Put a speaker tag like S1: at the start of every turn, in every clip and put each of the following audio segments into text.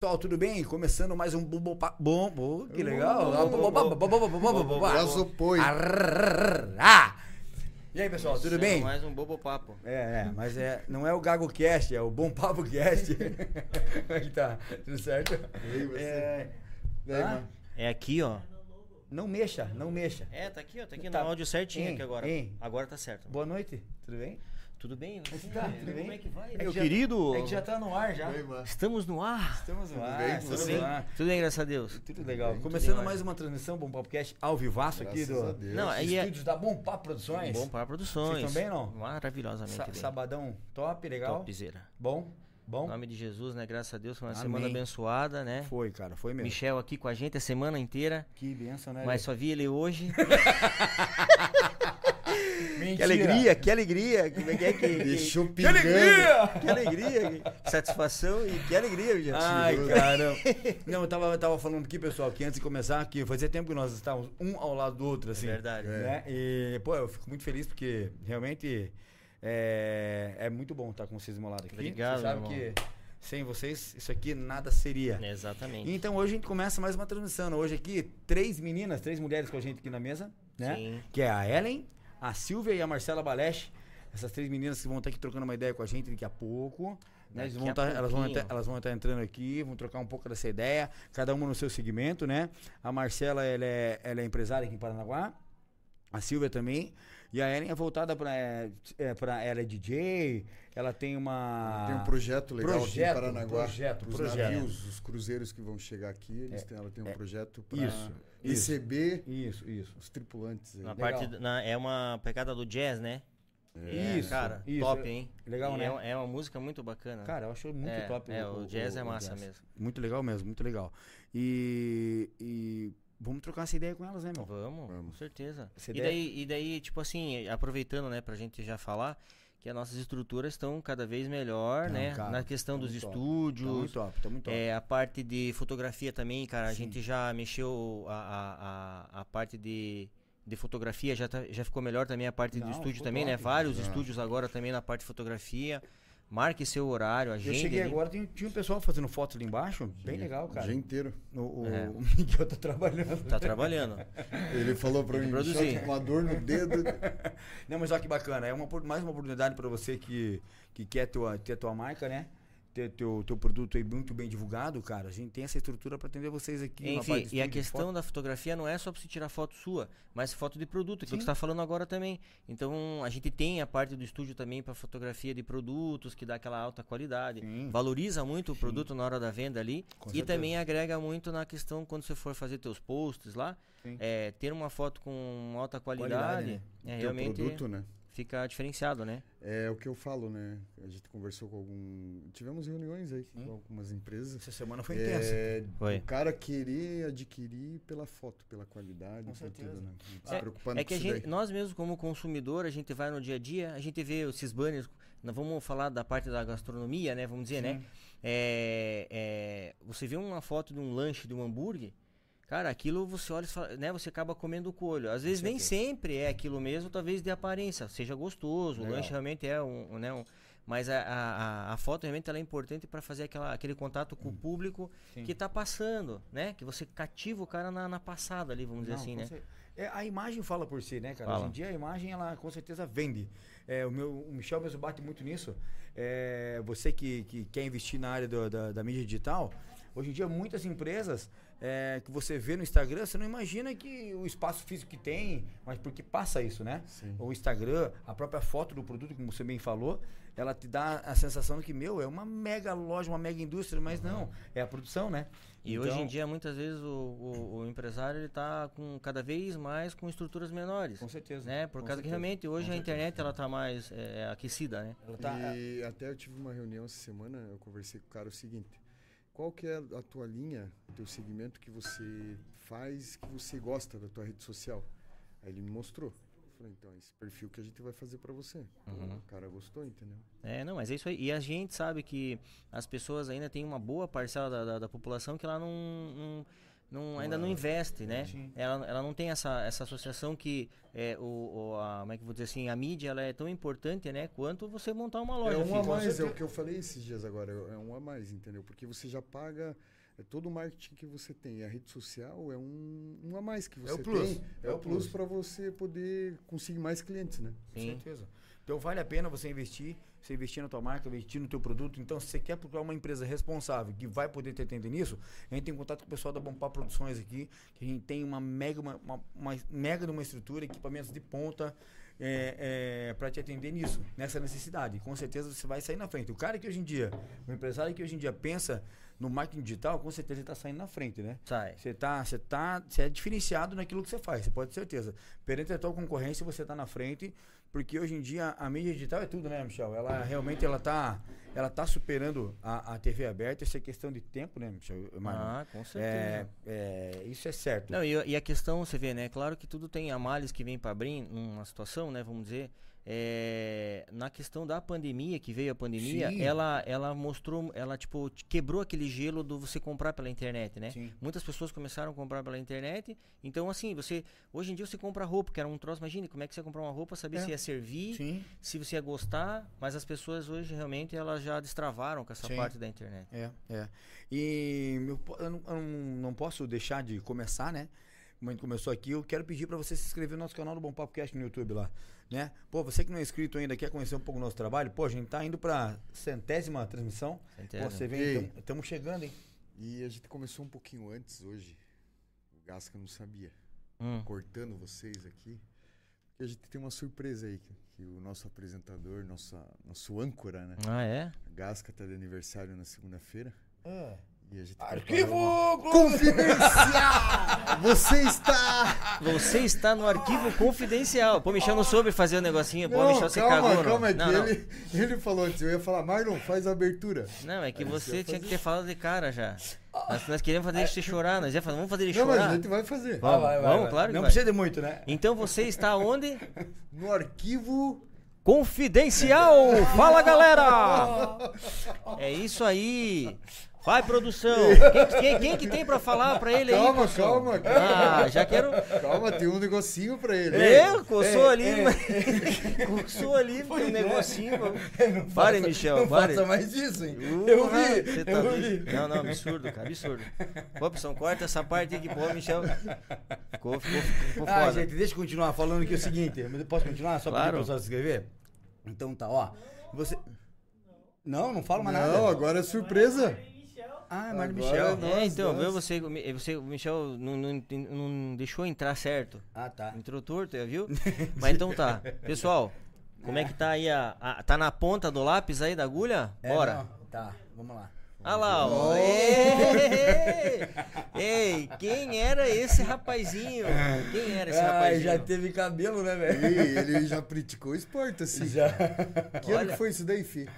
S1: Pessoal, tudo bem? Começando mais um Bom, bom, que legal.
S2: Gasopoi.
S1: E aí, pessoal, tudo bem?
S3: Mais um bobo papo.
S1: É, é, mas é, não é o Gago Cast, é o Bom Papo Cast. Como é que tá? Tudo certo?
S2: aí, você?
S1: É,
S2: E
S1: tá?
S3: É aqui, ó.
S1: Não mexa, não mexa.
S3: É, tá aqui, ó. Tá aqui
S1: Tá.
S3: no áudio certinho
S1: Hein,
S3: aqui agora.
S1: hein.
S3: Agora tá certo.
S1: Boa noite, tudo bem?
S3: Tudo bem?
S1: Tá, tudo bem?
S3: Como é que vai,
S1: É
S3: meu
S1: que já-
S3: querido?
S1: É que já tá no ar já.
S3: Estamos no ar.
S1: Estamos no
S2: Tudo
S1: ar,
S2: bem
S1: no ar.
S3: Tudo bem, graças a Deus.
S1: Tudo legal.
S2: bem,
S1: Começando
S3: tudo
S1: mais uma transmissão Bom Papo Cast ao vivaço aqui
S2: Graças a
S1: do
S2: Deus.
S3: Não, é-
S1: estúdios da Bom Papo Produções.
S3: Bom para produções.
S1: Vocês também, não?
S3: Maravilhosamente
S1: Sa-
S3: bem.
S1: sabadão top, legal.
S3: Topzera.
S1: Bom, bom.
S3: Em nome de Jesus, né? Graças a Deus, foi uma
S1: Amém.
S3: semana abençoada, né?
S1: Foi, cara, foi mesmo.
S3: Michel aqui com a gente a semana inteira.
S1: Que benção, né?
S3: Mas só vi ele hoje.
S1: Mentira.
S3: que alegria, que alegria. Como é que é que. que-
S2: Deixou
S1: Que
S2: pingando.
S1: alegria!
S3: Que alegria, que satisfação e que alegria, gente.
S1: Ai, caramba. Não, eu tava, eu tava falando aqui, pessoal, que antes de começar, que fazia tempo que nós estávamos um ao lado do outro, assim.
S3: É verdade.
S1: Né? E, pô, eu fico muito feliz porque realmente é, é muito bom estar com vocês do meu lado aqui.
S3: Obrigado,
S1: Você sabe que sem vocês, isso aqui nada seria.
S3: Exatamente.
S1: Então hoje a gente começa mais uma transmissão. Hoje aqui, três meninas, três mulheres com a gente aqui na mesa, né?
S3: Sim.
S1: Que é a Ellen, a Silvia e a Marcela Baleste. Essas três meninas que vão estar aqui trocando uma ideia com a gente daqui a pouco. né?
S3: Daqui
S1: vão
S3: a
S1: tá- elas, vão elas vão estar entrando aqui, vão trocar um pouco dessa ideia, cada uma no seu segmento, né? A Marcela, ela é, ela é empresária aqui em Paranaguá. A Silvia também. E a Ellen é voltada para. É, é, pra- ela é DJ, ela tem uma.
S2: Tem um projeto legal
S1: Projeto,
S2: aqui em Paranaguá.
S1: projeto,
S2: Os
S1: projeto.
S2: navios, os cruzeiros que vão chegar aqui, eles têm, ela tem um projeto para
S1: isso,
S2: receber
S1: Isso, isso.
S2: os tripulantes. aí.
S3: Na
S1: Legal.
S3: parte, na- é uma pegada do jazz, né?
S1: Isso,
S3: Cara,
S1: isso.
S3: top, hein?
S1: Legal,
S3: E
S1: né?
S3: É, é uma música muito bacana.
S1: Cara, eu acho muito
S3: é,
S1: top.
S3: É, o, jazz é massa
S1: jazz.
S3: mesmo.
S1: Muito legal mesmo, muito legal. E, e vamos trocar essa ideia com elas, né, meu?
S3: Vamos, com
S2: Vamos.
S3: certeza.
S1: Essa
S3: E
S1: ideia-
S3: daí, e daí, tipo assim, aproveitando, né, pra gente já falar, que as nossas estruturas estão cada vez melhor, né?
S1: cara,
S3: Na questão
S1: tá
S3: dos
S1: muito top.
S3: estúdios.
S1: Tá muito top, tá muito top.
S3: É, a parte de fotografia também, cara, a
S1: Sim.
S3: gente já mexeu a, a, a, a parte de, de fotografia, já, tá- já ficou melhor também a parte
S1: Não,
S3: do estúdio também, né?
S1: top,
S3: Vários
S2: já.
S3: estúdios agora também na parte de fotografia. Marque seu horário,
S1: Eu
S3: agende.
S1: cheguei
S3: ali.
S1: agora, tinha, tinha um pessoal fazendo foto ali embaixo, bem
S2: Sim,
S1: legal,
S2: O
S1: cara.
S2: dia inteiro.
S1: O, o,
S3: É.
S1: o Miguel tá trabalhando.
S3: Tá trabalhando.
S2: Ele falou pra mim,
S3: produzir.
S2: "Só com uma dor no dedo.
S1: Não, mas olha que bacana. É uma, mais uma oportunidade para você que, que quer tua, ter a tua marca, né? Ter teu, teu produto aí muito bem divulgado, cara. A gente tem essa estrutura para atender vocês aqui.
S3: Enfim, e a questão da fotografia não é só pra você tirar foto sua, mas foto de produto, que é o
S1: Sim.
S3: que você tá falando agora também. Então, a gente tem a parte do estúdio também para fotografia de produtos, que dá aquela alta qualidade.
S1: Sim.
S3: Valoriza muito o produto na hora da venda ali.
S1: Com
S3: e
S1: certeza.
S3: também agrega muito na questão quando você for fazer teus posts lá.
S1: Sim.
S3: É, ter uma foto com alta
S1: Qualidade,
S3: qualidade,
S1: né?
S3: é,
S2: Teu
S3: realmente
S2: produto, né?
S3: Fica diferenciado, né?
S2: É o que eu falo, né? A gente conversou com algum... Tivemos reuniões aí
S1: Sim.
S2: com algumas empresas.
S1: Essa semana foi intensa.
S2: É,
S3: Foi.
S2: o cara querer adquirir pela foto, pela qualidade,
S1: Com certeza.
S2: tudo, né? A gente se
S3: É,
S2: preocupando
S3: É que a gente,
S2: daí.
S3: nós mesmos como consumidor, a gente vai no dia a dia, a gente vê esses banners, nós vamos falar da parte da gastronomia, né, vamos dizer, né?
S1: Sim.
S3: É, é, você vê uma foto de um lanche, de um hambúrguer, cara, aquilo você olha e fala, né, você acaba comendo com o olho. Às vezes nem sempre é aquilo mesmo, talvez de aparência, seja gostoso, o
S1: Legal.
S3: lanche realmente é um, um, né, um- mas a, a, a- foto realmente ela é importante para fazer aquela, aquele contato com o público
S1: Sim.
S3: que tá passando, né? Que você cativa o cara na, na passada ali, vamos dizer
S1: Não,
S3: assim,
S1: com
S3: né?
S1: É, a imagem fala por si, né, cara?
S3: Fala.
S1: Hoje em dia a imagem, ela com certeza vende. É, o, meu, o Michel mesmo bate muito nisso. É, você que, que quer investir na área do- da, da mídia digital, hoje em dia muitas empresas é, que você vê no Instagram, você não imagina que o espaço físico que tem, mas porque passa isso, né?
S2: Sim.
S1: O Instagram, a própria foto do produto, como você bem falou, ela te dá a sensação de que, meu, é uma mega loja, uma mega indústria, mas não, é a produção, né?
S3: E
S1: Então-
S3: hoje em dia, muitas vezes, o, o, o empresário ele tá com cada vez mais com estruturas menores.
S1: Com certeza.
S3: Né? Por
S1: com
S3: causa que
S1: certeza,
S3: realmente hoje
S1: com
S3: a
S1: certeza.
S3: internet ela tá mais é, é, aquecida, né?
S1: Ela tá,
S2: E até eu tive uma reunião essa semana, eu conversei com o cara o seguinte, qual que é a tua linha, o teu segmento que você faz, que você gosta da tua rede social? Aí ele me mostrou. Eu falei, então, esse perfil que a gente vai fazer para você.
S3: Uhum.
S2: O cara gostou, entendeu?
S3: É, não, mas é isso aí. E a gente sabe que as pessoas ainda tem uma boa parcela da, da, da população que ela não, não, não, ainda não investe, né?
S1: Sim.
S3: Ela, ela não tem essa, essa associação que é, o, o- a, como é que vou dizer assim, a mídia ela é tão importante, né? Quanto você montar uma
S2: É
S3: loja.
S2: um a mais, é o que eu falei esses dias agora, é um a mais, entendeu? Porque você já paga é todo o marketing que você tem. A rede social é um, um a mais que
S1: É
S2: você
S1: o plus,
S2: tem. É, o plus para você poder conseguir mais clientes, né?
S1: Com
S3: Sim.
S1: certeza. Então vale a pena você investir, você investir na tua marca, investir no teu produto. Então, se você quer procurar uma empresa responsável que vai poder te atender nisso, entre em contato com o pessoal da Bompar Produções aqui, que a gente tem uma mega, uma, uma- uma mega de uma estrutura, equipamentos de ponta. É, para te atender nisso, nessa necessidade. Com certeza você vai sair na frente. O cara que hoje em dia, o empresário que hoje em dia pensa no marketing digital, com certeza ele está saindo na frente, né?
S3: Sai.
S1: Você tá, você tá, você é diferenciado naquilo que você faz, você pode ter certeza. Perante a tua concorrência, você tá na frente, porque hoje em dia a mídia digital é tudo, né, Michel? Ela realmente ela tá, ela tá superando a, a TV aberta, isso é questão de tempo, né, Michel? Marlon?
S3: Ah, com certeza.
S1: é, é, isso é certo.
S3: Não, e, e a questão, você vê, né? Claro que tudo tem a males que vem para abrir numa situação, né? Vamos dizer. É, na questão da pandemia, que veio a pandemia,
S1: Sim.
S3: ela, ela mostrou, ela tipo, quebrou aquele gelo do você comprar pela internet, né?
S1: Sim.
S3: Muitas pessoas começaram a comprar pela internet. Então, assim, você. Hoje em dia você compra roupa, que era um troço. Imagine como é que você ia comprar uma roupa, saber
S1: É.
S3: se ia servir,
S1: Sim,
S3: se você ia gostar. Mas as pessoas hoje realmente elas já destravaram com essa parte da internet.
S1: é, é. E po- eu, não, eu não- posso deixar de começar, né? Como a gente começou aqui, eu quero pedir para você se inscrever no nosso canal do Bom Papo Cast no YouTube lá, né? Pô, você que não é inscrito ainda, quer conhecer um pouco do nosso trabalho, pô, a gente tá indo pra centésima transmissão. Pô,
S3: Centésima.
S1: você
S2: Ei.
S1: vem, estamos chegando, hein?
S2: E a gente começou um pouquinho antes hoje. O Gasca não sabia.
S3: Hum.
S2: Cortando vocês aqui. Porque a gente tem uma surpresa aí. Que, que o nosso apresentador, nossa, nosso âncora, né?
S3: Ah, é?
S2: Gasca tá de aniversário na segunda-feira. E a gente
S1: Arquivo!
S2: preparou uma- Confidencial! Você está...
S3: Você está no arquivo confidencial. Pô, Michel não soube fazer o negocinho. Pô,
S2: Não,
S3: Michel, você
S2: calma,
S3: cagou. não.
S2: calma, é que
S3: não, não.
S2: ele, ele falou antes. Eu ia falar, Marlon, faz a abertura.
S3: Não, é que
S2: Aí
S3: você tinha que
S2: fazer.
S3: ter falado de cara já. Nós, nós queríamos fazer ele chorar, nós ia falar, vamos fazer ele
S2: Não, mas
S3: chorar.
S2: a gente vai fazer.
S3: Vamos,
S1: Vai, vai,
S3: vamos,
S1: vai.
S3: claro que
S1: Não
S3: vai.
S1: precisa de muito, né?
S3: Então você está onde?
S2: No arquivo...
S3: Confidencial! Fala galera! É isso aí! Vai produção! Quem, quem- quem que tem pra falar pra ele aí?
S2: Calma, calma, calma.
S3: Ah, já quero.
S2: Calma, tem um negocinho pra ele.
S3: Eu, coçou
S1: ei,
S3: ali,
S1: ei.
S3: mas- coçou ali, tem um negocinho.
S1: Não
S3: Pare,
S1: faça-
S3: Michel,
S1: Não
S3: pare.
S1: faça mais isso, hein?
S3: Uh,
S1: eu vi,
S3: você tá
S1: eu vi.
S3: Não, não, absurdo, cara, absurdo. Pô, pessoal, corta essa parte aqui, pô, Michel. Ficou, ficou, ficou
S1: Ah,
S3: foda.
S1: gente, deixa eu continuar falando aqui o seguinte. eu Posso continuar? Só
S3: Claro.
S1: para o pessoal se inscrever? Então tá, ó. Você. Não, não fala mais
S2: Não,
S1: nada.
S2: agora é surpresa.
S1: Ah,
S2: Agora
S1: Michel.
S2: não.
S3: É,
S2: Nós,
S3: então,
S2: nós.
S3: viu, você, você, o Michel não, não, não deixou entrar certo.
S1: Ah, tá.
S3: Entrou torto, é, viu? Mas então tá. Pessoal, como é que tá aí a, a- Tá na ponta do lápis aí da agulha?
S1: É,
S3: Bora.
S1: não, Tá, vamos lá.
S3: Olha lá, ó.
S2: Oh.
S3: Ei, ei, quem era esse rapazinho? Quem era esse
S1: Ah,
S3: rapazinho?
S1: já teve cabelo, né, velho?
S2: E ele já praticou esporte, assim.
S1: Já.
S2: Que ano
S3: Olha.
S2: que foi isso daí, fi?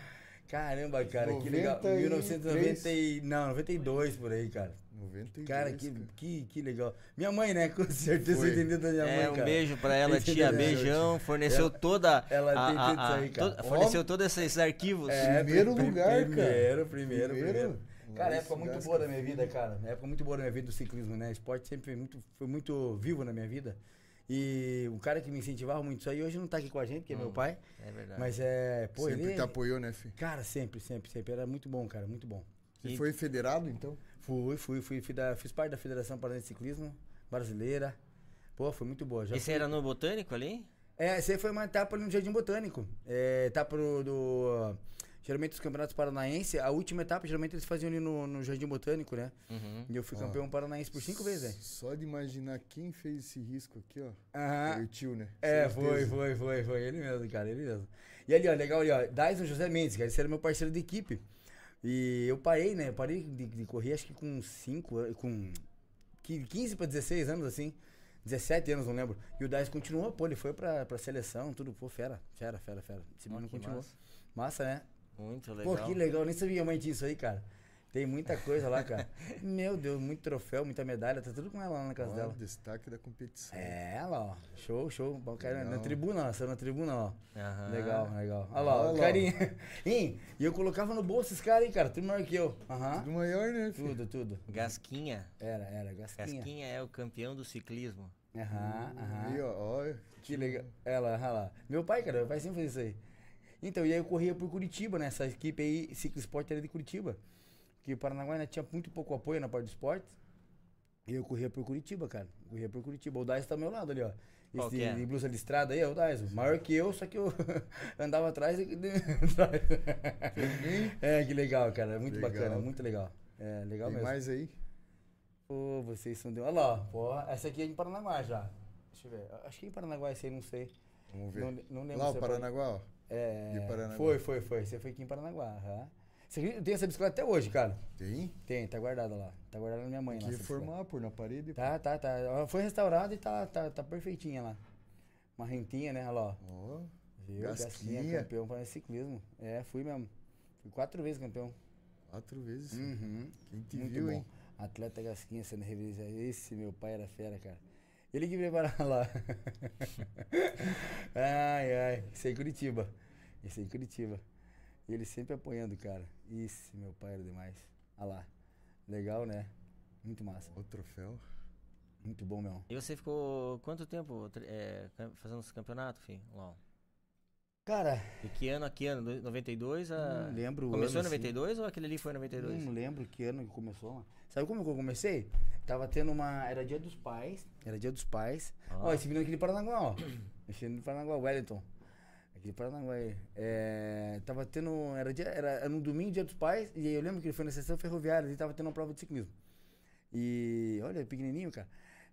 S1: Caramba, cara, que legal.
S2: 93?
S1: 1990 e... Não, 92 por aí, cara.
S2: 92.
S1: Cara, que, que, que legal. Minha mãe, né? Com certeza
S2: Foi.
S1: você entendeu da minha mãe,
S3: É, um
S1: cara.
S3: beijo pra ela, tia. Beijão. Forneceu toda.
S1: ela
S3: a-
S1: tem tudo isso aí, cara.
S3: to- Forneceu todos esses arquivos.
S1: É,
S2: Primeiro
S1: pri-
S2: lugar, cara.
S1: primeiro, Primeiro, primeiro,
S2: Primeiro.
S1: Cara, época muito boa da minha vida, cara. Época muito boa da minha vida do ciclismo, né? Esporte sempre foi muito, foi muito vivo na minha vida. E o cara que me incentivava muito isso aí, hoje não tá aqui com a gente, que é meu pai.
S3: É verdade.
S1: Mas é, pô,
S2: Sempre
S1: ele...
S2: te apoiou, né, fi?
S1: Cara, sempre, sempre, sempre. Era muito bom, cara, muito bom.
S2: Você foi federado, então?
S1: Fui, fui, fui, fui da- fiz parte da Federação Paranaense de Ciclismo Brasileira. Pô, foi muito boa. Já
S3: Esse
S1: fui-
S3: era no Botânico ali?
S1: É, aí foi uma etapa ali no Jardim Botânico. É, etapa do, do- Geralmente os campeonatos paranaenses, a última etapa, geralmente eles faziam ali no, no Jardim Botânico, né?
S3: Uhum.
S1: E eu fui
S2: Ó.
S1: campeão paranaense por cinco vezes, velho.
S2: Só de imaginar quem fez esse risco aqui, ó.
S1: Aham.
S2: Foi o tio, né?
S1: É, foi, foi, foi, foi. Ele mesmo, cara, ele mesmo. E ali, ó, legal ali, ó. Dyson José Mendes, cara, esse era meu parceiro de equipe. E eu parei, né? Eu parei de, de correr, acho que com 5, com qui- 15 pra 16 anos, assim. 17 anos, não lembro. E o Dyson continuou, pô, ele foi pra, pra seleção, tudo, pô, fera, fera, fera, fera. Esse menino continuou.
S3: massa.
S1: Massa, né?
S3: Muito legal.
S1: Pô, que legal, nem sabia minha mãe tinha isso aí, cara. Tem muita coisa lá, cara. Meu Deus, muito troféu, muita medalha, tá tudo com ela lá na casa
S2: Ó,
S1: dela.
S2: destaque da competição.
S1: É, ela, ó. Show, show. Bom, cara, na tribuna, ó. Saiu na tribuna, ó.
S3: Aham.
S1: Legal, legal. Olha lá, ó,
S2: Olha lá.
S1: Hein? E eu colocava no bolso esses caras, hein, cara. Tudo maior que eu. Aham.
S2: Tudo maior, né, filho?
S1: Tudo, tudo.
S3: Gasquinha.
S1: Era, era, gasquinha.
S3: Gasquinha é o campeão do ciclismo.
S1: Aham, aham.
S2: Aí, ó, ó,
S1: Que legal. Ela, olha lá. Meu pai, cara, meu pai sempre fez isso aí. Então, e aí eu corria por Curitiba, né? Essa equipe aí, Ciclo Esporte era de Curitiba. Porque o Paranaguá ainda tinha muito pouco apoio na parte do esporte. E eu corria por Curitiba, cara. Corria por Curitiba. O Dais tá ao meu lado ali, ó. Esse
S3: que é?
S1: de blusa listrada aí é o Dais. Maior que eu, só que eu andava atrás. e- é, que legal, cara. Muito
S2: Legal.
S1: bacana, muito legal. É, legal
S2: Tem
S1: mesmo.
S2: mais aí?
S1: Pô, vocês são de. Olha lá. Pô, essa aqui é em Paranaguá já. Deixa eu ver. Acho que é em Paranaguá esse aí, não sei.
S2: Vamos ver.
S1: Não, não lembro
S2: Lá, o
S1: é
S2: Paranaguá, ó.
S1: É,
S2: De Paranaguá.
S1: Foi, foi, foi. Você foi aqui em Paranaguá. aham. Você tenho essa bicicleta até hoje, cara.
S2: Tem?
S1: Tem, tá guardada lá. Tá guardada na minha mãe
S2: Tem
S1: lá.
S2: que reformar, pôr na parede.
S1: Tá, tá, tá. Ela foi restaurada e tá, tá, tá perfeitinha lá. Uma rentinha, né? Olha lá, ó.
S2: Ó,
S1: Viu?
S2: Gasquinha.
S1: Gasquinha, campeão para ciclismo. É, fui mesmo. Fui quatro vezes campeão.
S2: quatro vezes.
S1: Uhum.
S2: Quem te
S1: Muito
S2: viu,
S1: bom.
S2: hein?
S1: Atleta Gasquinha sendo revisado. Esse meu pai era fera, cara. Ele que veio parar lá. ai, ai. Isso aí em Curitiba. Isso aí em Curitiba. E ele sempre apoiando, cara. Esse meu pai era demais. Olha lá. Legal, né? Muito massa.
S2: O troféu.
S1: Muito bom mesmo.
S3: E você ficou quanto tempo é, fazendo esse campeonato, filho? Lá.
S1: Cara,
S3: E que ano a que ano? Do- 92? A...
S1: não lembro
S3: Começou em
S1: ano, assim.
S3: 92 ou aquele ali foi em 92?
S1: Não lembro que ano que começou, mano. Sabe como que eu comecei? Tava tendo uma. Era dia dos pais. Era dia dos pais.
S3: Ah.
S1: Ó, esse menino aqui de Paranaguá, ó. Esse menino de Paranaguá, Wellington. Aqui de Paranaguá. aí. É, tava tendo. Era, dia, era, era no domingo, dia dos pais. E aí eu lembro que ele foi na sessão ferroviária e tava tendo uma prova de ciclismo. E olha, pequenininho, cara.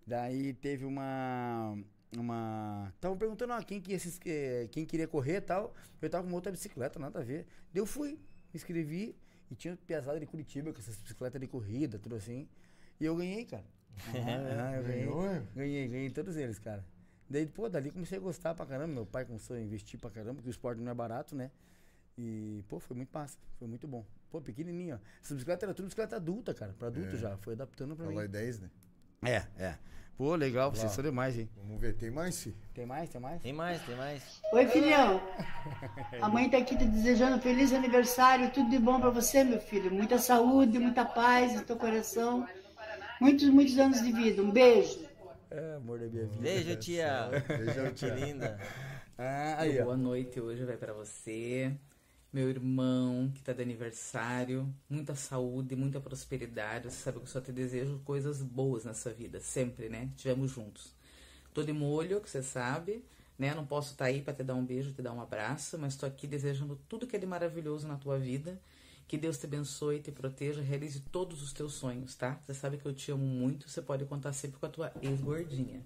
S1: Daí teve uma. Uma. Estavam perguntando ó, quem, que inscre- eh, quem queria correr e tal. Eu tava com uma outra bicicleta, nada a ver. Daí eu fui, me inscrevi e tinha pesada de Curitiba, com essas bicicletas de corrida, tudo assim. E eu ganhei, cara. Ah, eu ganhei.
S2: Ganhou, é?
S1: Ganhei, ganhei todos eles, cara. Daí, pô, dali comecei a gostar pra caramba. Meu pai começou a investir pra caramba, porque o esporte não é barato, né? E, pô, foi muito massa. Foi muito bom. Pô, pequenininho, ó. Essa bicicleta era tudo bicicleta adulta, cara. Pra adulto
S2: É.
S1: já. Foi adaptando pra
S2: Tá
S1: mim.
S2: lá é 10, né?
S1: É, é. Pô, legal. Vocês são demais, hein?
S2: Vamos ver, tem mais, fi?
S1: Tem mais? Tem mais?
S3: Tem mais, tem mais.
S4: Oi, filhão. A mãe tá aqui te desejando feliz aniversário, tudo de bom pra você, meu filho. Muita saúde, muita paz no teu coração. Muitos, muitos anos de vida. Um beijo.
S1: É, amor da minha vida.
S3: Beijo, tia.
S2: Beijão,
S3: Que
S2: tia.
S3: linda.
S1: Ah, aí.
S5: Boa noite hoje vai pra você, meu irmão que tá de aniversário. Muita saúde, muita prosperidade. Você sabe que eu só te desejo coisas boas nessa vida, sempre, né? Estivemos juntos. Tô de molho, que você sabe, né? Não posso estar aí pra te dar um beijo, te dar um abraço, mas tô aqui desejando tudo que é de maravilhoso na tua vida. Que Deus te abençoe, te proteja, realize todos os teus sonhos, tá? Você sabe que eu te amo muito, você pode contar sempre com a tua ex-gordinha.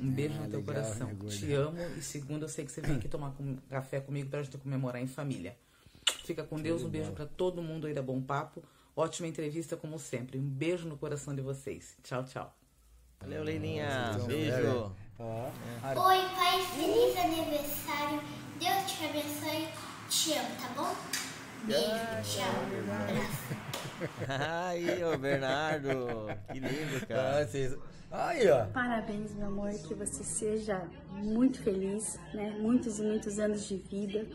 S5: Um beijo
S1: Ah,
S5: no teu
S1: legal,
S5: coração.
S1: minha gorda.
S5: Te amo e segundo eu sei que você vem aqui tomar com- café comigo pra gente comemorar em família. Fica com Deus, um beijo pra todo mundo aí da Bom Papo. Ótima entrevista como sempre. Um beijo no coração de vocês. Tchau, tchau.
S3: Valeu, Leilinha. Beijo.
S1: Ó.
S6: Oi, pai, feliz aniversário. Deus te abençoe. Te amo, tá bom? Beijo, tchau.
S3: Aí, ô Bernardo. Que lindo,
S1: Ah,
S3: cara.
S1: vocês... Aí, ó.
S7: Parabéns, meu amor, que você seja muito feliz, né? Muitos e muitos anos de vida.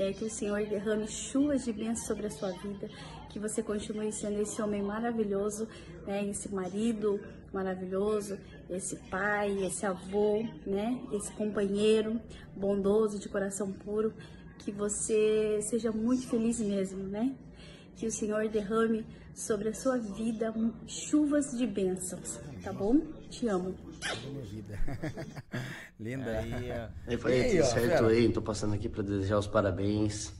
S7: É, que o Senhor derrame chuvas de bênçãos sobre a sua vida. Que você continue sendo esse homem maravilhoso, né? Esse marido maravilhoso, esse pai, esse avô, né? Esse companheiro bondoso, de coração puro. Que você seja muito feliz mesmo, né? Que o Senhor derrame sobre a sua vida chuvas de bênçãos, tá bom? Te amo.
S1: Minha vida. Linda.
S3: Aí, ó.
S8: Aí, falei,
S1: E aí,
S8: tudo
S1: ó,
S8: certo
S1: fera?
S8: aí? Tô passando aqui pra desejar os parabéns.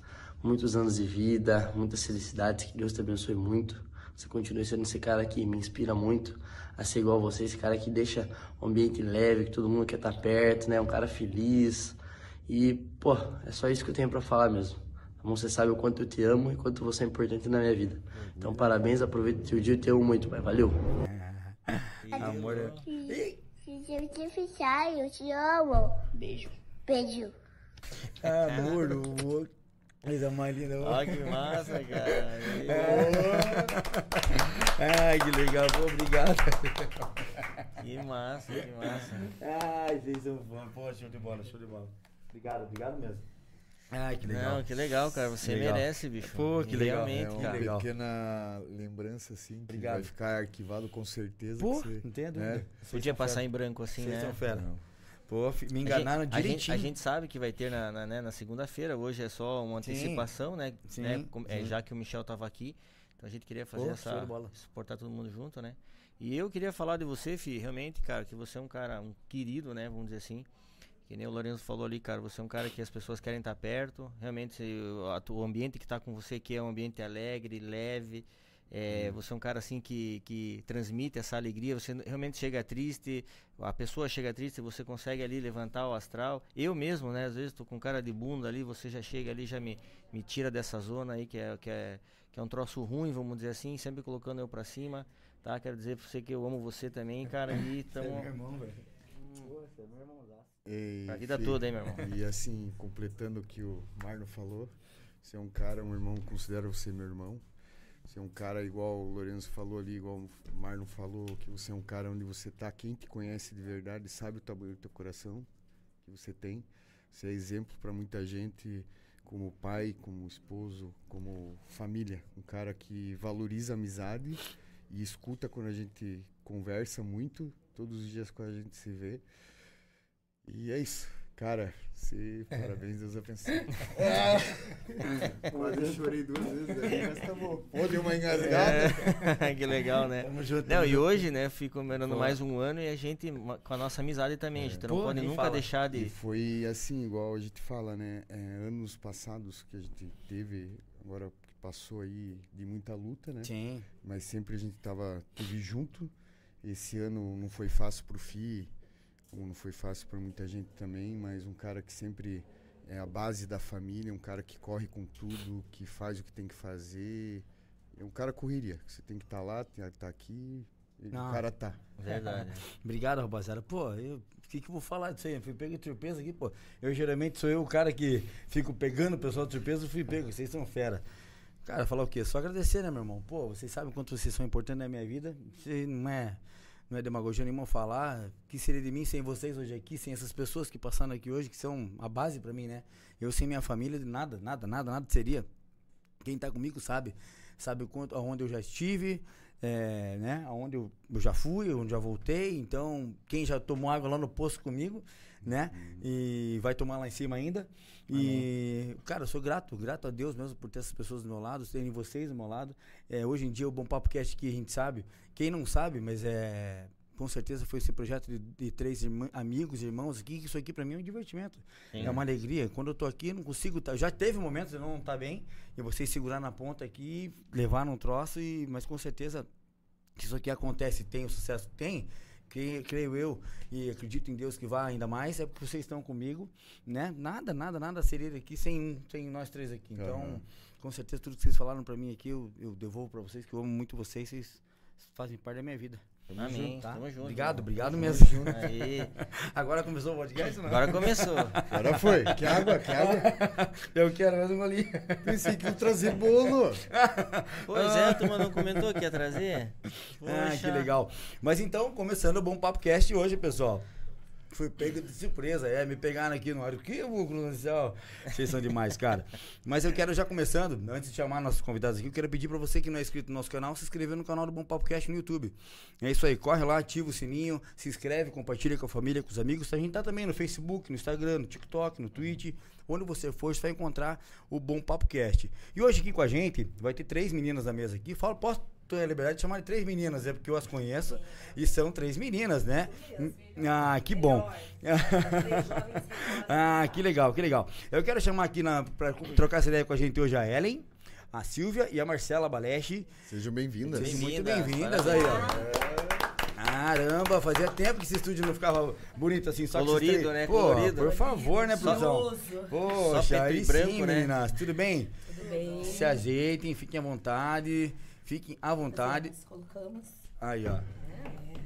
S8: Muitos anos de vida, muitas felicidades, que Deus te abençoe muito. Você continue sendo esse cara que me inspira muito a ser igual a você, esse cara que deixa o ambiente leve, que todo mundo quer estar perto, né? Um cara feliz. E, pô, é só isso que eu tenho pra falar mesmo. Tá? Você sabe o quanto eu te amo e quanto você é importante na minha vida. Então, parabéns, aproveita o teu dia, eu te amo muito, pai. Valeu!
S1: Amor. Ih,
S6: Feliz aniversário, te amo.
S7: Beijo.
S6: Beijo.
S1: Amor, o- Coisa mais linda.
S3: Ó, que massa, cara.
S1: Ai, que legal. Pô, obrigado.
S3: Que massa, que massa.
S1: Ai, vocês são fã. Pô, show de bola, show de bola. Obrigado, obrigado mesmo. Ai, que legal.
S3: Não, que legal, cara. Você
S1: Legal.
S3: merece, bicho.
S1: Pô, que legal.
S3: Realmente,
S2: É uma
S3: cara.
S1: legal.
S2: pequena lembrança, assim, que
S1: Obrigado.
S2: vai ficar arquivado com certeza.
S1: Pô,
S2: que você,
S1: não tenha
S2: né?
S1: dúvida. Vocês
S3: Podia passar
S1: fera.
S3: em branco assim,
S1: Vocês
S3: né?
S1: são fera.
S2: Não.
S1: Pô, me
S3: A
S1: enganaram
S3: gente- a gente,
S1: direitinho.
S3: a gente sabe que vai ter na, na, né, na segunda-feira, hoje é só uma
S1: Sim.
S3: antecipação, né?
S1: Sim,
S3: né, com- é,
S1: sim.
S3: já que o Michel tava aqui, então a gente queria fazer
S1: Pô,
S3: essa. suportar todo mundo junto, né? E eu queria falar de você, Fi, realmente, cara, que você é um cara, um querido, né? Vamos dizer assim. Que nem o Lourenço falou ali, cara, você é um cara que as pessoas querem estar perto. Realmente, o- ambiente que tá com você aqui é um ambiente alegre, leve. É, Você é um cara assim que, que transmite essa alegria. Você realmente chega triste, a pessoa chega triste, você consegue ali levantar o astral. Eu mesmo, né? Às vezes tô com cara de bunda ali, você já chega ali, já me, me tira dessa zona aí que é, que, é, que é um troço ruim, vamos dizer assim, sempre colocando eu pra cima. Tá? Quero dizer pra você que eu amo você também, cara. E
S1: Você é meu
S3: tamo
S1: irmão, velho. Pô, você é meu irmãozaço.
S2: E,
S3: pra vida
S2: Fê,
S3: toda, hein, meu irmão?
S2: E assim, completando o que o Marlon falou, você é um cara, um irmão, considero você meu irmão. Você é um cara igual o Lourenço falou ali, igual o Marlon falou, que você é um cara onde você tá, quem te conhece de verdade sabe o tamanho do teu coração que você tem. Você é exemplo para muita gente como pai, como esposo, como família. Um cara que valoriza a amizade e escuta quando a gente conversa muito, todos os dias quando a gente se vê. E é isso. Cara, você, parabéns, Deus abençoe. Quase eu chorei duas vezes aí, mas tá bom. Pô, deu uma engasgada.
S3: É. que legal, né?
S1: Tamo junto.
S3: Não, e hoje, né, fico comemorando mais um ano e a gente, com a nossa amizade também, a gente não
S1: Pô,
S3: pode nunca
S1: fala.
S3: deixar
S2: E
S3: de.
S2: foi assim, igual a gente fala, né? é, anos passados que a gente teve, agora que passou aí de muita luta, né?
S1: Sim.
S2: Mas sempre a gente tava teve junto. Esse ano não foi fácil pro FI, não foi fácil para muita gente também, mas um cara que sempre é a base da família, um cara que corre com tudo, que faz o que tem que fazer. É um cara correria. Você tem que estar lá, tem que estar aqui. e
S1: Não.
S2: O cara tá.
S3: Verdade.
S1: Obrigado, rapaziada. Pô, eu- o que, que eu vou falar disso aí? Eu fui pego de surpresa aqui, pô. Eu geralmente sou eu o cara que fico pegando o pessoal de surpresa, eu fui pego. Vocês são fera. Cara, falar o quê? Só agradecer, né, meu irmão? Pô, vocês sabem quanto vocês são importantes na minha vida. Você não é, não é demagogia nenhuma falar. O que seria de mim sem vocês hoje aqui, sem essas pessoas que passaram aqui hoje, que são a base pra mim, né? Eu sem minha família, nada, nada, nada, nada seria. Quem tá comigo sabe. Sabe o quanto, aonde eu já estive, é, né? Aonde eu, eu já fui, onde já voltei. Então, quem já tomou água lá no poço comigo, né? E vai tomar lá em cima ainda. E, cara, eu sou grato, grato a Deus mesmo por ter essas pessoas do meu lado, terem vocês do meu lado. É, hoje em dia, o Bom Papo Cast que a gente sabe, quem não sabe, mas é. Com certeza foi esse projeto de, de três irmã- amigos, irmãos aqui, que isso aqui pra mim é um divertimento.
S3: Sim.
S1: É uma alegria. Quando eu tô aqui, eu não consigo. tá- já teve momentos de não estar bem, e vocês segurar na ponta aqui, levar num troço, e, mas com certeza que isso aqui acontece, tem o sucesso que tem, que, creio eu, e acredito em Deus que vá ainda mais, é porque vocês estão comigo, né? Nada, nada, nada seria aqui sem, sem nós três aqui. Então,
S2: Aham.
S1: com certeza, tudo que vocês falaram pra mim aqui, eu, eu devolvo pra vocês, que eu amo muito vocês, vocês fazem parte da minha vida.
S3: Amém.
S1: Tá?
S3: Tamo junto.
S1: Obrigado,
S3: irmão.
S1: obrigado
S3: Tamo
S1: mesmo.
S3: junto. Aí.
S1: Agora começou o podcast, não?
S3: Agora começou.
S2: Agora foi. Que água, que água.
S1: Eu quero mais um golinho.
S2: Pensei que ia trazer bolo.
S3: Pois é, a turma não comentou que ia trazer?
S1: Ah, que
S3: Poxa.
S1: legal. Mas então, começando o Bom Papo Cast hoje, pessoal. Fui pego de surpresa, é, me pegaram aqui no ar. O que, Bruno do céu? Vocês são demais, cara. Mas eu quero já começando, antes de chamar nossos convidados aqui, eu quero pedir pra você que não é inscrito no nosso canal, se inscrever no canal do Bom Papo Cast no YouTube. É isso aí, corre lá, ativa o sininho, se inscreve, compartilha com a família, com os amigos. A gente tá também no Facebook, no Instagram, no TikTok, no Twitch. Onde você for, você vai encontrar o Bom Papo Cast. E hoje aqui com a gente, vai ter três meninas na mesa aqui. Fala, posso ter a liberdade de chamar de três meninas, é porque eu as conheço. E são três meninas, né? Ah, que bom. ah, que legal, que legal. Eu quero chamar aqui na, pra trocar essa ideia com a gente hoje a Ellen, a Silvia e a Marcela Balechi.
S2: Sejam bem-vindas.
S1: Sejam muito
S3: Bem-vindas,
S1: aí, ó. Caramba, fazia tempo que esse estúdio não ficava bonito assim, só que
S3: Colorido,
S1: três-
S3: né?
S1: Pô,
S3: Colorido.
S1: Por favor, né, produção? Poxa,
S3: preto
S1: aí
S3: e branco,
S1: sim,
S3: né?
S1: meninas. Tudo bem?
S9: Tudo bem?
S1: Se ajeitem, fiquem à vontade. Fiquem à vontade.
S9: Nós colocamos.
S1: Aí, ó.
S9: É,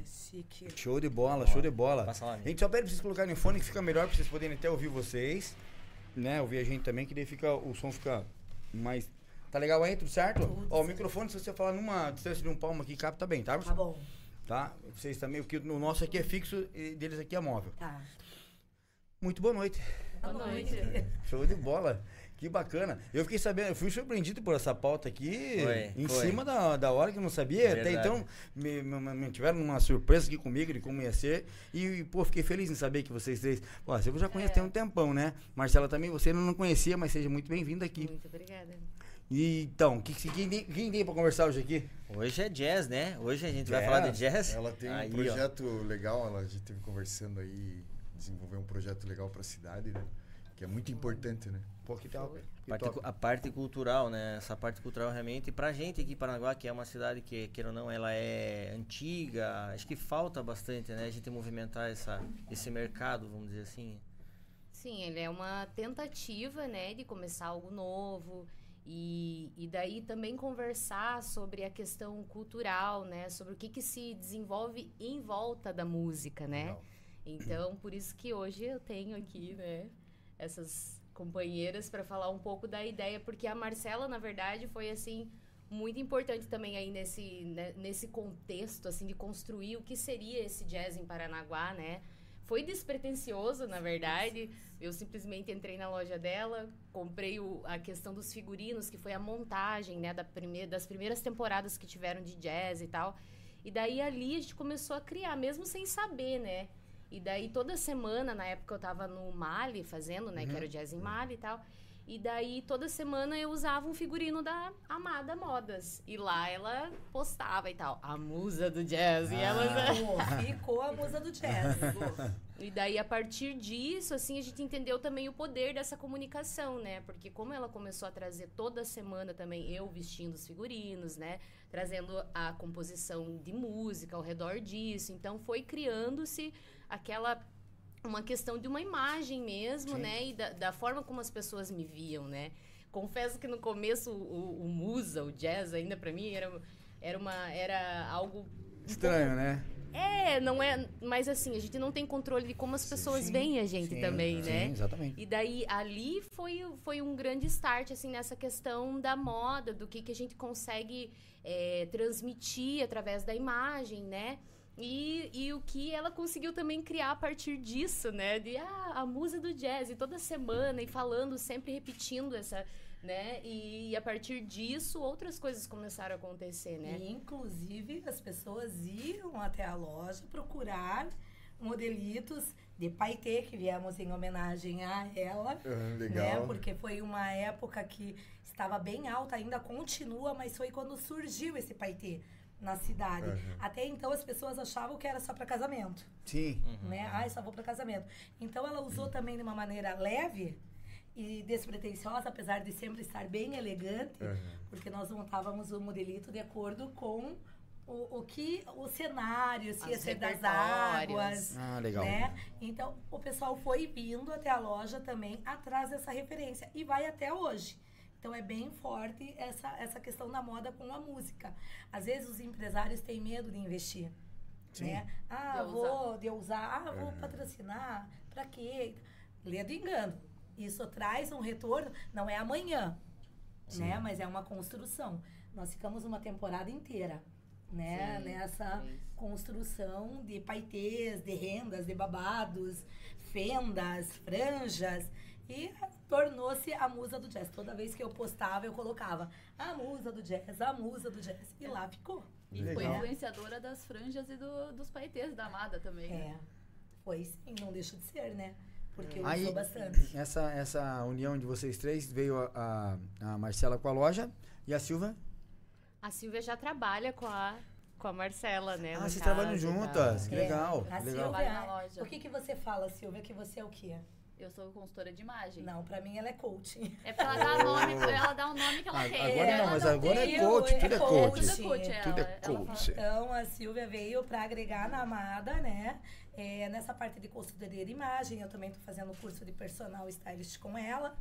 S9: chique.
S1: Show de bola, show de bola.
S3: Passa lá,
S1: A gente só pede pra vocês colocarem o fone que fica melhor pra vocês poderem até ouvir vocês. né, ouvir a gente também, que daí fica, o som fica mais. Tá legal aí, tudo certo?
S9: Tudo
S1: Ó, o microfone, se você falar numa distância de um palmo aqui, capta bem, tá?
S9: Tá bom.
S1: Tá? Vocês também, porque o nosso aqui é fixo e deles aqui é móvel.
S9: Tá.
S1: Muito boa noite.
S9: Boa noite.
S1: Show de bola. Que bacana. Eu fiquei sabendo, eu fui surpreendido por essa pauta aqui,
S3: Foi,
S1: em
S3: foi.
S1: cima da, da hora que eu não sabia. Até então, me, me, me tiveram uma surpresa aqui comigo de como ia ser. E, pô, fiquei feliz em saber que vocês três. Pô, você já conhece tem um tempão, né? Marcela também, você não conhecia, mas seja muito bem-vinda aqui.
S10: Muito obrigada.
S1: E então, que, que, quem, tem- quem tem pra conversar hoje aqui?
S3: Hoje é jazz, né? Hoje a gente vai
S1: Jazz.
S3: falar de jazz.
S2: Ela tem
S3: Aí,
S2: um
S3: ó.
S2: projeto legal, ela, a gente teve conversando aí, desenvolver um projeto legal para a cidade, né? Que é muito importante, né?
S1: Pô, que top. Que
S3: Parte
S1: top.
S3: a parte cultural, né? Essa parte cultural realmente, pra gente aqui em Paranaguá, que é uma cidade que, queira ou não, ela é antiga, acho que falta bastante, né? A gente movimentar essa, esse mercado, vamos dizer assim.
S10: Sim, ele é uma tentativa, né, de começar algo novo e, e daí também conversar sobre a questão cultural, né, sobre o que, que se desenvolve em volta da música, né?
S2: Legal.
S10: Então, por isso que hoje eu tenho aqui, né, essas companheiras para falar um pouco da ideia, porque a Marcela, na verdade, foi assim muito importante também aí nesse né, nesse contexto assim de construir o que seria esse jazz em Paranaguá, né? Foi despretensioso, na verdade. Eu simplesmente entrei na loja dela, comprei o- a questão dos figurinos, que foi a montagem, né, da primeira, das primeiras temporadas que tiveram de jazz e tal. E daí ali a gente começou a criar, mesmo sem saber, né? E daí toda semana, na época eu tava no Mali fazendo, né, que era o jazz em Mali e tal. E daí toda semana eu usava um figurino da Amada Modas. E lá ela postava e tal, a musa do jazz. E ela
S9: Ficou, ficou a musa do jazz.
S10: e daí, a partir disso, assim, a gente entendeu também o poder dessa comunicação, né? Porque como ela começou a trazer toda semana também eu vestindo os figurinos, né? Trazendo a composição de música ao redor disso. Então, foi criando-se aquela... Uma questão de uma imagem mesmo,
S1: Sim.
S10: né? E da, da forma como as pessoas me viam, né? Confesso que no começo o, o musa, o jazz, ainda pra mim, era, era, uma, era algo...
S1: Estranho, né?
S10: é, não é. Mas assim, a gente não tem controle de como as pessoas
S1: Sim,
S10: veem a gente
S1: sim,
S10: também,
S1: sim,
S10: né?
S1: exatamente.
S10: E daí ali foi, foi um grande start, assim, nessa questão da moda, do que, que a gente consegue é, transmitir através da imagem, né? E, e o que ela conseguiu também criar a partir disso, né? De ah, a musa do jazz, e toda semana, e falando, sempre repetindo essa, né? E, e a partir disso, outras coisas começaram a acontecer, né?
S9: E, inclusive, as pessoas iam até a loja procurar modelitos de paetê, que viemos em homenagem a ela.
S2: Ah,
S9: Né?
S2: legal.
S9: Porque foi uma época que estava bem alta, ainda continua, mas foi quando surgiu esse paetê na cidade.
S2: Aham.
S9: Até então as pessoas achavam que era só para casamento,
S1: Sim.
S9: né? Ah, só vou para casamento. Então ela usou também de uma maneira leve e despretensiosa, apesar de sempre estar bem elegante,
S2: Aham.
S9: porque nós montávamos o modelito de acordo com o, o que o cenário, se ia ser das águas,
S1: Ah, legal.
S9: né? Então, o pessoal foi vindo até a loja também atrás dessa referência e vai até hoje. Então, é bem forte essa, essa questão da moda com a música. Às vezes, os empresários têm medo de investir.
S1: Sim.
S9: Né? Ah,
S10: De
S9: vou de eu usar, ah, vou
S2: Uhum.
S9: patrocinar, pra quê? Lê do engano. Isso traz um retorno, não é amanhã, né? Mas é uma construção. Nós ficamos uma temporada inteira, né?
S10: Sim,
S9: Nessa
S10: sim.
S9: construção de paetês, de rendas, de babados, fendas, franjas. E tornou-se a musa do jazz. Toda vez que eu postava, eu colocava a musa do jazz, a musa do jazz. E lá ficou.
S11: E foi
S1: Legal.
S11: influenciadora das franjas e do- dos paetês da Amada também. né?
S9: É. Foi sim, não deixa de ser, né? Porque
S1: Aí,
S9: usou bastante.
S1: essa, essa união de vocês três veio a, a, a Marcela com a loja e a Silva.
S10: A Silvia já trabalha com a, com a Marcela, né?
S1: Ah, vocês trabalham juntas. Que
S9: É,
S1: legal.
S9: A
S1: legal.
S9: Silvia,
S11: na loja.
S9: o que, que você fala, Silvia, que você é o quê?
S11: Eu sou consultora de imagem.
S9: Não, pra mim ela é coaching.
S11: É pra ela dar nome, ela dá o nome que ela
S1: Ah,
S11: quer.
S1: agora não, mas
S11: não
S1: agora é coach, tudo é coach.
S11: Tudo é coach,
S1: Tudo é coach.
S9: Então, a Silvia veio para agregar na Amada, né? É, nessa parte de consultoria de imagem, eu também estou fazendo curso de personal stylist com ela,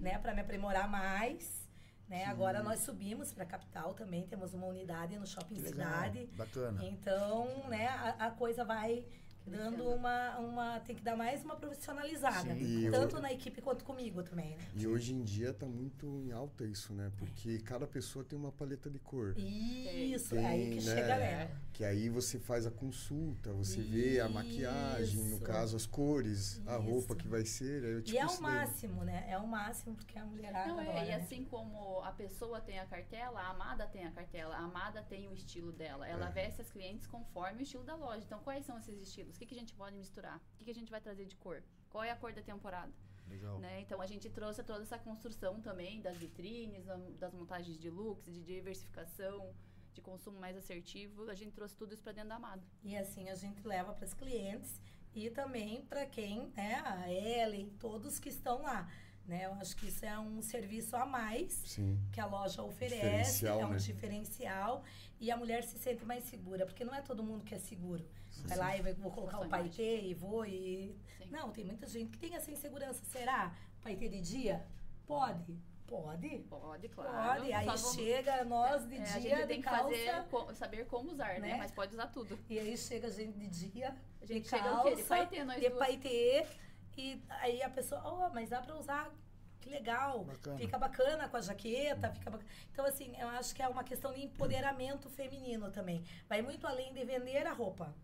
S9: né? Para me aprimorar mais. Né? Agora nós subimos para a capital também, temos uma unidade no Shopping
S1: legal.
S9: Cidade.
S1: Bacana.
S9: Então, né, a, a coisa vai dando uma, uma. Tem que dar mais uma profissionalizada.
S2: Sim.
S9: Tanto
S2: eu-
S9: na equipe quanto comigo também, né?
S2: E hoje em dia tá muito em alta isso, né? Porque cada pessoa tem uma paleta de cor.
S9: Isso,
S2: Tem,
S9: é aí que
S2: né?
S9: chega nela.
S2: Que aí você faz a consulta, você vê a maquiagem, no
S9: Isso.
S2: caso as cores, a roupa
S9: Isso.
S2: que vai ser. Aí eu, tipo,
S9: E é o
S2: isso daí.
S9: máximo, né? É o máximo, porque a mulherada
S11: Não, é,
S9: adora,
S11: e
S9: né?
S11: assim como a pessoa tem a cartela, a amada tem a cartela, a amada tem o estilo dela. Ela
S2: É.
S11: veste as clientes conforme o estilo da loja. Então, quais são esses estilos? O que, que a gente pode misturar? O que, que a gente vai trazer de cor? Qual é a cor da temporada?
S1: Legal.
S11: Né? Então, a gente trouxe toda essa construção também das vitrines, da- das montagens de looks, de diversificação, de consumo mais assertivo. A gente trouxe tudo isso para dentro da amada.
S9: E assim a gente leva para os clientes e também para quem, né, a Ellen, todos que estão lá. Né? Eu acho que isso é um serviço a mais
S2: Sim.
S9: que a loja oferece, é um
S2: né?
S9: diferencial e a mulher se sente mais segura, porque não é todo mundo que é seguro. Vai
S11: Sim.
S9: lá e vai, vou colocar
S11: Sua
S9: o paetê e vou e...
S11: Sim.
S9: Não, tem muita gente que tem essa insegurança. Será? Paetê de dia? Pode. Pode.
S11: Pode, claro.
S9: Pode. Aí
S11: vamos-
S9: chega nós de
S11: É, a
S9: dia,
S11: gente tem
S9: de
S11: que
S9: calça.
S11: fazer, co- saber como usar, né?
S9: né?
S11: Mas pode usar tudo.
S9: E aí chega a gente de dia,
S11: A gente
S9: de
S11: chega
S9: calça,
S11: o quê? De paetê, nós
S9: de
S11: duas.
S9: paetê, e aí a pessoa, oh, mas dá pra usar, que legal,
S1: Bacana.
S9: fica bacana com a jaqueta, fica bacana. Então, assim, eu acho que é uma questão de empoderamento feminino também. Vai muito além de vender a roupa,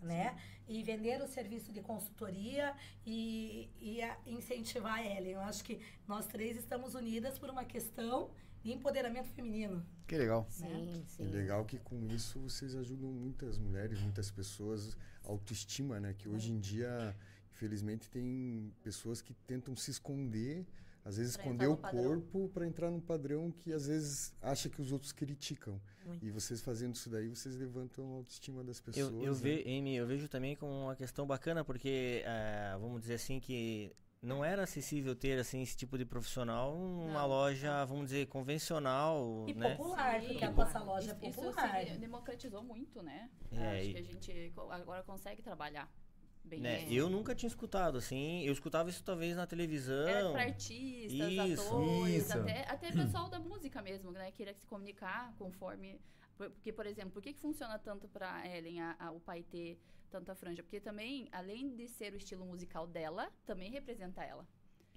S9: né? E vender o serviço de consultoria e, e incentivar a Ellen. Eu acho que nós três estamos unidas por uma questão de empoderamento feminino.
S1: Que legal.
S10: Sim,
S2: E
S10: sim.
S2: legal que com isso vocês ajudam muitas mulheres, muitas pessoas, autoestima, né? Que hoje em dia, infelizmente, tem pessoas que tentam se esconder, às vezes
S11: Pra
S2: esconder o corpo para entrar num padrão que às vezes acha que os outros criticam.
S9: Muito.
S2: E vocês fazendo isso daí, vocês levantam a autoestima das pessoas.
S3: Eu, eu,
S2: né?
S3: ve, Amy, eu vejo também como uma questão bacana, porque, ah, vamos dizer assim, que não era acessível ter assim esse tipo de profissional numa
S11: Não.
S3: loja, vamos dizer, convencional,
S9: E
S3: né?
S9: popular,
S11: Sim.
S9: porque a nossa loja é
S11: Isso-
S9: popular.
S11: Isso se democratizou muito, né?
S3: É,
S11: Acho
S3: e-
S11: que a gente agora consegue trabalhar bem.
S3: Né?
S11: isso.
S3: Eu nunca tinha escutado, assim, eu escutava isso talvez na televisão.
S11: Era para artistas,
S3: Isso,
S11: atores,
S1: isso.
S11: até, até pessoal da música mesmo, né? Queria se comunicar conforme. por- Porque, por exemplo, por que, que funciona tanto para Ellen a, a- o paetê, tanto a franja? Porque também, além de ser o estilo musical dela, também representa ela.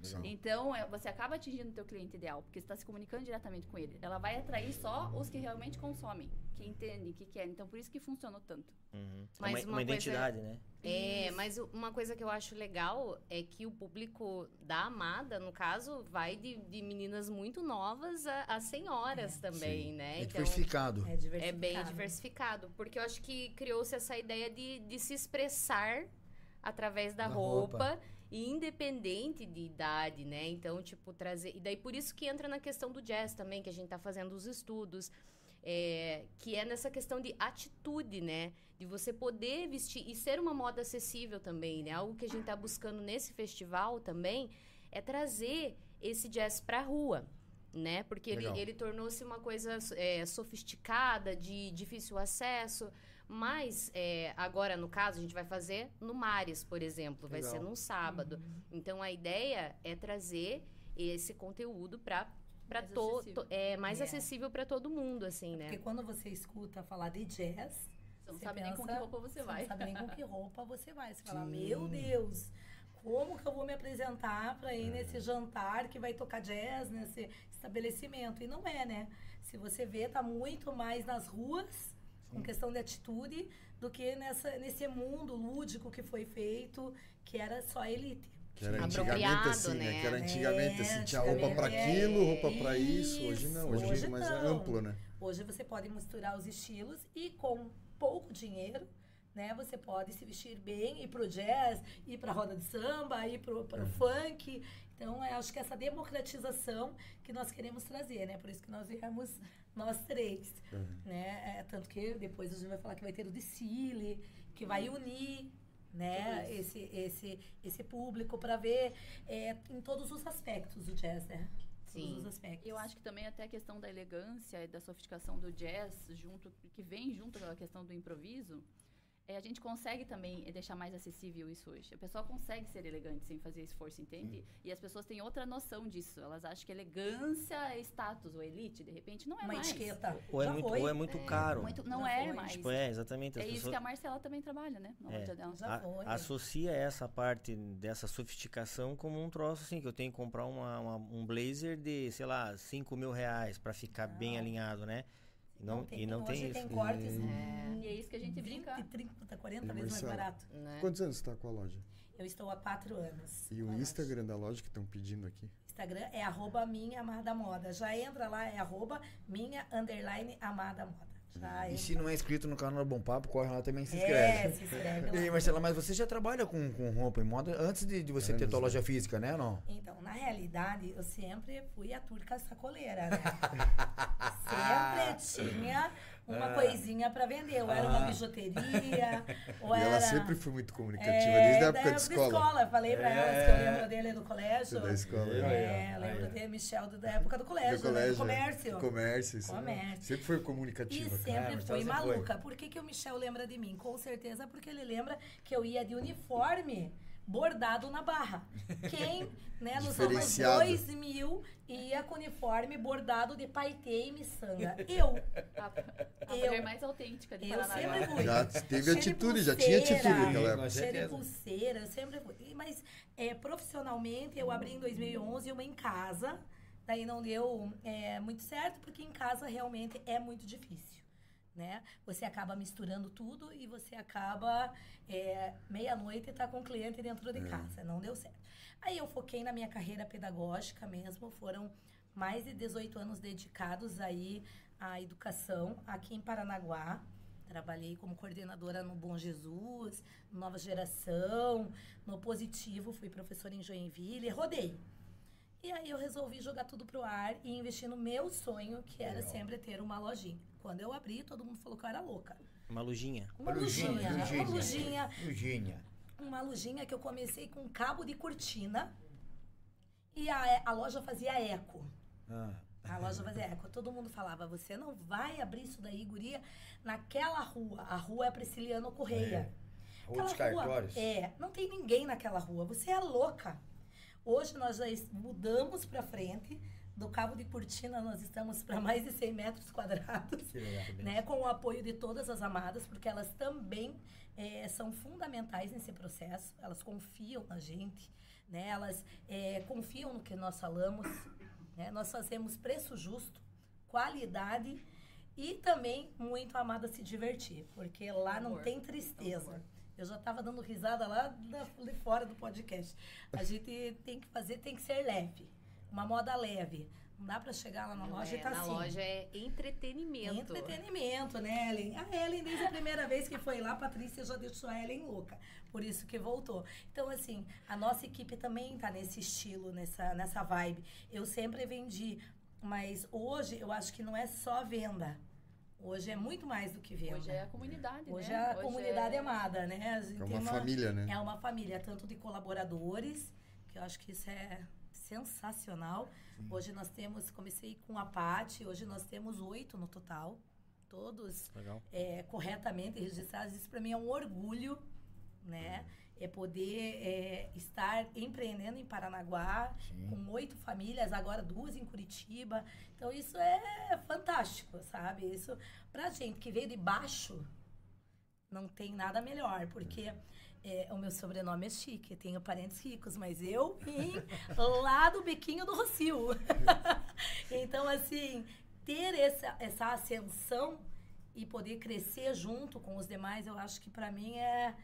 S2: Sim.
S11: Então, é, você acaba atingindo o teu cliente ideal, porque você está se comunicando diretamente com ele. Ela vai atrair só os que realmente consomem, que entendem, que querem. Então, por isso que funcionou tanto.
S3: Uhum. É
S10: Mas
S3: uma,
S10: uma
S3: uma
S10: coisa-
S3: identidade, né?
S10: É,
S11: Isso.
S10: mas uma coisa que eu acho legal é que o público da Amada, no caso, vai de, de meninas muito novas a, a senhoras também, né?
S1: É diversificado.
S9: É
S10: É
S9: diversificado.
S10: bem diversificado. Porque eu acho que criou-se essa ideia de, de se expressar através da
S1: Da
S10: roupa.
S1: roupa.
S10: E independente de idade, né? Então, tipo, trazer. E daí por isso que entra na questão do jazz também, que a gente tá fazendo os estudos. é, que é nessa questão de atitude, né? De você poder vestir e ser uma moda acessível também, né? Algo que a gente tá buscando nesse festival também é trazer esse jazz pra rua, né? Porque ele,
S1: Legal.
S10: ele tornou-se uma coisa é, sofisticada, de difícil acesso. Mas é, agora, no caso, a gente vai fazer no Mares, por exemplo. Vai
S1: Legal.
S10: ser num sábado. Então, a ideia é trazer esse conteúdo para para
S11: Mais
S10: todo
S11: acessível.
S10: é mais
S9: É.
S10: acessível para todo mundo assim né
S9: Porque quando você escuta falar de jazz,
S11: Você não
S9: Você
S11: sabe nem com que
S9: pensa-
S11: roupa você vai.
S9: não sabe nem com que roupa você vai. Você fala,
S1: Sim.
S9: meu Deus, como que eu vou me apresentar para ir nesse jantar que vai tocar jazz nesse estabelecimento? E não é, né? Se você vê, tá muito mais nas ruas, com questão de atitude, do que nessa, nesse mundo lúdico que foi feito, que era só elite.
S2: Que era antigamente assim, né?
S10: né?
S2: Que era antigamente assim,
S9: É,
S2: tinha roupa para aquilo,
S9: é
S2: roupa para isso. Hoje não, hoje,
S9: Hoje
S2: é mais
S9: não.
S2: amplo, né?
S9: Hoje você pode misturar os estilos e com pouco dinheiro, né? Você pode se vestir bem, ir pro jazz, ir pra roda de samba, ir pro, pro funk. Então, eu acho que essa democratização que nós queremos trazer, né? Por isso que nós viemos nós três, né? É, tanto que depois a gente vai falar que vai ter o desfile, que vai unir né, esse, esse, esse público para ver é, em todos os aspectos do jazz, né?
S10: Sim.
S9: Todos os aspectos.
S11: Eu acho que também até a questão da elegância e da sofisticação do jazz, junto, que vem junto com a questão do improviso, é, a gente consegue também é, deixar mais acessível isso hoje. A pessoa consegue ser elegante sem fazer esforço, entende? E as pessoas têm outra noção disso. Elas acham que elegância é status ou elite, de repente não é
S9: Uma
S11: mais.
S9: etiqueta.
S3: Ou é
S9: Já
S3: muito,
S9: foi.
S3: ou é muito caro.
S11: Muito- não
S9: Já
S11: é
S9: foi.
S11: mais.
S3: Tipo, é, exatamente.
S11: É isso
S3: pessoas
S11: que a Marcela também trabalha, né? Na
S3: É.
S11: dela.
S9: Já
S3: a- associa essa parte dessa sofisticação como um troço assim, que eu tenho que comprar uma, uma- um blazer de, sei lá, 5 mil reais pra ficar bem alinhado, né? E não, e não
S9: hoje
S3: tem isso.
S9: tem cortes
S11: E é isso que a gente
S9: 20,
S11: brinca.
S9: 30, 40
S2: E
S9: vezes mais barato.
S12: Né?
S2: Quantos anos está com a loja?
S9: Eu estou há quatro anos.
S2: E o
S9: loja.
S2: Instagram da loja que estão pedindo aqui?
S9: Instagram é arroba minha amada moda. Já entra lá, é arroba minha underline amada moda. Já
S1: E se não é inscrito no canal Bom Papo, corre lá também e se
S9: É,
S1: inscreve.
S9: se inscreve
S1: E aí. Marcela, mas você já trabalha com, com roupa e moda antes de, de você ter
S2: Anos,
S1: tua loja física, né, não?
S9: Então, na realidade, eu sempre fui a turca sacoleira, né? sempre tinha uma
S1: Ah.
S9: coisinha pra vender. Ou era uma
S1: Ah.
S9: bijuteria, ou
S2: E
S9: era...
S2: ela sempre foi muito comunicativa,
S9: É,
S2: desde a
S9: da
S2: época de escola.
S9: Eu falei pra
S1: É.
S9: elas que eu lembro dele do colégio.
S2: Da escola.
S9: É,
S1: Aí,
S9: lembro
S1: ó.
S9: de Michel do- da época do colégio,
S2: Do colégio,
S9: né? Do comércio.
S2: Comércio, isso.
S9: Comércio.
S2: Sempre foi
S9: E
S2: comunicativa. cara.
S9: sempre
S1: ela sempre
S9: maluca. Por que, que o Michel lembra de mim? Com certeza porque ele lembra que eu ia de uniforme bordado na barra. Quem, né, nos anos
S2: Diferenciado.
S9: 2000 ia com uniforme bordado de paetê e miçanga? Eu.
S11: A, a
S9: Eu-
S11: mulher mais autêntica de
S9: Eu sempre fui.
S2: Já teve atitude, já tinha atitude naquela época.
S9: Pulseira, eu sempre fui. E- Mas é, profissionalmente eu abri em 2011 uma em casa. Daí não deu é, muito certo, porque em casa realmente é muito difícil. Né? Você acaba misturando tudo e você acaba é, meia-noite tá com o cliente dentro de casa. Não deu certo. Aí eu foquei na minha carreira pedagógica mesmo. Foram mais de 18 anos dedicados aí à educação aqui em Paranaguá. Trabalhei como coordenadora no Bom Jesus, no Nova Geração, no Positivo, fui professora em Joinville, rodei. E aí eu resolvi jogar tudo pro ar e investir no meu sonho, que era sempre ter uma lojinha. Quando eu abri, todo mundo falou que eu era louca.
S3: Uma lojinha.
S9: Uma lojinha, uma lojinha,
S1: Lujinha.
S9: uma lojinha que eu comecei com cabo de cortina e a, a loja fazia eco.
S1: Ah.
S9: A loja fazia eco. Todo mundo falava, você não vai abrir isso daí, guria, naquela rua. A rua é Prisciliano Correia.
S1: Rua dos Cartórios.
S9: é, não tem ninguém naquela rua. Você é louca. Hoje nós já mudamos para frente. Do Cabo de Cortina nós estamos para mais de 100 metros quadrados né, com o apoio de todas as amadas, porque elas também eh, são fundamentais nesse processo, elas confiam na gente, né, elas eh, confiam no que nós falamos, né, nós fazemos preço justo, qualidade e também muito amada se divertir, porque lá não
S11: Amor.
S9: tem tristeza. Eu já estava dando risada lá de fora do podcast. A gente tem que fazer, tem que ser leve, uma moda leve. Não dá para chegar lá na
S12: Não
S9: loja
S12: é,
S9: e tá
S12: na
S9: assim.
S12: loja é entretenimento.
S9: Entretenimento, né, Ellen? A Ellen, desde a primeira vez que foi lá, a Patrícia já deixou a Ellen louca. Por isso que voltou. Então, assim, a nossa equipe também tá nesse estilo, nessa, nessa vibe. Eu sempre vendi, mas hoje eu acho que não é só venda. Hoje é muito mais do que venda.
S11: Hoje é a comunidade,
S9: Hoje
S11: né?
S9: é a comunidade amada, né?
S2: É
S9: tem
S2: uma família, né?
S9: É uma família, tanto de colaboradores, que eu acho que isso é sensacional. Hoje nós temos, comecei com a Pati, hoje nós temos oito no total, todos é, corretamente registrados. Isso para mim é um orgulho, né? É poder é, estar empreendendo em Paranaguá, com oito famílias, agora duas em Curitiba. Então isso é fantástico, sabe? Isso pra gente que veio de baixo, não tem nada melhor, porque é, o meu sobrenome é chique, tenho parentes ricos, mas eu vim lá do biquinho do Rocio. então, assim, ter essa, essa ascensão e poder crescer junto com os demais, eu acho que para mim é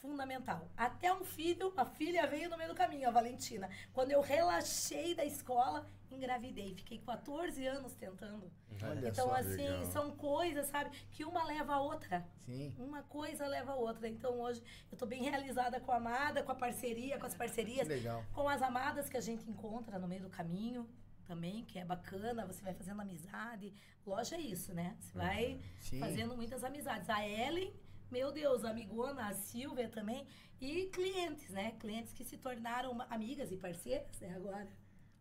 S9: fundamental. Até um filho, a filha veio no meio do caminho, a Valentina. Quando eu relaxei da escola, engravidei. Fiquei 14 anos tentando.
S1: Olha
S9: então, assim,
S2: legal.
S9: são coisas, sabe, que uma leva a outra.
S1: Sim.
S9: Uma coisa leva a outra. Então, hoje, eu tô bem realizada com a amada, com a parceria, com as
S1: Que
S9: parcerias,
S1: legal.
S9: com as amadas que a gente encontra no meio do caminho também, que é bacana, você vai fazendo amizade. Loja é isso, né? Você vai
S1: Sim.
S9: fazendo muitas amizades. A Ellen, meu Deus, amigona, a Silvia também. E clientes, né? Clientes que se tornaram amigas e parceiras, né? Agora.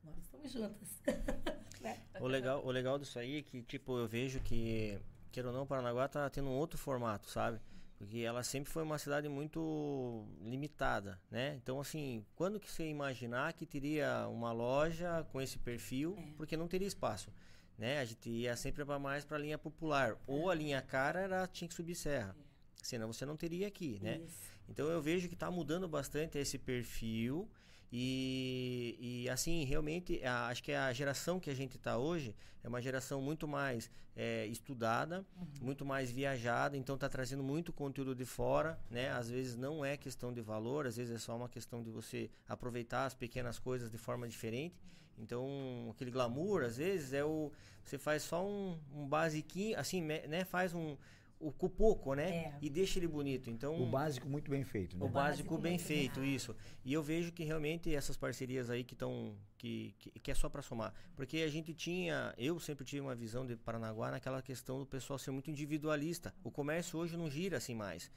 S9: Agora estamos juntas. né?
S3: O legal, o legal disso aí é que, tipo, eu vejo que, queira ou não, Paranaguá tá tendo um outro formato, sabe? porque ela sempre foi uma cidade muito limitada, né? Então, assim, quando que você imaginar que teria uma loja com esse perfil,
S9: É.
S3: porque não teria espaço, né? A gente ia sempre para mais para a linha popular, ou a linha cara era tinha que subir serra, senão você não teria aqui, né?
S9: Isso.
S3: Então eu vejo que está mudando bastante esse perfil e, e assim realmente a- acho que a geração que a gente está hoje é uma geração muito mais é, estudada, muito mais viajada, então está trazendo muito conteúdo de fora, né? Às vezes não é questão de valor, às vezes é só uma questão de você aproveitar as pequenas coisas de forma diferente. Então aquele glamour às vezes é o você faz só um, um basiquinho, assim, né? Faz um o com pouco, né?
S9: É.
S3: E deixa ele bonito. Então
S1: O básico muito bem feito, né?
S3: o básico
S9: básico
S3: bem
S9: muito bem
S3: feito, isso. E eu vejo que realmente essas parcerias aí que estão. Que, que, que é só para somar. Porque a gente tinha. Eu sempre tive uma visão de Paranaguá naquela questão do pessoal ser muito individualista. O comércio hoje não gira assim mais.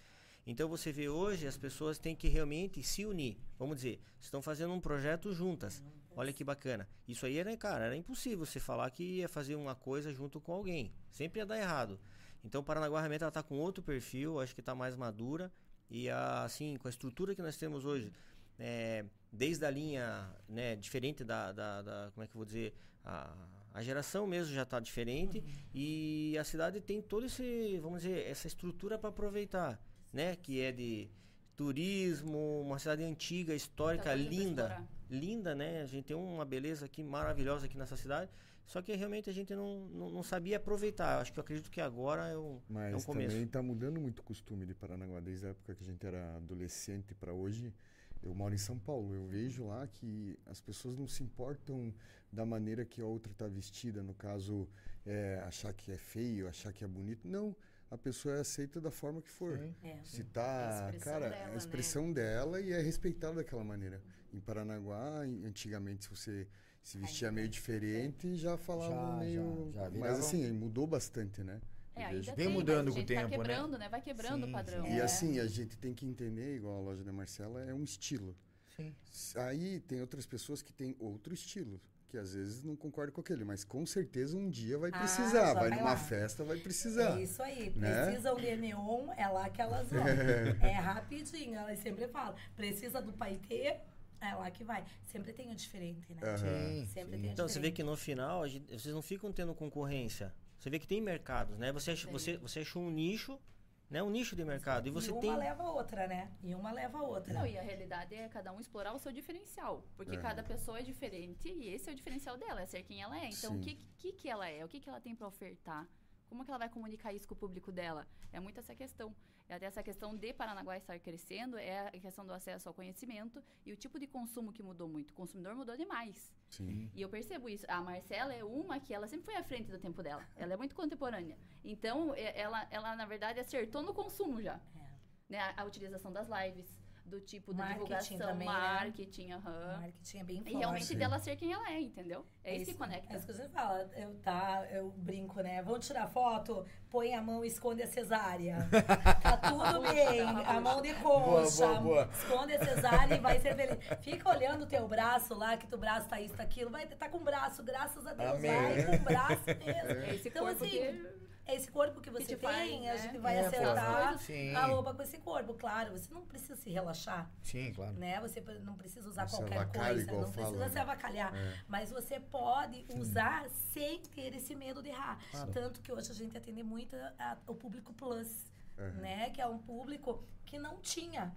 S3: Então você vê hoje as pessoas têm que realmente se unir. Vamos dizer, estão fazendo um projeto juntas. Olha que bacana. Isso aí era, cara, era impossível você falar que ia fazer uma coisa junto com alguém. Sempre ia dar errado. Então Paranaguá realmente ela tá com outro perfil, acho que está mais madura e a, assim com a estrutura que nós temos hoje, é, desde a linha, né, diferente da, da, da- como é que eu vou dizer, a, a geração mesmo já está diferente e a cidade tem todo esse, vamos dizer, essa estrutura para aproveitar, né, que é de turismo, uma cidade antiga, histórica, linda, linda, né? A gente tem uma beleza aqui maravilhosa aqui nessa cidade. Só que realmente a gente não, não, não sabia aproveitar. Acho que eu acredito que agora é um, é
S2: Mas
S3: começo.
S2: também está mudando muito o costume de Paranaguá. Desde a época que a gente era adolescente para hoje, eu moro em São Paulo. Eu vejo lá que as pessoas não se importam da maneira que a outra está vestida. No caso, é, achar que é feio, achar que é bonito. Não. A pessoa é aceita da forma que for.
S9: É.
S2: Se
S12: É
S2: tá,
S12: a expressão
S2: cara,
S12: dela,
S2: a
S12: né?
S2: expressão dela e é respeitada daquela maneira. Em Paranaguá, antigamente, se você se vestia meio diferente, já falavam
S1: Já,
S2: meio.
S1: já, já
S2: Mas assim, mudou bastante, né?
S11: É, ainda.
S1: Vem
S11: tem,
S1: mudando com
S11: a
S1: o
S11: gente tá
S1: tempo, né?
S11: quebrando, né? Vai quebrando
S1: Sim,
S11: o padrão.
S2: E
S11: É.
S2: assim, a gente tem que entender, igual a loja da Marcela, é um estilo.
S1: Sim.
S2: Aí tem outras pessoas que têm outro estilo, que às vezes não concordam com aquele, mas com certeza um dia vai
S9: Ah,
S2: precisar.
S9: já
S2: vai
S9: vai
S2: numa
S9: lá.
S2: festa, vai precisar.
S9: É isso aí.
S2: né?
S9: Precisam de neon, é lá que elas vão. é rapidinho, elas sempre falam. Precisa do paetê, é lá que vai. Sempre tem o diferente, né?
S2: Aham.
S1: Sim,
S9: Sempre
S1: sim.
S9: tem o
S3: Então, você vê
S9: diferente.
S3: que no final, a gente- vocês não ficam tendo concorrência. Você vê que tem mercados, né? Você, ach- você, você achou um nicho, né? Um nicho de mercado. E você
S9: uma
S3: tem...
S9: leva a outra, né? E uma leva a outra.
S11: Não, e a realidade é cada um explorar o seu diferencial. Porque
S2: É.
S11: cada pessoa é diferente e esse é o diferencial dela, é ser quem ela é. Então, o que, que, que ela é? O que, que ela tem pra ofertar? Como que ela vai comunicar isso com o público dela? É muito essa questão. É até essa questão de Paranaguá estar crescendo, é a questão do acesso ao conhecimento e o tipo de consumo que mudou muito. O consumidor mudou demais.
S2: Sim.
S11: E eu percebo isso. A Marcela é uma que ela sempre foi à frente do tempo dela. Ela é muito contemporânea. Então, é- ela, ela na verdade, acertou no consumo já. Né? A, a utilização das lives, do tipo de
S9: Marketing
S11: divulgação,
S9: também, né?
S11: marketing, aham.
S9: O marketing é bem
S11: E
S9: forte.
S11: realmente dela ser quem ela é, entendeu? É, isso que conecta.
S9: É isso que você fala. Eu, tá, eu brinco, né? Vamos tirar foto, põe a mão e esconde a cesárea. Tá tudo bem. A mão de concha.
S1: Boa, boa, boa.
S9: Esconde a cesárea e vai ser feliz. Fica olhando o teu braço lá, que tu braço tá isso, tá aquilo. Vai tá com o braço, graças a Deus.
S1: Amém.
S9: Vai com o braço mesmo.
S11: É esse
S9: Então,
S11: corpo
S9: assim,
S11: que-
S9: é esse corpo que você
S11: te
S9: tem,
S11: faz,
S9: a
S11: né?
S9: gente vai
S1: É,
S9: acertar
S1: Sim.
S9: a roupa com esse corpo. Claro, você não precisa se relaxar
S1: Sim, claro.
S9: né? Você não precisa usar
S2: se
S9: qualquer coisa, não precisa
S2: falam,
S9: se
S2: né?
S9: avacalhar.
S2: É.
S9: Mas você pode usar sem ter esse medo de errar.
S1: Claro.
S9: Tanto que hoje a gente atende muito a- o público plus,
S2: Aham.
S9: né? Que é um público que não tinha.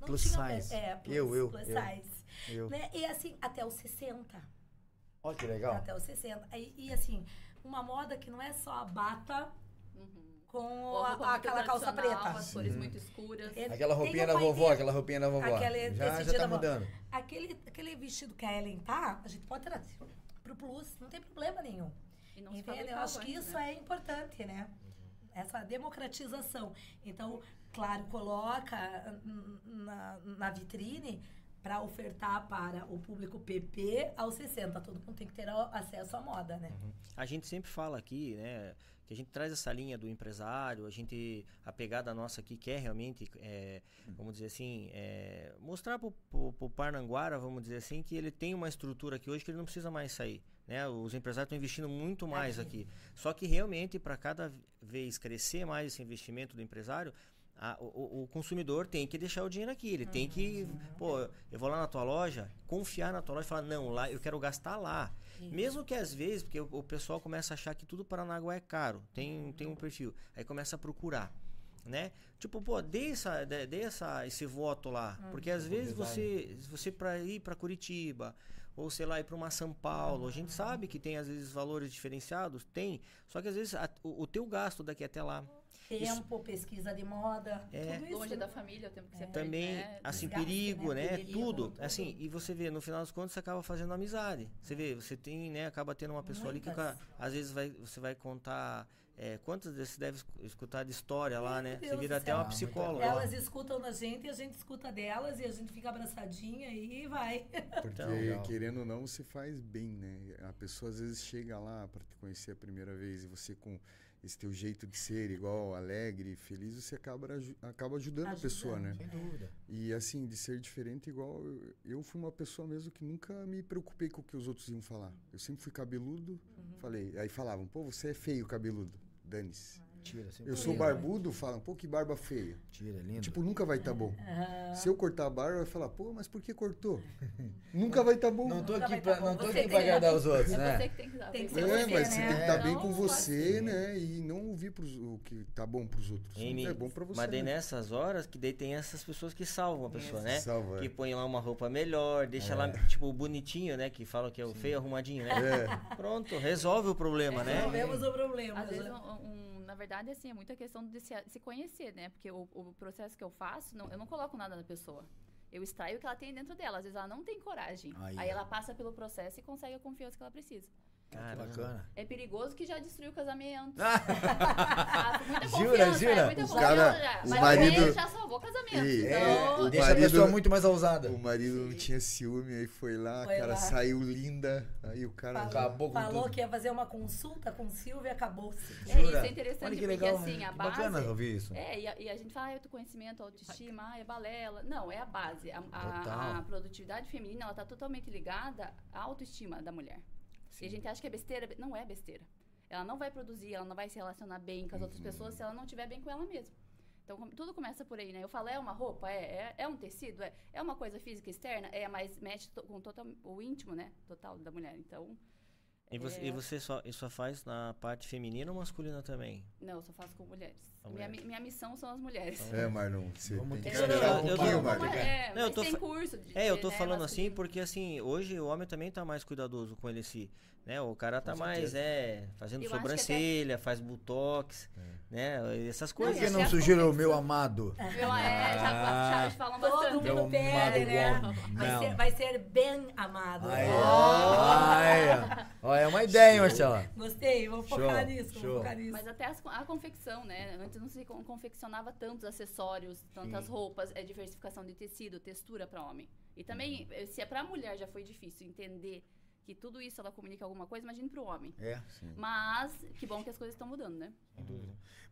S9: Não
S1: Plus
S9: tinha
S1: size.
S9: É, plus,
S1: Eu, eu,
S9: plus
S1: eu.
S9: size.
S1: Eu.
S9: Né? E assim, até os 60.
S1: Olha que legal.
S9: Até os 60. E, e assim, uma moda que não é só a bata
S11: Uhum.
S9: com a- aquela calça preta.
S11: As cores muito escuras.
S9: É,
S1: Aquela roupinha da vovó, aquela roupinha da vovó.
S9: Aquele-
S1: já já tá mudando.
S9: Aquele, aquele vestido que a Ellen tá, a gente pode trazer pro plus, não tem problema nenhum.
S11: E não se
S9: Entendeu? Eu acho que isso
S11: né?
S9: é importante, né? Essa democratização. Então, claro, coloca na, na vitrine para ofertar para o público PP aos 60. Todo mundo tem que ter acesso à moda, né?
S3: A gente sempre fala aqui, né, que a gente traz essa linha do empresário, a gente, a pegada nossa aqui quer realmente, é, vamos dizer assim, é, mostrar pro, pro Parnanguara, vamos dizer assim, que ele tem uma estrutura aqui hoje que ele não precisa mais sair. Né? Os empresários estão investindo muito mais aqui. Só que realmente, para cada vez crescer mais esse investimento do empresário, a- o, o- consumidor tem que deixar o dinheiro aqui. Ele tem que. Pô, eu vou lá na tua loja, confiar na tua loja e falar, não, lá eu quero gastar lá. Mesmo que às vezes, porque o, o pessoal começa a achar que tudo Paranaguá é caro, tem, tem um perfil, aí começa a procurar. Né? Tipo, pô, dê, essa, dê, dê essa, esse voto lá. porque às vezes você, você para ir para Curitiba, ou sei lá, ir para uma São Paulo, a gente sabe que tem às vezes valores diferenciados, tem. Só que às vezes a- o, o teu gasto daqui até lá.
S9: Tempo, pesquisa de moda,
S3: É.
S9: tudo isso.
S11: Longe da família, o tempo que você
S3: também
S11: perde, né?
S3: assim
S9: Desgaste,
S3: perigo
S9: né?
S3: né,
S9: Perigo,
S3: tudo
S9: tudo.
S3: assim e você vê no final das contas você acaba fazendo amizade você vê você tem né acaba tendo uma pessoa ali que
S9: Muitas.
S3: às vezes vai você vai contar é, quantas vezes você deve escu- escutar de história lá né
S9: Meu
S3: você
S9: Deus
S3: vira até
S9: céu.
S3: uma psicóloga lá.
S9: Elas escutam a gente e a gente escuta delas e a gente fica abraçadinha e vai.
S2: Porque,
S3: Então,
S2: querendo ou não, você faz bem, né? A pessoa às vezes chega lá para te conhecer a primeira vez e você com esse teu jeito de ser igual, alegre, feliz, você acaba, acaba ajudando, a pessoa, né?
S1: Sem dúvida.
S2: E assim, de ser diferente igual, eu, eu fui uma pessoa mesmo que nunca me preocupei com o que os outros iam falar. Eu sempre fui cabeludo, falei, aí falavam, pô, você é feio cabeludo, dane-se.
S1: Tira, sempre
S2: Eu sou barbudo, falam, pô, que barba feia.
S1: Tira, lindo.
S2: Tipo, nunca vai estar bom. Se eu cortar a barba, vai falar, pô, mas por que cortou? nunca vai estar bom.
S1: não tô
S9: Nunca
S1: aqui pra,
S9: tá
S1: não tô
S9: Você
S1: aqui pra agradar os outros,
S11: É
S1: né?
S11: você que tem que dar.
S9: Tem que ser
S2: É,
S9: você,
S2: mas você
S9: né?
S2: tem que estar bem
S11: Então,
S2: com
S11: pode
S2: você,
S11: ser.
S2: né? E não ouvir pros, o que tá bom pros outros.
S3: Mi?
S2: é bom pra você.
S3: mas daí
S2: né?
S3: nessas horas que daí tem essas pessoas que salvam a pessoa né
S2: Salva, é.
S3: que põe lá uma roupa melhor deixa lá tipo bonitinho né que falam que é o feio arrumadinho né
S2: É.
S3: pronto resolve o problema né
S9: Resolvemos o problema.
S11: Às vezes, um- um- na verdade, assim, é muita questão de se, se conhecer, né? Porque o, o processo que eu faço, não, eu não coloco nada na pessoa. Eu extraio o que ela tem dentro dela. Às vezes ela não tem coragem.
S1: Aí,
S11: Aí,
S1: ó.
S11: ela passa pelo processo e consegue a confiança que ela precisa.
S3: Caramba.
S1: bacana.
S11: É perigoso que já destruiu o casamento. Ah, muita
S1: Jura, jura?
S11: é muita
S2: cara- o
S11: Mas
S2: marido-
S11: já salvou o casamento.
S2: E-
S11: então,
S2: o
S1: Deixa a
S2: marido-
S1: pessoa muito mais ousada.
S2: O marido não tinha ciúme, aí foi lá,
S9: Foi
S2: cara,
S9: lá.
S2: saiu linda. Aí o cara.
S9: Falou,
S1: Acabou com
S9: falou
S1: tudo.
S9: que ia fazer uma consulta com o Silvio e acabou-se.
S11: é, isso é interessante
S1: Olha que
S11: porque
S1: legal,
S11: assim, a base.
S1: bacana ouvir isso.
S11: É, e a, e a gente fala, ah, autoconhecimento, autoestima, ah, é balela. Não, é a base. A, a- a produtividade feminina, ela tá totalmente ligada à autoestima da mulher. E a gente acha que é besteira. Não é besteira. Ela não vai produzir, ela não vai se relacionar bem com as outras pessoas se ela não estiver bem com ela mesma. Então, tudo começa por aí, né? Eu falo, é uma roupa? É. É, é um tecido? É. É uma coisa física externa? É, mas mexe to- com total, o íntimo, né? Total da mulher. Então,
S3: e você,
S11: É.
S3: e você só, e só faz na parte feminina ou masculina também
S11: não, eu só faço com mulheres. Minha, minha missão são as mulheres.
S2: É, Marlon, você
S1: Vamos
S2: tem que um pouquinho, Marlon.
S11: Mas, é,
S3: Não, eu tô
S11: tem curso de,
S3: É, eu tô
S11: né,
S3: falando assim
S11: masculino.
S3: porque assim, hoje o homem também tá mais cuidadoso com ele si, né? O cara tá mais é fazendo
S11: Eu
S3: sobrancelha, faz botox, né? Essas
S1: Por
S3: coisas.
S1: que não
S9: até a
S1: sugiro o meu amado?
S11: Meu, é, já, já, já falam
S9: Todo
S11: bastante.
S1: Meu
S9: mundo pede, né? Vai ser, vai ser bem amado.
S1: Aí,
S9: Oh,
S1: Ai, é uma ideia, hein, Marcela?
S9: Gostei, vou focar
S1: Show,
S9: nisso,
S1: show.
S9: vou focar nisso.
S11: Mas até as- a confecção, né? Antes não se con- confeccionava tantos acessórios, tantas roupas, é diversificação de tecido, textura para homem. E também, eh, se é para mulher já foi difícil entender que tudo isso ela comunica alguma coisa, imagine para o homem.
S1: É.
S11: Mas que bom que as coisas estão mudando, né?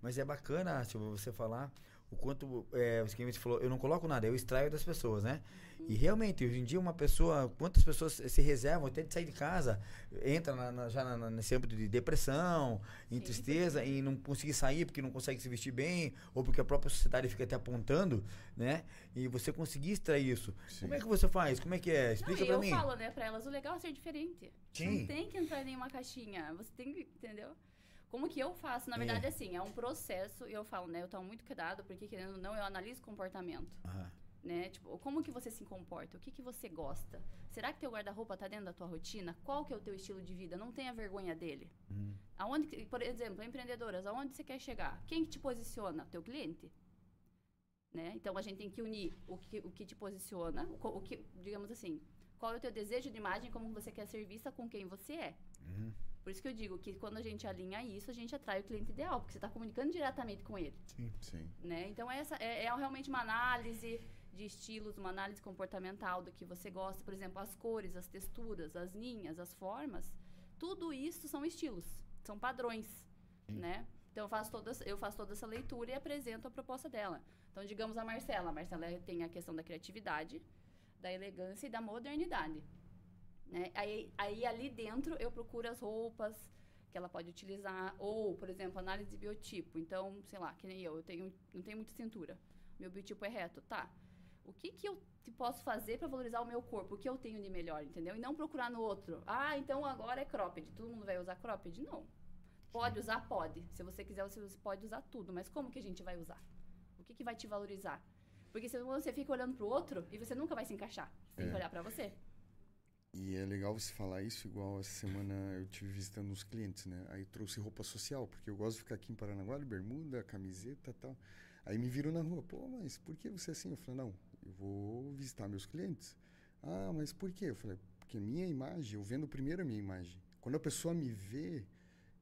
S1: Mas é bacana, Silvia, você falar o quanto, é, o que você falou, eu não coloco nada, eu extraio das pessoas, né? E realmente, hoje em dia, uma pessoa, quantas pessoas se reservam até de sair de casa, entra na- na- já na- nesse âmbito de depressão, em
S11: Sim,
S1: tristeza, em não conseguir sair porque não consegue se vestir bem, ou porque a própria sociedade fica até apontando, né? E você conseguir extrair isso.
S2: Sim.
S1: Como é que você faz? Como é que é?
S11: Não,
S1: Explica
S11: e
S1: pra
S11: eu
S1: mim.
S11: falo, né, pra elas, o legal é ser diferente. Você
S1: Sim.
S11: não tem que entrar em nenhuma caixinha. Você tem que, entendeu? Como que eu faço? Na
S1: É.
S11: verdade, assim, é um processo, e eu falo, né, eu tomo muito cuidado, porque querendo ou não, eu analiso comportamento.
S1: Aham.
S11: né? Tipo, como que você se comporta? O que que você gosta? Será que teu guarda-roupa tá dentro da tua rotina? Qual que é o teu estilo de vida? Não tenha vergonha dele.
S1: Uhum.
S11: Aonde, por exemplo, empreendedoras, aonde você quer chegar? Quem que te posiciona? Teu cliente? Né? Então a gente tem que unir o que, o que te posiciona, o, o que, digamos assim, qual é o teu desejo de imagem, como você quer ser vista com quem você é.
S1: Uhum.
S11: Por isso que eu digo que quando a gente alinha isso, a gente atrai o cliente ideal, porque você está comunicando diretamente com ele
S2: Sim.
S11: né? Então essa é, é realmente uma análise de estilos, uma análise comportamental do que você gosta, por exemplo, as cores, as texturas, as linhas, as formas, tudo isso são estilos, são padrões, né? Então eu faço toda eu faço toda essa leitura e apresento a proposta dela. Então digamos a Marcela, a Marcela tem a questão da criatividade, da elegância e da modernidade. Né? Aí, aí ali dentro eu procuro as roupas que ela pode utilizar. Ou, por exemplo, análise de biotipo. Então, sei lá, que nem eu, eu tenho, não tenho muita cintura. Meu biotipo é reto, tá. O que, que eu te- posso fazer para valorizar o meu corpo? O que eu tenho de melhor, entendeu? E não procurar no outro. Ah, então agora é cropped. Todo mundo vai usar cropped? Não. Pode usar? Pode. Se você quiser, você você pode usar tudo. Mas como que a gente vai usar? O que, que vai te valorizar? Porque senão você fica olhando pro outro e você nunca vai se encaixar. Você tem que
S2: É.
S11: olhar para você.
S2: E é legal você falar isso, igual essa semana eu tive visitando uns clientes, né? Aí trouxe roupa social, porque eu gosto de ficar aqui em Paranaguá, de bermuda, camiseta e tal. Aí me viram na rua, pô, mas por que você é assim? Eu falei, não, eu vou visitar meus clientes. Ah, mas por quê? Eu falei, porque minha imagem, eu vendo primeiro a minha imagem. Quando a pessoa me vê,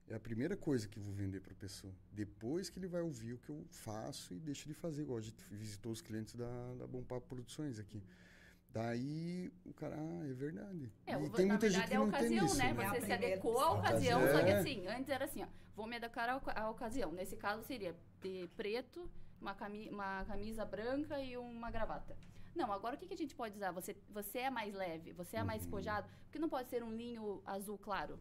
S2: é a primeira coisa que eu vou vender para a pessoa. Depois que ele vai ouvir o que eu faço e deixa de fazer, igual a gente visitou os clientes da, da Bom Papo Produções aqui. Daí o cara, ah, é verdade.
S11: É,
S2: e tem
S11: na
S2: muita
S11: verdade
S2: gente que
S11: é a
S2: não tem
S11: ocasião,
S2: isso.
S11: né?
S9: É a
S11: Você se
S9: primeira
S11: adequou à
S2: ocasião. É.
S11: só que assim, antes era assim, ó, vou me adequar à, oca- à ocasião. Nesse caso seria de preto, uma, cami uma camisa branca e uma gravata. Não, agora o que, que a gente pode usar? Você, você é mais leve, você é mais
S2: Uhum.
S11: despojado, porque não pode ser um linho azul claro.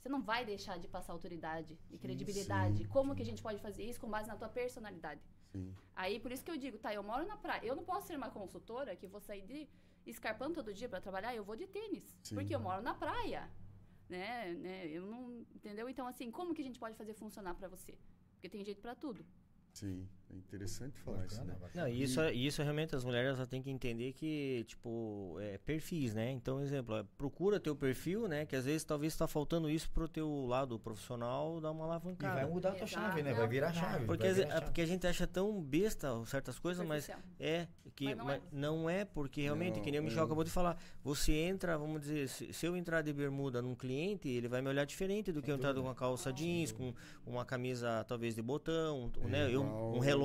S11: Você não vai deixar de passar autoridade e credibilidade.
S2: sim,
S11: Como que a gente pode fazer isso com base na tua personalidade?
S2: Sim.
S11: Aí, por isso que eu digo, tá, eu moro na praia. Eu não posso ser uma consultora que vou sair de escarpando todo dia para trabalhar, eu vou de tênis.
S2: Sim.
S11: Porque eu moro na praia. Né, né? Eu não. Entendeu? Então, assim, como que a gente pode fazer funcionar para você? Porque tem jeito para tudo.
S2: Sim, é interessante falar isso, né?
S3: Não, e isso, e isso realmente as mulheres elas têm que entender que, tipo, é perfis, né? Então, exemplo, é, procura teu perfil, né? Que às vezes talvez está faltando isso pro teu lado profissional dar uma
S1: E
S3: alavancada.
S1: vai mudar a tua
S11: Exato.
S1: chave, né? Vai virar a chave.
S3: Porque,
S1: virar a
S3: é
S1: chave.
S3: porque a gente acha tão besta certas coisas, mas é que
S11: Mas não
S3: mas
S11: é.
S3: não é porque realmente,
S2: Não,
S3: que nem o Michel
S2: é.
S3: acabou de falar, você entra, vamos dizer, se, se eu entrar de bermuda num cliente, ele vai me olhar diferente do que eu entrar com uma calça jeans, com uma camisa talvez de botão,
S2: É
S3: né? Eu, um relógio,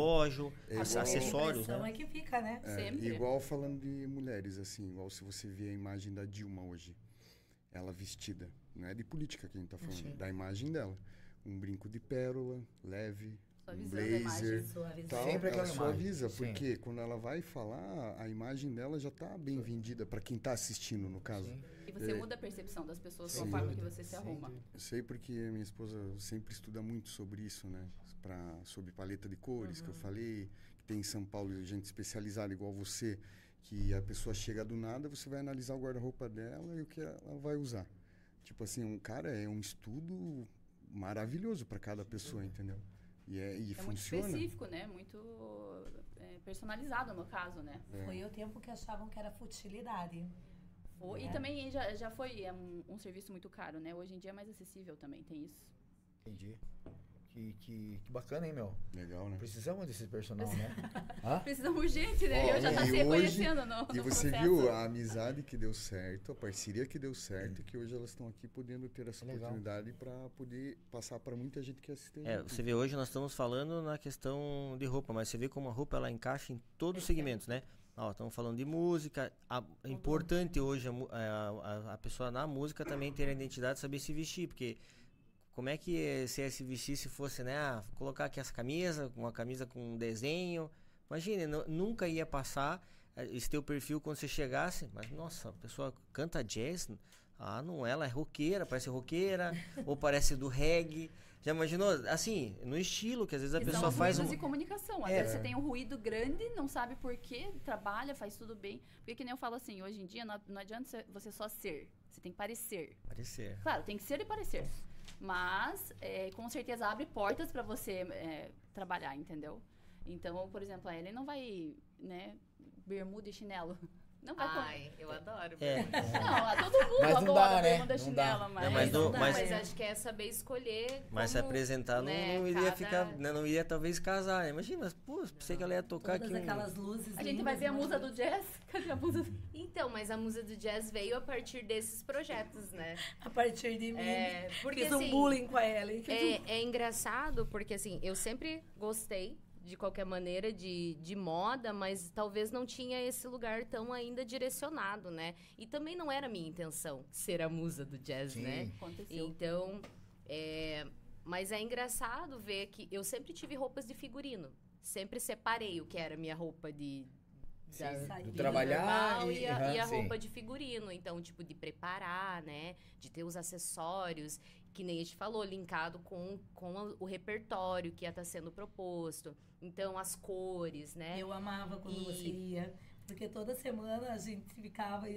S2: é
S3: ac-
S2: igual-
S3: acessórios,
S9: impressão
S3: né?
S9: é que fica, né?
S2: É,
S11: Sempre.
S2: igual falando de mulheres, assim, igual se você vê a imagem da Dilma hoje, ela vestida, não é de política que a gente tá falando, da imagem dela. Um brinco de pérola, leve, um
S11: a imagem.
S2: blazer,
S9: Suavizando.
S2: tal,
S1: Sempre
S2: ela
S1: aquela imagem,
S2: suaviza,
S1: sim.
S2: porque quando ela vai falar, a imagem dela já tá bem vendida para quem tá assistindo, no caso.
S11: E você
S2: É.
S11: muda a percepção das pessoas com
S2: Sim.
S11: a forma que você se arruma.
S2: Eu sei porque a minha esposa sempre estuda muito sobre isso, né? Pra, sobre paleta de cores, que eu falei, que tem em São Paulo gente especializada igual você, que a pessoa chega do nada, você vai analisar o guarda-roupa dela e o que ela vai usar. Tipo assim, um cara é um estudo maravilhoso para cada pessoa, entendeu? E, é, e
S11: É muito
S2: funciona.
S11: específico, né? Muito é, personalizado no caso, né?
S2: É.
S9: Foi o tempo que achavam que era futilidade.
S11: Foi-
S9: É.
S11: E também já, já foi é um, um serviço muito caro, né? Hoje em dia é mais acessível também, tem isso.
S1: Entendi. Que, que, que bacana, hein, meu?
S2: Legal, né?
S1: Precisamos desse personal, né? Hã?
S11: Precisamos urgente, né?
S2: Ó,
S11: eu já tá se reconhecendo no,
S2: E
S11: no
S2: você
S11: processo.
S2: viu a amizade que deu certo, a parceria que deu certo, e que hoje elas estão aqui podendo ter essa
S1: Legal.
S2: oportunidade para poder passar para muita gente que assiste.
S3: É,
S2: gente.
S3: você vê, hoje nós estamos falando na questão de roupa, mas você vê como a roupa ela encaixa em todos os segmentos, né? Ó, estamos falando de música. A, é importante hoje a, a, a- a pessoa na música também ter a identidade, saber se vestir, porque como é que se é se vestir se fosse, né? Ah, colocar aqui essa camisa, uma camisa com um desenho. Imagine, nu- nunca ia passar eh, esse teu perfil quando você chegasse, mas nossa, a pessoa canta jazz. Ah, não, ela é roqueira, parece roqueira, ou parece do reggae. Já imaginou? Assim, no estilo, que às vezes a
S11: E
S3: pessoa
S11: são
S3: faz um.
S11: ruídos de comunicação. Às
S3: É.
S11: vezes você tem um ruído grande, não sabe por quê, trabalha, faz tudo bem. Porque que nem eu falo assim, hoje em dia não, não adianta você- você só ser. Você tem que parecer.
S3: Parecer.
S11: Claro, tem que ser e parecer. Mas, é, com certeza, abre portas para você é, trabalhar, entendeu? Então, por exemplo, a Ellen não vai, né, bermuda e chinelo. Não vai
S12: Ai, eu adoro.
S3: É.
S11: Não, a todo mundo
S1: Mas não
S11: adora
S1: dá, né? Não
S11: chinelo,
S1: dá.
S11: mas...
S3: Não, mas
S12: não
S3: do-
S12: dá,
S3: mas-
S12: mas, acho que é saber escolher.
S3: Mas se
S12: como,
S3: apresentar não,
S12: né,
S3: não iria
S12: cada-
S3: ficar. né, Não iria talvez casar. né? Imagina, mas, pô, pensei que ela ia tocar
S9: Todas
S3: aqui. um-
S9: aquelas luzes
S11: A gente vai
S9: lindas,
S11: ver a musa do jazz? Cadê a musa?
S12: Então, mas a musa do jazz veio a partir desses projetos, né?
S9: A partir de mim.
S12: É, porque
S9: Fiz
S12: assim,
S9: um bullying com a Ellen. Um-
S12: É, é engraçado porque, assim, eu sempre gostei, de qualquer maneira, de, de moda, mas talvez não tinha esse lugar tão ainda direcionado, né? E também não era minha intenção ser a musa do jazz,
S1: Sim.
S12: né?
S11: Aconteceu.
S12: Então, é, mas é engraçado ver que eu sempre tive roupas de figurino. Sempre separei o que era minha roupa de... Da-
S9: do
S1: trabalhar e-
S12: e, a,
S1: aham,
S12: e a roupa de figurino. Então, tipo, de preparar, né? De ter os acessórios.
S10: Que nem a gente falou, linkado com, com o repertório que ia estar sendo proposto. Então, as cores, né?
S9: Eu amava quando
S10: E-
S9: você ia, porque toda semana a gente ficava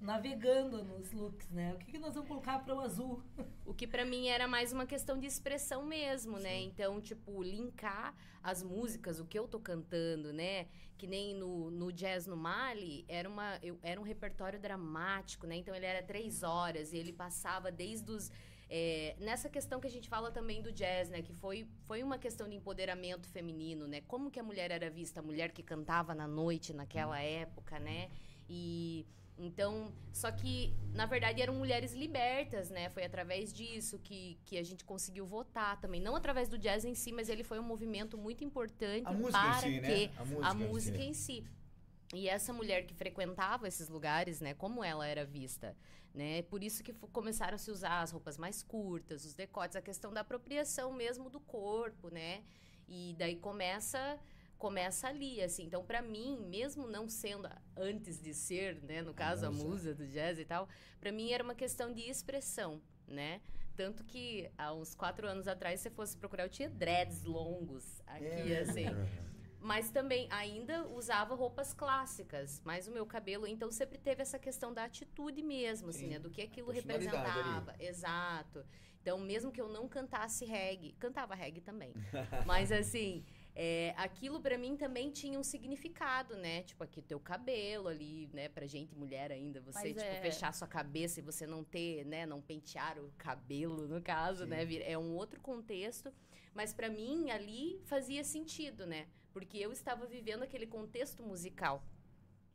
S9: navegando nos looks, né? O que, que nós vamos colocar para o azul?
S10: O que pra mim era mais uma questão de expressão mesmo, né? Então, tipo, linkar as músicas, o que eu tô cantando, né? Que nem no, no Jazz no Mali, era, uma, eu- era um repertório dramático, né? Então, ele era três horas e ele passava desde os... é, nessa questão que a gente fala também do jazz, né? Que foi, foi uma questão de empoderamento feminino, né? Como que a mulher era vista? A mulher que cantava na noite naquela época, né? E... Então, só que, na verdade, eram mulheres libertas, né? Foi através disso que, que a gente conseguiu votar também. Não através do jazz em si, mas ele foi um movimento muito importante
S1: música
S10: para
S1: si, né?
S10: que
S1: A música
S10: a
S1: em si.
S10: música em si. E essa mulher que frequentava esses lugares, né? Como ela era vista, né? Por isso que começaram a se usar as roupas mais curtas, os decotes, a questão da apropriação mesmo do corpo, né? E daí começa começa ali, assim. Então, pra mim, mesmo não sendo antes de ser, né, no caso a
S1: musa.
S10: musa do jazz e tal, pra mim era uma questão de expressão, né? Tanto que há uns quatro anos atrás, se você fosse procurar, eu tinha dreads longos aqui,
S1: É,
S10: assim. Mas também ainda usava roupas clássicas, mas o meu cabelo, então sempre teve essa questão da atitude mesmo, assim,
S1: Sim.
S10: né? Do que aquilo
S1: Personalidade ali.
S10: representava. Exato. Então, mesmo que eu não cantasse reggae, cantava reggae também. mas assim, é, aquilo pra mim também tinha um significado, né? Tipo, aqui teu cabelo ali, né? Pra gente, mulher ainda, você,
S11: Mas
S10: tipo,
S11: é-
S10: fechar sua cabeça e você não ter, né? Não pentear o cabelo, no caso, né? vir- É um outro contexto. Mas pra mim, ali fazia sentido, né? Porque eu estava vivendo aquele contexto musical.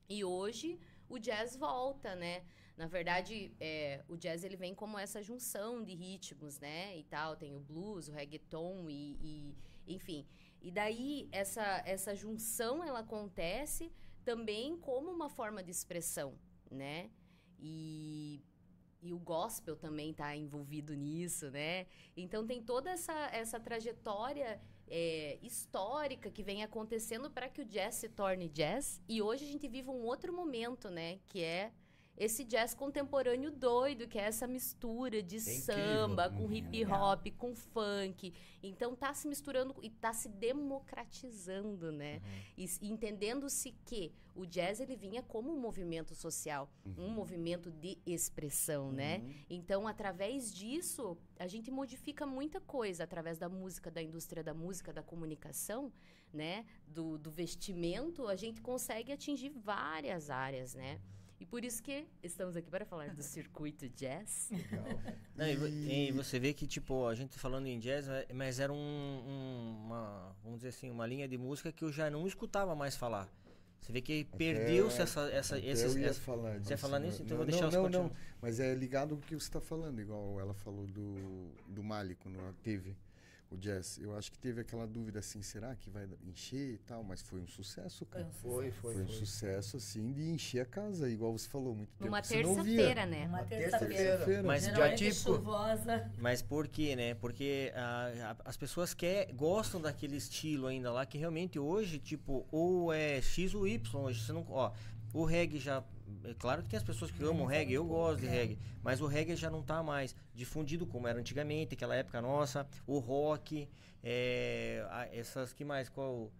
S10: E hoje o jazz volta, né? Na verdade, é, o jazz ele vem como essa junção de ritmos, né? E tal, tem o blues, o reggaeton e, e- enfim. E daí essa essa junção ela acontece também como uma forma de expressão, né? E e o gospel também está envolvido nisso, né? Então tem toda essa, essa trajetória é, histórica que vem acontecendo para que o jazz se torne jazz. E hoje a gente vive um outro momento, né? Que é esse jazz contemporâneo doido, que é essa mistura de
S1: incrível.
S10: samba com
S1: Uhum.
S10: hip hop, com funk. Então tá se misturando e tá se democratizando, né? E s- entendendo-se que o jazz ele vinha como um movimento social, um movimento de expressão, né? Então, através disso, a gente modifica muita coisa através da música, da indústria da música, da comunicação, né? Do, do vestimento, a gente consegue atingir várias áreas, né? E por isso que estamos aqui para falar do circuito jazz.
S3: Não, e, e você vê que, tipo, a gente falando em jazz, né, mas era um, um- uma, vamos dizer assim, uma linha de música que eu já não escutava mais falar. Você vê que perdeu-se essa, essa, esses,
S2: eu ia
S3: essa-
S2: falar
S3: Você
S2: disso,
S3: ia falar
S2: né?
S3: nisso? Então eu
S2: não,
S3: vou deixar
S2: não,
S3: você
S2: não, não, mas é ligado com o que você está falando, igual ela falou do, do quando ela teve o jazz. Eu acho que teve aquela dúvida assim, será que vai encher e tal? Mas foi um sucesso, cara.
S1: Foi, foi,
S2: Foi um
S1: foi.
S2: sucesso, assim, de encher a casa, igual você falou, muito tempo. Não via.
S10: terça-feira, né?
S9: Uma
S1: terça-feira.
S9: terça-feira.
S3: Mas
S9: Geralmente
S1: dia típico.
S9: chuvosa.
S3: Mas por quê, né? Porque ah, a- as pessoas quer, gostam daquele estilo ainda lá, que realmente hoje, tipo, ou é X ou Y. Hoje você não. Ó, o reggae já. É claro que tem as pessoas que amam reggae, eu gosto de reggae. Mas o reggae já não tá mais difundido como era antigamente, aquela época nossa. O rock, é, essas que mais? Qual.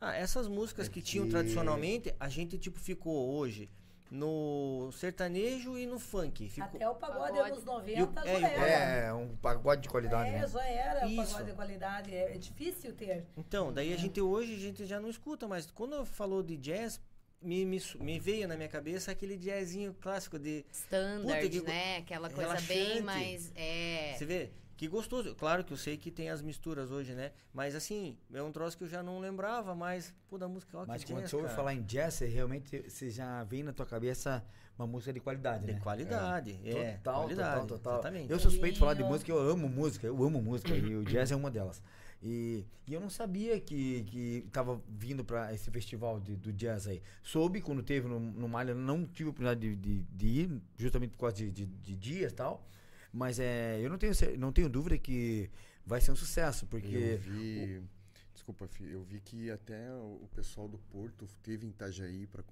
S3: Ah, essas músicas que tinham tradicionalmente, a gente tipo ficou hoje no sertanejo e no funk. Ficou,
S9: Até o pagode,
S10: Pagode.
S9: anos 90
S3: E o-
S9: já
S3: é, o-
S9: era.
S1: É, um pagode de qualidade,
S9: É,
S1: né?
S9: já era
S3: Isso.
S9: pagode de qualidade. É, é difícil ter.
S3: Então, daí a gente hoje a gente já não escuta, mas quando falou de jazz, me, me, me veio na minha cabeça aquele jazzinho clássico de.
S10: Standard,
S3: que-
S10: né? Aquela coisa
S3: relaxante.
S10: bem mais. É.
S3: Você vê? Que gostoso. Claro que eu sei que tem as misturas hoje, né? Mas assim, é um troço que eu já não lembrava mais. Pô, da música, ó,
S1: Mas
S3: que
S1: quando
S3: jazz,
S1: você ouve
S3: cara.
S1: falar em jazz, você realmente você já vem na tua cabeça uma música de qualidade,
S3: De
S1: né?
S3: qualidade, é.
S1: Total,
S3: qualidade,
S1: total, total.
S3: Exatamente.
S1: Eu suspeito de falar de música, eu amo música, eu amo música e o jazz é uma delas. E, e eu não sabia que, que tava vindo para esse festival de- do jazz aí. Soube quando teve no, no Malha, não tive a oportunidade de, de- de ir, justamente por causa de, de, de dias e tal. Mas é, eu não tenho, não tenho dúvida que vai ser um sucesso,
S2: Eu
S1: porque.
S2: vi. Desculpa, Fih, eu vi que até o o pessoal do Porto teve em Itajaí para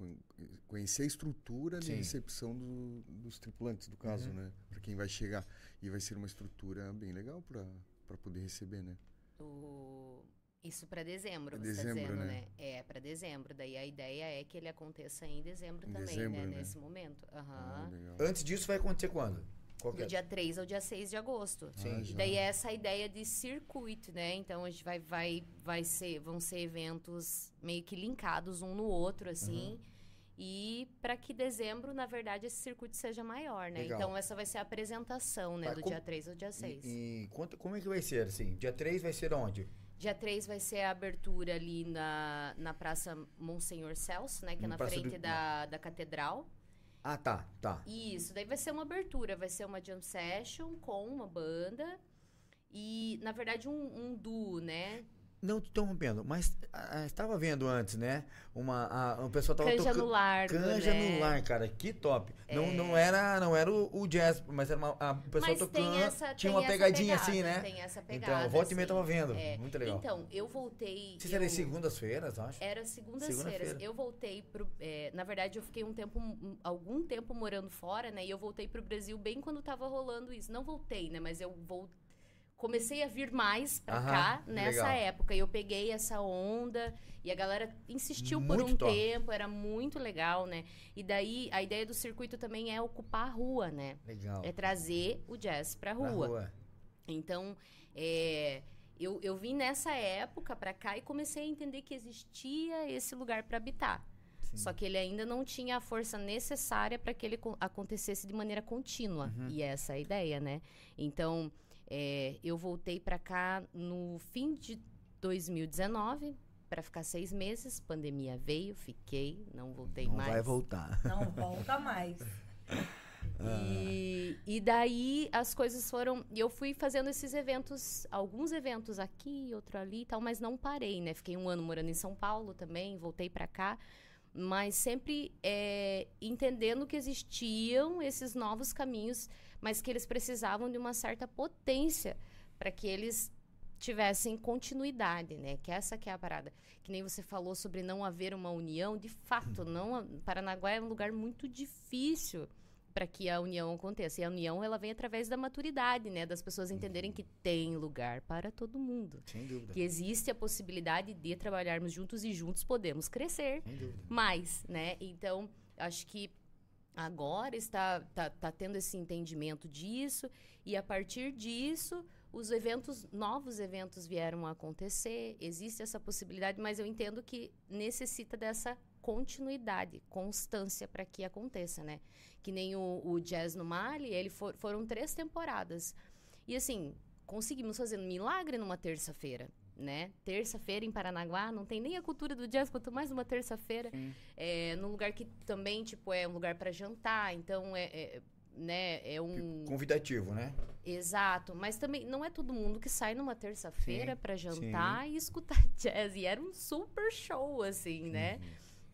S2: conhecer a estrutura de
S1: Sim.
S2: recepção do- dos tripulantes, do caso,
S1: Uhum.
S2: né? Para quem vai chegar. E vai ser uma estrutura bem legal para poder receber, né?
S10: O- Isso para dezembro,
S2: Pra
S10: você tá
S2: dezembro,
S10: dizendo,
S2: né?
S10: né? É, para dezembro. Daí a ideia é que ele aconteça em dezembro
S2: Em
S10: também,
S2: dezembro,
S10: né?
S2: né?
S10: Nesse momento. Aham.
S2: Ah.
S1: Antes disso vai acontecer quando? Qual que
S10: Do
S1: é?
S10: dia 3 ao dia 6 de agosto.
S1: Sim.
S2: Ah,
S10: E daí é essa ideia de circuito, né? Então a gente vai, vai, vai ser, vão ser eventos meio que linkados um no outro, assim.
S1: Uhum.
S10: E para que dezembro, na verdade, esse circuito seja maior, né?
S1: Legal.
S10: Então essa vai ser a apresentação, né?
S1: Tá,
S10: do
S1: como-
S10: dia 3 ao dia 6.
S1: E, e quanto, como é que vai ser, assim? Dia 3 vai ser onde?
S10: Dia 3 vai ser a abertura ali na, na Praça Monsenhor Celso, né? Que é
S1: Na
S10: na
S1: Praça
S10: frente
S1: do-
S10: da, da Catedral.
S1: Ah, tá, tá.
S10: Isso, daí vai ser uma abertura, vai ser uma jam session com uma banda. E, na verdade, um, um duo, né?
S1: Não te interrompendo, mas ah, estava vendo antes, né? Uma, a, o pessoal tava
S10: Canja
S1: tocando...
S10: no largo,
S1: Canja
S10: né?
S1: no lar, cara, que top. Não,
S10: É.
S1: não era, não era o, o jazz, mas era uma, a, o pessoal
S10: Mas
S1: tocando,
S10: essa,
S1: tinha uma pegadinha
S10: pegada,
S1: assim, né?
S10: Tem essa pegada.
S1: Então, volta e meia
S10: assim.
S1: tava vendo,
S10: É.
S1: muito legal.
S10: Então, eu voltei...
S1: Vocês eram segundas-feiras, acho?
S10: Era segundas-feiras.
S1: Segunda-feira.
S10: eu voltei pro. é, na verdade, eu fiquei um tempo, um- algum tempo morando fora, né? E eu voltei pro Brasil bem quando tava rolando isso. Não voltei, né? Mas eu vou, comecei a vir mais pra
S1: Aham,
S10: cá nessa
S1: legal.
S10: época. E eu peguei essa onda e a galera insistiu por
S1: Muito
S10: um
S1: top.
S10: tempo, era muito legal, né? E daí a ideia do circuito também é ocupar a rua, né?
S1: Legal.
S10: É trazer o jazz pra rua.
S1: rua.
S10: Então, é, eu, eu vim nessa época pra cá e comecei a entender que existia esse lugar para habitar. Só que ele ainda não tinha a força necessária para que ele co- acontecesse de maneira contínua.
S1: Uhum.
S10: E essa é a ideia, né? Então, é, eu voltei para cá no fim de 2019 para ficar seis meses. Pandemia veio, fiquei, não voltei
S1: Não
S10: mais.
S1: vai voltar.
S9: Não volta mais.
S10: E, e daí as coisas foram. E eu fui fazendo esses eventos, alguns eventos aqui, outro ali e tal, mas não parei, né? Fiquei um ano morando em São Paulo também, voltei pra cá. Mas sempre é, entendendo que existiam esses novos caminhos, mas que eles precisavam de uma certa potência para que eles tivessem continuidade, né? Que essa que é a parada. Que nem você falou sobre não haver uma união, de fato, não, Paranaguá é um lugar muito difícil para que a união aconteça. E a união ela vem através da maturidade, né? Das pessoas entenderem que tem lugar para todo mundo.
S1: Sem dúvida.
S10: Que existe a possibilidade de trabalharmos juntos e juntos podemos crescer
S1: Sem dúvida.
S10: mais, né? Então, acho que agora está tá, tá tendo esse entendimento disso e a partir disso os eventos novos eventos vieram a acontecer existe essa possibilidade mas eu entendo que necessita dessa continuidade constância para que aconteça né? Que nem o, o jazz no Mali ele for- foram três temporadas. E assim conseguimos fazer um milagre numa terça-feira né terça-feira em Paranaguá não tem nem a cultura do jazz quanto mais uma terça-feira é, num lugar que também tipo é um lugar para jantar então é, é, né é um
S1: Convidativo, né?
S10: exato mas também não é todo mundo que sai numa terça-feira
S1: Sim,
S10: para jantar e escutar jazz e era um super show assim né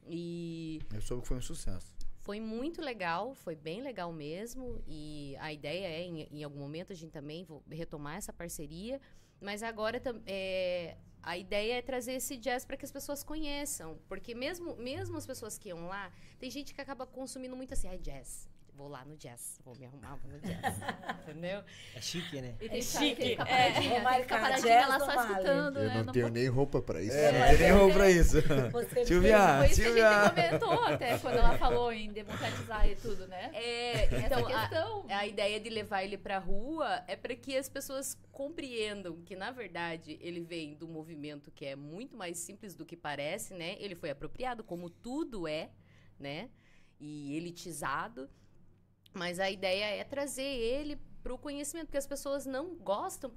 S10: e
S1: Eu soube que foi um sucesso.
S10: foi muito legal, foi bem legal mesmo. E a ideia é, em, em algum momento, a gente também retomar essa parceria. Mas agora é, a ideia é trazer esse jazz para que as pessoas conheçam. Porque mesmo, mesmo as pessoas que iam lá, tem gente que acaba consumindo muito assim, ai, jazz. Vou lá no jazz, vou me arrumar, vou no jazz. Entendeu?
S3: É chique, né?
S9: É chique. É,
S11: ficar paradinha
S9: jazz
S11: lá só escutando,
S2: Eu
S11: né?
S2: não tenho nem roupa para isso.
S1: É, não tem nem roupa pra isso.
S9: Você
S1: Silvia,
S11: Foi isso que a
S1: Silvia.
S11: gente comentou até quando ela falou em democratizar e tudo, né?
S10: É, então
S11: Essa
S10: a,
S11: questão.
S10: a ideia de levar ele pra rua é para que as pessoas compreendam que, na verdade, ele vem do movimento que é muito mais simples do que parece, né? Ele foi apropriado, como tudo é, né? E elitizado. Mas a ideia é trazer ele pro conhecimento, porque as pessoas não gostam,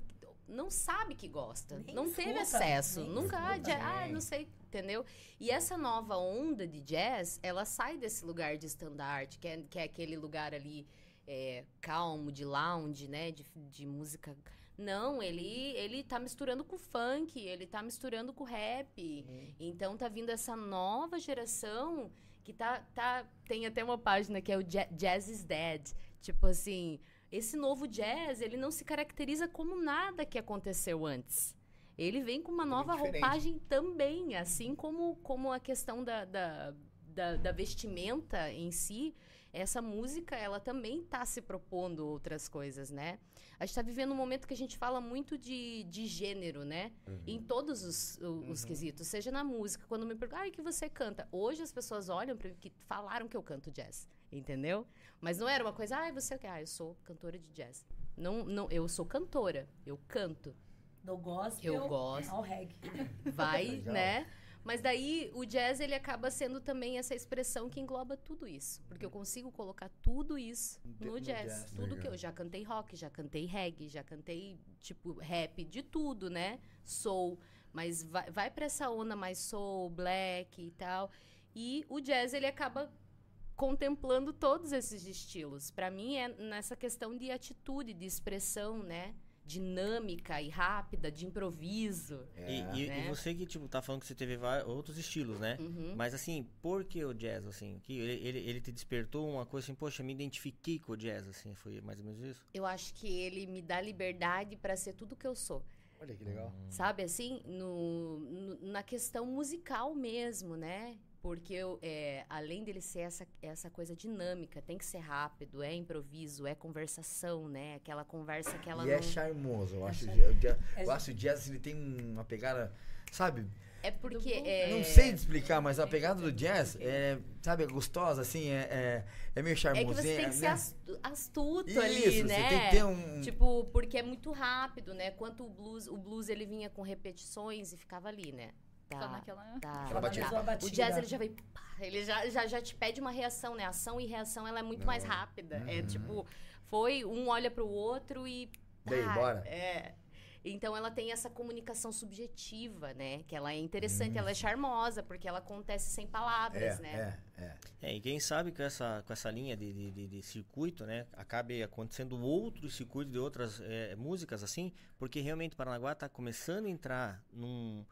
S10: não sabe que gosta,
S9: Nem
S10: não teve
S9: escuta,
S10: acesso,
S9: nem
S10: nunca, ah,
S9: escuta.
S10: ja- ah, não sei, entendeu? E essa nova onda de jazz, ela sai desse lugar de estandarte, que é, que é aquele lugar ali é, calmo, de lounge, né? De, de música. Não, ele, ele tá misturando com funk, ele tá misturando com rap. Então tá vindo essa nova geração que tá, tá. Tem até uma página que é o Ja- Jazz is Dead. Tipo assim, esse novo jazz, ele não se caracteriza como nada que aconteceu antes. Ele vem com uma nova roupagem também, assim como, como a questão da, da, da, da vestimenta em si. Essa música, ela também está se propondo outras coisas, né? A gente está vivendo um momento que a gente fala muito de, de gênero, né? Em todos os, os quesitos, seja na música. Quando me perguntam, ah, o que você canta? Hoje as pessoas olham para que falaram que eu canto jazz, entendeu? Mas não era uma coisa, ah, você é o quê? Ah, eu sou cantora de jazz. Não, não, eu sou cantora, eu canto.
S9: Do gospel
S10: Eu gosto.
S9: ao reggae.
S10: Vai,
S1: Legal.
S10: né? Mas daí o jazz ele acaba sendo também essa expressão que engloba tudo isso, porque eu consigo colocar tudo isso no
S1: no
S10: jazz,
S1: jazz.
S10: tudo que
S2: Legal.
S10: eu já cantei rock, já cantei reggae, já cantei tipo rap, de tudo, né? Soul, mas vai, vai para essa onda mais soul, black e tal. E o jazz ele acaba contemplando todos esses estilos. Para mim é nessa questão de atitude, de expressão, né? Dinâmica e rápida, de improviso.
S3: E, e- e
S10: né?
S3: você que, tipo, tá falando que você teve outros estilos, né?
S10: Uhum.
S3: Mas assim, por que o jazz, assim? Que ele, ele, ele te despertou uma coisa assim, poxa, me identifiquei com o jazz, assim, foi mais ou menos isso?
S10: Eu acho que ele me dá liberdade para ser tudo que eu sou.
S1: Olha que legal.
S10: Sabe, assim, no, no- na questão musical mesmo, né? Porque eu, é, além dele ser essa, essa coisa dinâmica, tem que ser rápido, é improviso, é conversação, né? Aquela conversa que ela
S1: E
S10: não...
S1: é charmoso. Eu acho,
S9: char- é-
S1: eu acho que o jazz ele tem uma pegada, sabe?
S10: É porque... É,
S1: Não sei explicar, mas a pegada do jazz é, sabe, é gostosa, assim, é, é, é meio
S10: É que
S1: charmosinha.
S10: você tem que ser
S1: né?
S10: astu- astuto
S1: Isso,
S10: ali,
S1: você
S10: né?
S1: tem que ter um...
S10: Tipo, porque é muito rápido, né? Quanto o blues, o blues ele vinha com repetições e ficava ali, né?
S11: Só
S10: Tá,
S11: naquela...
S10: tá,
S1: Aquela batida.
S10: tá.
S9: Só a
S10: O
S9: batida.
S10: jazz ele já vem, pá, ele já, já, já te pede uma reação, né? Ação e reação ela é muito mais rápida. É tipo, foi um olha pro outro e
S1: Daí,
S10: pá,
S1: bora.
S10: É. Então ela tem essa comunicação subjetiva, né? Que ela é interessante, ela é charmosa, porque ela acontece sem palavras,
S1: é,
S10: né?
S1: é, é.
S3: É, e quem sabe com essa, com essa linha de, de, de- de circuito, né, acabe acontecendo outros circuitos de outras eh, músicas, assim, porque realmente Paranaguá está começando a entrar num,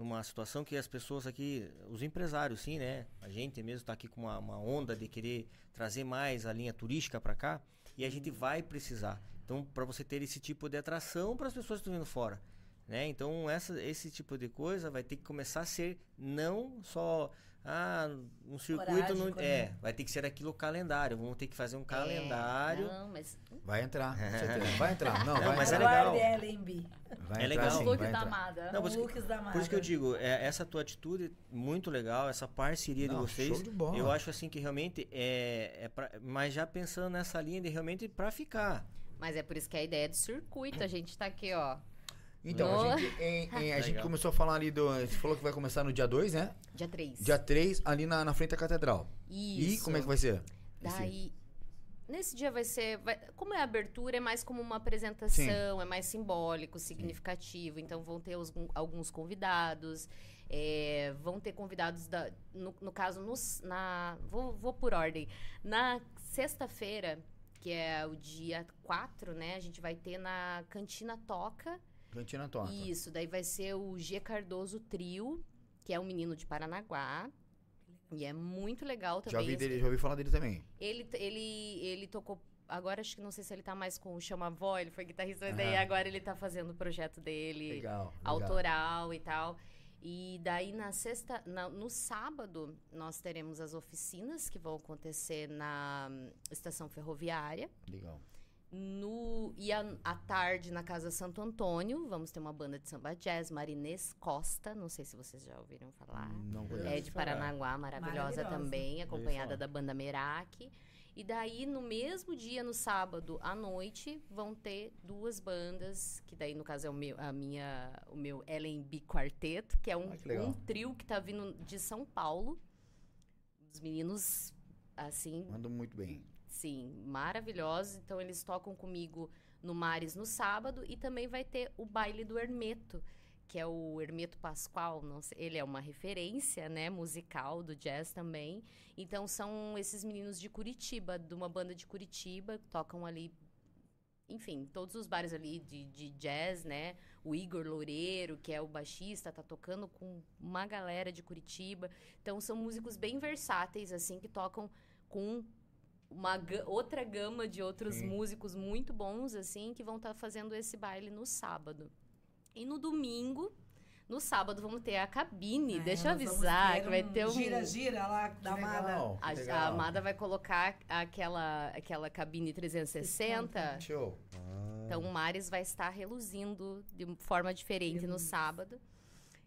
S3: numa situação que as pessoas aqui, os empresários, sim, né, a gente mesmo está aqui com uma, uma onda de querer trazer mais a linha turística para cá, e a gente vai precisar. Então, para você ter esse tipo de atração para as pessoas que estão vindo fora. Né? Então, essa, esse tipo de coisa vai ter que começar a ser não só ah, um circuito. No,
S9: Esporádico,
S3: é,
S9: né?
S3: vai ter que ser aquilo calendário. Vamos ter que fazer um calendário.
S10: É, não, mas
S1: Vai entrar. Vai entrar. Não,
S3: Não,
S1: vai
S3: mas é
S1: entrar.
S3: legal.
S9: Aguarde LMB.
S1: Vai
S3: É
S1: entrar
S3: legal.
S1: sim,
S11: Look
S1: vai
S11: da
S1: entrar.
S11: amada.
S3: Não, por isso que-
S9: Looks da
S3: Por isso que eu
S9: Amada.
S3: digo, é, essa tua atitude muito legal, essa parceria
S1: Não,
S3: de vocês.
S1: show de bola.
S3: Eu acho assim que realmente é, é pra, mas já pensando nessa linha de realmente para ficar.
S10: Mas é por isso que a ideia do circuito, a gente tá aqui, ó.
S1: Então, a gente, em- em- a gente começou a falar ali do. Você falou que vai começar no dia 2, né?
S10: Dia 3.
S1: Dia 3, ali na, na frente da catedral. E
S10: Isso.
S1: como é que vai ser?
S10: Daí, nesse dia vai ser. vai- como é a abertura, é mais como uma apresentação, é mais simbólico, significativo. Então vão ter os- alguns convidados. é, vão ter convidados da. No, no caso, nos, na. Vou, vou por ordem. Na sexta-feira, que é o dia 4, né? A gente vai ter na Cantina Toca.
S1: Cantina Toca.
S10: Isso, daí vai ser o G Cardoso Trio, que é um menino de Paranaguá. E é muito legal também.
S1: Já ouvi, dele, já ouvi falar dele também.
S10: ele, ele, ele tocou. Agora acho que não sei se ele tá mais com o Chama Vó, ele foi guitarrista, mas daí agora ele tá fazendo o projeto dele,
S1: Legal. legal.
S10: autoral e tal. E daí na sexta, na- no sábado, nós teremos as oficinas que vão acontecer na hum, estação ferroviária.
S1: Legal.
S10: No, e à à tarde, na Casa Santo Antônio, vamos ter uma banda de samba jazz, Marinês Costa. Não sei se vocês já ouviram falar.
S1: Não conheço.
S10: É de Paranaguá, maravilhosa,
S9: Maravilhosa.
S10: também, acompanhada da banda Merak. E daí, no mesmo dia, no sábado, à noite, vão ter duas bandas, que daí, no caso, é o meu, a minha, o meu LB Quarteto, que é um,
S1: Ah, que
S10: um trio que tá vindo de São Paulo. Os meninos, assim,
S1: Mandou muito bem.
S10: Sim, maravilhosos. Então eles tocam comigo no Mares no sábado e também vai ter o baile do Hermeto, que é o Hermeto Pascoal, sei, ele é uma referência, né, musical do jazz também. Então são esses meninos de Curitiba, de uma banda de Curitiba, tocam ali enfim, todos os bares ali de, de jazz, né? O Igor Loureiro, que é o baixista, tá tocando com uma galera de Curitiba. Então são músicos bem versáteis, assim, que tocam com uma ga- outra gama de outros
S1: Sim.
S10: músicos muito bons, assim, que vão estar fazendo esse baile no sábado. E no domingo, no sábado, vamos ter a cabine.
S9: É,
S10: Deixa eu avisar que vai ter um.
S9: gira-gira lá da Amada.
S10: A, a. Amada vai colocar aquela, aquela cabine 360.
S1: Show.
S10: Então o Mares vai estar reluzindo de forma diferente no sábado.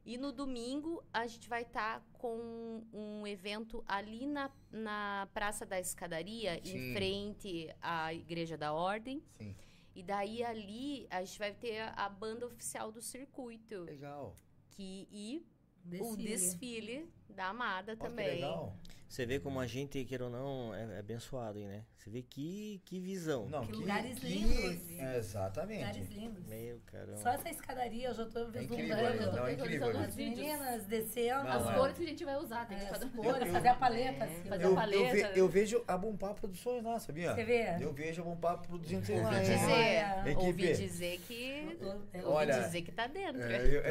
S10: E no domingo a gente vai estar com um evento ali na, na Praça da Escadaria,
S1: Sim.
S10: em frente à Igreja da Ordem.
S1: Sim.
S10: E daí ali a gente vai ter a, a banda oficial do circuito.
S1: Legal.
S10: Que, e o
S9: Desfile.
S10: desfile da Amada
S1: Ó, que
S10: também.
S1: legal.
S3: Você vê como a gente, queira ou não, é, é abençoado aí, né? Você vê que, que visão.
S1: Não,
S9: Que lugares
S1: que-
S9: lindos.
S1: É, exatamente.
S9: Lugares lindos.
S3: Meu caramba.
S9: Só essa escadaria eu já tô
S1: incrível,
S9: vislumbrando.
S1: né? Não, é incrível,
S9: As
S11: né?
S9: meninas descendo.
S1: Não,
S11: As
S1: é.
S11: cores que a gente vai usar, tem que
S9: As
S11: fazer.
S9: cores,
S1: Eu-
S9: fazer a paleta.
S10: É.
S9: assim.
S11: Fazer
S1: Eu,
S11: a
S1: eu,
S11: paleta.
S1: ve- eu vejo a Bompá Produções lá, sabia?
S9: Você vê?
S1: Eu vejo a Bompá produzindo sei lá.
S10: Ouvi
S1: é.
S10: dizer,
S1: Equipe.
S10: ouvi dizer que.
S9: Eu-
S10: Ouvi
S1: Olha,
S10: dizer que tá dentro.
S1: É, eu,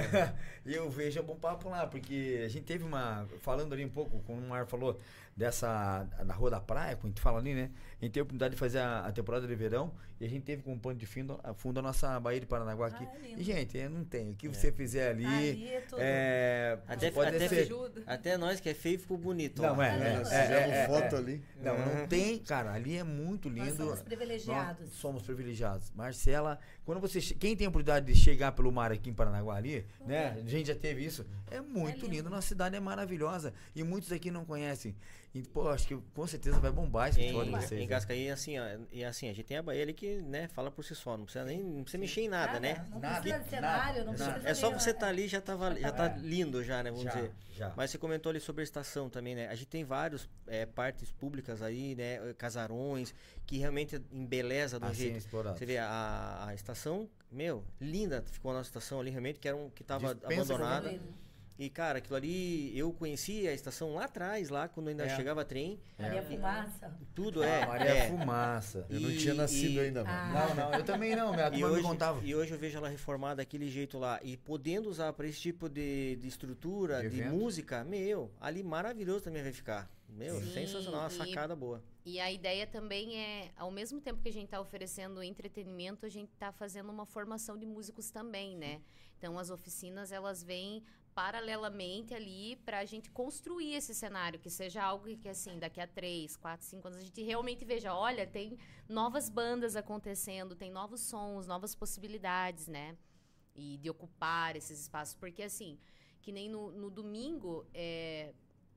S1: eu vejo a Bom Papo lá, porque a gente teve uma. Falando ali um pouco, como o Mar falou, dessa. Na Rua da Praia, como a gente fala ali, né? A gente teve a oportunidade de fazer a, a temporada de verão e a gente teve como pano de fundo a, fundo a nossa Baía de Paranaguá aqui.
S9: Ah, lindo.
S1: e, gente, é, não tem. O que você fizer ali.
S9: Ali é tudo.
S1: é,
S3: Até,
S1: pode
S3: até,
S1: ser.
S3: até nós que é feio ficou bonito.
S1: Não,
S3: ó.
S1: é, é,
S2: É,
S1: é, é, é,
S2: foto
S1: é.
S2: ali.
S1: Não, não tem, cara, ali é muito lindo.
S9: Nós somos privilegiados.
S1: Nós somos privilegiados. Marcela, quando você. che- Quem tem a oportunidade de chegar pelo mar aqui em Paranaguá ali, né? A gente já teve isso. É muito lindo. Nossa cidade é maravilhosa. E muitos aqui não conhecem. E, pô, acho que com certeza vai bombar esse
S3: Em,
S1: de vocês.
S3: em
S1: né?
S3: Gascaí, assim, ó, e assim, a gente tem a Bahia ali que, né, fala por si só, não precisa nem não precisa mexer em nada, né?
S9: Não
S1: Nada,
S9: precisa de cenário, não precisa
S3: É só você estar ali já tava, já tá
S1: É.
S3: lindo já, né, vamos
S1: Já,
S3: dizer.
S1: já.
S3: Mas você comentou ali sobre a estação também, né? A gente tem vários é, partes públicas aí, né, casarões que realmente embeleza do
S1: Assim,
S3: jeito.
S1: explorado.
S3: Você vê a, a estação, meu, linda ficou a nossa estação ali realmente que era um que tava
S1: Dispensa
S3: abandonada. E cara, aquilo ali eu conheci a estação lá atrás, lá quando ainda
S1: É.
S3: chegava trem,
S9: Maria Fumaça.
S3: tudo
S1: Ah,
S3: é.
S1: Maria
S3: é.
S1: Fumaça.
S2: Eu não
S3: E-
S2: tinha nascido
S3: e-
S2: ainda, mano.
S1: Não, não, eu também não. Minha
S3: E
S1: turma me
S3: hoje,
S1: contava.
S3: e hoje eu vejo ela reformada daquele jeito lá. E podendo usar para esse tipo de, de estrutura,
S1: De
S3: de, música, meu, ali maravilhoso também vai ficar. Meu,
S10: Sim,
S3: sensacional, uma
S10: e-
S3: sacada boa.
S10: E a ideia também é, ao mesmo tempo que a gente está oferecendo entretenimento, a gente está fazendo uma formação de músicos também, né? Então as oficinas elas vêm paralelamente ali para a gente construir esse cenário, que seja algo que assim daqui a três, quatro, cinco anos a gente realmente veja, olha, tem novas bandas acontecendo, tem novos sons, novas possibilidades, né? E de ocupar esses espaços, porque assim, que nem no, no domingo é,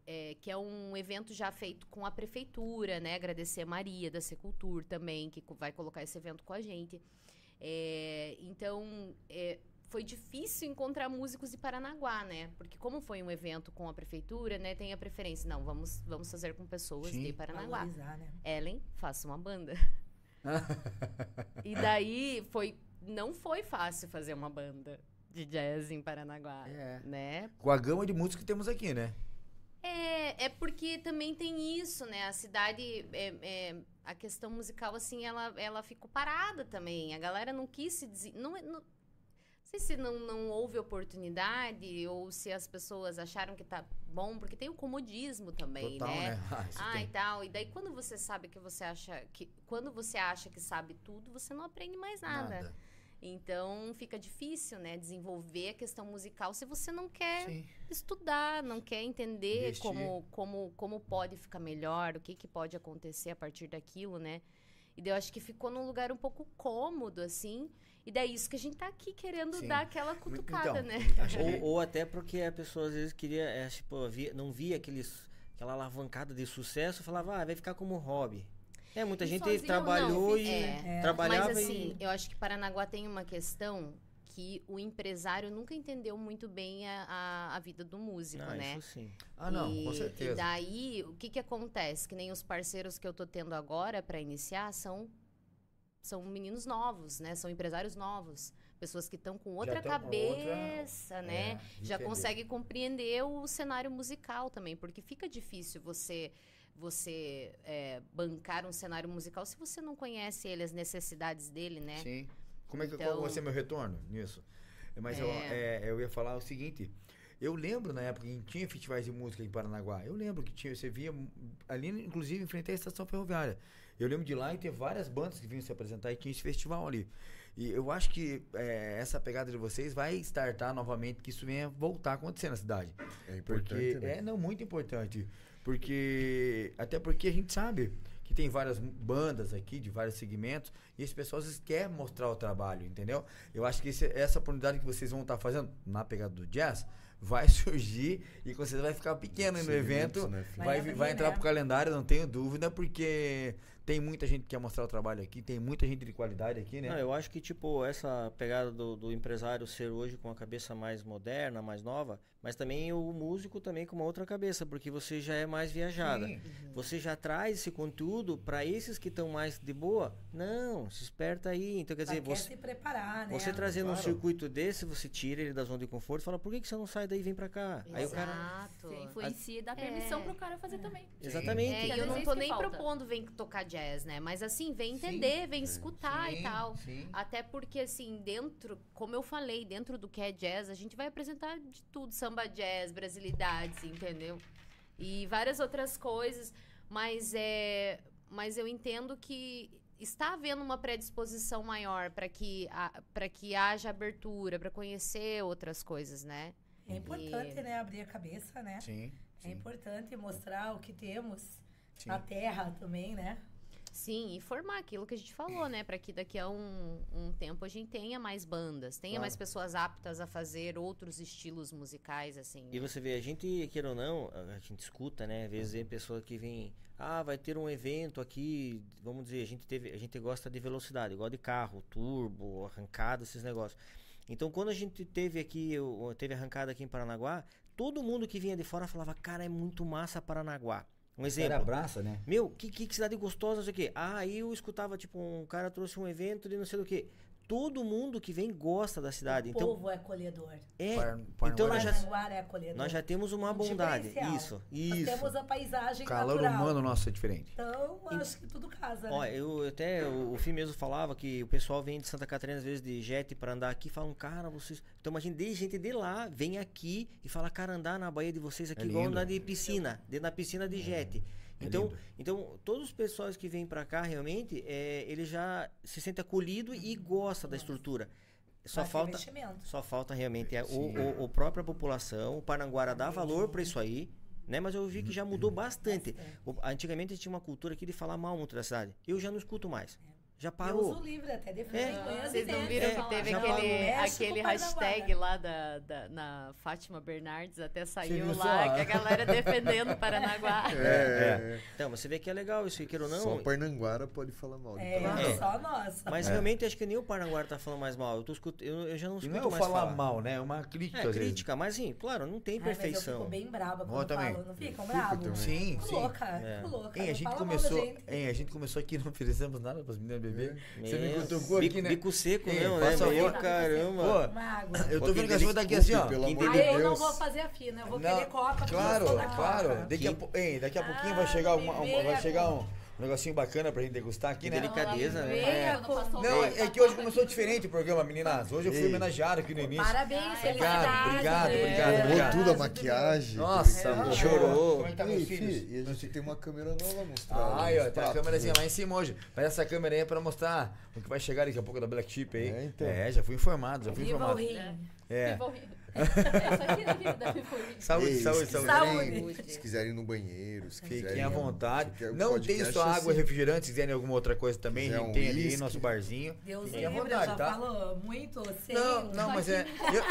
S10: é, que é um evento já feito com a prefeitura, né? Agradecer a Maria da Secultur também, que vai colocar esse evento com a gente. É, então, é, foi difícil encontrar músicos de Paranaguá, né? Porque como foi um evento com a prefeitura, né? Tem a preferência. Não, vamos, vamos fazer com pessoas
S1: Sim.
S10: de Paranaguá.
S9: Né?
S10: Ellen, faça uma banda. e daí foi... Não foi fácil fazer uma banda de jazz em Paranaguá,
S1: É.
S10: né?
S1: Com a gama de música que temos aqui, né?
S10: É, é porque também tem isso, né? A cidade, é, é, a questão musical, assim, ela, ela ficou parada também. A galera não quis se... Não, é- não, não sei se não, não houve oportunidade ou se as pessoas acharam que tá bom, porque tem o comodismo também,
S1: Total,
S10: né?
S1: né? Ah,
S10: Ah,
S1: tem.
S10: e tal. E daí quando você sabe que você acha que... Quando você acha que sabe tudo, você não aprende mais nada.
S1: Nada.
S10: Então fica difícil, né, desenvolver a questão musical se você não quer
S1: Sim.
S10: estudar, não quer entender
S1: Investir.
S10: como, como, como pode ficar melhor, o que, que pode acontecer a partir daquilo, né? E daí eu acho que ficou num lugar um pouco cômodo, assim. E daí isso que a gente tá aqui querendo
S1: Sim.
S10: dar aquela cutucada,
S1: Então,
S10: né?
S3: Ou, ou até porque a pessoa às vezes queria, é, tipo, via- não via aqueles, aquela alavancada de sucesso, falava, ah, vai ficar como hobby. É, muita
S9: E
S3: gente
S9: sozinho,
S3: trabalhou
S10: não,
S3: e
S10: é.
S3: trabalhava
S10: Mas assim,
S3: e...
S10: eu acho que Paranaguá tem uma questão que o empresário nunca entendeu muito bem a, a, a vida do músico,
S3: Ah,
S10: né?
S3: isso sim.
S1: Ah, não,
S10: e,
S1: com
S10: E
S1: certeza.
S10: daí, o que que acontece? Que nem os parceiros que eu tô tendo agora para iniciar são são meninos novos, né? São empresários novos. Pessoas que estão com outra
S1: com outra-
S10: cabeça, né?
S1: É,
S10: Já consegue compreender o cenário musical também, porque fica difícil você você é, bancar um cenário musical se você não conhece ele, as necessidades dele, né?
S1: Sim. Como é que
S10: Então-
S1: qual vai ser meu retorno nisso? Mas eu,
S10: É.
S1: é, eu ia falar o seguinte. Eu lembro na época que tinha festivais de música em Paranaguá. Eu lembro que tinha, você via ali, inclusive, em frente à estação ferroviária. Eu lembro de lá e ter várias bandas que vinham se apresentar e tinha esse festival ali. E eu acho que é, essa pegada de vocês vai startar novamente, que isso venha voltar a acontecer na cidade.
S2: É importante,
S1: Porque,
S2: né?
S1: É, não, muito importante. Porque, até porque a gente sabe que tem várias bandas aqui, de vários segmentos, e esse pessoal às vezes quer mostrar o trabalho, entendeu? Eu acho que esse- essa oportunidade que vocês vão estar fazendo na pegada do jazz vai surgir e com certeza vai ficar pequeno no evento.
S2: né,
S1: vai,
S9: Vai
S1: vai,
S9: abrir,
S1: entrar
S9: né?
S1: pro calendário, não tenho dúvida, porque tem muita gente que quer mostrar o trabalho aqui, tem muita gente de qualidade aqui, né?
S3: Não, eu acho que, tipo, essa pegada do, do empresário ser hoje com a cabeça mais moderna, mais nova, mas também o músico também com uma outra cabeça, porque você já é mais viajada.
S1: Sim.
S3: Você já traz esse conteúdo para esses que estão mais de boa? Não, se esperta aí. Então, quer dizer,
S9: quer
S3: você,
S9: se preparar, né?
S3: você trazendo um
S1: Claro.
S3: circuito desse, você tira ele da zona de conforto e fala, por que, que você não sai daí e vem para cá? Aí o cara...
S10: Exato.
S11: Você influencia e dá permissão pro cara fazer também.
S3: Exatamente.
S10: É, e eu não tô nem
S11: falta.
S10: propondo vem tocar jazz, né? Mas assim, vem entender, vem escutar
S1: Sim,
S10: e tal.
S1: sim.
S10: Até porque, assim, dentro, como eu falei, dentro do que é jazz, a gente vai apresentar de tudo, samba jazz, brasilidades, entendeu? E várias outras coisas, mas é. Mas eu entendo que está havendo uma predisposição maior para que, para que haja abertura, para conhecer outras coisas, né?
S9: É importante,
S10: E-
S9: né? Abrir a cabeça, né?
S1: Sim.
S9: É importante mostrar o que temos
S1: Sim.
S9: na terra também, né?
S10: Sim, e formar aquilo que a gente falou, né? Para que daqui a um, um tempo a gente tenha mais bandas, tenha
S1: Claro.
S10: mais pessoas aptas a fazer outros estilos musicais, assim.
S3: E você vê, a gente, queira ou não, a gente escuta, né? Às vezes tem pessoa que vem, ah, vai ter um evento aqui, vamos dizer, a gente teve, a gente gosta de velocidade, igual de carro, turbo, arrancada, esses negócios. Então, quando a gente teve aqui, teve arrancada aqui em Paranaguá, todo mundo que vinha de fora falava, cara, é muito massa Paranaguá. Um exemplo.
S1: abraça, né?
S3: Meu, que, que cidade gostosa, não sei o quê. Ah, aí eu escutava, tipo, um cara trouxe um evento de não sei do que. Todo mundo que vem gosta da cidade.
S9: o
S3: Então,
S9: povo é acolhedor.
S3: é.
S1: Par-
S3: Então nós já,
S9: é acolhedor.
S3: nós já temos uma
S9: Um
S3: bondade.
S9: diferencial.
S3: Isso,
S9: Nós
S3: isso.
S9: temos a paisagem
S1: O calor
S9: natural.
S1: humano nosso é diferente.
S9: Então, acho que tudo casa,
S3: Ó,
S9: né?
S3: eu até, o, o Fim mesmo falava que o pessoal vem de Santa Catarina às vezes de jet pra andar aqui e falam, cara, vocês. Então imagina, de gente de lá vem aqui e fala, cara, andar na Bahia de vocês aqui
S1: É
S3: igual andar de piscina, dentro da piscina de jet.
S1: É
S3: Então,
S1: lindo.
S3: então, todos os pessoas que vêm pra cá, realmente, é, ele já se sente acolhido e gosta da estrutura. Só
S9: Mas
S3: falta, só falta realmente é, o, o, o própria população, o Paranguara dá valor pra isso aí, né? Mas eu vi que já mudou bastante. O- antigamente a gente tinha uma cultura aqui de falar mal muito da cidade. Eu já não escuto mais. Já
S9: Eu
S3: parou.
S9: uso livre até defendo.
S3: É.
S10: Vocês não viram
S3: É,
S10: que teve aquele, aquele
S9: o
S10: hashtag lá da, da- na Fátima Bernardes, até saiu lá, que a galera defendendo Paranaguá.
S2: É,
S3: Então, mas você vê que é legal isso, queira ou não.
S2: Só Parnanguara pode falar mal de
S9: É,
S2: Paranaguá.
S3: É.
S9: só nós.
S3: Mas realmente acho que nem o Paranguara tá falando mais mal. Eu, tô escut... eu, eu já não escuto
S1: não é o
S3: mais
S1: falar
S3: falar.
S1: mal, né? É uma crítica,
S3: É crítica, mas sim, claro, não tem
S9: Ai, mas eu
S3: perfeição.
S9: fico bem braba
S1: Eu
S9: quando
S1: também.
S9: falo. Não ficam bravos?
S1: Sim, sim.
S9: louca,
S3: É.
S9: louca.
S1: Hein, a gente começou, hein, a gente começou aqui e não oferecemos nada pras meninas beber. Você me cutucou
S3: bico,
S1: aqui, né?
S3: bico seco,
S1: Ei,
S3: não, né? Meu, caramba.
S9: Água.
S1: Eu tô
S2: Pô,
S1: vendo que a
S2: quem
S1: sua tá aqui assim, ó.
S2: pelo amor
S9: Ah, eu não vou fazer a fina, eu vou querer coca. porque
S1: claro, claro. Daqui a, daqui pouquinho
S9: Ah,
S1: vai chegar,
S9: me
S1: uma- vai
S9: venha
S1: chegar um, um negocinho bacana pra gente degustar aqui, né?
S3: Delicadeza, né? É.
S1: Não, é que hoje começou diferente o programa, meninas. Hoje eu fui homenageado aqui no início.
S9: Parabéns,
S1: Obrigado, obrigado, obrigado, obrigado.
S2: tudo a maquiagem.
S1: Nossa,
S2: tudo.
S1: chorou. Como é que tá
S2: Ei,
S1: meus
S2: fi,
S1: filhos?
S2: E a gente tem uma câmera nova a mostrar.
S1: Ai, ó,
S2: uns
S1: tem a
S2: pratos,
S1: câmerazinha
S2: né?
S1: lá em cima hoje. Mas essa câmera aí é pra mostrar o que vai chegar daqui a pouco da Black Chip aí.
S2: É, então.
S1: É, já fui informado, já fui
S9: Viva o
S1: informado.
S9: rim.
S1: É.
S11: Viva o rim. É isso aqui da vida.
S1: Saúde,
S2: Ei,
S1: saúde, saúde.
S2: quiserem-
S10: Saúde.
S2: Se quiserem ir no banheiro, se quiserem.
S1: Fiquem à vontade.
S2: se
S1: Não tem só
S2: é
S1: água e
S2: assim.
S1: refrigerante, se quiserem alguma outra coisa também, a
S2: Quiser
S1: gente
S2: um
S1: tem ali
S2: whisky.
S1: nosso barzinho.
S9: Deus
S1: Fiquem à
S9: livre, eu
S1: vontade,
S9: já
S1: tá?
S9: falo muito sem.
S1: Não, não, mas é.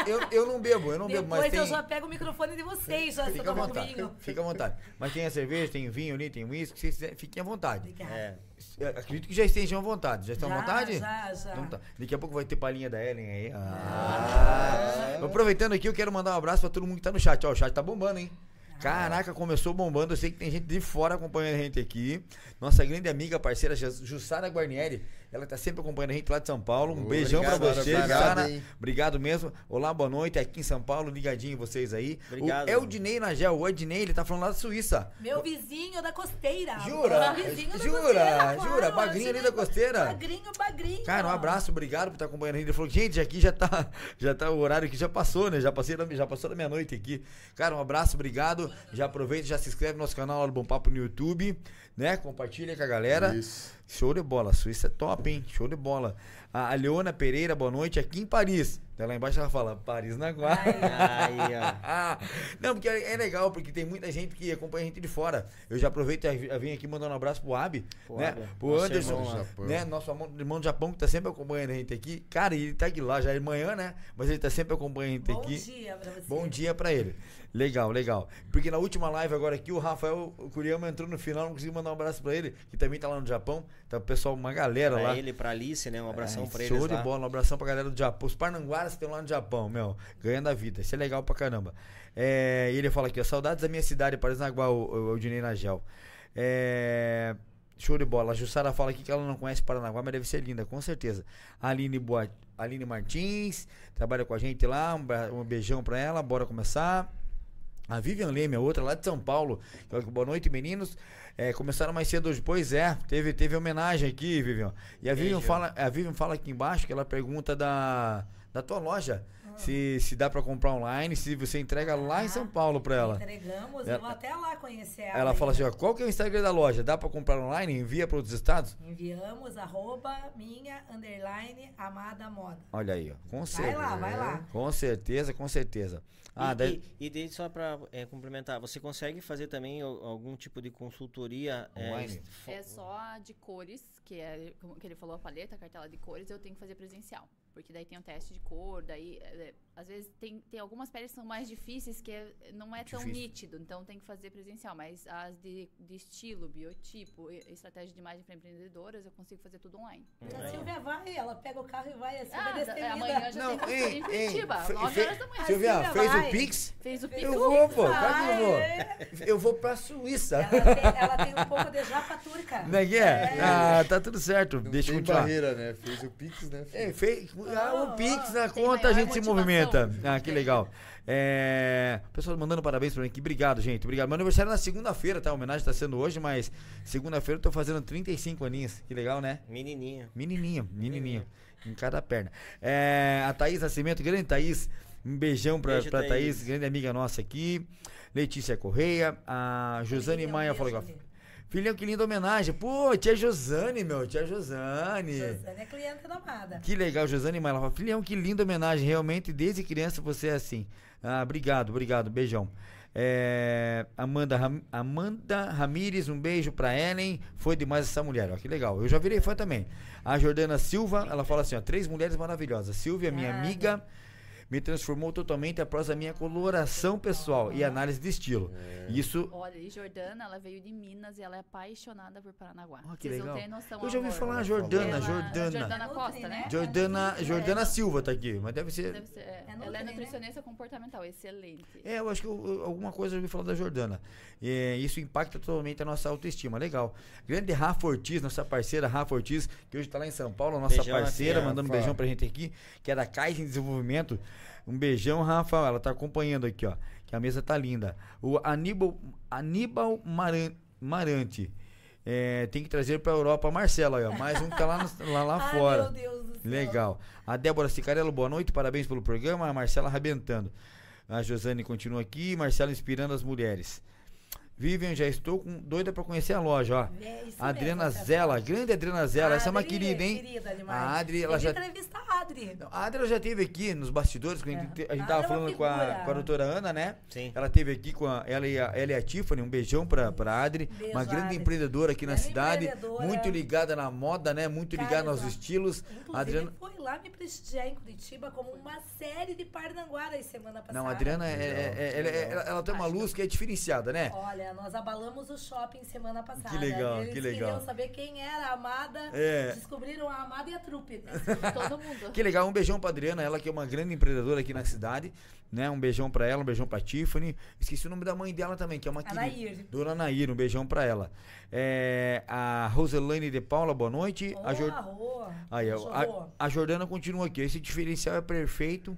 S1: Eu, eu, eu não bebo, eu não bebo,
S9: Depois
S1: mas tem.
S9: eu já pego o microfone de vocês, já se eu
S1: Fica à vontade.
S9: vinho.
S1: Fica à vontade. Mas tem a cerveja, tem vinho ali, tem uísque, quiserem, fiquem à vontade.
S9: Obrigada.
S3: É.
S1: Eu Acredito que já estejam à vontade. Já estão à vontade?
S9: já, já.
S1: Então tá. Daqui a pouco vai ter palhinha da Ellen aí. Ah. Aproveitando aqui, eu quero mandar um abraço pra todo mundo que tá no chat. Ó, o chat tá bombando, hein? Caraca, começou bombando. Eu sei que tem gente de fora acompanhando a gente aqui. Nossa grande amiga, parceira Jus- Jussara Guarnieri. Ela tá sempre acompanhando a gente lá de São Paulo. Um
S2: Ô,
S1: beijão pra você,
S2: Sara, obrigado,
S1: mesmo. Olá, boa noite. Aqui em São Paulo, ligadinho vocês aí.
S3: Obrigado.
S1: O Eldinei Nagel, o Ednei, ele tá falando lá da Suíça.
S9: Meu vizinho da costeira.
S1: Jura?
S9: Meu vizinho da
S1: Jura?
S9: costeira,
S1: Jura?
S9: claro,
S1: Bagrinho ali da costeira?
S9: Bagrinho, bagrinho.
S1: Cara, um abraço, obrigado por estar acompanhando a gente. Ele falou, gente, aqui já tá, já tá o horário que já passou, né? Já, passei, da- já passou da meia-noite aqui. Cara, um abraço, obrigado. Já aproveita, já se inscreve no nosso canal lá do Bom Papo no YouTube, né? Compartilha com a galera.
S2: Isso.
S1: Show de bola, a Suíça é top, hein? Show de bola. A a Leona Pereira, boa noite, aqui em Paris. Daí Lá embaixo ela fala, Paris na Guarda. Não, porque é é legal, porque tem muita gente que acompanha a gente de fora. Eu já aproveito e vim aqui mandando um abraço pro Abi,
S3: Pro
S1: né?
S3: Abi,
S1: Pro
S3: nosso
S1: Anderson,
S3: irmão
S1: né? Nosso irmão do Japão que tá sempre acompanhando a gente aqui. Cara, ele tá aqui lá, já é manhã, né? Mas ele tá sempre acompanhando a gente
S9: Bom
S1: aqui.
S9: dia pra você.
S1: Bom dia pra ele. Legal, legal. Porque na última live agora aqui, o Rafael Curiama entrou no final, não consegui mandar um abraço pra ele, que também tá lá no Japão. Tá o pessoal, uma galera
S3: Pra
S1: lá.
S3: ele, pra Alice, né? Um abração
S1: É,
S3: pra eles
S1: Show de
S3: lá.
S1: bola, um abração pra galera do Japão. Os Parnanguaras que estão lá no Japão, meu, ganhando a vida. Isso é legal pra caramba. É, e ele fala aqui, ó, saudades da minha cidade, Paranaguá, o, Dinei Nagel. É, show de bola. A Jussara fala aqui que ela não conhece Paranaguá, mas deve ser linda, com certeza. A Aline, Boa, Aline Martins, trabalha com a gente lá, um, um beijão pra ela, bora começar. A Vivian Leme, a outra lá de São Paulo. Boa noite, meninos. É, começaram mais cedo hoje. Pois é, teve, teve homenagem aqui, Vivian. E a Vivian,
S3: Beijo.
S1: fala, a Vivian fala aqui embaixo que ela pergunta da, da tua loja.
S9: Ah.
S1: Se, se dá pra comprar online, se você entrega lá em São Paulo pra ela.
S9: Entregamos,
S1: Ela-
S9: eu vou até lá conhecer ela.
S1: Ela fala assim, ó, qual que é o Instagram da loja? Dá pra comprar online? Envia para outros estados?
S9: Enviamos arroba minha underline amada moda.
S1: Olha aí, ó. Com
S9: Vai
S1: certeza.
S9: lá, vai lá.
S1: Com certeza, com certeza. Ah,
S3: e,
S1: daí...
S3: e, e daí só para complementar, você consegue fazer também al- algum tipo de consultoria é,
S1: Online?
S11: É só a de cores, que é como que ele falou, a paleta, a cartela de cores, eu tenho que fazer presencial. Porque daí tem o teste de cor, daí é, é, às vezes tem, tem algumas peles que são mais difíceis que é, não é tão
S1: Difícil.
S11: nítido, então tem que fazer presencial. Mas as de, de estilo, biotipo, estratégia de imagem para empreendedoras, eu consigo fazer tudo online. É.
S9: A Silvia vai, ela pega o carro e vai assim,
S11: ah,
S9: é,
S11: amanhã já
S1: não,
S11: tem
S1: ei,
S11: em Curitiba,
S1: ei,
S11: horas da manhã.
S1: Silvia,
S9: Silvia
S1: fez
S9: vai.
S1: o Pix?
S11: Fez o Pix.
S1: Eu vou, pô, quase eu vou. Eu vou pra Suíça.
S9: Ela tem, ela tem um pouco de japatura, cara.
S1: Não é que é? é? Ah, tá tudo certo.
S2: Não
S1: Deixa eu continuar.
S2: barreira, né? Fez o Pix, né?
S1: Fez, fez, ah, o Pix na conta, a gente se movimenta. 50. Ah, que legal. É, pessoal mandando parabéns pra mim aqui. Obrigado, gente. Obrigado. Meu aniversário é na segunda-feira, tá? A homenagem tá sendo hoje, mas segunda-feira eu tô fazendo 35 aninhos. Que legal, né?
S3: Menininha.
S1: Menininha, menininha. Em cada perna. É, a Thaís Nascimento, grande Thaís. Um beijão pra,
S3: Beijo,
S1: pra Thaís.
S3: Thaís.
S1: grande amiga nossa aqui. Letícia Correia. A Josane Maia falou Filhão, que linda homenagem. Pô, tia Josane, meu. Tia Josane.
S9: Josane é cliente da amada.
S1: Que legal, Josane Maia. Ela fala, filhão, que linda homenagem. Realmente, desde criança você é assim. Ah, obrigado, obrigado. Beijão. É, Amanda, Ram- Amanda Ramires, um beijo pra Ellen. Foi demais essa mulher, ó, que legal. Eu já virei fã também. A Jordana Silva, ela fala assim, ó, três mulheres maravilhosas. Silvia, minha amiga, me transformou totalmente após a minha coloração pessoal e análise de estilo. Isso
S11: Olha, e Jordana, ela veio de Minas e ela é apaixonada por Paranaguá.
S1: Ah, que
S11: Vocês
S1: legal.
S11: não têm noção,
S1: Eu já ouvi
S11: amor.
S1: falar Jordana,
S11: Ela-
S1: Jordana.
S11: Jordana Costa, né?
S1: Jordana, Jordana Silva tá aqui, mas deve ser.
S11: Deve ser, é.
S9: É
S11: ela é
S9: né?
S11: nutricionista comportamental, excelente.
S1: É, eu acho que eu- alguma coisa eu ouvi falar da Jordana. É, isso impacta totalmente a nossa autoestima. Legal. Grande Rafa Ortiz, nossa parceira Rafa Ortiz, que hoje tá lá em São Paulo, nossa
S3: Beijão,
S1: parceira, mandando um beijão pra gente aqui, que é da Caixa em Desenvolvimento. Um beijão, Rafa. Ela tá acompanhando aqui, ó. Que a mesa tá linda. O Aníbal, Aníbal Maran- Marante. É, tem que trazer pra Europa a Marcela, ó. Mais um que tá lá, no- lá, lá
S9: Ai,
S1: fora.
S9: meu Deus do céu.
S1: Legal. A Débora Cicarello, boa noite, parabéns pelo programa. A Marcela arrebentando. A Josane continua aqui, Marcela inspirando as mulheres. Vivian, já estou com- doida pra conhecer a loja, ó.
S9: É
S1: Adriana
S9: mesmo,
S1: Zela, grande Adriana Zela, essa é uma
S9: Adri,
S1: querida, hein?
S9: Querida demais.
S1: A Adri, ela já.
S9: que entrevistar a Adri.
S1: Não, A Adri ela já esteve aqui nos bastidores, quando a gente,
S9: É.
S1: a gente
S9: A
S1: tava
S9: Adri é
S1: falando com a, com a doutora Ana, né?
S3: Sim.
S1: Ela esteve aqui com a, ela, e a, ela e a Tiffany, um beijão pra, pra Adri,
S9: Beijo,
S1: uma grande
S9: Adri.
S1: empreendedora aqui na
S9: Grande
S1: cidade,
S9: empreendedora.
S1: muito ligada na moda, né? Muito
S9: Cara,
S1: ligada aos estilos.
S9: Inclusive,
S1: A Adriana,
S9: foi lá me prestigiar em Curitiba como uma série de Parnanguaras semana passada.
S1: Não, a Adriana, é, é- é- ela, ela- ela tem uma luz que é diferenciada, né?
S9: Olha, nós abalamos o shopping semana passada.
S1: Que legal,
S9: Eles
S1: que legal.
S9: queriam saber quem era a amada.
S1: É.
S9: Descobriram a amada e a trupe.
S11: Todo mundo.
S1: Que legal, um beijão pra Adriana, ela que é uma grande empreendedora aqui na cidade, né? Um beijão pra ela, um beijão pra Tiffany. Esqueci o nome da mãe dela também, que é uma
S9: Anair.
S1: querida. Dona Anair, um beijão pra ela. É, a Roselaine de Paula, boa noite. a, Jor-
S9: Rô.
S1: Aí, a, a Jordana continua aqui. Esse diferencial é perfeito.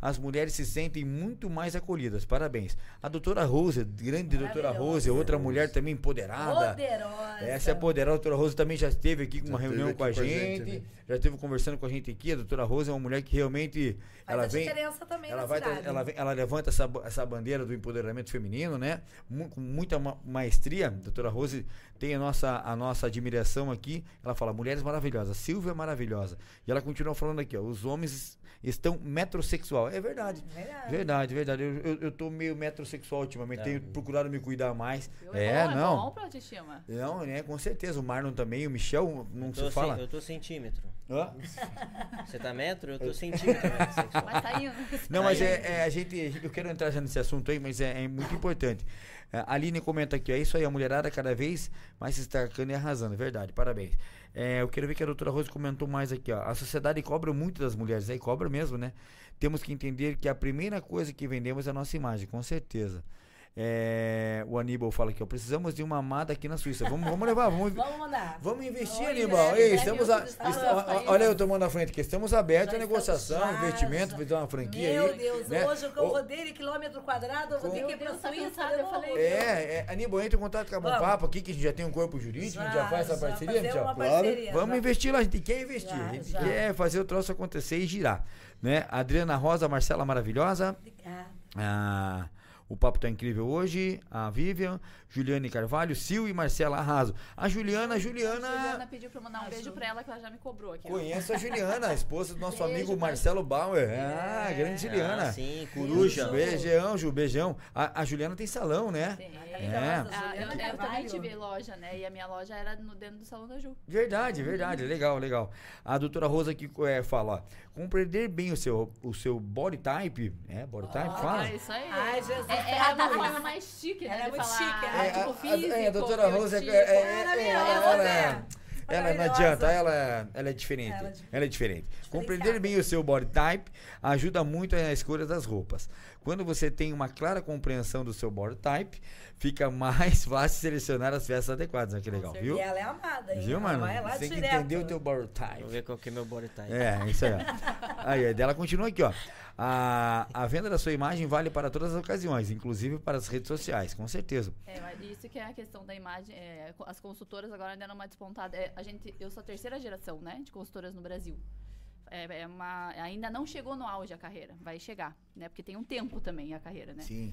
S1: As mulheres se sentem muito mais acolhidas. Parabéns. A doutora Rose, grande doutora Rose, outra mulher também empoderada.
S9: Poderosa.
S1: Essa é a poderosa. A doutora Rose também já esteve aqui com uma reunião com a
S2: com a
S1: gente.
S2: gente, né?
S1: Já esteve conversando com a gente aqui. A doutora Rose é uma mulher que realmente.
S9: Faz
S1: ela
S9: a
S1: vem.
S9: diferença também
S1: Ela,
S9: na
S1: vai,
S9: cidade.
S1: ela, vem- ela levanta essa, essa bandeira do empoderamento feminino, né? Com muita ma- maestria. A doutora Rose tem a nossa, a nossa admiração aqui. Ela fala, mulheres maravilhosas, Silvia é maravilhosa. E ela continua falando aqui, ó, os homens estão metrosexual. É verdade.
S9: Verdade.
S1: Verdade, verdade. Eu, eu, eu tô meio metrosexual ultimamente.
S3: É.
S1: Tenho procurado me cuidar mais.
S11: Viu?
S1: É,
S11: bom,
S1: não.
S11: É bom pra autoestima.
S1: Não, né? Com certeza. O Marlon também, o Michel, não
S3: Eu
S1: se fala.
S3: eu tô centímetro.
S1: Hã?
S3: Você tá metro? Eu tô centímetro. metrosexual.
S11: Mas tá indo.
S1: Não, mas é, é, a gente. Eu quero entrar já nesse assunto aí, mas é, é muito importante. É, A Aline comenta aqui, é isso aí, a mulherada cada vez mais se destacando e arrasando, verdade, parabéns. É, eu quero ver que a doutora Rose comentou mais aqui, ó. A sociedade cobra muito das mulheres, aí cobra mesmo, né? Temos que entender que a primeira coisa que vendemos é a nossa imagem, com certeza. É, o Aníbal fala aqui, ó. Precisamos de uma amada aqui na Suíça. Vamos, vamos levar, vamos.
S9: Vamos mandar.
S1: Vamos investir,
S9: Olha,
S1: Aníbal. Ei, estamos a, está- olha eu tomando a frente, que estamos abertos
S9: Já
S1: à negociação,
S9: já,
S1: investimento,
S9: já.
S1: fazer uma franquia
S9: Meu
S1: aí.
S9: Deus,
S1: né?
S9: hoje eu rodei de quilômetro quadrado, eu vou ter que ir pra
S11: Deus, tá
S9: Suíça.
S11: eu falei.
S1: É, é, Aníbal, entra em contato com a Bom. Papo aqui, que a gente já tem um corpo jurídico, a gente já faz essa parceria,
S9: fazer
S1: Michel.
S9: uma
S2: Claro.
S9: parceria.
S1: Vamos
S9: já.
S1: investir lá, a gente quer investir,
S9: Já,
S1: a gente
S9: já.
S1: quer fazer o troço acontecer e girar, né? Adriana Rosa, Marcela Maravilhosa,
S9: Obrigada.
S1: ah, o papo tá incrível hoje, a Vivian, Juliane Carvalho, Sil e Marcela Arraso. A Juliana, a Juliana...
S11: Juliana pediu pra eu mandar um beijo pra ela, que ela já me cobrou aqui. ó.
S1: Conheço a Juliana, a esposa do nosso
S11: Beijo,
S1: amigo. Marcelo Bauer. Ah, grande Juliana.
S3: Ah, sim, coruja.
S1: Beijão, Ju, beijão. A, a Juliana tem salão, né?
S11: Tem.
S1: É.
S11: Ah,
S9: Juliana
S11: eu, eu também tive loja, né? E a minha loja era no, dentro do salão da Ju.
S1: Verdade, verdade. Legal, legal. A doutora Rosa aqui é, fala, ó, compreender bem o seu, o seu body type. É, body type, fala?
S11: É isso aí.
S9: Ai, Jesus,
S11: é, é
S9: cada
S11: a forma mais chique, né?
S9: Ela é muito
S11: falar,
S9: chique,
S11: ah,
S9: é
S11: tipo,
S1: a, a, é, a doutora Rosa é, é, é, é, ela, não adianta, ela, ela é diferente.
S9: Ela é
S1: diferente. Compreender bem o seu body type ajuda muito na escolha das roupas. Quando você tem uma clara compreensão do seu body type, fica mais fácil selecionar as peças adequadas. Olha que legal, viu?
S9: E ela é amada, hein?
S1: Viu,
S9: Ela
S1: mano?
S9: Vai lá
S1: Você tem que entender o teu body type.
S3: Vou ver qual que é meu body type.
S1: É, isso aí. Aí, aí dela continua aqui, ó. A, a venda da sua imagem vale para todas as ocasiões, inclusive para as redes sociais, com certeza.
S11: É, mas isso que é a questão da imagem. é, as consultoras agora deram uma despontada. É, a gente, eu sou a terceira geração, né, de consultoras no Brasil. É, é uma, ainda não chegou no auge a carreira, vai chegar, né? Porque tem um tempo também a carreira, né?
S1: Sim,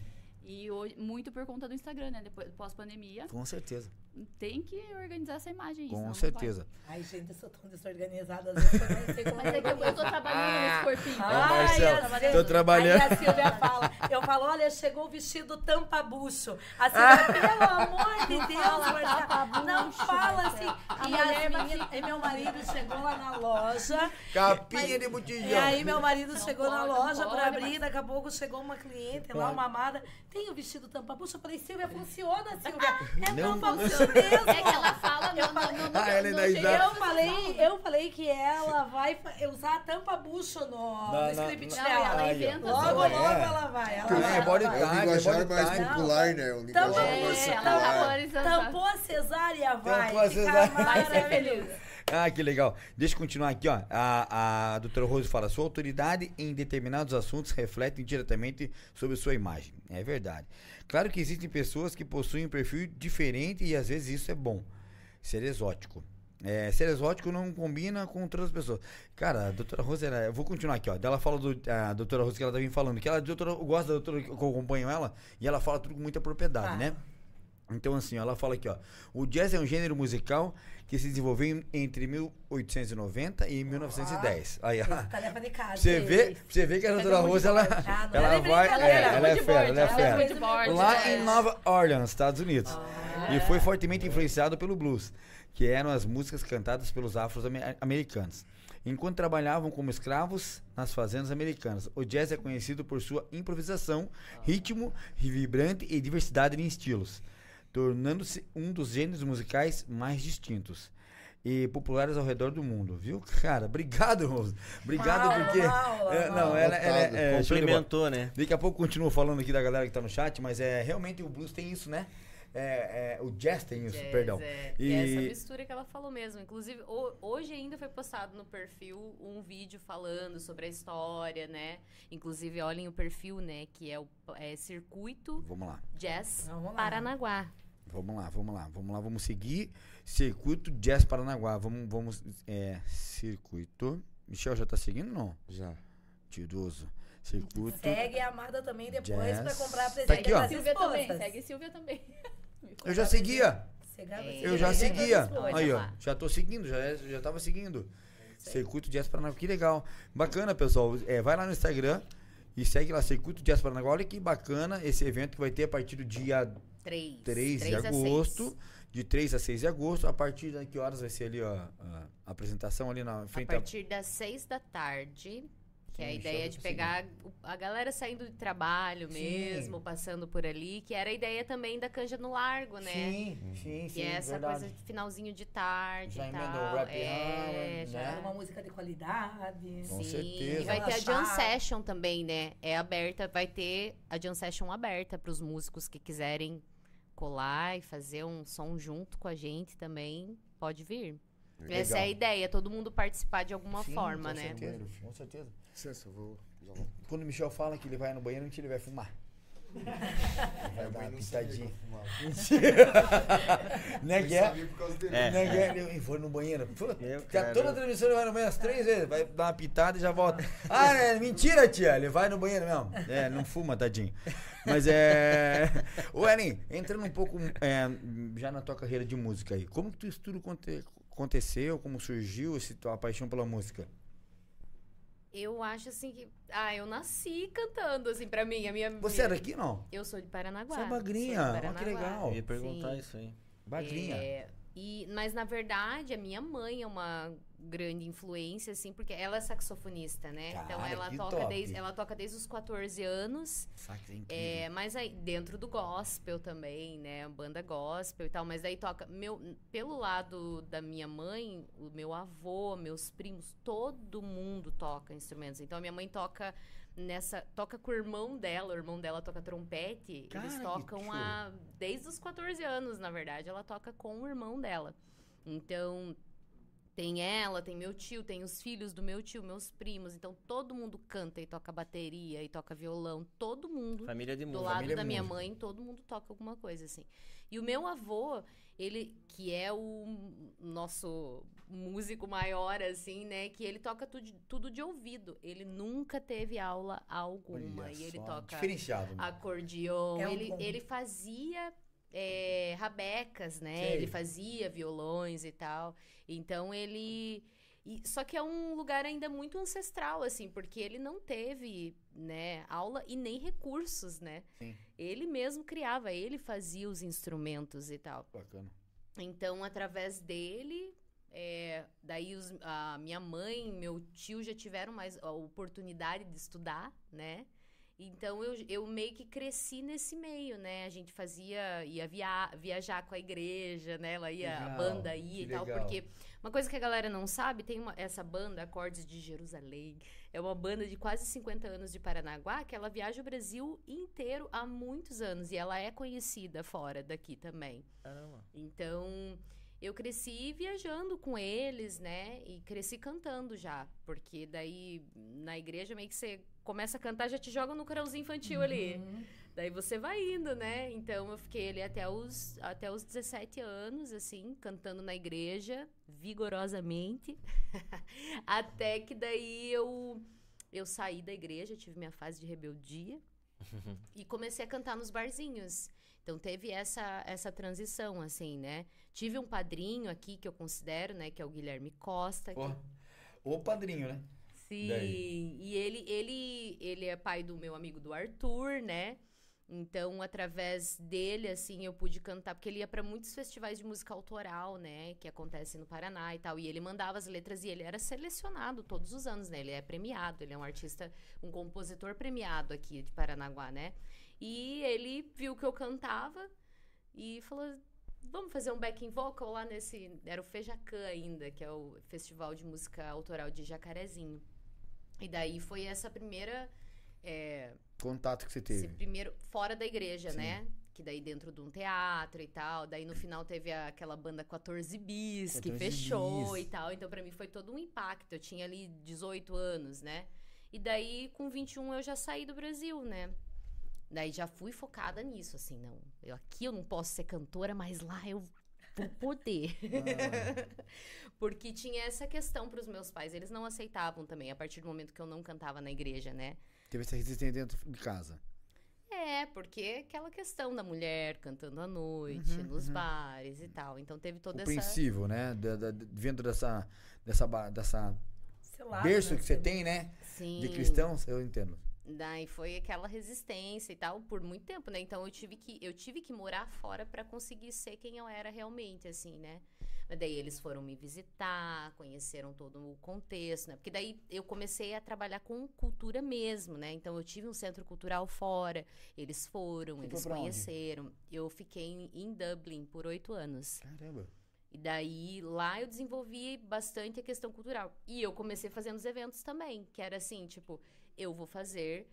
S11: E hoje, muito por conta do Instagram, né? Depois pós-pandemia,
S1: com certeza.
S11: tem que organizar essa imagem. aí,
S1: Com certeza.
S9: Ai, gente, eu sou tão desorganizada. às vezes eu sei como.
S11: Mas é que eu, eu tô trabalhando nesse corpinho.
S1: Ó,
S9: Ai,
S1: Marcelo,
S9: às
S1: tô trabalhando.
S9: Aí a Silvia fala, eu falo, olha, chegou o vestido tampa-bucho. A Silvia, pelo amor de Deus,
S11: tampa-bucho,
S9: não fala assim.
S11: A
S9: E, as
S11: vai
S9: meninas, e meu marido chegou lá na loja.
S1: Capinha de botijão.
S9: E aí meu marido
S11: Não
S9: chegou na
S11: pode,
S9: loja
S11: pode,
S9: pra abrir,
S11: mas-
S9: daqui a pouco chegou uma cliente lá, uma amada. Tem o vestido tampa-bucho? Eu falei, Silvia, funciona, Silvia. É
S1: Não
S9: tampa-bucho mesmo.
S11: É que ela fala no, no, no, no,
S1: Ah, ela
S11: no
S1: exato.
S9: Eu falei, eu falei que ela vai usar tampa-bucho no,
S1: Na-
S9: no
S1: na-
S9: script
S11: Não,
S9: dela.
S11: ela inventa
S9: Logo, logo.
S1: É.
S9: ela vai. Ela
S1: É,
S9: vai,
S1: body
S9: ela vai.
S2: É o
S1: type,
S2: linguajar
S1: body
S2: mais popular, né? O linguajar
S9: Tampa-
S2: mais
S11: É, ela
S2: popular.
S11: tá.
S9: Tampou a cesárea, vai.
S1: Tampou a cesárea.
S11: Vai ser
S9: maravilhoso.
S11: feliz.
S1: Ah, que legal. Deixa eu continuar aqui, ó. A, a doutora Rose fala: sua autoridade em determinados assuntos reflete diretamente sobre sua imagem. É verdade. Claro que existem pessoas que possuem um perfil diferente e às vezes isso é bom. Ser exótico. É, ser exótico não combina com todas as pessoas. Cara, a doutora Rose era. Eu vou continuar aqui, ó. Ela fala do. A doutora Rose que ela tá vindo falando. Que ela doutora, eu gosto da doutora que eu acompanho ela. E ela fala tudo com muita propriedade,
S9: Ah.
S1: né? Então, assim, ela fala aqui, ó. O jazz é um gênero musical que se desenvolveu entre 1890 e 1910. Aí, ó.
S9: Tarefa de casa.
S1: Você vê, você vê que a doutora Rose, ela,
S9: Ah,
S1: ela
S9: é
S1: vai. É, ela é
S11: é
S1: fera, ela é
S11: é
S1: fera. Lá
S11: né?
S1: em Nova Orleans, Estados Unidos. e foi fortemente influenciado pelo blues, que eram as músicas cantadas pelos afro-americanos. Enquanto trabalhavam como escravos nas fazendas americanas, o jazz é conhecido por sua improvisação, ritmo vibrante e diversidade em estilos, tornando-se um dos gêneros musicais mais distintos e populares ao redor do mundo, viu? Cara, obrigado, Rose. Obrigado porque é, não, ela, ela, é, bola.
S3: Complementou, né?
S1: Daqui a pouco continuo falando aqui da galera que tá no chat, mas é realmente o blues tem isso, né? É, é, o jazz tem isso,
S10: Jazz,
S1: perdão.
S10: é.
S1: E
S10: E essa mistura que ela falou mesmo. Inclusive, ho- hoje ainda foi postado no perfil um vídeo falando sobre a história, né? Inclusive, olhem o perfil, né? Que é o é, Circuito
S1: Vamos lá.
S10: Jazz
S9: Vamos lá.
S10: Paranaguá.
S1: Vamos lá, vamos lá, vamos lá, vamos seguir. Circuito Jazz Paranaguá. Vamos, vamos. É, circuito. Michel já tá seguindo não?
S2: Já.
S1: Tiroso. Circuito.
S9: Segue a Amada também depois
S1: Jazz.
S9: pra comprar presente
S1: Tá aqui, ó.
S11: Silvia também, segue Silvia também.
S1: Eu já seguia.
S9: Segar-
S1: Eu já seguia. Aí, ó. Já tô seguindo, já, já tava seguindo. Circuito Jazz Paranaguá. Que legal. Bacana, pessoal. É, vai lá no Instagram e segue lá, Circuito Jazz Paranaguá. Olha que bacana esse evento que vai ter a partir do dia
S10: 3.
S1: 3 de agosto. De 3 a 6 de agosto. A partir de que horas vai ser ali ó, a, a apresentação ali na
S10: A
S1: frente
S10: partir das 6 da tarde. Que é a
S1: Sim,
S10: ideia de pegar a galera saindo de trabalho
S1: Sim.
S10: mesmo, passando por ali, que era a ideia também da canja no largo, né?
S1: Sim, sim,
S10: Que
S1: sim,
S10: é essa
S1: verdade.
S10: coisa de finalzinho de tarde
S1: Já
S10: e
S1: emenda o
S10: tal.
S1: happy
S10: é,
S1: hour,
S10: já.
S1: né?
S9: Uma música de qualidade.
S1: Com
S10: Sim,
S1: certeza.
S10: E vai ter a Jam. Session também, né? É aberta, vai ter a Jam Session aberta para os músicos que quiserem colar e fazer um som junto com a gente também. Pode vir.
S1: Legal.
S10: Essa é a ideia, todo mundo participar de alguma
S1: Sim,
S10: forma,
S1: com
S10: né?
S1: Certeza, com certeza.
S2: Licença, eu vou. Já volto.
S1: Quando o Michel fala que ele vai no banheiro, mentira, ele vai fumar. Ele vai dar uma pitadinha. Mentira. né, que é?
S3: É.
S1: Né, que é? Ele foi no banheiro. Tá toda a transmissão ele vai no banheiro as três vezes. Vai dar uma pitada e já volta. Ah, é mentira, tia. Ele vai no banheiro mesmo. É, não fuma, tadinho. Mas é. Ô, Ellen, entrando um pouco é, já na tua carreira de música aí. Como que tu isso tudo aconte- aconteceu? Como surgiu essa tua paixão pela música?
S10: Eu acho assim que. Ah, eu nasci cantando, assim, pra mim. A minha,
S1: Você é daqui, não?
S10: Eu sou de Paranaguá.
S1: Você é magrinha? Ó, que legal.
S3: Eu ia perguntar
S10: Sim.
S3: isso aí.
S1: Bagrinha.
S10: É, e, mas na verdade, a minha mãe é uma grande influência, assim, porque ela é saxofonista, né? então
S1: Cara,
S10: ela
S1: que
S10: toca,
S1: top.
S10: desde, ela toca desde os 14 anos.
S1: Sax é.
S10: É, mas aí, dentro do gospel também, né? Banda gospel e tal. Mas aí toca. Meu, pelo lado da minha mãe, o meu avô, meus primos, todo mundo toca instrumentos. Então a minha mãe toca nessa. Toca com o irmão dela, o irmão dela toca trompete.
S1: Cara,
S10: Eles tocam a, desde os 14 anos, na verdade. Ela toca com o irmão dela. Então. Tem ela, tem meu tio, tem os filhos do meu tio, meus primos. Então todo mundo canta e toca bateria e toca violão. Todo mundo
S3: Família de
S10: do
S3: música.
S10: lado
S1: Família
S10: da minha
S1: música.
S10: mãe, todo mundo toca alguma coisa, assim. E o meu avô, ele, que é o nosso músico maior, assim, né? Que ele toca tudo, tudo de ouvido. Ele nunca teve aula alguma.
S1: Olha
S10: e ele
S1: só,
S10: toca
S1: Diferenciado. né?
S10: acordeon.
S9: É um
S10: ele,
S9: bom.
S10: ele fazia é, rabecas, né?
S1: Sei.
S10: Ele fazia violões e tal. Então ele. e- só que é um lugar ainda muito ancestral, assim, porque ele não teve, né, aula e nem recursos, né?
S1: Sim.
S10: Ele mesmo criava, ele fazia os instrumentos e tal.
S1: Bacana.
S10: Então, através dele, é, daí os- a minha mãe, meu tio já tiveram mais a oportunidade de estudar, né? Então eu, eu meio que cresci nesse meio, né? A gente fazia, ia via, viajar com a igreja, né? Ela ia, a
S1: Legal,
S10: banda
S1: que
S10: ia e tal,
S1: legal.
S10: porque uma coisa que a galera não sabe, tem uma, essa banda, Acordes de Jerusalém, é uma banda de quase 50 anos de Paranaguá, que ela viaja o Brasil inteiro há muitos anos, e ela é conhecida fora daqui também.
S3: Caramba.
S10: Então, eu cresci viajando com eles, né? E cresci cantando já. Porque daí, na igreja, meio que você começa a cantar, já te joga no corãozinho infantil ali. Daí você vai indo, né? Então, eu fiquei ali até os, até os 17 anos, assim, cantando na igreja, vigorosamente. até que daí eu, eu saí da igreja, tive minha fase de rebeldia. e comecei a cantar nos barzinhos. Então teve essa essa transição assim, né? Tive um padrinho aqui que eu considero, né, que é o Guilherme Costa. que-
S1: Ó, o padrinho, né?
S10: Sim,
S1: Daí?
S10: e ele, ele, ele é pai do meu amigo do Arthur, né? Então, através dele, assim, eu pude cantar, porque ele ia para muitos festivais de música autoral, né, que acontecem no Paraná e tal, e ele mandava as letras e ele era selecionado todos os anos, né? Ele é premiado, ele é um artista, um compositor premiado aqui de Paranaguá, né? E ele viu que eu cantava e falou: "Vamos fazer um backing vocal lá nesse, era o Fejacan ainda, que é o festival de música autoral de Jacarezinho". E daí foi essa primeira é,
S1: Contato que você teve.
S10: esse primeiro fora da igreja,
S1: Sim.
S10: né? Que daí dentro de um teatro e tal. Daí no final teve a- aquela banda 14 bis que
S1: 14
S10: fechou
S1: bis.
S10: e tal. Então pra mim foi todo um impacto. Eu tinha ali 18 anos, né? E daí com 21 eu já saí do Brasil, né? Daí já fui focada nisso, assim, não. Eu aqui eu não posso ser cantora, mas lá eu vou poder. Porque tinha essa questão pros meus pais, eles não aceitavam também a partir do momento que eu não cantava na igreja, né?
S1: Teve essa resistência dentro de casa.
S10: É, porque aquela questão da mulher cantando à noite,
S1: Uhum,
S10: nos
S1: uhum.
S10: bares e tal. Então teve toda essa.
S1: Compreensível, né? Da, vindo dessa, dessa, dessa
S9: Sei lá,
S1: berço
S9: né?
S1: que você tem, né?
S10: Sim.
S1: De cristãos, eu entendo.
S10: Daí foi aquela resistência e tal por muito tempo, né? Então eu tive que eu tive que morar fora pra conseguir ser quem eu era realmente, assim, né? Mas daí eles foram me visitar, conheceram todo o contexto, né? Porque daí eu comecei a trabalhar com cultura mesmo, né? Então eu tive um centro cultural fora, eles foram,
S1: Você
S10: eles conheceram. Eu fiquei em, em Dublin por oito anos.
S1: Caramba.
S10: E daí lá eu desenvolvi bastante a questão cultural. E eu comecei fazendo os eventos também, que era assim, tipo, eu vou fazer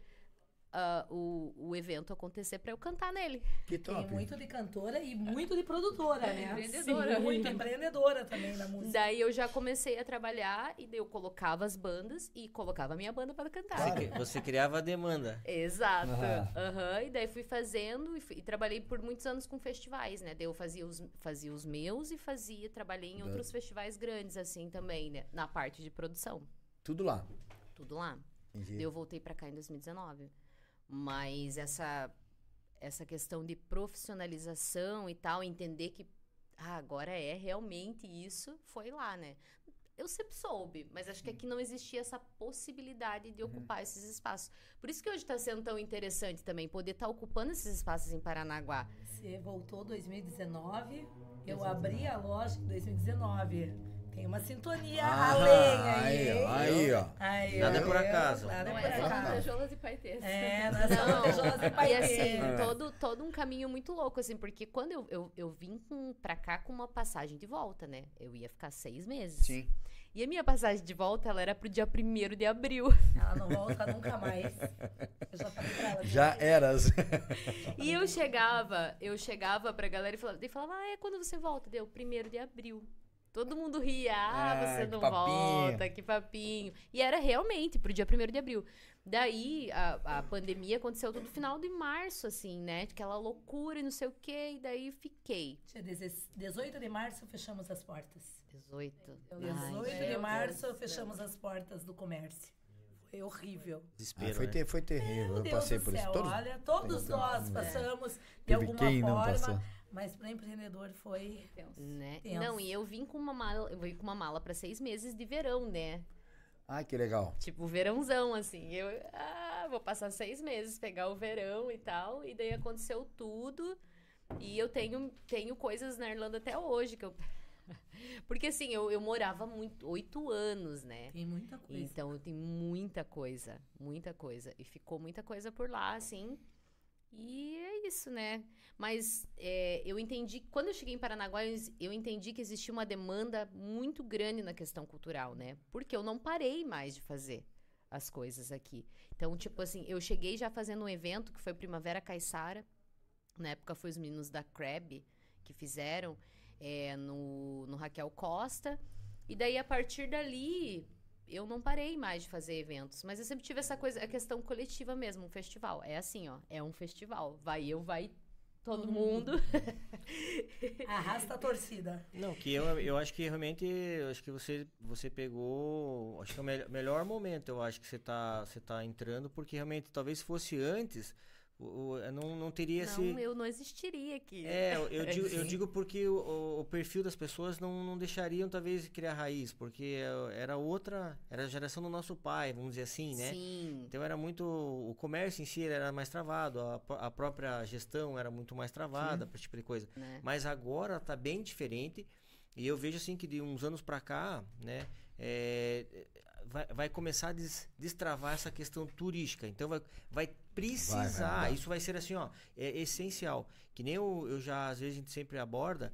S10: ah, o, o evento acontecer pra eu cantar nele.
S1: Que
S9: Tem muito de cantora e muito de produtora,
S10: É,
S9: né?
S10: empreendedora.
S9: Sim, muito empreendedora também na música.
S10: Daí eu já comecei a trabalhar e daí eu colocava as bandas e colocava a minha banda para cantar.
S3: Você, você criava a demanda.
S10: Exato.
S3: Aham.
S10: Aham. E daí fui fazendo e, fui- e trabalhei por muitos anos com festivais, né? Daí eu fazia os, fazia os meus e fazia, trabalhei em
S1: Da-
S10: outros festivais grandes, assim, também, né? Na parte de produção.
S1: Tudo lá.
S10: Tudo lá.
S1: Entendi.
S10: Daí eu voltei pra cá em 2019. Mas essa essa questão de profissionalização e tal, entender que ah, agora é realmente isso, foi lá, né? Eu sempre soube, mas acho que aqui não existia essa possibilidade de ocupar esses espaços. Por isso que hoje está sendo tão interessante também poder estar ocupando esses espaços em Paranaguá.
S9: Você voltou 2019, eu abri a loja em 2019. Tem uma sintonia
S1: Ah,
S9: além aí.
S1: aí, ó, aí, ó.
S9: Aí,
S3: Nada é por acaso.
S9: Nada
S11: Não
S9: é
S11: é
S9: por acaso.
S11: lantejolas e paetês.
S9: É, nós somos
S10: Não,
S9: lantejolas e
S10: e
S9: paetês.
S10: assim,
S1: É.
S10: todo, todo um caminho muito louco, assim, porque quando eu, eu, eu vim com, pra cá com uma passagem de volta, né? Eu ia ficar seis meses.
S1: Sim.
S10: E a minha passagem de volta, ela era pro dia 1 de abril.
S9: Ela não volta nunca mais. Eu já falei pra ela.
S1: Já eras.
S10: E eu chegava, eu chegava pra galera e falava, e falava, ah, é quando você volta? Deu 1 de abril. Todo mundo ria, ah,
S1: Ah,
S10: você não volta, que papinho. E era realmente pro dia 1 de abril. Daí, a, a pandemia aconteceu todo final de março, assim, né? Aquela loucura e não sei o quê, e daí fiquei.
S9: Dia 18 de março fechamos as portas.
S10: 18.
S9: 18
S10: Ai,
S9: de março
S10: Deus.
S9: fechamos as portas do comércio. Foi horrível.
S3: Desespero,
S1: Ah, foi,
S3: né?
S1: ter, foi terrível.
S9: Meu
S1: eu
S9: Deus
S1: passei
S9: do
S1: por isso.
S9: céu,
S1: Todos,
S9: olha, todos nós
S1: é.
S9: passamos de
S1: Teve
S9: alguma
S1: quem não
S9: forma,
S1: passou.
S9: Mas para empreendedor foi
S10: Né?
S9: tenso.
S10: Não, e eu vim com uma mala, eu vim com uma mala pra seis meses de verão, né?
S1: Ai, que legal.
S10: Tipo, verãozão, assim. Eu, ah, vou passar seis meses, pegar o verão e tal. E daí aconteceu tudo. E eu tenho, tenho coisas na Irlanda até hoje que eu. Porque assim, eu, eu morava muito, oito anos, né?
S9: Tem muita coisa.
S10: Então eu tenho muita coisa, muita coisa. E ficou muita coisa por lá, assim. E é isso, né? Mas é, eu entendi, quando eu cheguei em Paranaguá, eu, entendi que existia uma demanda muito grande na questão cultural, né? Porque eu não parei mais de fazer as coisas aqui. Então, tipo assim, eu cheguei já fazendo um evento que foi Primavera Caiçara. Na época foi os meninos da Crab que fizeram é, no, no Raquel Costa. E daí, a partir dali, eu não parei mais de fazer eventos. Mas eu sempre tive essa coisa, a questão coletiva mesmo, um festival. É assim, ó, é um festival. Vai eu, vai todo mundo.
S9: Arrasta a torcida.
S3: Não, que eu, eu acho que realmente, eu acho que você, você pegou, acho que é o melhor, melhor momento, eu acho que você tá, você tá entrando, porque realmente, talvez se fosse antes, o- o- não, não teria
S12: Não,
S3: esse.
S12: eu não existiria aqui.
S3: É, eu, eu digo, eu digo porque o- o, perfil das pessoas não, não deixariam, talvez, criar raiz, porque é, era outra, era a geração do nosso pai, vamos dizer assim, né?
S12: Sim.
S3: Então era muito, o comércio em si era mais travado, a, a própria gestão era muito mais travada, esse tipo de coisa.
S12: Né?
S3: Mas agora tá bem diferente, e eu vejo assim que de uns anos para cá, né, é, vai, vai começar a des- destravar essa questão turística. Então vai, vai precisar,
S1: Vai, vai,
S3: isso vai ser assim, ó, é essencial. Que nem eu, eu já, às vezes, a gente sempre aborda,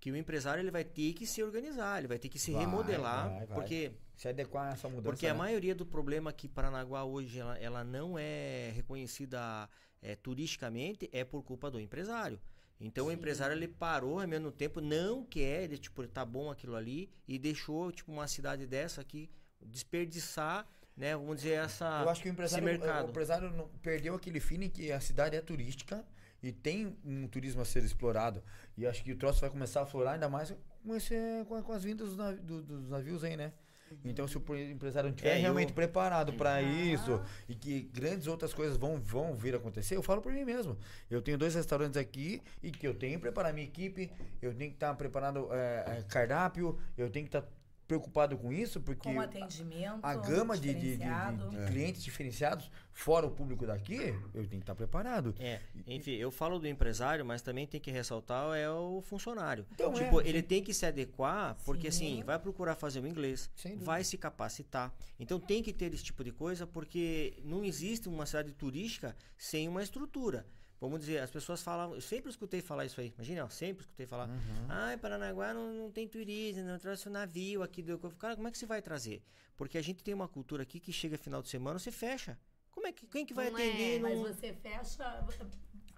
S3: que o empresário ele vai ter que se organizar, ele vai ter que se
S1: Vai,
S3: remodelar,
S1: vai, vai.
S3: porque
S1: Se adequar a essa mudança.
S3: porque a
S1: né?
S3: maioria do problema que Paranaguá hoje ela, ela não é reconhecida é, turisticamente é por culpa do empresário. Então o
S12: Sim.
S3: empresário ele parou ao mesmo tempo, não quer, ele, tipo, tá bom aquilo ali e deixou tipo uma cidade dessa aqui desperdiçar, né, vamos dizer essa
S1: Eu acho que o empresário,
S3: mercado.
S1: o empresário não- perdeu aquele feeling que a cidade é turística e tem um turismo a ser explorado. E acho que o troço vai começar a florar ainda mais com, esse, com, com as vindas dos, do- dos navios aí, né? Então, se o pre- empresário não estiver
S3: É, eu-
S1: realmente preparado para isso e que grandes outras coisas vão, vão vir acontecer, eu falo por mim mesmo. Eu tenho dois restaurantes aqui e que eu tenho que preparar minha equipe, eu tenho que estar preparando é, é, cardápio, eu tenho que estar preocupado com isso, porque
S9: Com atendimento.
S1: a gama de, de- de- de- de clientes diferenciados, fora o público daqui, eu tenho que estar preparado.
S3: É, enfim, eu falo do empresário, mas também tem que ressaltar é o funcionário.
S1: Então, é,
S3: tipo,
S1: sim.
S3: ele tem que se adequar, porque
S9: Sim.
S3: assim, vai procurar fazer o inglês, vai se capacitar. Então tem que ter esse tipo de coisa, porque não existe uma cidade turística sem uma estrutura. Vamos dizer, as pessoas falam, eu sempre escutei falar isso aí, imagina, ó, sempre escutei falar,
S1: Uhum.
S3: ai, Paranaguá não, não tem turismo, não trouxe o navio aqui do... Cara, como é que você vai trazer? Porque a gente tem uma cultura aqui que chega final de semana, você fecha. Como é que, quem que vai
S12: Não
S3: atender?
S12: é,
S9: Mas
S3: num-
S9: você fecha.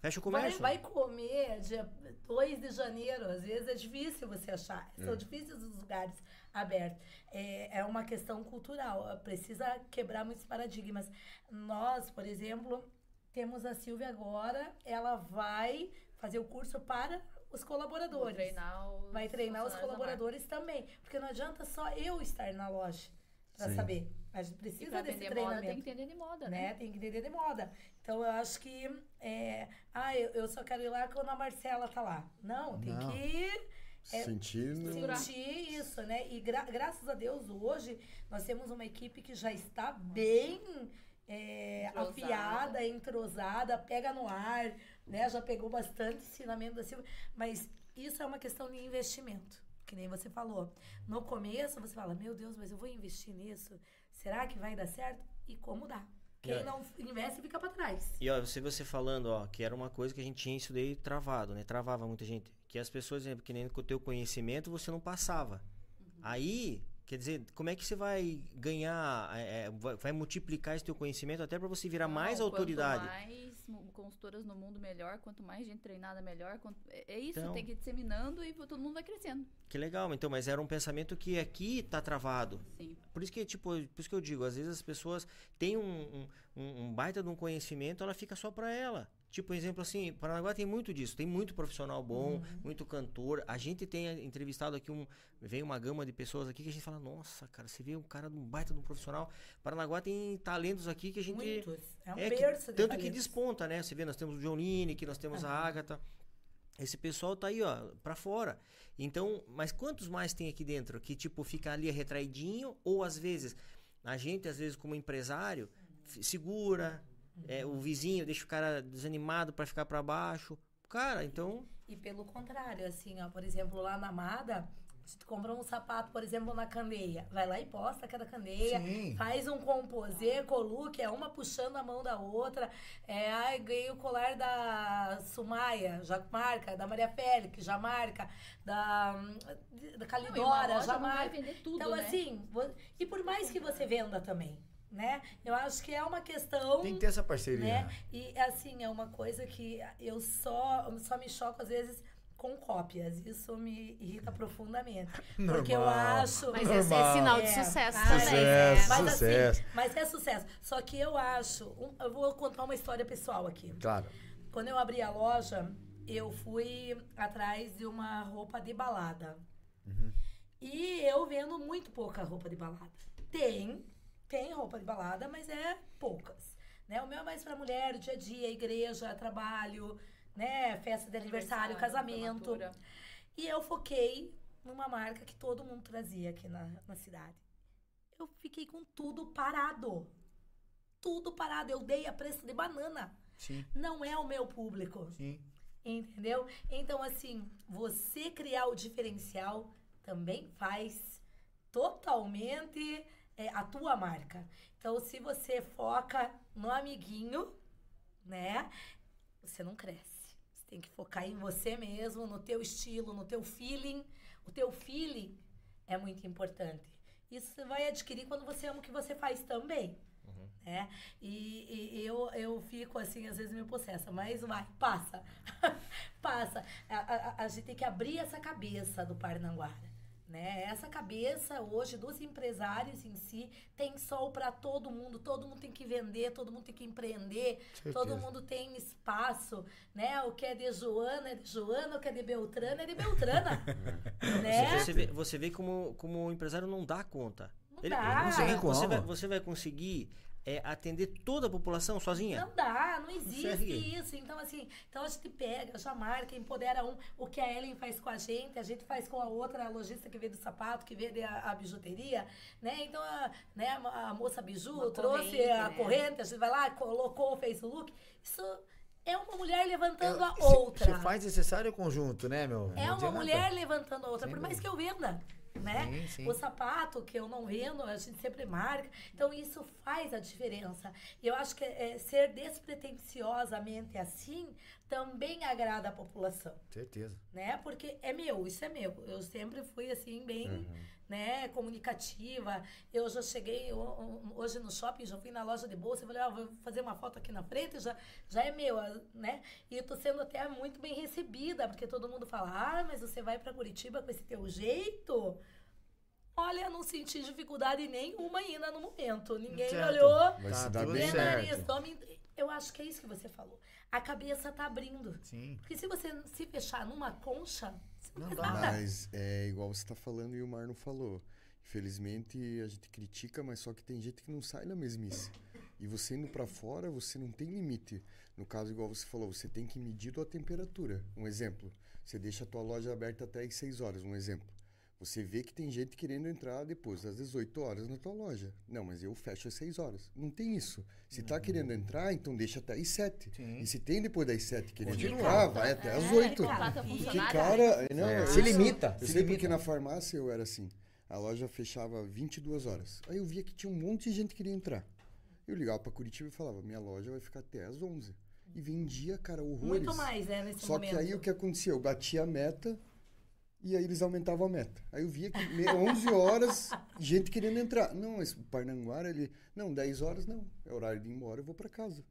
S3: Fecha o
S9: Vai,
S3: comércio?
S9: vai comer dia 2 de janeiro. Às vezes é difícil você achar. São difíceis os lugares abertos. É, é uma questão cultural. Precisa quebrar muitos paradigmas. Nós, por exemplo, temos a Silvia agora. Ela vai fazer o curso para os
S11: Vou
S9: colaboradores.
S11: treinar os
S9: vai treinar os colaboradores também. Porque não adianta só eu estar na loja para saber. A gente
S11: E
S9: precisa
S11: pra
S9: desse treinamento
S11: moda tem que entender de moda,
S9: né?
S11: né?
S9: Tem que entender de moda. Então eu acho que é, ah, eu, eu só quero ir lá quando a Marcela tá lá. Não, tem
S1: Não.
S9: que É,
S2: Sentindo.
S9: sentir isso, né? E gra- graças a Deus hoje nós temos uma equipe que já está bem é,
S11: Entrosada.
S9: afiada, entrosada, pega no ar, né? Já pegou bastante ensinamento da Silvia, mas isso é uma questão de investimento, que nem você falou. No começo você fala, meu Deus, mas eu vou investir nisso, será que vai dar certo? E como dá? Quem
S3: É.
S9: não investe fica para trás.
S3: E ó, você, você falando, ó, que era uma coisa que a gente tinha isso daí travado, né? Travava muita gente. Que as pessoas, que nem com o teu conhecimento, você não passava. Aí, quer dizer, como é que você vai ganhar, é, é, vai, multiplicar esse teu conhecimento até para você virar mais
S11: Não,
S3: autoridade?
S11: Quanto mais consultoras no mundo, melhor. Quanto mais gente treinada, melhor. Quanto- É é isso,
S3: Então-
S11: tem que ir disseminando e todo mundo vai crescendo.
S3: Que legal, então, mas era um pensamento que aqui tá travado.
S11: Sim.
S3: Por isso que, tipo, por isso que eu digo, às vezes as pessoas têm um, um, um- baita de um conhecimento, ela fica só pra ela. Tipo, exemplo assim, Paranaguá tem muito disso, tem muito profissional bom, muito cantor. A gente tem eh, entrevistado aqui um. Vem uma gama de pessoas aqui que a gente fala, nossa, cara, você vê um cara de um baita de um profissional. Paranaguá tem talentos aqui que a gente.
S9: Muitos. É um
S3: É, que-
S9: berço de
S3: tanto que
S9: talentos.
S3: desponta, né? Você vê, nós temos o John Lineker, nós temos a Agatha. Esse pessoal tá aí, ó, pra fora. Então, mas quantos mais tem aqui dentro que, tipo, fica ali retraidinho? Ou às vezes, a gente, às vezes, como empresário, f- segura, é, o vizinho deixa o cara desanimado pra ficar pra baixo. Cara, então.
S9: E pelo contrário, assim, ó, por exemplo, lá na Amada, se tu compra um sapato, por exemplo, na candeia, vai lá e posta cada candeia,
S1: Sim.
S9: faz um composê, colook, é uma puxando a mão da outra. É, ai, ganhei o colar da Sumaia, já marca, da Maria Félix, já marca, da, da Calidora, já
S11: não vai
S9: marca.
S11: vender tudo,
S9: então,
S11: né?
S9: assim, e por mais que você venda também, né? Eu acho que é uma questão
S1: Tem que ter essa parceria.
S9: né? E assim, é uma coisa que eu só, só me choco às vezes com cópias. Isso me irrita profundamente. Porque eu
S1: Normal.
S9: acho.
S12: Mas esse é sinal de
S9: É,
S12: sucesso também.
S9: é.
S1: Sucesso,
S9: Mas,
S1: sucesso.
S9: Assim, mas é sucesso. Só que eu acho. um- eu vou contar uma história pessoal aqui.
S1: Claro.
S9: Quando eu abri a loja, eu fui atrás de uma roupa de balada. E eu vendo muito pouca roupa de balada. Tem, tem roupa de balada, mas é poucas. Né? O meu é mais pra mulher, dia a dia, igreja, trabalho, né? Festa de aniversário, casamento.
S11: formatura.
S9: E eu foquei numa marca que todo mundo trazia aqui na, na cidade. Eu fiquei com tudo parado. Tudo parado. Eu dei a preço de banana.
S1: Sim.
S9: Não é o meu público.
S1: Sim.
S9: Entendeu? Então, assim, você criar o diferencial também faz totalmente é, a tua marca. Então, se você foca no amiguinho, né? Você não cresce. Você tem que focar em você mesmo, no teu estilo, no teu feeling. O teu feeling é muito importante. Isso você vai adquirir quando você ama o que você faz também. Né? E, e eu, eu fico assim, às vezes me possessa, mas vai, passa. passa. A, a- a gente tem que abrir essa cabeça do Parnanguara. Né? Essa cabeça hoje dos empresários em si tem sol para todo mundo, todo mundo tem que vender, todo mundo tem que empreender,
S1: Certeza.
S9: todo mundo tem espaço, né? O que é de Joana é de Joana, o que é de Beltrana é de Beltrana. né?
S3: Você, você vê, você vê como, como o empresário não dá conta.
S9: Não dá.
S3: você, vai, você vai conseguir é, atender toda a população sozinha?
S9: Não dá, não existe
S3: Consegue.
S9: isso. Então, assim, então a gente pega, já marca, empodera um. O que a Ellen faz com a gente, a gente faz com a outra, a lojista que vende o sapato, que vende a, a bijuteria, né? Então, a, né, a, a moça biju
S10: Uma
S9: trouxe
S10: corrente,
S9: a
S10: né?
S9: corrente, a gente vai lá, colocou, fez o look. Isso é uma mulher levantando a
S1: Você-
S9: outra.
S1: Você faz necessário o conjunto, né, meu?
S9: É uma mulher levantando a outra,
S1: Sem
S9: por mais que eu venda. Né?
S1: Sim, sim.
S9: O sapato que eu não vendo, a gente sempre marca. Então, isso faz a diferença. E eu acho que é, ser despretensiosamente assim também agrada a população.
S1: Certeza.
S9: Né? Porque é meu, isso é meu. Eu sempre fui assim, bem
S1: Uhum.
S9: Né, comunicativa. Eu já cheguei hoje no shopping, já fui na loja de bolsa e falei, ó, vou fazer uma foto aqui na frente, já, já é meu, né? E eu tô sendo até muito bem recebida, porque todo mundo fala, ah, mas você vai pra Curitiba com esse teu jeito? Olha, não senti dificuldade nenhuma ainda no momento. Ninguém me
S1: Certo.
S9: olhou.
S2: Vai
S1: Tá
S2: se dar
S1: tudo
S2: bem.
S9: "Meu
S1: certo.
S9: nariz, tome-" Eu acho que é isso que você falou. A cabeça tá abrindo.
S1: Sim.
S9: Porque se você se fechar numa concha, não,
S1: dá.
S2: Mas é igual você tá falando e o Marno falou. Infelizmente a gente critica, mas só que tem gente que não sai da mesmice. E você indo pra fora, você não tem limite. No caso, igual você falou, você tem que medir tua temperatura. Um exemplo, você deixa a tua loja aberta até às 6 horas, um exemplo. Você vê que tem gente querendo entrar depois das 18 horas na tua loja. Não, mas eu fecho às 6 horas. Não tem isso. Se tá querendo entrar, então deixa até às 7.
S1: Sim.
S2: E se tem depois das 7 querendo
S1: Continua.
S2: entrar, vai até às
S9: É,
S2: 8.
S11: Contrata
S9: Porque,
S2: cara, não,
S1: É,
S2: eu
S1: se limita,
S2: Eu
S1: se
S2: sei
S1: limita.
S2: porque na farmácia eu era assim. A loja fechava 22 horas. Aí eu via que tinha um monte de gente que queria entrar. Eu ligava pra Curitiba e falava: minha loja vai ficar até às 11. E vendia, cara, horrores.
S9: Muito mais, né, nesse
S2: Só
S9: momento.
S2: que aí o que acontecia? Eu batia a meta e aí eles aumentavam a meta. Aí eu via que me- 11 horas, gente querendo entrar. Não, mas o Parnanguara, ele. Não, 10 horas não. É horário de ir embora, eu vou pra casa.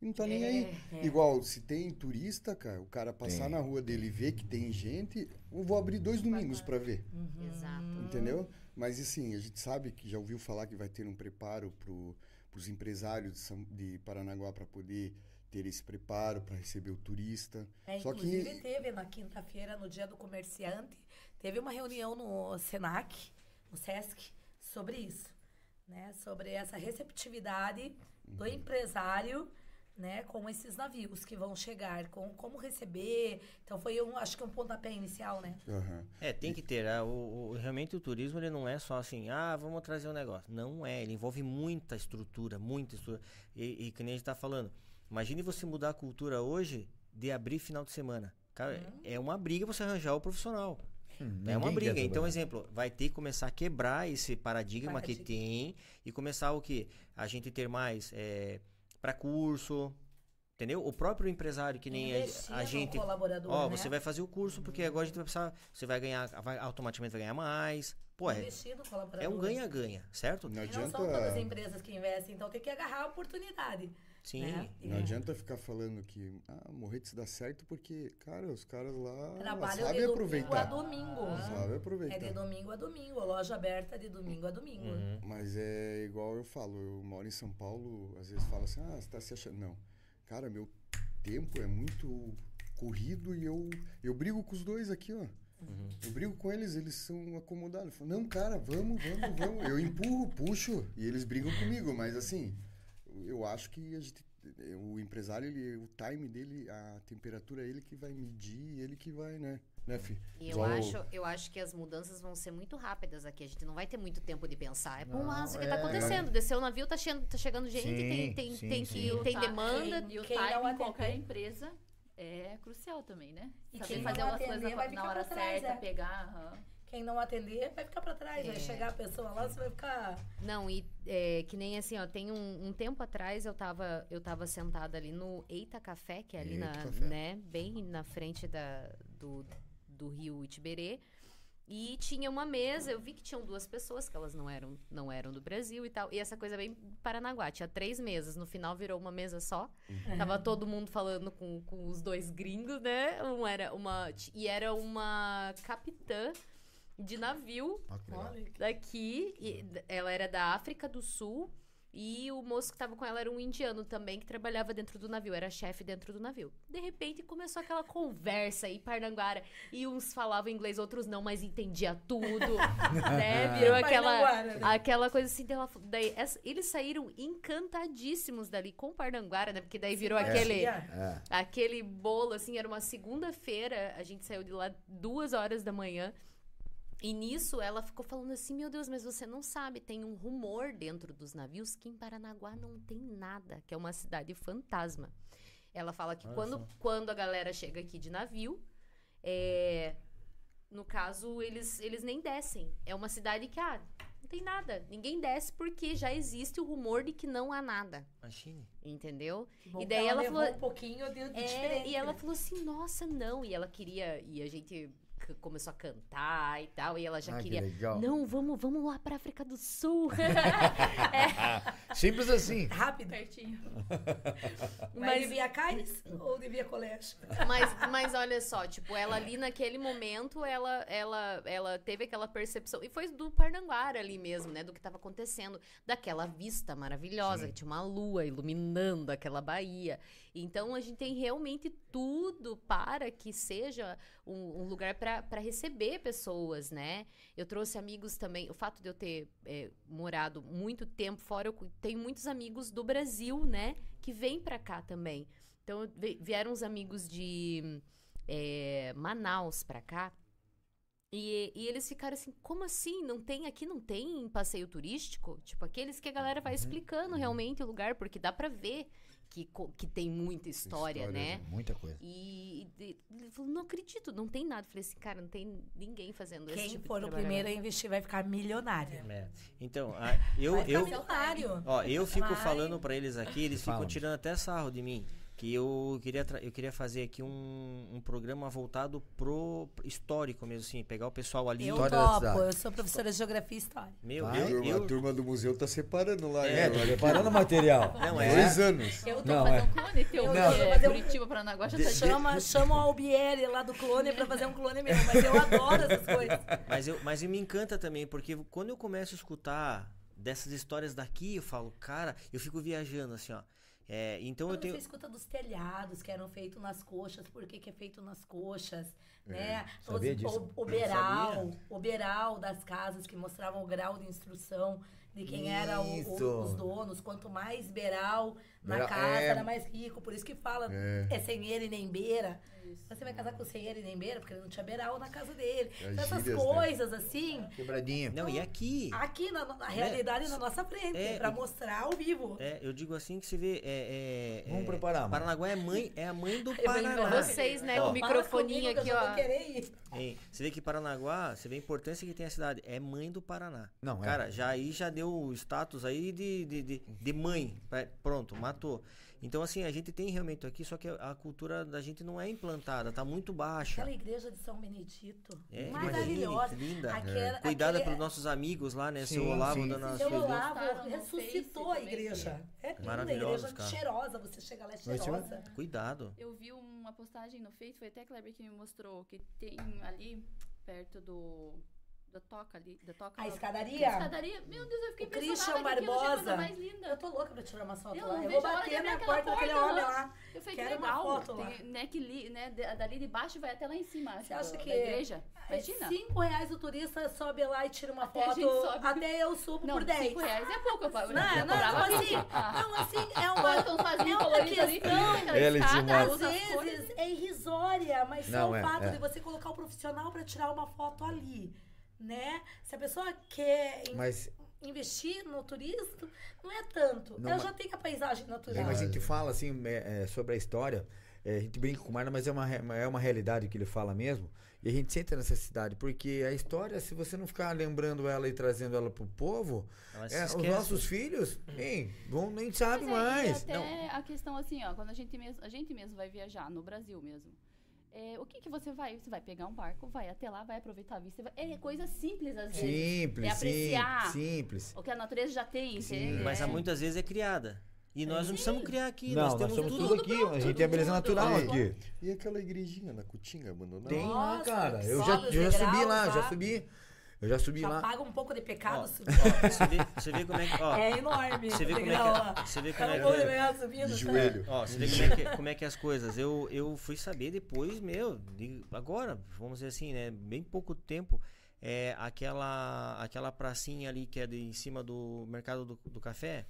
S2: E não tá nem
S9: É,
S2: aí.
S9: é.
S2: Igual, se tem turista, cara, o cara passar
S1: Tem.
S2: na rua dele e ver que tem gente, eu vou abrir dois domingos pra ver.
S9: Uhum.
S10: Exato.
S2: Entendeu? Mas assim, a gente sabe que já ouviu falar que vai ter um preparo pro, pros empresários de, São- de Paranaguá para poder ter esse preparo para receber o turista.
S9: É,
S2: Só
S9: inclusive
S2: que
S9: teve na quinta-feira, no dia do comerciante, teve uma reunião no Senac, no Sesc, sobre isso. Né? Sobre essa receptividade
S2: Uhum.
S9: do empresário né, com esses navios que vão chegar, com como receber. Então foi um, acho que um pontapé inicial, né?
S2: Aham.
S3: É, tem que ter. ah, o, o- realmente o turismo ele não é só assim, ah, vamos trazer um negócio. Não é, ele envolve muita estrutura, muita estrutura. E, e que nem a gente tá falando. Imagine você mudar a cultura hoje de abrir final de semana. Cara, é uma briga você arranjar o profissional. é
S1: ninguém
S3: uma briga. Então, exemplo, vai ter que começar a quebrar esse paradigma que
S9: Paradigma.
S3: tem e começar o que? A gente ter mais para curso, entendeu? O próprio empresário que nem a,
S9: Investir
S3: a gente.
S9: colaborador,
S3: Ó,
S9: né?
S3: você vai fazer o curso porque agora a gente vai precisar, você vai ganhar, vai, automaticamente vai ganhar mais. Pô, é, é um ganha-ganha, certo?
S2: Não
S9: E não
S2: adianta,
S9: são todas as empresas que investem, então tem que agarrar a oportunidade.
S3: Sim.
S9: né?
S2: não
S9: É.
S2: adianta ficar falando que ah, morrer se dá certo porque, cara, os caras lá
S9: Trabalho de
S2: sabem
S9: domingo a
S2: aproveitar.
S9: domingo.
S2: Sabe
S9: É
S2: aproveitar.
S9: de domingo a domingo, a loja aberta de domingo a domingo.
S3: Uhum.
S2: Mas é igual eu falo, eu moro em São Paulo, às vezes fala assim, ah, você tá se achando. Não. Cara, meu tempo é muito corrido e eu, eu brigo com os dois aqui, ó. Eu brigo com eles, eles são acomodados. Eu falo, não, cara, vamos, vamos, vamos. Eu empurro, puxo e eles brigam comigo, mas assim, eu acho que a gente, o empresário, ele, o time dele, a temperatura é ele que vai medir, ele que vai, né? Né, Fih?
S10: E eu acho, eu acho que as mudanças vão ser muito rápidas aqui. A gente não vai ter muito tempo de pensar. É bom, ah, isso que
S1: é.
S10: tá acontecendo. Desceu o navio, tá, che tá chegando gente,
S1: Sim,
S10: tem, tem,
S1: sim,
S10: tem,
S1: sim.
S10: que,
S11: o
S10: tem demanda.
S11: E o
S9: Quem
S11: timing em qualquer empresa é crucial também, né?
S9: E
S11: Saber
S9: quem
S11: fazer
S9: não
S11: umas
S9: atender
S11: coisas na, hora
S9: trás,
S11: certa,
S9: é.
S11: pegar. aham.
S9: Quem não atender vai ficar pra trás, vai
S10: É.
S9: chegar a pessoa lá, você vai ficar.
S10: Não, e é, que nem assim, ó, tem um, um tempo atrás eu tava, eu tava sentada ali no Eita Café, que é ali
S2: Eita
S10: na,
S2: Café.
S10: né, bem na frente da, do, do rio Itiberê. E tinha uma mesa, eu vi que tinham duas pessoas, que elas não eram, não eram do Brasil e tal. E essa coisa bem Paranaguá, tinha três mesas, no final virou uma mesa só. Tava todo mundo falando com, com os dois gringos, né? Um era uma. E era uma capitã de navio.
S9: Olha,
S10: daqui. e d- ela era da África do Sul. E o moço que tava com ela era um indiano também, que trabalhava dentro do navio, era chefe dentro do navio. De repente começou aquela conversa aí, Parnanguara, e uns falavam inglês, outros não, mas entendia tudo, né? Virou aquela,
S9: né?
S10: aquela coisa assim, dela, daí, essa- eles saíram encantadíssimos dali com Parnanguara, né? Porque daí virou aquele,
S1: É.
S10: aquele bolo, assim, era uma segunda-feira, a gente saiu de lá duas horas da manhã. E nisso ela ficou falando assim: Meu Deus, mas você não sabe, tem um rumor dentro dos navios que em Paranaguá não tem nada, que é uma cidade fantasma. Ela fala que
S1: Olha
S10: quando,
S1: só.
S10: quando a galera chega aqui de navio, é, no caso, eles, eles nem descem. É uma cidade que, ah, não tem nada. Ninguém desce porque já existe o rumor de que não há nada.
S3: Imagine.
S10: Entendeu?
S9: Bom,
S10: e daí ela
S9: levou
S10: falou.
S9: um pouquinho de, de
S10: É, e ela
S9: né?
S10: falou assim, nossa, não. E ela queria. E a gente começou a cantar e tal. E ela já
S1: Ah, que
S10: queria.
S1: legal.
S10: Não, vamos, vamos lá pra África do Sul.
S1: Simples assim.
S9: Rápido.
S11: Pertinho.
S9: Mas
S10: mas,
S9: devia cais ou devia colégio?
S10: mas, mas olha só, tipo, ela ali naquele momento, ela, ela, ela teve aquela percepção. E foi do Parnanguara ali mesmo, né? Do que tava acontecendo. Daquela vista maravilhosa, que tinha uma lua iluminando aquela baía. Então a gente tem realmente tudo para que seja um, um lugar para receber pessoas, né? Eu trouxe amigos também. O fato de eu ter é, morado muito tempo fora, eu tenho muitos amigos do Brasil, né? Que vêm para cá também. Então vieram uns amigos de é, Manaus para cá. E, e eles ficaram assim, como assim? Não tem aqui, não tem passeio turístico? Tipo, aqueles que a galera vai explicando realmente o lugar, porque dá pra ver que, que tem muita história,
S2: História,
S10: né?
S1: Muita coisa.
S10: E, e- ele falou, não acredito, não tem nada. Eu falei assim, cara, não tem ninguém fazendo esse
S9: Quem
S10: tipo
S9: for
S10: de
S9: o primeiro a investir vai ficar milionário.
S3: É. Então, a- eu,
S9: Vai ficar
S3: eu,
S9: milionário.
S3: ó, eu fico
S9: Vai.
S3: falando pra eles aqui, eles ficam
S1: Fala.
S3: tirando até sarro de mim. Que eu queria, eu queria fazer aqui um, um programa voltado pro histórico mesmo, assim. Pegar o pessoal ali.
S9: Eu topo, eu sou professora de geografia e história.
S3: Meu,
S1: Vai.
S2: A
S3: eu,
S2: turma,
S3: eu-
S2: a turma do museu tá separando lá.
S3: É,
S2: né?
S1: tô preparando material.
S3: Não, é-
S2: Dois anos.
S11: Eu tô
S1: Não,
S11: fazendo
S1: é.
S11: um clone teu,
S9: um-
S11: Curitiba, Paranaguá já tá
S9: Chama, chama o Albieri lá do clone pra fazer um clone meu, mas eu adoro essas coisas.
S3: Mas, eu, mas me encanta também, porque quando eu começo a escutar dessas histórias daqui, eu falo, cara, eu fico viajando assim, ó. É, então eu
S9: Quando
S3: tenho.
S9: você escuta dos telhados que eram feitos nas coxas, por que, que é feito nas coxas, né? Os-
S1: sabia disso.
S9: o, o beral, o beral das casas que mostravam o grau de instrução de quem era o- o-
S1: Isso.
S9: os donos. Quanto mais beral na
S1: Beral-
S9: casa,
S1: é.
S9: era mais rico. Por isso que fala
S2: É.
S9: é, sem ele nem beira. Você vai casar com sem ele nem beira, porque ele não tinha beral na casa dele.
S2: As
S9: Então, essas
S2: gírias, né?
S9: coisas assim,
S1: Quebradinho.
S3: Não, e aqui?
S9: aqui na, na realidade na nossa frente,
S3: É,
S9: pra
S3: e-
S9: mostrar ao vivo.
S3: É, eu digo assim que você vê. É, é,
S1: Vamos
S3: é,
S1: preparar, mano.
S3: Paranaguá é, mãe, é a mãe do Paraná.
S10: Vocês, né,
S3: Ó.
S10: com o microfoninho aqui, ó.
S9: vou querer ir.
S3: Hein, Você vê que Paranaguá, você vê a importância que tem a cidade. É mãe do Paraná.
S1: Não, é.
S3: Cara, já aí já deu o status aí de, de, de, de mãe. Pronto, matou. Então, assim, a gente tem realmente aqui, só que a cultura da gente não é implantada, tá muito baixa.
S9: Aquela igreja de São Benedito,
S3: É,
S9: maravilhosa.
S3: linda.
S9: Aquela-
S3: Cuidada
S9: aquele-
S3: pelos nossos amigos lá, né?
S1: Sim,
S3: Seu Olavo
S1: sim.
S3: dando as
S9: Seu. Olavo ressuscitou a
S11: também.
S9: igreja. É linda, a
S3: Maravilhosos,
S9: igreja
S3: cara.
S9: cheirosa. Você chega lá é cheirosa.
S3: Cuidado.
S11: Eu vi uma postagem no Face, foi até a Kleber que me mostrou, que tem ali, perto do, da toca ali, da toca.
S9: A escadaria?
S11: A escadaria. Meu Deus, eu fiquei
S9: O Christian
S11: que
S9: Barbosa.
S11: mais linda.
S9: Eu tô louca pra tirar uma foto
S11: Eu
S9: lá. Eu vou bater na porta daquele homem
S11: lá.
S9: lá.
S11: Eu falei, que
S9: Quero uma
S11: legal.
S9: foto lá.
S11: Tem, né, que li, né, da- dali de baixo vai até lá em cima.
S9: Você acha que
S11: da igreja? Imagina.
S9: É cinco reais o turista sobe lá e tira uma
S11: Até a
S9: foto. Até eu subo
S11: Não,
S9: por 10.
S11: cinco reais é pouco. Eu,
S9: Não, não, não, assim,
S11: 20.
S9: Não, assim, é uma, é uma questão, às vezes é irrisória, mas só
S1: é,
S9: o fato
S1: é.
S9: de você colocar o profissional pra tirar uma foto ali, né? Se a pessoa quer in-
S1: Mas
S9: investir no turismo, não é tanto.
S1: Não,
S9: Ela
S1: mas-
S9: já tem a paisagem
S1: É,
S9: natural.
S1: mas a gente fala assim é, é, sobre a história, é, a gente brinca com o Marlon, mas é uma, é uma realidade que ele fala mesmo. E a gente sente a necessidade, porque a história, se você não ficar lembrando ela e trazendo ela pro povo, é, os nossos filhos, hein, vão, nem sabe
S11: Mas é,
S1: mais.
S11: E até a questão assim, ó, quando a gente mesmo, a gente mesmo vai viajar no Brasil mesmo. É, o que que você vai? Você vai pegar um barco, vai até lá, vai aproveitar a vista. vai- é coisa simples às vezes.
S1: Simples,
S11: é apreciar
S1: sim, simples.
S11: o que a natureza já tem,
S1: Sim.
S11: entende?
S3: Mas
S11: É.
S3: muitas vezes é criada. E nós não precisamos criar aqui.
S1: Não,
S3: nós
S1: nós
S3: temos
S1: somos
S3: tudo.
S1: tudo aqui, a gente é beleza natural aqui.
S2: E aquela igrejinha na Cutinga abandonada?
S1: Tem lá,
S9: Nossa,
S1: cara. Eu já, eu já subi lá,
S9: lá.
S1: já subi. Eu já subi
S9: Já
S1: lá.
S9: paga um pouco de pecado.
S3: Ó,
S9: subir.
S3: Você vê, você vê como é que. Ó,
S9: é enorme.
S3: Você vê
S9: o
S3: como é
S9: lá.
S3: que. Você vê como é
S9: um pouco de
S3: que.
S9: pecado subindo.
S2: De
S9: tá?
S2: joelho.
S3: Ó, você vê como é que, como é que é as coisas. Eu, eu fui saber depois, meu, de- agora, vamos dizer assim, né? Bem pouco tempo. É aquela, aquela pracinha ali que é de, em cima do mercado do, do café.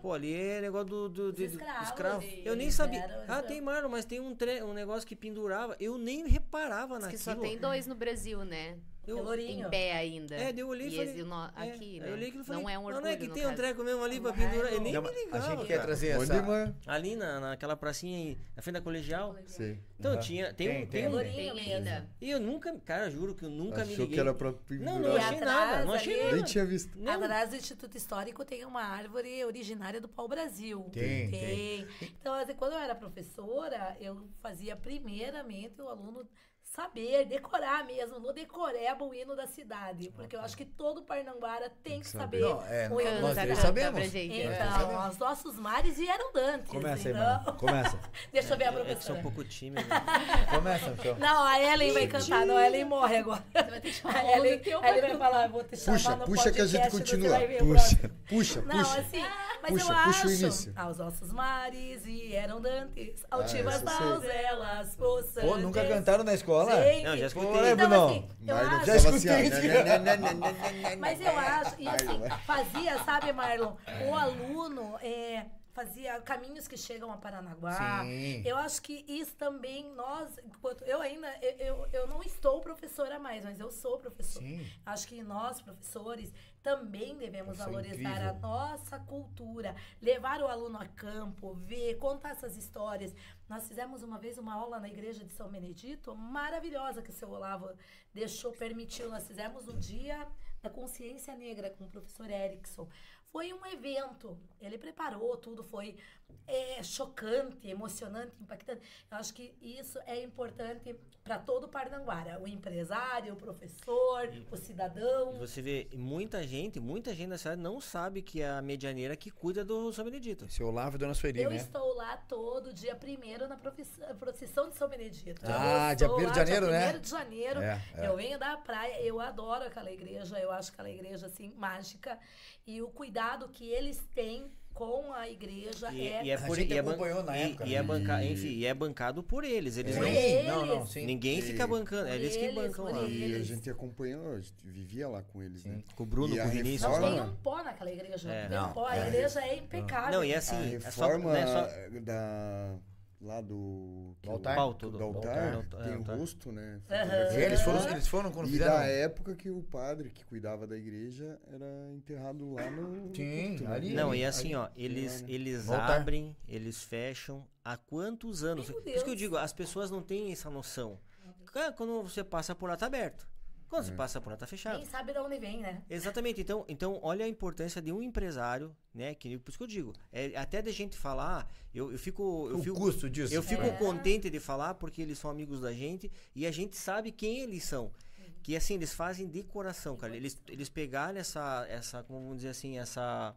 S3: Pô, ali é negócio do, do, de-
S9: Uhum.
S3: Do- escravo. Eu nem sabia.
S9: eram
S3: Ah, tem, mano, mas tem um, tre um negócio que pendurava. Eu nem reparava
S10: Diz que
S3: naquilo.
S10: só tem dois no Brasil, né?
S3: Eu-
S9: Pelourinho.
S10: Em pé ainda.
S3: É, daí eu olhei e falei,
S10: esse no-
S3: É,
S10: aqui, né?
S3: eu olhei e falei,
S10: não é um orgulho,
S3: Não é que tem um treco mesmo ali pra
S9: Não é,
S3: pendurar. Eu nem
S1: Não,
S3: me
S1: mas a
S3: ligava.
S1: gente quer trazer
S2: Onde,
S1: essa.
S2: mano?
S3: Ali na, naquela pracinha aí, na frente da colegial.
S2: Sei.
S3: Então
S1: Aham.
S3: tinha. Tem,
S1: Tem,
S3: um.
S1: tem.
S3: Tem um
S9: Pelourinho
S10: Tem ainda.
S3: e eu nunca, cara, juro que eu nunca me
S2: Achou
S3: liguei.
S2: que era pra
S3: Não,
S2: pendurar.
S3: não
S9: E
S3: achei
S9: atrás
S3: nada, não achei
S9: ali-
S3: nada.
S2: Nem tinha visto.
S3: Não.
S9: Atrás do Instituto Histórico tem uma árvore originária do pau-brasil.
S1: Tem,
S9: tem. Então, assim, quando eu era professora, eu fazia primeiramente o aluno saber, decorar mesmo, no decoreba o hino da cidade. Porque eu acho que todo Parnanguara tem que saber
S1: Não, é,
S9: o hino
S1: nós
S9: da cidade.
S1: sabemos.
S9: Então, os nossos mares vieram dantes.
S1: Começa aí,
S9: então...
S1: mano. Começa.
S9: Deixa eu ver a
S3: É que sou
S9: professora.
S3: um pouco tímido.
S1: Começa, então.
S9: Não, a Ellen vai cantar. Não, a Ellen morre agora.
S11: Você vai ter que chamar
S9: A Ellen, a Ellen vai falar, vou te chamar
S2: Puxa,
S9: no
S2: puxa que a gente
S9: podcast,
S2: continua.
S9: o
S2: Puxa,
S9: próximo.
S2: puxa,
S9: Não,
S2: puxa.
S9: assim, mas
S2: Puxa,
S9: eu
S2: puxa
S9: acho.
S2: início.
S9: Aos nossos mares vieram dantes, altivas
S2: essa eu sei.
S9: donzelas, poçantes.
S1: Pô, nunca cantaram na escola?
S9: Gente,
S3: Não, já escutei.
S9: Então,
S1: Brunão?
S9: assim, eu acho.
S1: Já escutei
S2: assim,
S9: Mas eu acho, e assim, fazia, sabe, Marlon, o aluno é, fazia caminhos que chegam a Paranaguá.
S1: Sim.
S9: Eu acho que isso também, nós, enquanto eu ainda, eu, eu, eu não estou professora mais, mas eu sou professora.
S1: Sim.
S9: Acho que nós, professores, também devemos
S1: Isso é
S9: valorizar
S1: incrível.
S9: a nossa cultura, levar o aluno a campo, ver, contar essas histórias. Nós fizemos uma vez uma aula na igreja de São Benedito, maravilhosa que o seu Olavo deixou, permitiu. Nós fizemos no dia da consciência negra com o professor Erickson. Foi um evento, ele preparou tudo, foi é, chocante, emocionante, impactante. Eu acho que isso é importante para todo o Parnanguara, o empresário, o professor, o cidadão.
S3: E você vê, muita gente, muita gente da cidade não sabe que é a medianeira que cuida do São Benedito.
S1: Seu Olavo e Dona Sueli,
S9: Eu
S1: né?
S9: estou lá todo dia primeiro na procissão de São Benedito.
S1: Ah, dia
S9: estou
S1: 1º de janeiro,
S9: dia
S1: né?
S9: 1º de janeiro.
S1: É, é.
S9: Eu venho da praia, eu adoro aquela igreja, eu acho aquela igreja assim mágica e o cuidado que eles têm com a igreja
S3: E,
S9: é
S3: e é
S1: A
S3: por
S1: gente
S3: e é
S1: acompanhou na
S3: e-
S1: época,
S3: e
S1: né?
S3: é banca, enfim, e é bancado por eles. Eles
S1: Sim,
S3: não,
S9: eles.
S1: não, não, sim.
S3: ninguém fica bancando, é eles que bancam lá.
S9: eles.
S2: E a gente acompanhou, a gente vivia lá com eles, né?
S3: Com o Bruno,
S2: E
S3: com
S2: a
S3: o Vinícius.
S9: não
S2: reforma-
S9: tem um pó naquela igreja,
S3: É.
S9: não um pó, a
S1: é.
S9: igreja é impecável.
S3: Não, e é
S2: A
S3: assim, é só,
S2: reforma
S3: né, só
S2: da lá do que
S1: Do altar?
S2: Do altar,
S3: Do altar,
S2: tem
S3: é,
S2: o
S3: altar.
S2: rosto, né? Fotografia.
S1: Eles foram, eles foram quando
S2: E
S1: fizeram.
S2: da época que o padre que cuidava da igreja era enterrado lá no.
S1: Sim,
S2: culto, né?
S1: ali.
S3: Não, e assim, ó,
S2: ali,
S3: eles,
S2: lá, né?
S3: eles abrem, eles fecham há quantos anos? Por isso que eu digo, as pessoas não têm essa noção. Cara, Quando você passa por lá, tá aberto. Quando
S2: É.
S3: você passa por lá, tá fechado.
S9: Nem sabe de onde vem, né?
S3: Exatamente. Então, então, olha a importância de um empresário, né? Que, por isso que eu digo, é, até de gente falar, eu, eu fico. Eu
S1: O
S3: fico
S1: custo disso.
S3: eu fico
S9: É.
S3: contente de falar porque eles são amigos da gente e a gente sabe quem eles são. Que assim, eles fazem de coração, cara. Eles, eles pegaram essa, essa, como vamos dizer assim, essa.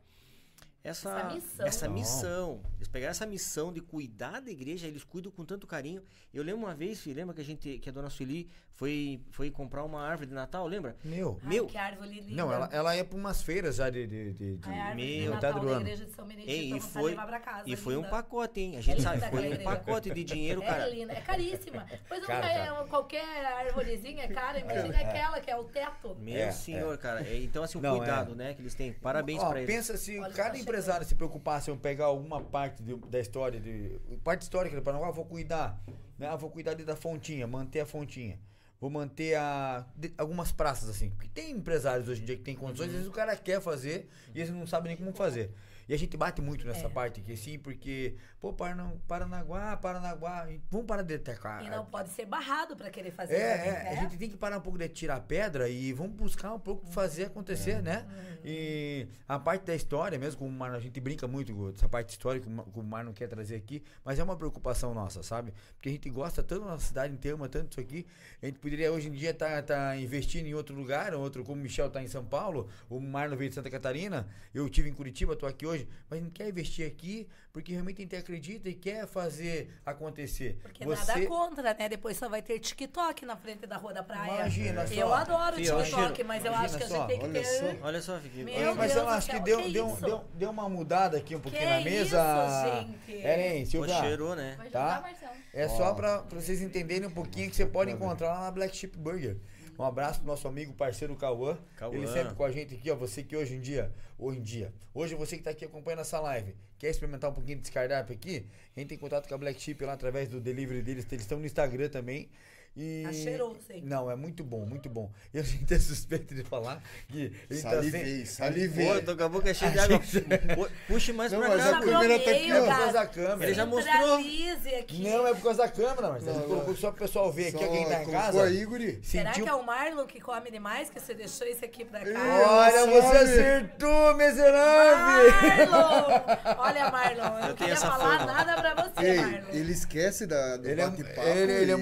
S3: essa,
S9: Essa missão.
S3: essa
S1: Não.
S3: missão. Eles pegaram essa missão de cuidar da igreja, eles cuidam com tanto carinho. Eu lembro uma vez, filho, lembra que a gente, que a dona Sueli foi, foi comprar uma árvore de Natal, lembra?
S1: Meu.
S9: Ai,
S3: Meu.
S9: que árvore linda.
S1: Não, ela, ela ia pra umas feiras já de, de, de, de
S9: A árvore de
S3: Meu,
S9: Natal
S1: do ano.
S9: igreja de São Benedito,
S3: Ei, e foi,
S9: levar pra casa.
S3: e foi um
S9: linda.
S3: pacote, hein? A
S9: É
S3: gente
S9: linda
S3: sabe, foi um pacote de dinheiro,
S9: É
S3: cara.
S9: linda, é caríssima. Pois não
S1: Cara,
S9: é
S1: cara.
S9: qualquer arvorezinha é cara, imagina
S1: É.
S9: aquela que é o teto.
S3: Meu
S1: É,
S3: senhor, cara. É, então, assim, o
S1: Não,
S3: cuidado,
S1: é.
S3: né, que eles têm. Parabéns
S1: Ó,
S3: pra eles.
S1: pensa se
S9: Olha,
S1: cada
S9: tá
S1: empresário se preocupasse em pegar alguma parte de- da história, de, parte histórica do Paraná, ah, vou cuidar, né? Ah, vou cuidar da fontinha, manter a fontinha. Vou manter a, de- algumas praças assim. Porque tem empresários hoje em dia que tem condições, às vezes o cara quer fazer e eles não sabem nem como fazer. E a gente bate muito nessa
S9: É.
S1: parte aqui, assim, porque, pô, Parana- Paranaguá, Paranaguá, vamos parar de atacar.
S9: E não pode ser barrado pra querer fazer.
S1: É,
S9: também,
S1: é,
S9: né?
S1: a gente tem que parar um pouco de tirar pedra e vamos buscar um pouco fazer acontecer, né? E a parte da história, mesmo com o Mar, a gente brinca muito com essa parte histórica que o Mar- não quer trazer aqui, mas é uma preocupação nossa, sabe? Porque a gente gosta tanto da nossa cidade inteira, tanto isso aqui. A gente poderia hoje em dia estar investindo em outro lugar, outro, como o Michel está em São Paulo, o Marlon veio de Santa Catarina, eu tive em Curitiba, estou aqui hoje, mas a gente quer investir aqui porque realmente a gente acredita e quer fazer acontecer.
S9: Porque nada contra, né? Depois só vai ter TikTok na frente da Rua da Praia.
S1: Imagina
S9: Eu
S1: só.
S9: adoro
S1: Fio,
S9: TikTok,
S1: imagina-
S9: mas eu acho que a
S1: só,
S9: gente tem que
S1: olha
S9: ter.
S1: só.
S3: Olha só, Fiquinho.
S9: Meu
S1: É, mas
S9: Deus
S1: eu acho que deu,
S9: que
S1: deu, deu, deu uma mudada aqui um pouquinho
S9: Que
S1: na mesa.
S9: isso, gente?
S1: Eren, Silvia.
S3: Pô, cheirou, né?
S1: Tá?
S11: Marcelo.
S1: É só pra, pra vocês entenderem um pouquinho que você pode encontrar lá na Black Sheep Burger. Um abraço pro nosso amigo parceiro Cauã.
S3: Cauã.
S1: Ele sempre com a gente aqui, ó. Você que hoje em dia, hoje em dia, hoje você que tá aqui acompanhando essa live, quer experimentar um pouquinho desse cardápio aqui? Entre em contato com a Black Sheep lá através do delivery deles. Eles estão no Instagram também. E...
S9: Tá cheiroso, hein?
S1: Não, é muito bom, muito bom. Eu a gente é suspeito de falar que ele
S2: Salivei,
S1: tá
S2: salivei.
S3: Pô, tô com a boca cheia de água. Pu- Puxe mais
S2: Não,
S3: pra
S2: mas
S3: cá.
S2: a câmera tá aqui,
S1: É por
S2: ó.
S1: causa da câmera.
S3: Ele já mostrou.
S9: Aqui.
S1: Não, é por causa da câmera, mas ele
S2: Não,
S1: colocou
S2: não.
S1: só pro pessoal ver aqui,
S2: Só
S1: quem tá em
S2: colocou
S1: casa.
S2: aí, guri.
S9: Será
S1: sentiu-
S9: que é o Marlon que come demais que você deixou isso aqui pra cá?
S1: Olha, você
S2: sabe?
S1: acertou, miserável!
S9: Marlon! Olha, Marlon, eu não queria falar
S3: fama.
S9: nada pra você,
S2: Ei,
S9: Marlon.
S2: ele esquece da, do
S1: Ele é-
S2: bate-papo.
S1: ele- ele é
S2: e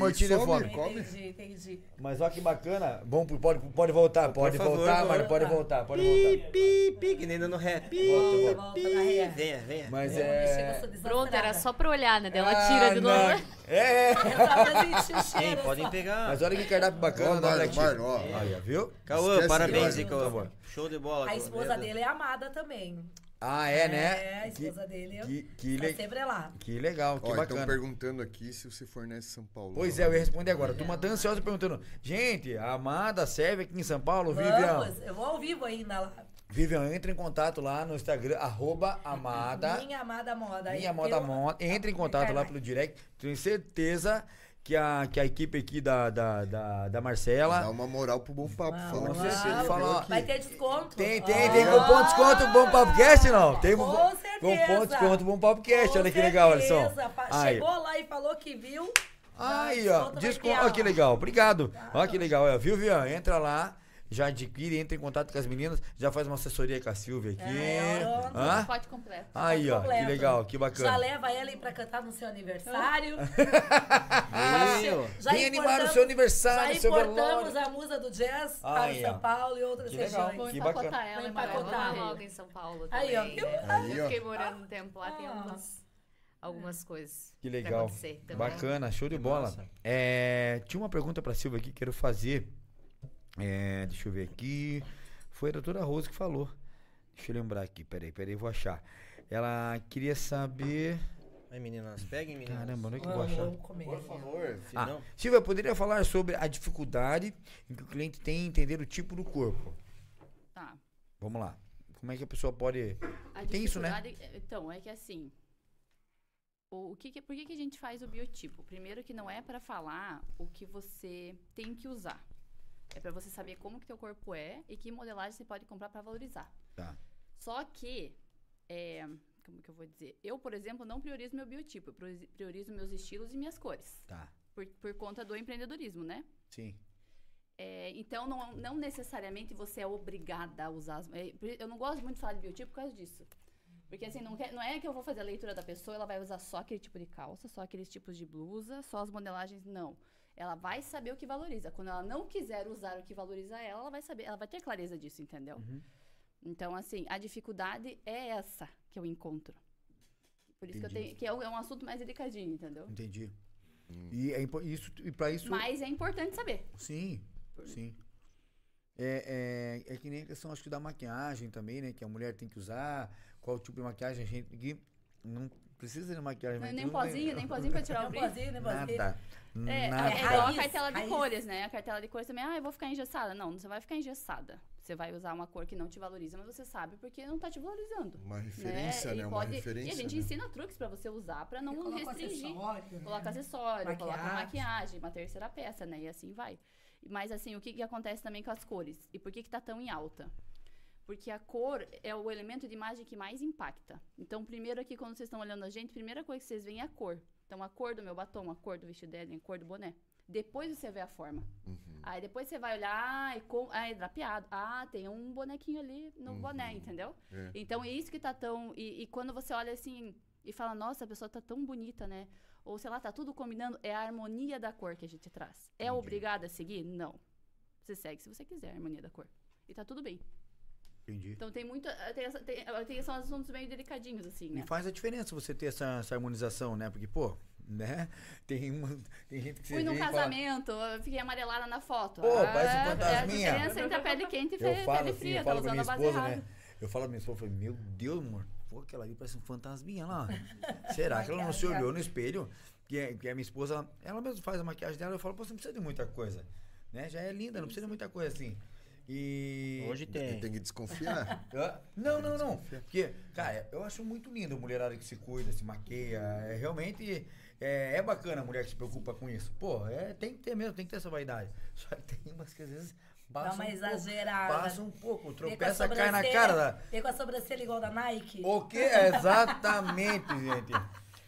S1: fome.
S2: Come.
S9: Entendi, entendi.
S1: Mas olha que bacana. Bom, pode, pode voltar, pode
S3: favor,
S1: voltar, Mário, pode
S9: voltar.
S1: pode
S3: Pi,
S1: voltar.
S3: pi, pi, que nem dando ré. Pi,
S1: Volta,
S9: volta
S3: pi.
S9: ré.
S3: Venha, venha.
S1: Mas é.
S12: Pronto, era só pra olhar, né? Daí ela
S1: Ah,
S12: tira de
S1: não.
S12: novo.
S1: É!
S3: Hein,
S9: cheiro
S3: podem pegar.
S1: Mas olha que cardápio bacana
S2: ó.
S1: Aí, ó, viu?
S3: Cauã, parabéns,
S2: nós.
S3: Cauã. Show de bola.
S9: A esposa dele é amada também.
S1: Ah, é, né?
S9: É, a
S1: Que-
S9: esposa dele.
S1: Que, que,
S9: tá
S1: le-
S9: sempre lá.
S1: que legal, que
S2: Ó, estão
S1: bacana.
S2: perguntando aqui se você fornece São Paulo.
S1: Pois é, eu ia responder agora. A turma tá ansiosa perguntando. Gente, a Amada serve aqui em São Paulo, Vivian.
S9: Vamos, eu vou ao vivo ainda lá.
S1: Vivian, entra em contato lá no Instagram, arroba Amada.
S9: Minha amada moda.
S1: Minha
S9: Eu-
S1: Moda Moda. Entre em contato lá pelo direct. Tenho certeza que a, que a equipe aqui da, da, da, da Marcela.
S2: Dá uma moral pro bom papo.
S9: Vamos,
S2: Fala você viu
S1: Fala.
S9: Vai ter desconto.
S1: Tem, tem,
S9: Ó.
S1: tem cupom de desconto Bom Papo Cast, não? Tem
S9: Com
S1: um
S9: certeza.
S1: cupom de desconto Bom Papo Cast.
S9: Com
S1: Olha que legal, Alisson.
S9: Pa-
S1: Aí.
S9: Chegou lá e falou que viu.
S1: Aí,
S9: já
S1: ó.
S9: desconto
S1: Olha
S9: ó.
S1: que legal. Obrigado. Olha que legal. Viu, Vian? Entra lá. Já adquire, entra em contato com as meninas, já faz uma assessoria com a Silvia aqui.
S9: É.
S1: Hã?
S11: Pacote completo.
S1: Aí, ó, que
S9: Completo.
S1: legal, que
S9: Já
S1: bacana.
S9: leva ela aí pra cantar no seu aniversário.
S3: Meu.
S9: Já
S1: Vem animar o
S9: importamos-
S1: seu aniversário,
S9: Já
S1: seu
S9: importamos
S1: velório.
S9: a musa do jazz
S1: Aí,
S9: para São. Paulo e outras
S1: Que legal.
S9: regiões.
S11: Vou
S1: Que
S11: empacotar
S1: bacana.
S11: ela
S9: empacotar.
S12: Vamos
S11: Rio.
S12: logo em São Paulo
S9: Aí, ó,
S12: também, né?
S2: Aí,
S12: Eu
S2: ó.
S12: fiquei morando um tempo lá, tem
S9: Ah.
S12: algumas, algumas coisas
S1: Que
S12: pra
S1: legal.
S12: acontecer também.
S1: Bacana, show de
S3: Que
S1: bola. É, tinha uma pergunta pra Silvia aqui, quero fazer. É, deixa eu ver aqui. Foi a doutora Rose que falou. Deixa eu lembrar aqui, peraí, peraí, vou achar. Ela queria saber.
S3: Aí, meninas, peguem, meninas.
S1: Caramba, onde é que eu vou achar?
S2: Por favor.
S3: Se
S1: Ah,
S3: não,
S1: Silvia, poderia falar sobre a dificuldade em que o cliente tem em entender o tipo do corpo?
S11: Tá.
S1: Vamos lá. Como é que a pessoa pode.
S11: A
S1: Tem isso, né?
S11: dificuldade- Então, é que assim. O, o que que- por que, que a gente faz o biotipo? Primeiro que não é para falar o que você tem que usar. É para você saber como que teu corpo é e que modelagem você pode comprar para valorizar.
S1: Tá.
S11: Só que, é, como que eu vou dizer? Eu, por exemplo, não priorizo meu biotipo. Eu priorizo- meus estilos e minhas cores.
S1: Tá.
S11: Por, por conta do empreendedorismo, né?
S1: Sim.
S11: É, então, não, não necessariamente você é obrigada a usar. As, é, eu não gosto muito de falar de biotipo por causa disso. Porque assim, não, quer- não é que eu vou fazer a leitura da pessoa, ela vai usar só aquele tipo de calça, só aqueles tipos de blusa, só as modelagens. Não. Ela vai saber o que valoriza. Quando ela não quiser usar o que valoriza ela, ela vai saber, ela vai ter clareza disso, entendeu? Então, assim, a dificuldade é essa que eu encontro. Por isso que eu
S1: Entendi.
S11: tenho. Que é um, é um assunto mais delicadinho, entendeu?
S1: Entendi. E, é, isso, e pra isso.
S11: Mas é importante saber.
S1: Sim, sim. É, é, é que nem a questão, acho que da maquiagem também, né? Que a mulher tem que usar, qual tipo de maquiagem a gente. Que não precisa de maquiagem,
S11: Nem pozinho, nem pozinho pra tirar o
S9: Nem
S11: brilho.
S9: pozinho, nem pozinho.
S1: Nada.
S11: É,
S1: nada.
S11: é igual a cartela de
S9: raiz.
S11: cores, né? A cartela de cores também, ah, eu vou ficar engessada. Não, você vai ficar engessada. Você vai usar uma cor que não te valoriza, mas você sabe porque não tá te valorizando.
S2: Uma referência, né?
S11: E
S2: Uma
S11: pode-
S2: referência,
S11: E a gente
S2: né?
S11: ensina truques pra você usar pra não
S9: coloca
S11: restringir.
S9: acessório, né?
S11: Coloca acessório, coloca
S9: Maquiagem.
S11: maquiagem, uma terceira peça, né? E assim vai. Mas assim, o que, que acontece também com as cores? E por que, que tá tão em alta? Porque a cor é o elemento de imagem que mais impacta. Então, primeiro aqui, quando vocês estão olhando a gente, primeira coisa que vocês veem é a cor. Então, a cor do meu batom, a cor do vestido dela, a cor do boné. Depois você vê a forma. Aí depois você vai olhar, ah, é, com, ah, é drapeado. Ah, tem um bonequinho ali no boné, entendeu?
S2: É.
S11: Então é isso que tá tão. E, e quando você olha assim e fala, nossa, a pessoa tá tão bonita, né? Ou sei lá, tá tudo combinando, é a harmonia da cor que a gente traz. É obrigado a seguir? Não. Você segue se você quiser a harmonia da cor. E tá tudo bem.
S1: Entendi.
S11: Então tem muito. Tem, essa- tem, tem são assuntos meio delicadinhos, assim, né?
S1: E faz a diferença você ter essa, essa harmonização, né? Porque, pô, né? Tem, uma, tem gente que você
S11: Fui num
S1: fala-
S11: casamento, eu fiquei amarelada na foto.
S1: Pô, parece um
S11: é, é a
S1: fantasminha.
S11: diferença entre a pele quente e pele
S1: assim,
S11: fria,
S1: eu
S11: tá
S1: falo pra
S11: usando a base
S1: esposa, né? Eu falo pra minha esposa, eu falei, meu Deus, amor, pô, aquela ali parece um fantasminha lá. Será que ela não se olhou no espelho? Que, é- que a minha esposa, ela mesma faz a maquiagem dela, eu falo, pô, você não precisa de muita coisa. Né? Já é linda, não precisa de muita coisa assim. E.
S3: Hoje tem.
S2: Tem que desconfiar.
S1: Não, não, não. Porque, cara, eu acho muito lindo a mulherada que se cuida, se maqueia. É, realmente é, é bacana a mulher que se preocupa com isso. Pô, é, tem que ter mesmo, tem que ter essa vaidade. Só que tem umas que às vezes
S9: Dá
S1: passa
S9: uma
S1: um pouco,
S9: exagerada.
S1: passa um pouco, tropeça, cai na cara da...
S9: Vem com a sobrancelha igual da Nike.
S1: O quê? Exatamente, gente.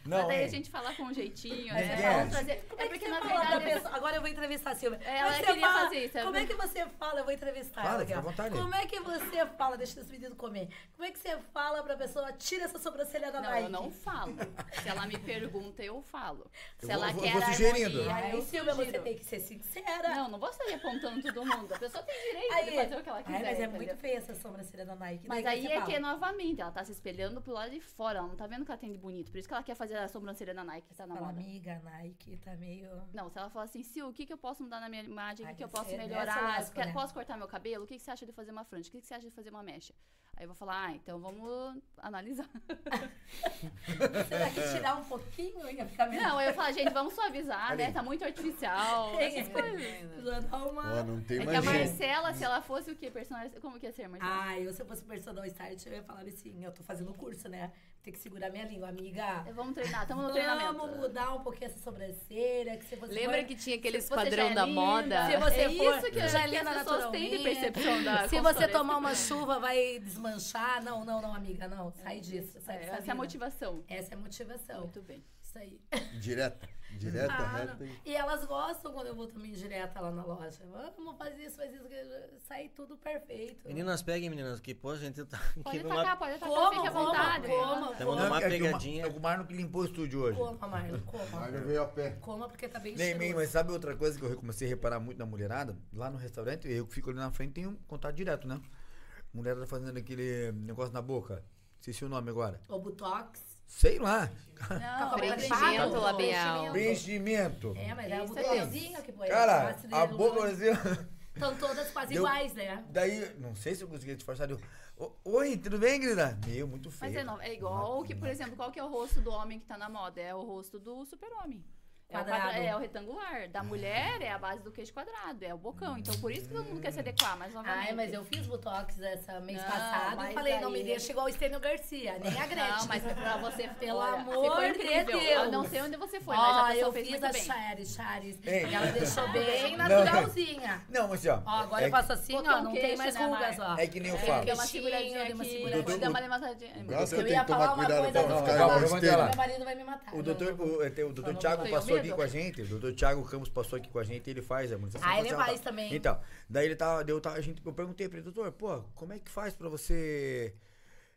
S1: Não,
S11: Mas daí
S1: é.
S11: a gente fala com um jeitinho,
S1: Mas
S11: né?
S1: é.
S11: Trazer-
S9: Como
S11: É
S9: é que
S11: porque na
S9: fala pra
S11: verdade.
S9: pessoa? Agora eu vou entrevistar a Silvia.
S11: Ela
S9: Como é que
S11: queria
S9: você fala?
S11: fazer isso, é
S9: Como é que você fala? Eu vou entrevistar
S1: Fala,
S9: ela
S1: fica à vontade.
S9: Como é que você fala? Deixa esse menino comer. Como é que você fala pra pessoa, tira essa sobrancelha da
S11: Não,
S9: Nike?
S11: eu não falo. Se ela me pergunta, eu falo. Se
S1: Eu
S11: ela
S1: vou-
S11: quer
S1: vou sugerindo.
S11: harmonia,
S9: Aí,
S11: eu
S9: Silvia, você tem que ser sincera.
S11: Não, não vou sair apontando todo mundo. A pessoa tem direito
S9: Aí,
S11: de fazer o que ela quiser.
S9: Ai, mas é
S11: entendeu?
S9: muito feia essa sobrancelha da Nike.
S11: Mas
S9: Daí
S11: aí é
S9: fala.
S11: que, novamente, ela tá se espelhando pro lado de fora. Ela não tá vendo que ela tem de bonito. Por isso que ela quer fazer a sobrancelha da Nike, tá na
S9: Fala,
S11: moda.
S9: amiga, Nike tá meio...
S11: Não, se ela falar assim, Sil, o que, que eu posso mudar na minha imagem? O que, que eu posso
S9: ser
S11: melhorar?
S9: lasco,
S11: Quer-
S9: né?
S11: Posso cortar meu cabelo? O que, que você acha de fazer uma franja? O que, que você acha de fazer uma mecha? Aí eu vou falar, ah, então vamos analisar.
S9: Será que tirar um pouquinho ia ficar melhor?
S11: Não, eu falo, gente, vamos suavizar, né? Tá muito artificial.
S9: Tem,
S11: essas coisas.
S9: Uma...
S2: Ó, não tem
S11: É que
S2: mais
S11: a. Marcela, se ela fosse o quê? Personagem. Como que ia ser, Marcela?
S9: Ah, eu se eu fosse personal start, eu ia falar assim, eu tô fazendo curso, né? Tem que segurar minha língua, amiga.
S11: Vamos treinar, estamos no treinamento.
S9: Vamos mudar um pouquinho essa sobrancelha, que se você
S12: Lembra
S9: for-
S12: que tinha aquele esquadrão
S11: é
S12: da
S11: linda,
S12: moda?
S9: Se você
S11: É
S9: for,
S11: isso que-
S9: já
S11: que
S9: linda
S11: as pessoas têm de
S9: naturalmente.
S11: percepção da
S9: Se você tomar uma chuva, vai desmanchar. Não, não, não, amiga, não. Sai disso. Sai
S11: É, essa é a motivação.
S9: Essa é a motivação.
S11: Muito bem.
S9: Isso aí.
S2: Direta. Direta,
S9: Ah,
S2: reta.
S9: não.
S2: e-
S9: elas gostam quando eu vou também direta lá na loja. Vamos fazer isso, fazer isso. Sai tudo perfeito.
S3: Meninas, peguem, meninas, que pô, a gente tá
S11: Pode
S3: numa...
S11: pode atacar,
S9: Como,
S11: fique à vontade.
S9: como,
S3: Estamos numa
S1: é
S3: pegadinha.
S1: é o Marlon que limpou o estúdio hoje.
S9: Coma, Marlon, coma.
S2: Mário veio a pé.
S9: Coma porque tá bem
S1: Nem, nem, mas sabe outra coisa que eu comecei a reparar muito na mulherada? Lá no restaurante, eu que fico ali na frente, tenho contato direto, né? Mulherada fazendo aquele negócio na boca. Esqueci o nome agora.
S9: O Botox.
S1: Sei lá.
S11: Não,
S9: boca
S12: preenchimento labial.
S1: Preenchimento.
S9: É, mas é
S11: Isso é
S9: que põe.
S1: Cara, a parecia...
S9: Estão todas quase
S1: Deu-
S9: iguais, né?
S1: Daí, não sei se eu consegui disfarçar. Deu, "Ô, Oi, tudo bem, querida? Meu, muito feio.
S11: Mas é, não, é igual que, por exemplo, qual que é o rosto do homem que tá na moda? É o rosto do super-homem. É o, quadra- é o retangular. Da mulher é a base do queixo quadrado, é o bocão. Então, por isso que todo mundo quer se adequar, mas novamente...
S9: Ai, mas eu fiz Botox essa mês
S11: Não,
S9: passado e falei, não me deixa igual o Estênio Garcia, nem a Gretchen.
S11: Não, mas pra você,
S9: Pelo
S11: olha,
S9: amor de. Deus.
S11: Eu não sei onde você foi, mas a
S9: Ó, eu fiz a. Charis, Charis. E ela deixou bem
S1: Não.
S9: naturalzinha.
S1: Não, mas ó.
S9: Ó, agora
S1: é
S9: eu faço assim, ó, não
S11: queixo,
S9: tem mais
S11: né,
S9: rugas, ó.
S1: É que nem eu
S9: É,
S1: falo.
S11: Deu uma seguradinha
S9: deu uma seguradinha.
S11: deu uma levantadinha.
S2: Gato
S9: Eu ia
S2: que tomar
S9: falar uma
S2: cuidado
S9: coisa
S2: pra não
S9: boa,
S2: ficar.
S9: Meu marido vai me matar.
S1: O
S9: Não,
S1: doutor,
S9: não.
S1: é,
S9: não
S1: Thiago
S9: tenho
S1: passou aqui com a gente, o doutor Thiago Campos passou aqui com a gente ele faz a harmonização
S9: Ah, ele
S1: facial,
S9: faz
S1: tá?
S9: também.
S1: Então, daí ele tava, deu, tava- a gente, eu perguntei pra ele, doutor, pô, como é que faz pra você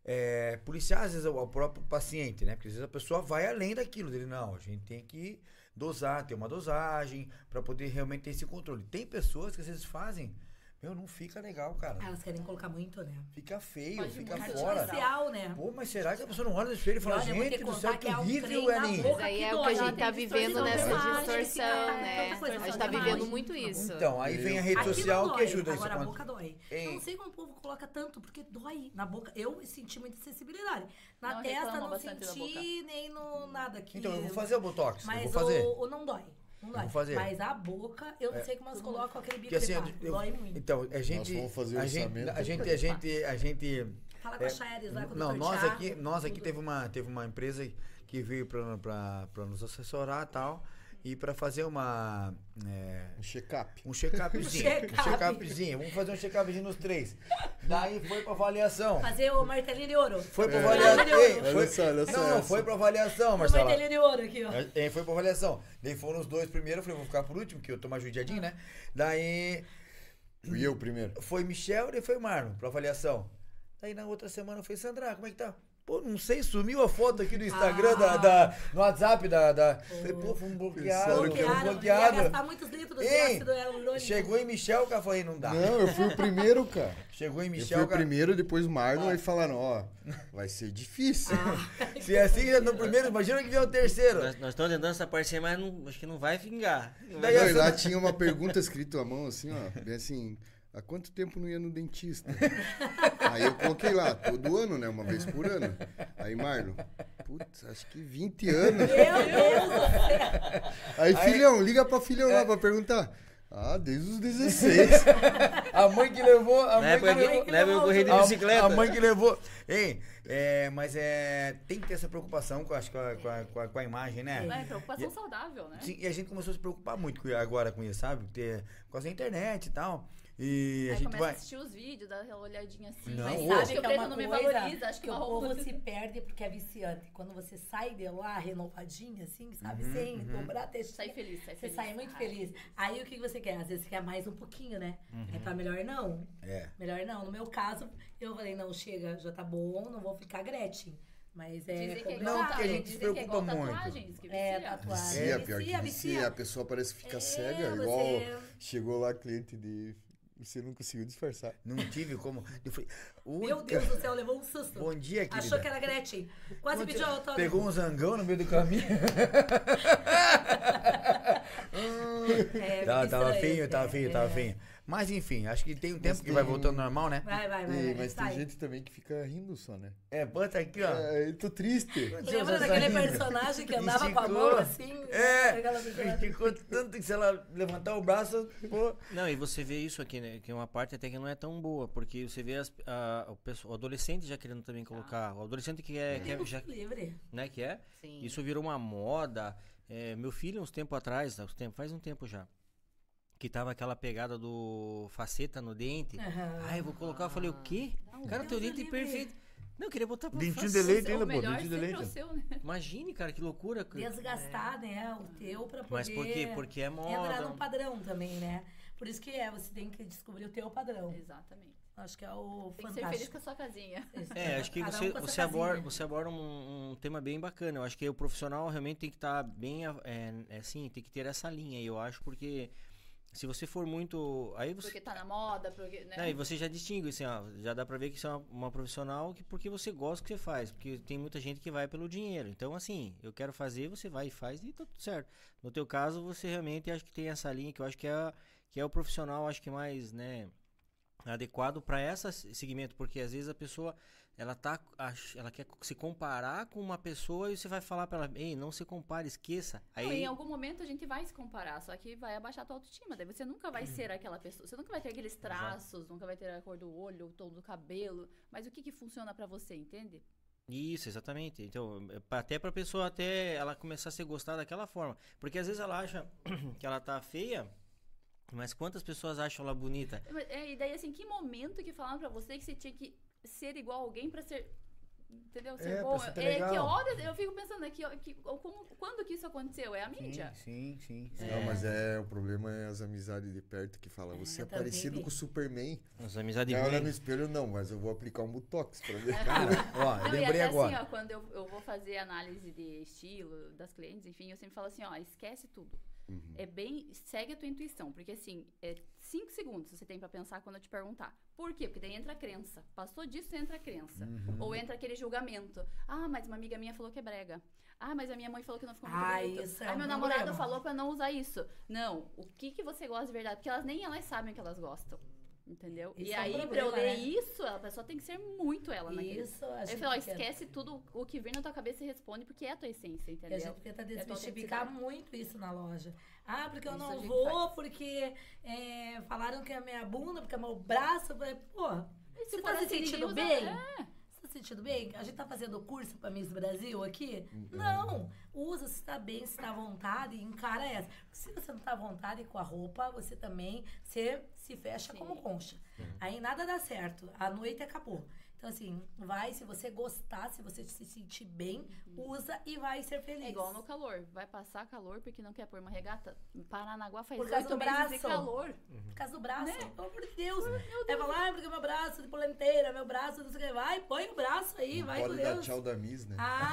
S1: é, policiar às vezes o, próprio paciente, né? Porque às vezes a pessoa vai além daquilo dele, não, a gente tem que dosar, ter uma dosagem pra poder realmente ter esse controle. Tem pessoas que às vezes fazem Meu, não fica legal, cara.
S9: Elas querem colocar muito, né?
S1: Fica feio,
S9: Pode
S1: fica
S9: muito
S1: fora.
S9: artificial, né?
S1: Pô, mas será que a pessoa não olha no espelho e fala,
S9: olha,
S1: gente
S9: que
S1: do céu, que
S9: é
S1: horrível, Elin?
S9: boca
S10: Mas aí é o que a gente tá
S9: distorção
S10: vivendo nessa distorção, né? A gente tá vivendo muito isso.
S1: Então, aí vem a rede social que ajuda isso.
S9: Agora a
S1: quando-
S9: boca dói. Eu não sei como o povo coloca tanto, porque dói na boca. Eu senti muita sensibilidade. Na testa não senti nem no nada aqui.
S1: Então, eu vou fazer o Botox, eu
S9: Mas
S1: vou fazer.
S9: O, o não dói. Não dói.
S1: vou fazer.
S9: Mas a boca, eu não
S1: É.
S9: sei como elas colocam aquele bico
S1: Que assim, eu-
S9: Dói muito.
S1: então, a gente,
S2: vamos fazer o
S1: a gente,
S2: orçamento.
S1: a gente, a gente, a gente,
S9: Fala com a Chaeres lá, com o
S1: não, nós aqui, nós aqui teve uma, teve uma empresa que veio pra nos assessorar e tal, e pra fazer uma, é,
S2: Um check-up.
S1: um check-upzinho,
S9: Um
S1: um
S9: check-up.
S1: check-upzinho, vamos fazer um check-upzinho nos três. Daí foi pra avaliação.
S9: Fazer o martelinho de ouro.
S1: Foi pra
S2: É.
S1: avaliação.
S9: Ouro.
S1: foi-
S2: Olha só, olha só
S1: Não, não, foi pra avaliação,
S9: O
S1: Marcela.
S9: martelinho de ouro aqui, ó.
S1: É, foi pra avaliação. Daí foram os dois primeiro, eu falei, vou ficar por último, que eu tô mais judiadinho, né? Daí
S2: Fui eu primeiro.
S1: foi Michel e foi Marlon pra avaliação. Daí na outra semana foi Sandra, como é que tá? Pô, não sei, sumiu a foto aqui do Instagram, da,
S9: Ah.
S1: da- no WhatsApp da. da... Falei, pô, fomos bloqueados,
S2: Pensaram
S1: fomos
S2: que era-
S9: Bloquearam, ia gastar muitos litros de
S1: Ei,
S9: ácido hialurônico.
S1: Chegou em Michel, cara, falei, não dá.
S2: Não, eu fui o primeiro, cara.
S1: Chegou em
S2: Eu
S1: Michel,
S2: fui o
S1: cara.
S2: primeiro, depois Marlon, aí falaram, ó, vai ser difícil.
S9: Ah.
S1: Se é assim, já no primeiro, imagina que vier o terceiro.
S3: Nós, nós estamos tentando essa parceria, mas não- acho que não vai vingar. Não
S1: Daí
S3: vai-
S2: Não, e
S1: essa-
S2: lá tinha uma pergunta escrita à mão, assim, ó, bem assim, há quanto tempo não ia no dentista? Aí eu coloquei lá, todo ano, né, uma vez por ano. Aí Marlon, putz, acho que 20 anos.
S9: Meu Deus do céu.
S2: Aí, filhão, liga pra filhão lá pra perguntar. Ah, desde os 16.
S1: A mãe que levou. A mãe que levou.
S3: época eu corri de
S1: A-
S3: bicicleta.
S1: A, mãe que levou. Ei, é, mas é, tem que ter essa preocupação com, acho, com, a, com, a, com a- com a imagem, né?
S11: É, preocupação saudável, né?
S1: Sim, e a gente começou a se preocupar muito com- agora com isso, sabe? Ter, com da internet e tal. E a
S11: Aí
S1: gente
S11: começa
S1: vai.
S11: a assistir os vídeos, dá aquela olhadinha assim.
S1: Não,
S11: mas sabe que o
S9: que é
S11: preço
S9: uma
S11: não me valoriza, acho que
S9: que o
S11: uma roupa...
S9: povo se perde porque é viciante. Quando você sai de lá renovadinha, assim, sabe?
S1: Uhum,
S9: Sem
S1: uhum.
S9: comprar texto.
S11: Sai feliz, sai
S9: Você
S11: feliz.
S9: sai muito
S11: Ah.
S9: feliz. Aí o que você quer? Às vezes você quer mais um pouquinho, né?
S1: Uhum.
S9: É pra melhor não.
S1: É.
S9: Melhor não. No meu caso, eu falei, não, chega, já tá bom, não vou ficar Gretchen. Mas é.
S11: Dizem que é igual,
S1: Não, porque a gente se
S11: que é igual
S1: preocupa muito.
S11: tatuagens, que
S9: É, tatuagem.
S2: Vicia, pior que
S9: Vicia.
S2: A pessoa parece que fica
S9: É,
S2: cega,
S9: você-
S2: igual chegou lá cliente de... Você não conseguiu disfarçar.
S1: Não tive como. Eu falei, "Ui,
S9: Meu Deus do céu, levou um susto.
S1: Bom dia, querida.
S9: Achou que era Gretchen. Quase
S1: Bom
S9: pediu
S1: dia.
S9: autógrafo.
S1: Pegou um zangão no meio do caminho.
S9: É,
S1: tava,
S9: muito
S1: tava
S9: estranho,
S1: feio, tava
S9: é,
S1: feio, tava
S9: é.
S1: feio. Mas enfim, acho que tem um tempo
S2: Mas
S1: que vai
S2: tem-
S1: voltando normal, né?
S9: Vai, vai, vai.
S2: E-
S9: vai,
S2: mas
S9: sai.
S2: tem gente também que fica rindo só, né?
S1: É, bota aqui, ó.
S2: É, eu tô triste.
S9: Lembra daquele personagem que andava com a mão
S1: Esticou.
S9: assim?
S1: É, esticou tanto que se ela levantar o braço, pô.
S3: Não, e você vê isso aqui, né? Que é uma parte até que não é tão boa, porque você vê as, a- o, pessoal, o adolescente já querendo também colocar. O adolescente que é. Que é já,
S9: Livre.
S3: né, que é?
S10: Sim.
S3: Isso virou uma moda. É, meu filho, uns tempo atrás, uns faz um tempo já. Que tava aquela pegada do faceta no dente.
S9: Aham.
S3: Ai, eu vou colocar. Eu falei, o quê? Cara, teu dente é perfeito. Não, eu queria botar pra
S1: Dentinho de
S3: faceta.
S1: leite
S11: O
S1: ainda, pô.
S11: melhor
S1: Dentinho de
S11: é
S1: leite.
S11: seu, né?
S3: Imagine, cara, que loucura.
S9: Desgastar, né, o teu pra poder...
S3: Mas por quê? Porque é moda.
S9: Entrar num padrão também, né? Por isso que é, você tem que descobrir o teu padrão.
S11: Exatamente.
S9: Acho que é o
S11: Tem que ser feliz
S9: fantástico.
S11: com a sua casinha.
S9: Isso.
S3: É, acho que
S9: Cada um
S3: você, você, aborda, você aborda um, um tema bem bacana. Eu acho que o profissional realmente tem que estar bem, é, é, assim, tem que ter essa linha. Eu acho porque se você for muito, aí você,
S11: Porque tá na moda, porque, né?
S3: E você já distingue, assim, ó, já dá pra ver que você é uma, uma profissional que porque você gosta do que você faz, porque tem muita gente que vai pelo dinheiro. Então, assim, eu quero fazer, você vai e faz e tá tudo certo. No teu caso, você realmente acho que tem essa linha que eu acho que é, que é o profissional, acho que mais, né, adequado para esse segmento, porque às vezes a pessoa ela tá ela quer se comparar com uma pessoa e você vai falar para ela, ei, não se compare, esqueça.
S11: Não,
S3: Aí
S11: em algum momento a gente vai se comparar, só que vai abaixar a tua autoestima. Daí você nunca vai ser aquela pessoa. Você nunca vai ter aqueles traços, nunca vai ter a cor do olho, o tom do cabelo. Mas o que, que funciona pra você, entende?
S3: Isso, exatamente. Então, é até pra pessoa até ela começar a ser gostada daquela forma. Porque às vezes ela acha que ela tá feia, mas quantas pessoas acham ela bonita?
S11: É, e daí, assim, que momento que falaram pra você que você tinha que ser igual a alguém pra ser. Entendeu? Ser
S1: É,
S11: bom. É, que
S1: legal.
S11: hora, eu fico pensando aqui, que, como, quando que isso aconteceu? É a mídia.
S1: Sim, sim, sim.
S2: Não, mas é, o problema é as amizades de perto que falam, você é,
S9: também
S2: parecido com o Superman.
S3: As amizades
S2: Não, olha no espelho não, mas eu vou aplicar um botox pra ver.
S1: Cara, ó,
S11: Não,
S1: eu lembrei
S11: até
S1: agora.
S11: assim, ó, quando eu, eu vou fazer análise de estilo das clientes, enfim, eu sempre falo assim, ó, esquece tudo. é bem. Segue a tua intuição. Porque assim, é cinco segundos você tem pra pensar quando eu te perguntar. Por quê? Porque daí entra a crença. Passou disso, entra a crença.
S9: Uhum.
S11: Ou entra aquele julgamento. Ah, mas uma amiga minha falou que é brega. Ah, mas a minha mãe falou que não ficou muito
S9: Ah,
S11: bonito.
S9: isso é
S11: ah, meu namorado
S9: problema.
S11: falou pra não usar isso. Não, o que que você gosta de verdade? Porque elas nem elas sabem o que elas gostam. Entendeu?
S9: Isso
S11: e
S9: é um
S11: aí, pra eu
S9: problema,
S11: ler
S9: né?
S11: isso, a pessoa tem que ser muito ela naquele.
S9: Isso, a
S11: Eu
S9: gente
S11: falo, ó,
S9: tenta-
S11: esquece tudo o que vir na tua cabeça e responde, porque é a tua essência,
S9: E
S11: entendeu?
S9: a gente tenta
S11: É a
S9: desmistificar
S11: autenticidade.
S9: muito isso na loja. Ah, porque eu
S11: Isso a
S9: não vou, porque é, falaram que é minha bunda, porque é meu braço. Eu falei, pô,
S11: se
S9: você tá se
S11: assim,
S9: sentindo bem?
S11: é.
S9: Sentindo bem? A gente tá fazendo curso pra Miss Brasil aqui?
S11: Uhum.
S9: Não. Usa se tá bem, se tá à vontade e encara essa. Se você não tá à vontade com a roupa, você também se, se fecha como concha. Aí nada dá certo. A noite acabou. Então, assim, vai, se você gostar, se você se sentir bem, usa e vai ser feliz.
S11: É igual no calor. Vai passar calor porque não quer pôr uma regata. Paranaguá faz
S9: Por causa do
S11: de
S9: braço.
S11: calor.
S9: Por causa do braço.
S11: Né?
S9: Pelo amor de Deus. É falar, ah, porque meu braço de polenteira, meu braço, não sei o que. Vai, põe o braço aí, vai com
S2: Pode dar
S9: Deus.
S2: tchau da Miss, né?
S9: Ah,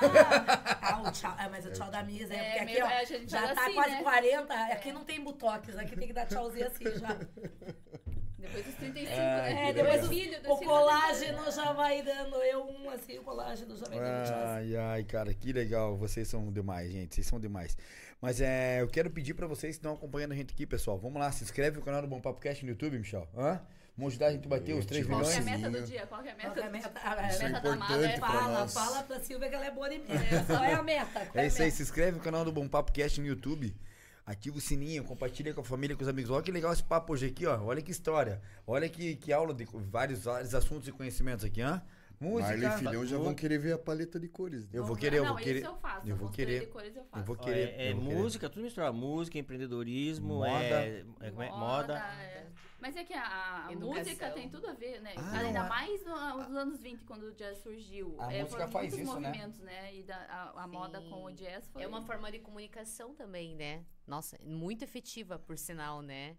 S9: ah, o tchau. É, mas o tchau da Misa é,
S11: É,
S9: porque aqui,
S11: meio-
S9: ó,
S11: é,
S9: já tá
S11: assim,
S9: quase
S11: né?
S9: 40. Aqui não tem butox, aqui tem que dar tchauzinho assim já.
S11: Depois dos 35,
S1: Ah,
S11: né?
S9: É, depois
S11: filho, do
S9: o
S11: filho
S9: colágeno já vai dando eu um assim, o colágeno já vai dando.
S1: Ai, ai, cara, que legal. Vocês são demais, gente. Vocês são demais. Mas é, eu quero pedir pra vocês que estão acompanhando a gente aqui, pessoal. Vamos lá, se inscreve no canal do Bom Papo Cast no YouTube, Michel. Hã? Vamos ajudar a gente a bater os 3
S2: Qual
S11: Qual
S1: milhões.
S11: que é a meta do dia? Qual que é a meta?
S9: Qual que é a meta?
S11: dia?
S9: A- a
S11: meta
S9: meta
S11: da amada
S2: importante
S11: é
S9: Fala,
S2: nós.
S9: fala pra Silvia que ela é boa de mim. Qual é a meta? Qual
S1: É isso aí, se inscreve no canal do Bom Papo Cast no YouTube. Ativa o sininho, compartilha com a família, com os amigos. Olha que legal esse papo hoje aqui, ó. Olha que história. Olha que, que aula de vários, vários assuntos e conhecimentos aqui, hã? Música.
S2: Marley e Filhão já
S1: vou-
S2: vão querer ver a paleta de cores. né?
S1: Eu vou querer, eu
S11: não,
S1: vou querer.
S11: isso eu faço.
S1: eu vou querer.
S11: de cores eu faço.
S1: Eu vou
S3: Ó,
S1: querer.
S3: É, é
S1: eu vou querer.
S3: música, tudo misturado. Música, empreendedorismo,
S1: Moda.
S3: é, é, é? moda.
S11: é. Mas é que a, a música tem tudo a ver, né?
S1: Ah,
S11: Ainda
S1: não,
S11: mais no- nos anos 20, quando o jazz surgiu.
S1: A
S11: é,
S1: música faz
S11: muitos
S1: isso, né?
S11: movimentos, né? E da, a, a moda com o jazz foi...
S10: É uma forma de comunicação também, né? Nossa, muito efetiva, por sinal, né?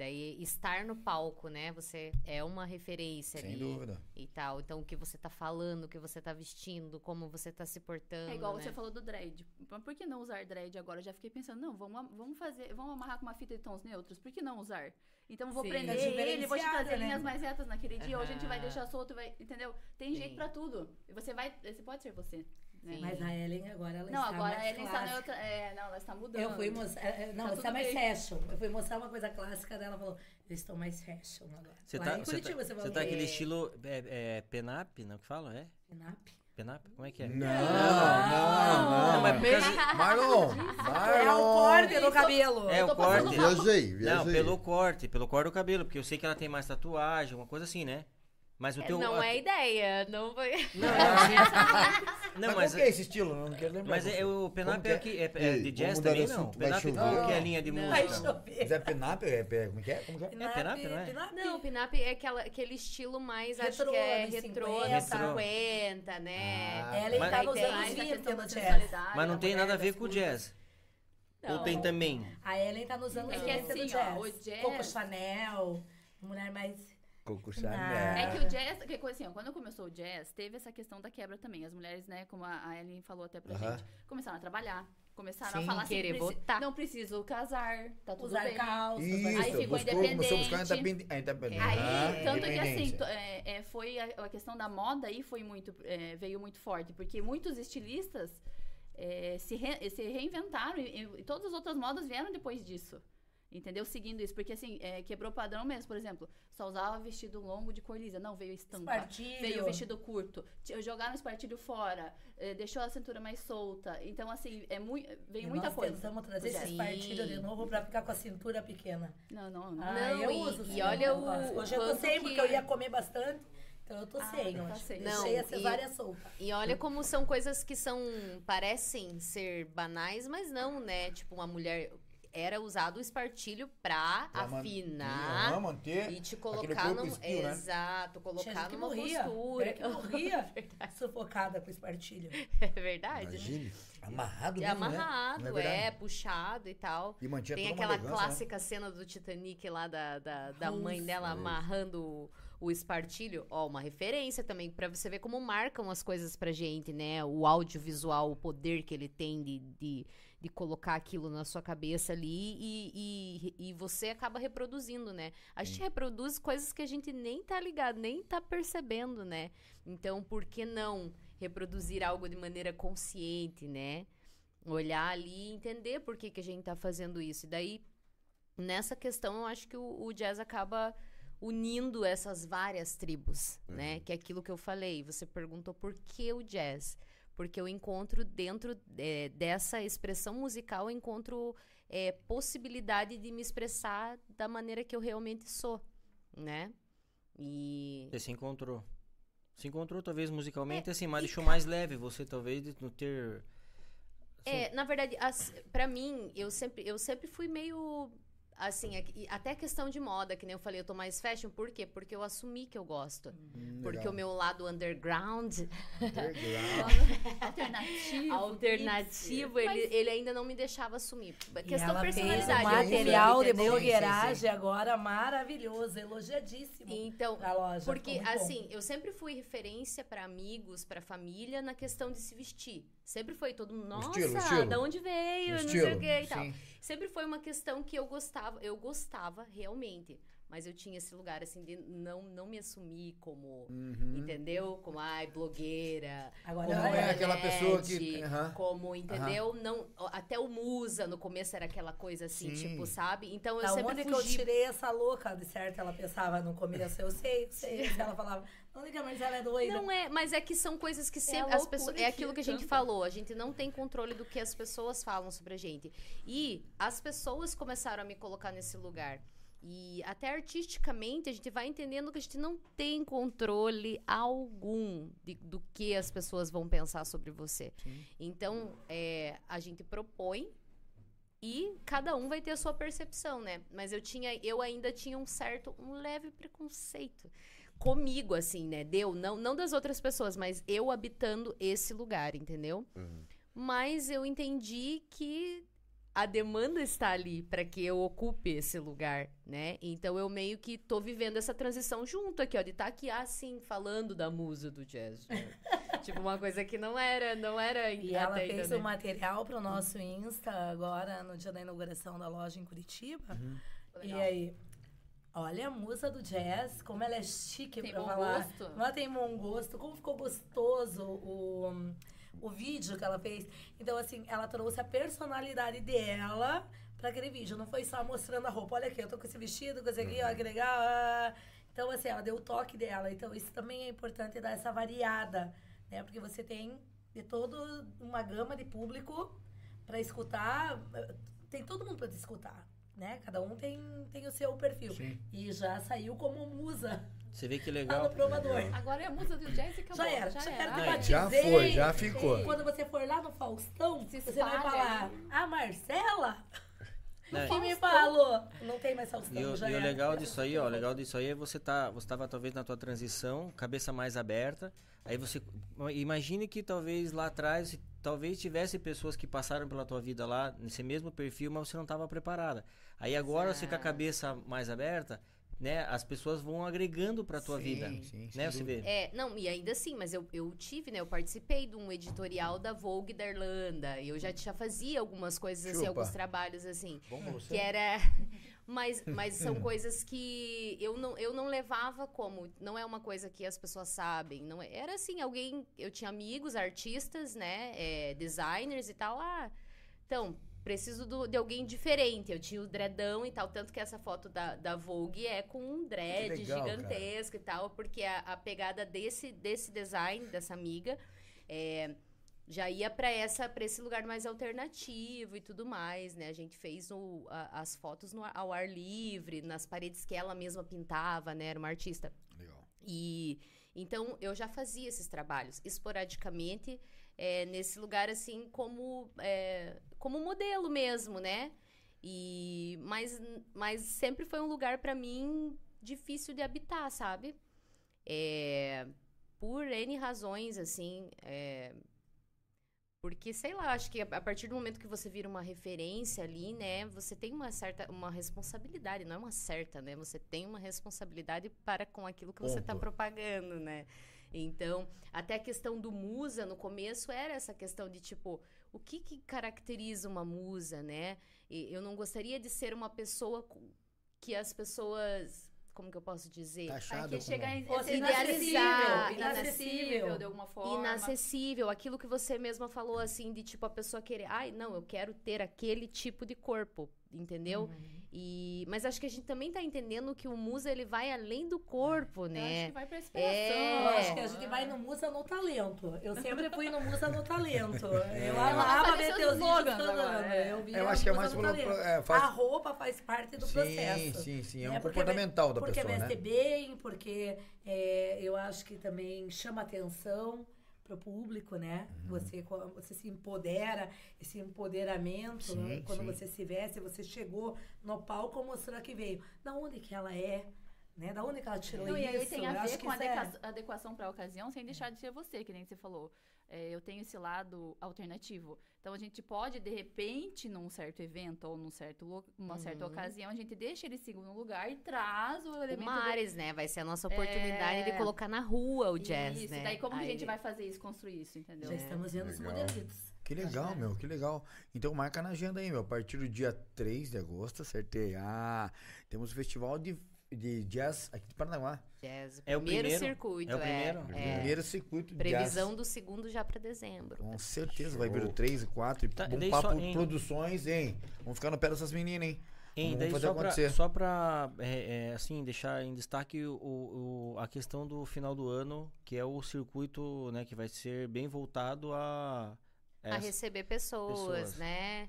S10: E daí, estar no palco, né? Você é uma referência
S1: Sem
S10: ali.
S1: dúvida.
S10: E tal. Então, o que você tá falando, o que você tá vestindo, como você tá se portando.
S11: É igual
S10: né?
S11: você falou do dread. Mas por que não usar dread agora? Eu já fiquei pensando, não, vamos, vamos fazer, vamos amarrar com uma fita de tons neutros. Por que não usar? Então eu vou
S10: Sim.
S11: prender
S9: É
S11: ele, vou te trazer
S9: né?
S11: linhas mais retas naquele dia, ou a gente vai deixar solto, vai, entendeu? Tem jeito
S10: Sim.
S11: pra tudo. E você vai, você pode ser você. Né?
S10: Sim.
S9: Mas a Ellen agora ela
S11: Não,
S9: está
S11: agora
S9: mais
S11: está na
S9: clássica.
S11: outra. É, não, ela está mudando.
S9: Eu fui mostrar. é, Não,
S11: Tá
S9: você
S11: tudo
S9: tá mais
S11: bem.
S9: fashion. Eu fui mostrar uma coisa clássica dela. Ela falou: Eu estou mais fashion agora.
S3: Você
S9: Lá
S3: tá,
S9: em
S3: você
S9: Curitiba,
S3: tá,
S9: você
S3: você
S9: falou.
S3: tá aquele
S9: é,
S3: estilo é, é, penap, não que fala? É?
S9: Pinap.
S3: Penap? Como é que é?
S1: Não, não, não.
S3: Não, mas por causa-
S1: Marlon!
S9: É o
S1: Marlon!
S9: corte do cabelo.
S3: É o corte.
S2: Viajei, viajei.
S3: Não, pelo corte, pelo corte do cabelo, porque eu sei que ela tem mais tatuagem, uma coisa assim, né? Mas o
S10: É,
S3: teu.
S10: não
S3: a-
S10: é ideia, não foi.
S3: Não, não. Não,
S1: Mas,
S3: mas.
S1: é esse estilo? Não quero lembrar.
S3: Mas é, o penap
S1: que
S3: é,
S1: é?
S3: aqui, é, é de jazz também, não. Penap
S2: chover.
S3: qual que é a
S1: Não.
S3: linha de
S9: Vai
S3: música?
S9: chover.
S1: Mas é penap? É, é, como que é? Como que é?
S3: Pinap, não é?
S9: Pinap.
S10: Não, pinap é aquela, aquele estilo mais, acho
S9: Retrô,
S10: que é retrô,
S9: 50.
S10: anos 50, né?
S1: Ah,
S9: Ela
S3: Mas-
S9: tá nos anos
S11: Mais a
S9: 20
S11: questão da
S9: no jazz.
S11: sensualidade.
S3: Mas não tem nada a ver com o jazz. Ou
S10: Não.
S3: tem também?
S9: A Ellen tá nos anos
S11: É que
S9: 20 do
S11: assim,
S9: jazz.
S11: ó, o jazz-
S9: Coco Chanel, mulher mais.
S1: Coco
S9: Ah.
S1: Chanel.
S11: É que o jazz, que assim, ó, quando começou o jazz, teve essa questão da quebra também. As mulheres, né, como a a Ellen falou até pra
S1: Aham.
S11: gente, começaram a trabalhar. Começaram
S10: Sim,
S11: a falar assim,
S10: querer
S11: preci-
S10: votar.
S11: não preciso casar, tá tudo
S9: Usar
S11: bem.
S9: calças.
S1: Isso,
S11: Aí ficou
S1: buscou, começou a buscar
S11: independente.
S1: independência. independência.
S11: Aí,
S1: Ah,
S11: tanto que assim, é, é, foi a, a questão da moda aí foi muito, é, veio muito forte, porque muitos estilistas é, se, re- se reinventaram e, e todas as outras modas vieram depois disso. Entendeu? Seguindo isso. Porque assim, é, quebrou padrão mesmo. Por exemplo, só usava vestido longo de cor lisa. Não, veio estampa.
S9: Espartilho.
S11: Veio vestido curto. Jogaram o espartilho fora. é, deixou a cintura mais solta. Então, assim, é mui, veio
S9: E
S11: muita
S9: nós
S11: coisa.
S9: tentamos trazer esse
S11: jazz.
S9: partilho de novo pra ficar com a cintura pequena.
S11: Não, não, não.
S9: Ah,
S10: Não,
S9: eu
S10: e-
S9: uso
S10: e olha o-.
S9: Hoje eu tô sem,
S10: que-
S9: porque eu ia comer bastante. Então eu tô
S11: Ah,
S9: sem
S11: tá
S9: hoje.
S11: sem.
S10: Não,
S9: Deixei a
S10: e-
S9: cesárea solta.
S10: E olha como são coisas que são parecem ser banais, mas não, né? Tipo, uma mulher era usado o espartilho pra,
S1: Pra
S10: afinar
S1: manter
S10: e te colocar num
S1: espio, né?
S10: exato, colocar numa
S9: morria.
S10: postura.
S9: É que morria sufocada com o espartilho.
S10: É verdade. né?
S2: Imagine.
S1: Amarrado
S10: É
S1: mesmo, né?
S10: amarrado,
S1: Não é
S10: é, puxado e tal.
S1: E mantinha
S10: Tem aquela
S1: elegância, né?
S10: clássica cena do Titanic lá da, da, da mãe dela amarrando o, o Espartilho, ó, uma referência também pra você ver como marcam as coisas pra gente, né? O audiovisual, o poder que ele tem de, de, de colocar aquilo na sua cabeça ali e, e, e você acaba reproduzindo, né? A gente reproduz coisas que a gente nem tá ligado, nem tá percebendo, né? Então, por que não reproduzir algo de maneira consciente, né? Olhar ali e entender por que, que a gente tá fazendo isso. E daí, nessa questão, eu acho que o, o jazz acaba unindo essas várias tribos, né? Que é aquilo que eu falei. Você perguntou por que o jazz? Porque eu encontro dentro é, dessa expressão musical, eu encontro é, possibilidade de me expressar da maneira que eu realmente sou, né? E
S3: Você se encontrou. Se encontrou, talvez, musicalmente, assim, mas deixou mais leve você, talvez, de não ter...
S10: É, na verdade, pra mim, eu sempre, eu sempre fui meio. Assim, é até questão de moda, que nem eu falei, eu tô mais fashion, por quê? Porque eu assumi que eu gosto. porque
S2: legal.
S10: o meu lado underground.
S11: Alternativo.
S10: alternativo,
S11: hipster.
S10: ele, ele ainda não me deixava assumir.
S9: E
S10: Questão
S9: ela fez um
S10: personalidade.
S9: material de blogueiragem agora maravilhoso, elogiadíssimo.
S10: Então,
S9: da loja.
S10: Porque, assim, eu sempre fui referência pra amigos, pra família, na questão de se vestir. Sempre foi todo mundo, nossa,
S1: estilo, estilo.
S10: da onde veio,
S1: O
S10: não sei
S1: estilo,
S10: o que e tal.
S1: sim.
S10: Sempre foi uma questão que eu gostava, eu gostava realmente. Mas eu tinha esse lugar, assim, de não, não me assumir como,
S1: Uhum.
S10: entendeu? Como, ai, blogueira.
S9: Agora
S10: como
S9: ela é
S1: aquela pessoa que- aham.
S10: Como, entendeu? Não, até o musa, no começo, era aquela coisa assim,
S1: Sim.
S10: tipo, sabe? Então eu
S9: Da
S10: sempre
S9: onde que eu
S10: fugi
S9: tirei essa louca? De certo, ela pensava no começo, eu sei, eu sei. Se ela falava, mas ela é doida.
S10: Não é, mas é que são coisas que
S11: a
S10: sempre as
S11: loucura
S10: pessoas, é aquilo que a gente
S11: canta.
S10: falou, a gente não tem controle do que as pessoas falam sobre a gente. E as pessoas começaram a me colocar nesse lugar. E até artisticamente a gente vai entendendo que a gente não tem controle algum de- do que as pessoas vão pensar sobre você. Então, é, a gente propõe e cada um vai ter a sua percepção, né? Mas eu tinha, eu ainda tinha um certo, um leve preconceito comigo, assim, né? Deu, não, não das outras pessoas, mas eu habitando esse lugar, entendeu? Mas eu entendi que a demanda está ali para que eu ocupe esse lugar, né? Então eu meio que tô vivendo essa transição junto aqui, ó, de estar aqui assim falando da musa do jazz. né? tipo uma coisa que não era, não era
S9: E ela fez
S10: então,
S9: um
S10: né?
S9: material pro nosso Insta agora, no dia da inauguração da loja em Curitiba.
S10: Uhum.
S9: E aí, olha a musa do jazz, como ela é chique
S11: Tem
S9: pra
S11: bom
S9: falar.
S11: gosto.
S9: Ela tem bom gosto, como ficou gostoso o, o vídeo que ela fez. Então, assim, ela trouxe a personalidade dela pra aquele vídeo. Não foi só mostrando a roupa. Olha aqui, eu tô com esse vestido, com esse aqui, olha que legal. ah. Então, assim, ela deu o toque dela. Então, isso também é importante dar essa variada, né? Porque você tem de toda uma gama de público pra escutar. Tem todo mundo pra te escutar, né? Cada um tem, tem o seu perfil.
S1: Sim.
S9: E já saiu como musa
S3: Você vê que
S9: lá
S3: legal.
S9: no provador.
S11: Agora é a musa do acabou.
S9: Já era, já era.
S11: Ai,
S9: te batizei.
S1: Já foi, já ficou.
S9: Quando você for lá no Faustão,
S11: Se
S9: você vai falar, a Marcela?
S3: Né?
S9: Que me falou. Não tem mais Faustão,
S3: E, o-
S9: já
S3: e o legal disso aí, ó, legal disso aí é você tá, você tava talvez na tua transição, cabeça mais aberta. Aí você imagine que talvez lá atrás, talvez tivesse pessoas que passaram pela tua vida lá nesse mesmo perfil, mas você não estava preparada. Aí agora você com a cabeça mais aberta, né, as pessoas vão agregando para tua
S1: Sim,
S3: vida,
S1: sim,
S3: né, você vê?
S10: É, não, e ainda assim, mas eu, eu tive, né? Eu participei de um editorial da Vogue da Irlanda. Eu já, já fazia algumas coisas assim,
S1: Chupa.
S10: alguns trabalhos assim.
S1: Bom você.
S10: Que era. Mas, mas são coisas que eu não, eu não levava como. Não é uma coisa que as pessoas sabem. Não é- era assim, alguém. Eu tinha amigos, artistas, né? é, designers e tal. Ah, então, preciso do- de alguém diferente. Eu tinha o dreadão e tal. Tanto que essa foto da, da Vogue é com um dread
S1: legal,
S10: gigantesco e tal. Porque a, a pegada desse, desse design, dessa amiga. é, já ia para essa para esse lugar mais alternativo e tudo mais, né? A gente fez o- a- as fotos no, ao ar livre, nas paredes que ela mesma pintava, né? Era uma artista.
S1: Legal.
S10: E então eu já fazia esses trabalhos esporadicamente é, nesse lugar assim como é, como modelo mesmo, né? E mas mas sempre foi um lugar para mim difícil de habitar, sabe? É, por N razões assim, é, Porque, sei lá, acho que a partir do momento que você vira uma referência ali, né, você tem uma certa, uma responsabilidade, não é uma certa, né? Você tem uma responsabilidade para com aquilo que você está
S1: Ponto.
S10: propagando, né? Então, até a questão do musa no começo era essa questão de tipo, o que que caracteriza uma musa, né? E eu não gostaria de ser uma pessoa que as pessoas, como que eu posso dizer?
S1: Taxado
S11: Aí que chega em
S9: Fosse
S11: ser
S10: idealizar,
S11: inacessível de alguma forma.
S10: inacessível, aquilo que você mesma falou assim de tipo a pessoa querer, ai, não, eu quero ter aquele tipo de corpo, entendeu?
S11: Uhum.
S10: E mas acho que a gente também tá entendendo que o musa ele vai além do corpo,
S11: Eu
S10: né?
S11: acho que vai pra inspiração.
S10: É.
S9: Eu acho que a gente vai no Musa no Talento. Eu sempre fui no Musa no Talento. Eu
S11: Ela vai
S9: amava ver teus vídeos
S11: slogans é.
S9: Eu,
S1: Eu acho que é mais pelo- é, faz-
S9: A roupa faz parte do
S1: Sim,
S9: processo.
S1: sim, sim. É um
S9: porque
S1: comportamental da
S9: porque
S1: pessoa,
S9: veste
S1: né?
S9: bem, porque é, eu acho que também chama atenção pro público, né?
S1: Uhum.
S9: Você, você se empodera, esse empoderamento,
S1: Sim,
S9: né? quando
S1: sim.
S9: você se veste, você chegou no palco mostrou que veio. Da onde que ela é, né? Da onde que ela tirou
S11: Não, e
S9: isso?
S11: aí tem a
S9: Eu acho
S11: ver
S9: que
S11: com a
S9: é-
S11: adequa- adequação para a ocasião, sem deixar de ser você, que nem você falou. É, eu tenho esse lado alternativo. Então a gente pode, de repente, num certo evento ou num certo lo- uma certa
S10: Uhum.
S11: ocasião, a gente deixa ele em segundo lugar e traz o
S10: O
S11: elemento. do-
S10: Mares, né? Vai ser a nossa oportunidade de
S11: É.
S10: colocar na rua o jazz,
S11: Isso,
S10: né?
S11: daí como que a
S10: Aí-
S11: gente vai fazer isso, construir isso, entendeu?
S9: Já estamos vendo os modelitos.
S1: Que legal, meu, que legal. Então marca na agenda aí, meu. A partir do dia 3 de agosto, acertei. Ah, temos o festival de, de jazz aqui de Paranaguá.
S10: Jazz,
S3: É o
S10: primeiro, circuito,
S3: É o primeiro?
S10: é.
S1: Primeiro circuito de
S10: Previsão
S1: jazz.
S10: do segundo já pra dezembro.
S1: Com certeza, vai vir o
S2: Show.
S1: 3 e 4 e
S3: Tá,
S1: bom
S3: daí
S1: papo
S3: só em-
S1: produções, hein? Vamos ficar no pé dessas meninas, hein?
S3: Hein,
S1: Vamos fazer
S3: só pra,
S1: acontecer.
S3: só pra é, é, assim, deixar em destaque o, o- a questão do final do ano, que é o circuito, né, que vai ser bem voltado a...
S10: a
S3: essa-
S10: receber pessoas,
S3: pessoas.
S10: né?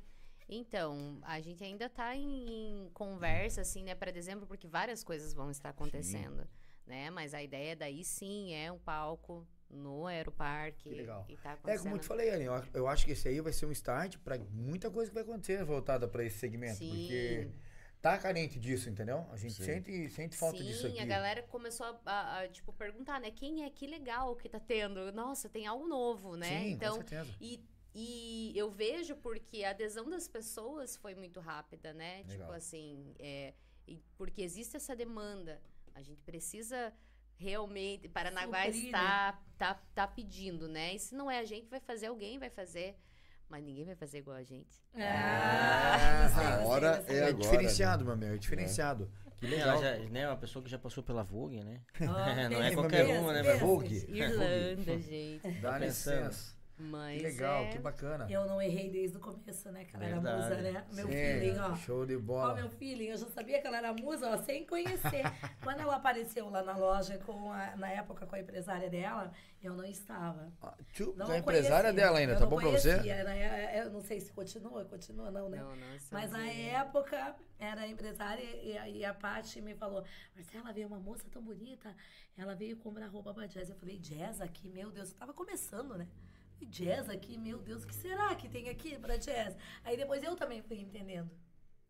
S10: Então, a gente ainda tá em, em conversa, assim, né, para dezembro, porque várias coisas vão estar acontecendo, né? Mas a ideia daí sim é um palco no Aeroparque.
S1: Que legal.
S10: E tá
S1: É, como eu te falei, Anny, eu, eu acho que esse aí vai ser um start pra muita coisa que vai acontecer voltada pra esse segmento.
S10: Sim.
S1: Porque tá carente disso, entendeu? A gente
S2: Sim.
S1: sente, sente falta
S10: Sim,
S1: disso aqui.
S10: a galera começou a, a- a, tipo, perguntar, né? Quem é? Que legal que tá tendo. Nossa, tem algo novo, né?
S1: Sim,
S10: então,
S1: com certeza.
S10: E, e eu vejo porque a adesão das pessoas foi muito rápida, né?
S1: Legal.
S10: Tipo assim, é, porque existe essa demanda. A gente precisa realmente. Paranaguá
S9: Suprir,
S10: está tá, tá pedindo, né? E se não é a gente, vai fazer, alguém vai fazer. Mas ninguém vai fazer igual a gente.
S9: Ah, gostei,
S2: a
S9: gostei,
S2: hora é
S1: É,
S2: agora,
S1: diferenciado, meu amigo, é diferenciado. Que
S3: Ela
S1: legal.
S3: já, né, uma pessoa que já passou pela Vogue, né?
S9: Ah,
S3: não é qualquer uma, né?
S1: Vogue.
S10: Irlanda, gente.
S1: Dá licença.
S10: Mas
S1: Que legal,
S10: é...
S1: que bacana.
S9: Eu não errei desde o começo, né? Que ela era
S3: Verdade.
S9: musa, né? Meu
S1: Sim,
S9: feeling, ó.
S1: Show de
S9: Ó,
S1: bola.
S9: meu feeling, eu já sabia que ela era musa, ó, sem conhecer. Quando ela apareceu lá na loja, com a- na época com a empresária dela, eu não estava.
S1: Ah, Tu,
S9: Não
S1: é empresária
S9: conhecia.
S1: dela ainda,
S9: Eu
S1: tá
S9: não
S1: bom pra você?
S9: conhecia, né? Eu não sei se continua, continua não, né?
S10: Não, não,
S9: Mas na época era empresária e a, e a Paty me falou: Marcela, veio uma moça tão bonita, ela veio comprar roupa pra jazz. Eu falei: jazz aqui, meu Deus, eu tava começando, né? E Jazz aqui, meu Deus, o que será que tem aqui pra jazz? Aí depois eu também fui entendendo,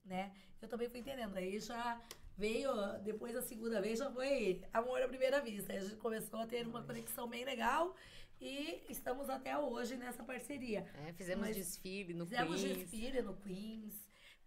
S9: né? Eu também fui entendendo. Aí já veio, depois a segunda vez já foi amor à primeira vista. Aí a gente começou a ter uma conexão bem legal e estamos até hoje nessa parceria.
S10: É, fizemos
S9: Mas
S10: desfile no
S9: Fizemos
S10: Queens.
S9: desfile no Queens,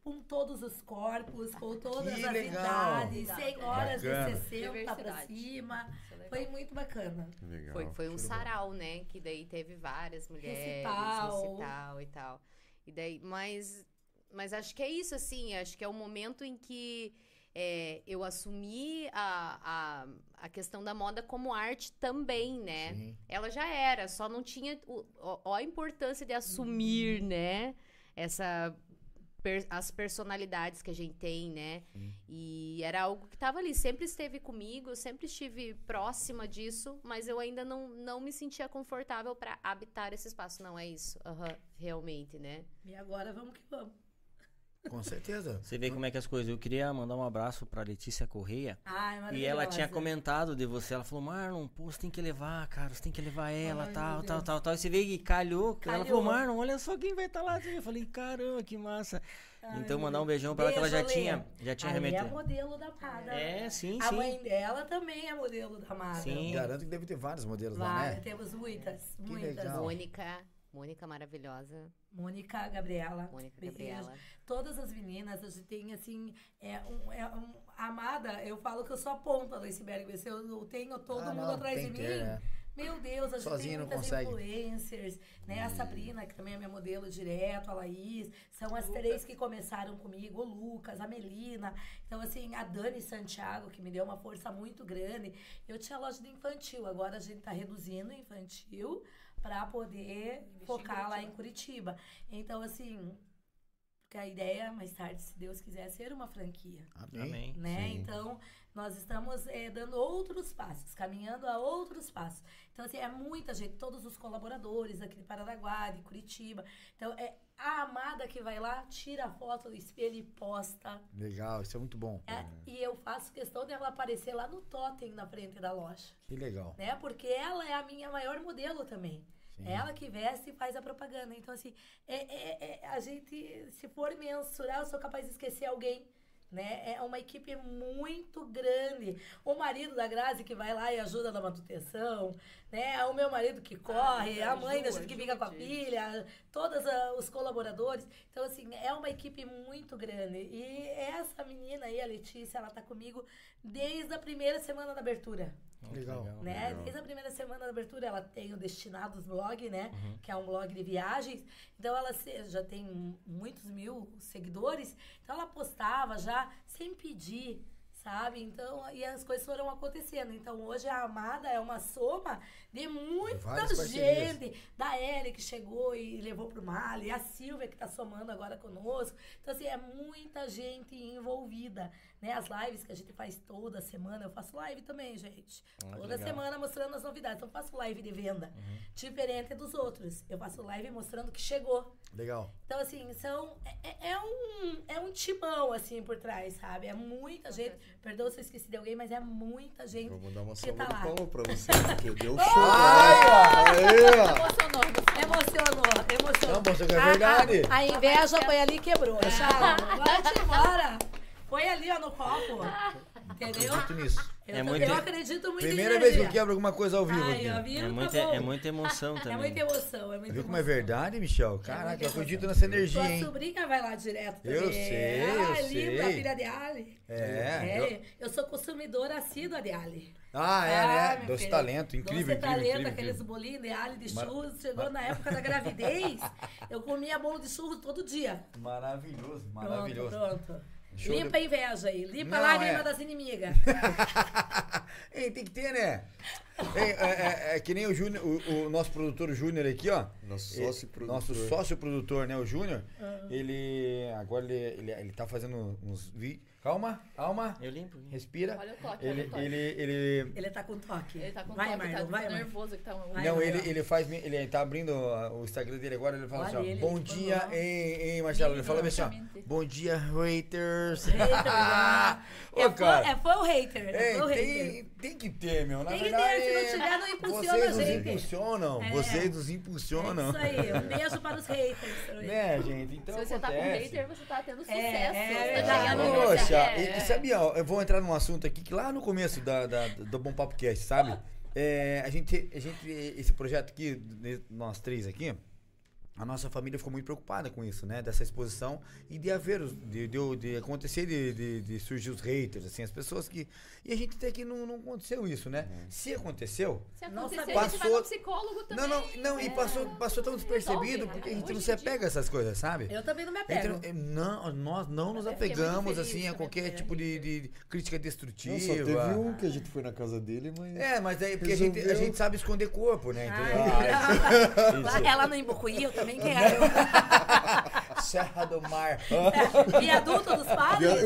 S9: com todos os corpos, com todas
S1: Que
S9: as
S1: legal.
S9: idades, senhoras
S1: Bacana.
S9: de 60 pra
S11: Diversidade.
S9: cima.
S11: É.
S9: Foi muito bacana.
S2: Legal.
S10: Foi, foi um sarau, né? Que daí teve várias mulheres,
S9: Recital.
S10: recital e tal. E daí, mas, mas acho que é isso, assim. Acho que é o momento em que é, eu assumi a, a, a questão da moda como arte também, né?
S1: Sim.
S10: Ela já era, só não tinha o, ó, ó a importância de assumir, né? Essa per- as personalidades que a gente tem, né? E era algo que estava ali, sempre esteve comigo, eu sempre estive próxima disso, mas eu ainda não, não me sentia confortável para habitar esse espaço. Não é isso, Aham, realmente, né?
S9: E agora vamos que vamos.
S1: Com certeza.
S3: Você vê como é que as coisas. Eu queria mandar um abraço pra Letícia Correia.
S9: Ai,
S3: E ela tinha comentado de você. Ela falou, Marlon, pô, você tem que levar, cara. Você tem que levar ela,
S9: Ai,
S3: tal, tal, tal, tal. E você vê que calhou. que Ela
S9: Calhou.
S3: falou, Marlon, olha só quem vai estar lá. Eu falei, caramba, que massa.
S9: Ai,
S3: então, mandar um beijão pra ela que ela já
S9: Beijo, Lê.
S3: tinha, já tinha
S9: A Lê é
S3: remetido.
S9: modelo da Pada.
S3: É, sim,
S9: A
S3: sim.
S9: mãe dela também é modelo da Mada.
S3: Sim.
S1: Garanto que deve ter vários modelos lá,
S9: Vai,
S1: né?
S9: temos muitas, muitas.
S1: legal.
S10: Mônica, Mônica maravilhosa.
S9: Mônica Gabriela.
S10: Mônica
S9: beijo.
S10: Gabriela.
S9: Todas as meninas, a gente tem assim, é um, é um, amada, eu falo que eu sou a ponta do iceberg, se eu eu tenho todo
S1: Ah,
S9: mundo
S1: não,
S9: atrás de mim.
S1: ter, né?
S9: Meu Deus, a gente
S1: Sozinha
S9: tem muitas
S1: consegue.
S9: influencers, né? A Sabrina, que também é minha modelo direto, a Laís, são as três que começaram comigo, o Lucas, a Melina. Então, assim, a Dani Santiago, que me deu uma força muito grande. Eu tinha loja de infantil, agora a gente tá reduzindo o infantil para poder focar lá em Curitiba. Então, assim, porque a ideia, mais tarde, se Deus quiser, é ser uma franquia
S3: Amém.
S9: né?
S1: Sim.
S9: Então, nós estamos eh, dando outros passos, caminhando a outros passos. Então, assim, é muita gente, todos os colaboradores aqui de Paranaguá, de Curitiba. Então, é a amada que vai lá, tira a foto do espelho e posta.
S1: Legal, isso é muito bom.
S9: É, e eu faço questão dela aparecer lá no totem na frente da loja,
S1: Que legal.
S9: né? Porque ela é a minha maior modelo também.
S1: Sim.
S9: Ela que veste e faz a propaganda. Então, assim, é, é- é- a gente, se for mensurar, eu sou capaz de esquecer alguém. Né? É uma equipe muito grande. O marido da Grazi que vai lá e ajuda na manutenção, né? O meu marido que corre, a mãe da gente que fica com a filha, todos ah, os colaboradores. Então, assim, é uma equipe muito grande. E essa menina aí, a Letícia, ela tá comigo desde a primeira semana da abertura
S1: Legal.
S9: né? Desde a primeira semana da abertura, ela tem o Destinados Blog, né?
S1: Uhum.
S9: Que é um blog de viagens. Então, ela já tem muitos mil seguidores. Então, ela postava já sem pedir, sabe? Então, e as coisas foram acontecendo. Então, hoje a Amada é uma soma de muita gente. Da Ellie, que chegou e levou pro Mali. A Silvia, que tá somando agora conosco. Então, assim, é muita gente envolvida. Né? As lives que a gente faz toda semana. Eu faço live também, gente.
S3: Ah,
S9: toda
S3: legal.
S9: semana mostrando as novidades. Então, eu faço live de venda. Diferente dos outros. Eu faço live mostrando que chegou.
S1: Legal.
S9: Então, assim, são, é, é- é um, é um timão, assim, por trás, sabe? É muita gente. Perdoa se eu esqueci de alguém, mas é muita gente
S2: Vamos dar uma
S9: que
S2: salva
S9: tá
S2: de
S9: lá.
S2: palmas pra você, porque deu show.
S9: Ai,
S2: Aí, ó.
S11: Emocionou,
S9: Emocionou, emocionou.
S1: Não, que é
S9: A- a-
S1: verdade.
S9: A, inveja foi ali e quebrou. Já, vai embora. Foi ali, ó, no copo. Entendeu?
S1: Acredito nisso.
S9: Eu,
S3: É muito-
S9: eu acredito muito
S1: Primeira vez que eu quebro alguma coisa ao vivo
S9: Ai, viu?
S3: É,
S9: Tá
S3: muita, é muita emoção
S9: É
S3: também.
S9: muita emoção, é muita
S1: Viu como é verdade, Michel? Caraca, eu acredito nessa energia,
S9: Sua
S1: hein?
S9: sobrinha vai lá direto também.
S1: Eu sei, eu
S9: ah, linda,
S1: sei.
S9: filha de Ali.
S1: É, eu-
S9: eu... sou consumidora assídua de Ali.
S1: Ah, é,
S9: Ah,
S1: né?
S9: meu
S1: Doce
S9: filho.
S1: talento, incrível,
S9: Doce
S1: incrível,
S9: talento,
S1: incrível,
S9: aqueles bolinhos de Ali, de
S1: Mar-
S9: churros. Chegou na época da gravidez, eu comia bolo de churros todo dia.
S1: Maravilhoso, maravilhoso.
S9: Pronto, pronto.
S1: Show
S9: Limpa a inveja aí, limpa a
S1: Não,
S9: lágrima
S1: é.
S9: das inimigas.
S1: Ei, tem que ter, né? Ei, é, é- é que nem o Júnior, o, o nosso produtor Júnior aqui, ó.
S2: Nosso sócio produtor.
S1: Nosso sócio produtor, né? O Júnior.
S9: Ah.
S1: Ele. Agora ele, ele, ele tá fazendo uns vídeos. Calma, calma.
S3: Eu limpo.
S1: Respira.
S11: Olha o toque,
S1: Ele,
S11: olha o toque.
S1: ele, ele,
S9: Ele tá com toque.
S11: Ele tá com
S9: vai,
S11: toque,
S9: Marlon,
S11: tá,
S9: vai,
S11: tá
S9: Marlon.
S11: nervoso que tá um...
S9: Vai,
S1: não,
S9: Marlon.
S1: ele, ele faz. Ele tá abrindo o Instagram dele agora. Ele fala
S9: Olha
S1: assim: ó,
S9: ele,
S1: Bom
S9: ele
S1: dia, hein, hein, Marcelo. Ele fala assim: ó. Bom dia, haters.
S9: Hater, ah.
S1: Ô,
S9: é, fã,
S1: cara.
S9: é fã ou hater? É
S1: Ei,
S9: fã ou hater?
S1: tem, tem que ter, meu. Na
S9: Tem que ter,
S1: verdade,
S9: se não tiver, não impulsiona
S1: vocês
S9: a
S1: nos
S9: gente.
S1: impulsionam.
S9: É.
S1: Vocês nos impulsionam.
S9: É isso aí, um beijo para os haters. também.
S1: Né, gente? Então
S11: Se você tá com hater, você tá tendo sucesso.
S9: é
S11: você tá
S9: verdade.
S11: chegando no-
S1: Poxa,
S11: é,
S1: e,
S11: é.
S1: e sabia, ó, eu vou entrar num assunto aqui que lá no começo da, da- do Bom Papo Cast, sabe? É, a, gente, a gente, esse projeto aqui, nós três aqui, a nossa família ficou muito preocupada com isso, né? Dessa exposição e de haver, os, de, de, de acontecer, de, de, de surgir os haters, assim, as pessoas que... E a gente até que não, não aconteceu isso, né? Se aconteceu,
S11: Se
S9: Não
S11: a vai
S1: Passou-
S11: no psicólogo também.
S1: não, não, não, e
S11: é.
S1: passou, passou tão despercebido
S11: Resolve,
S1: porque
S11: né?
S1: a gente não se
S11: dia.
S1: apega a essas coisas, sabe?
S9: Eu também não me apego.
S1: Então, é, não, nós não nos
S11: Eu
S1: apegamos
S11: feliz
S1: assim a qualquer tipo de, de crítica
S2: Não,
S1: destrutiva.
S2: só teve um que a gente foi na casa dele, mas.
S1: É, mas aí porque a gente, a
S2: Resolveu.
S1: gente sabe esconder corpo, né?
S9: Ai,
S1: Entendeu?
S9: Lá- Ela no Imbucuí, eu também quero.
S1: Serra do Mar.
S9: Viaduto dos padres?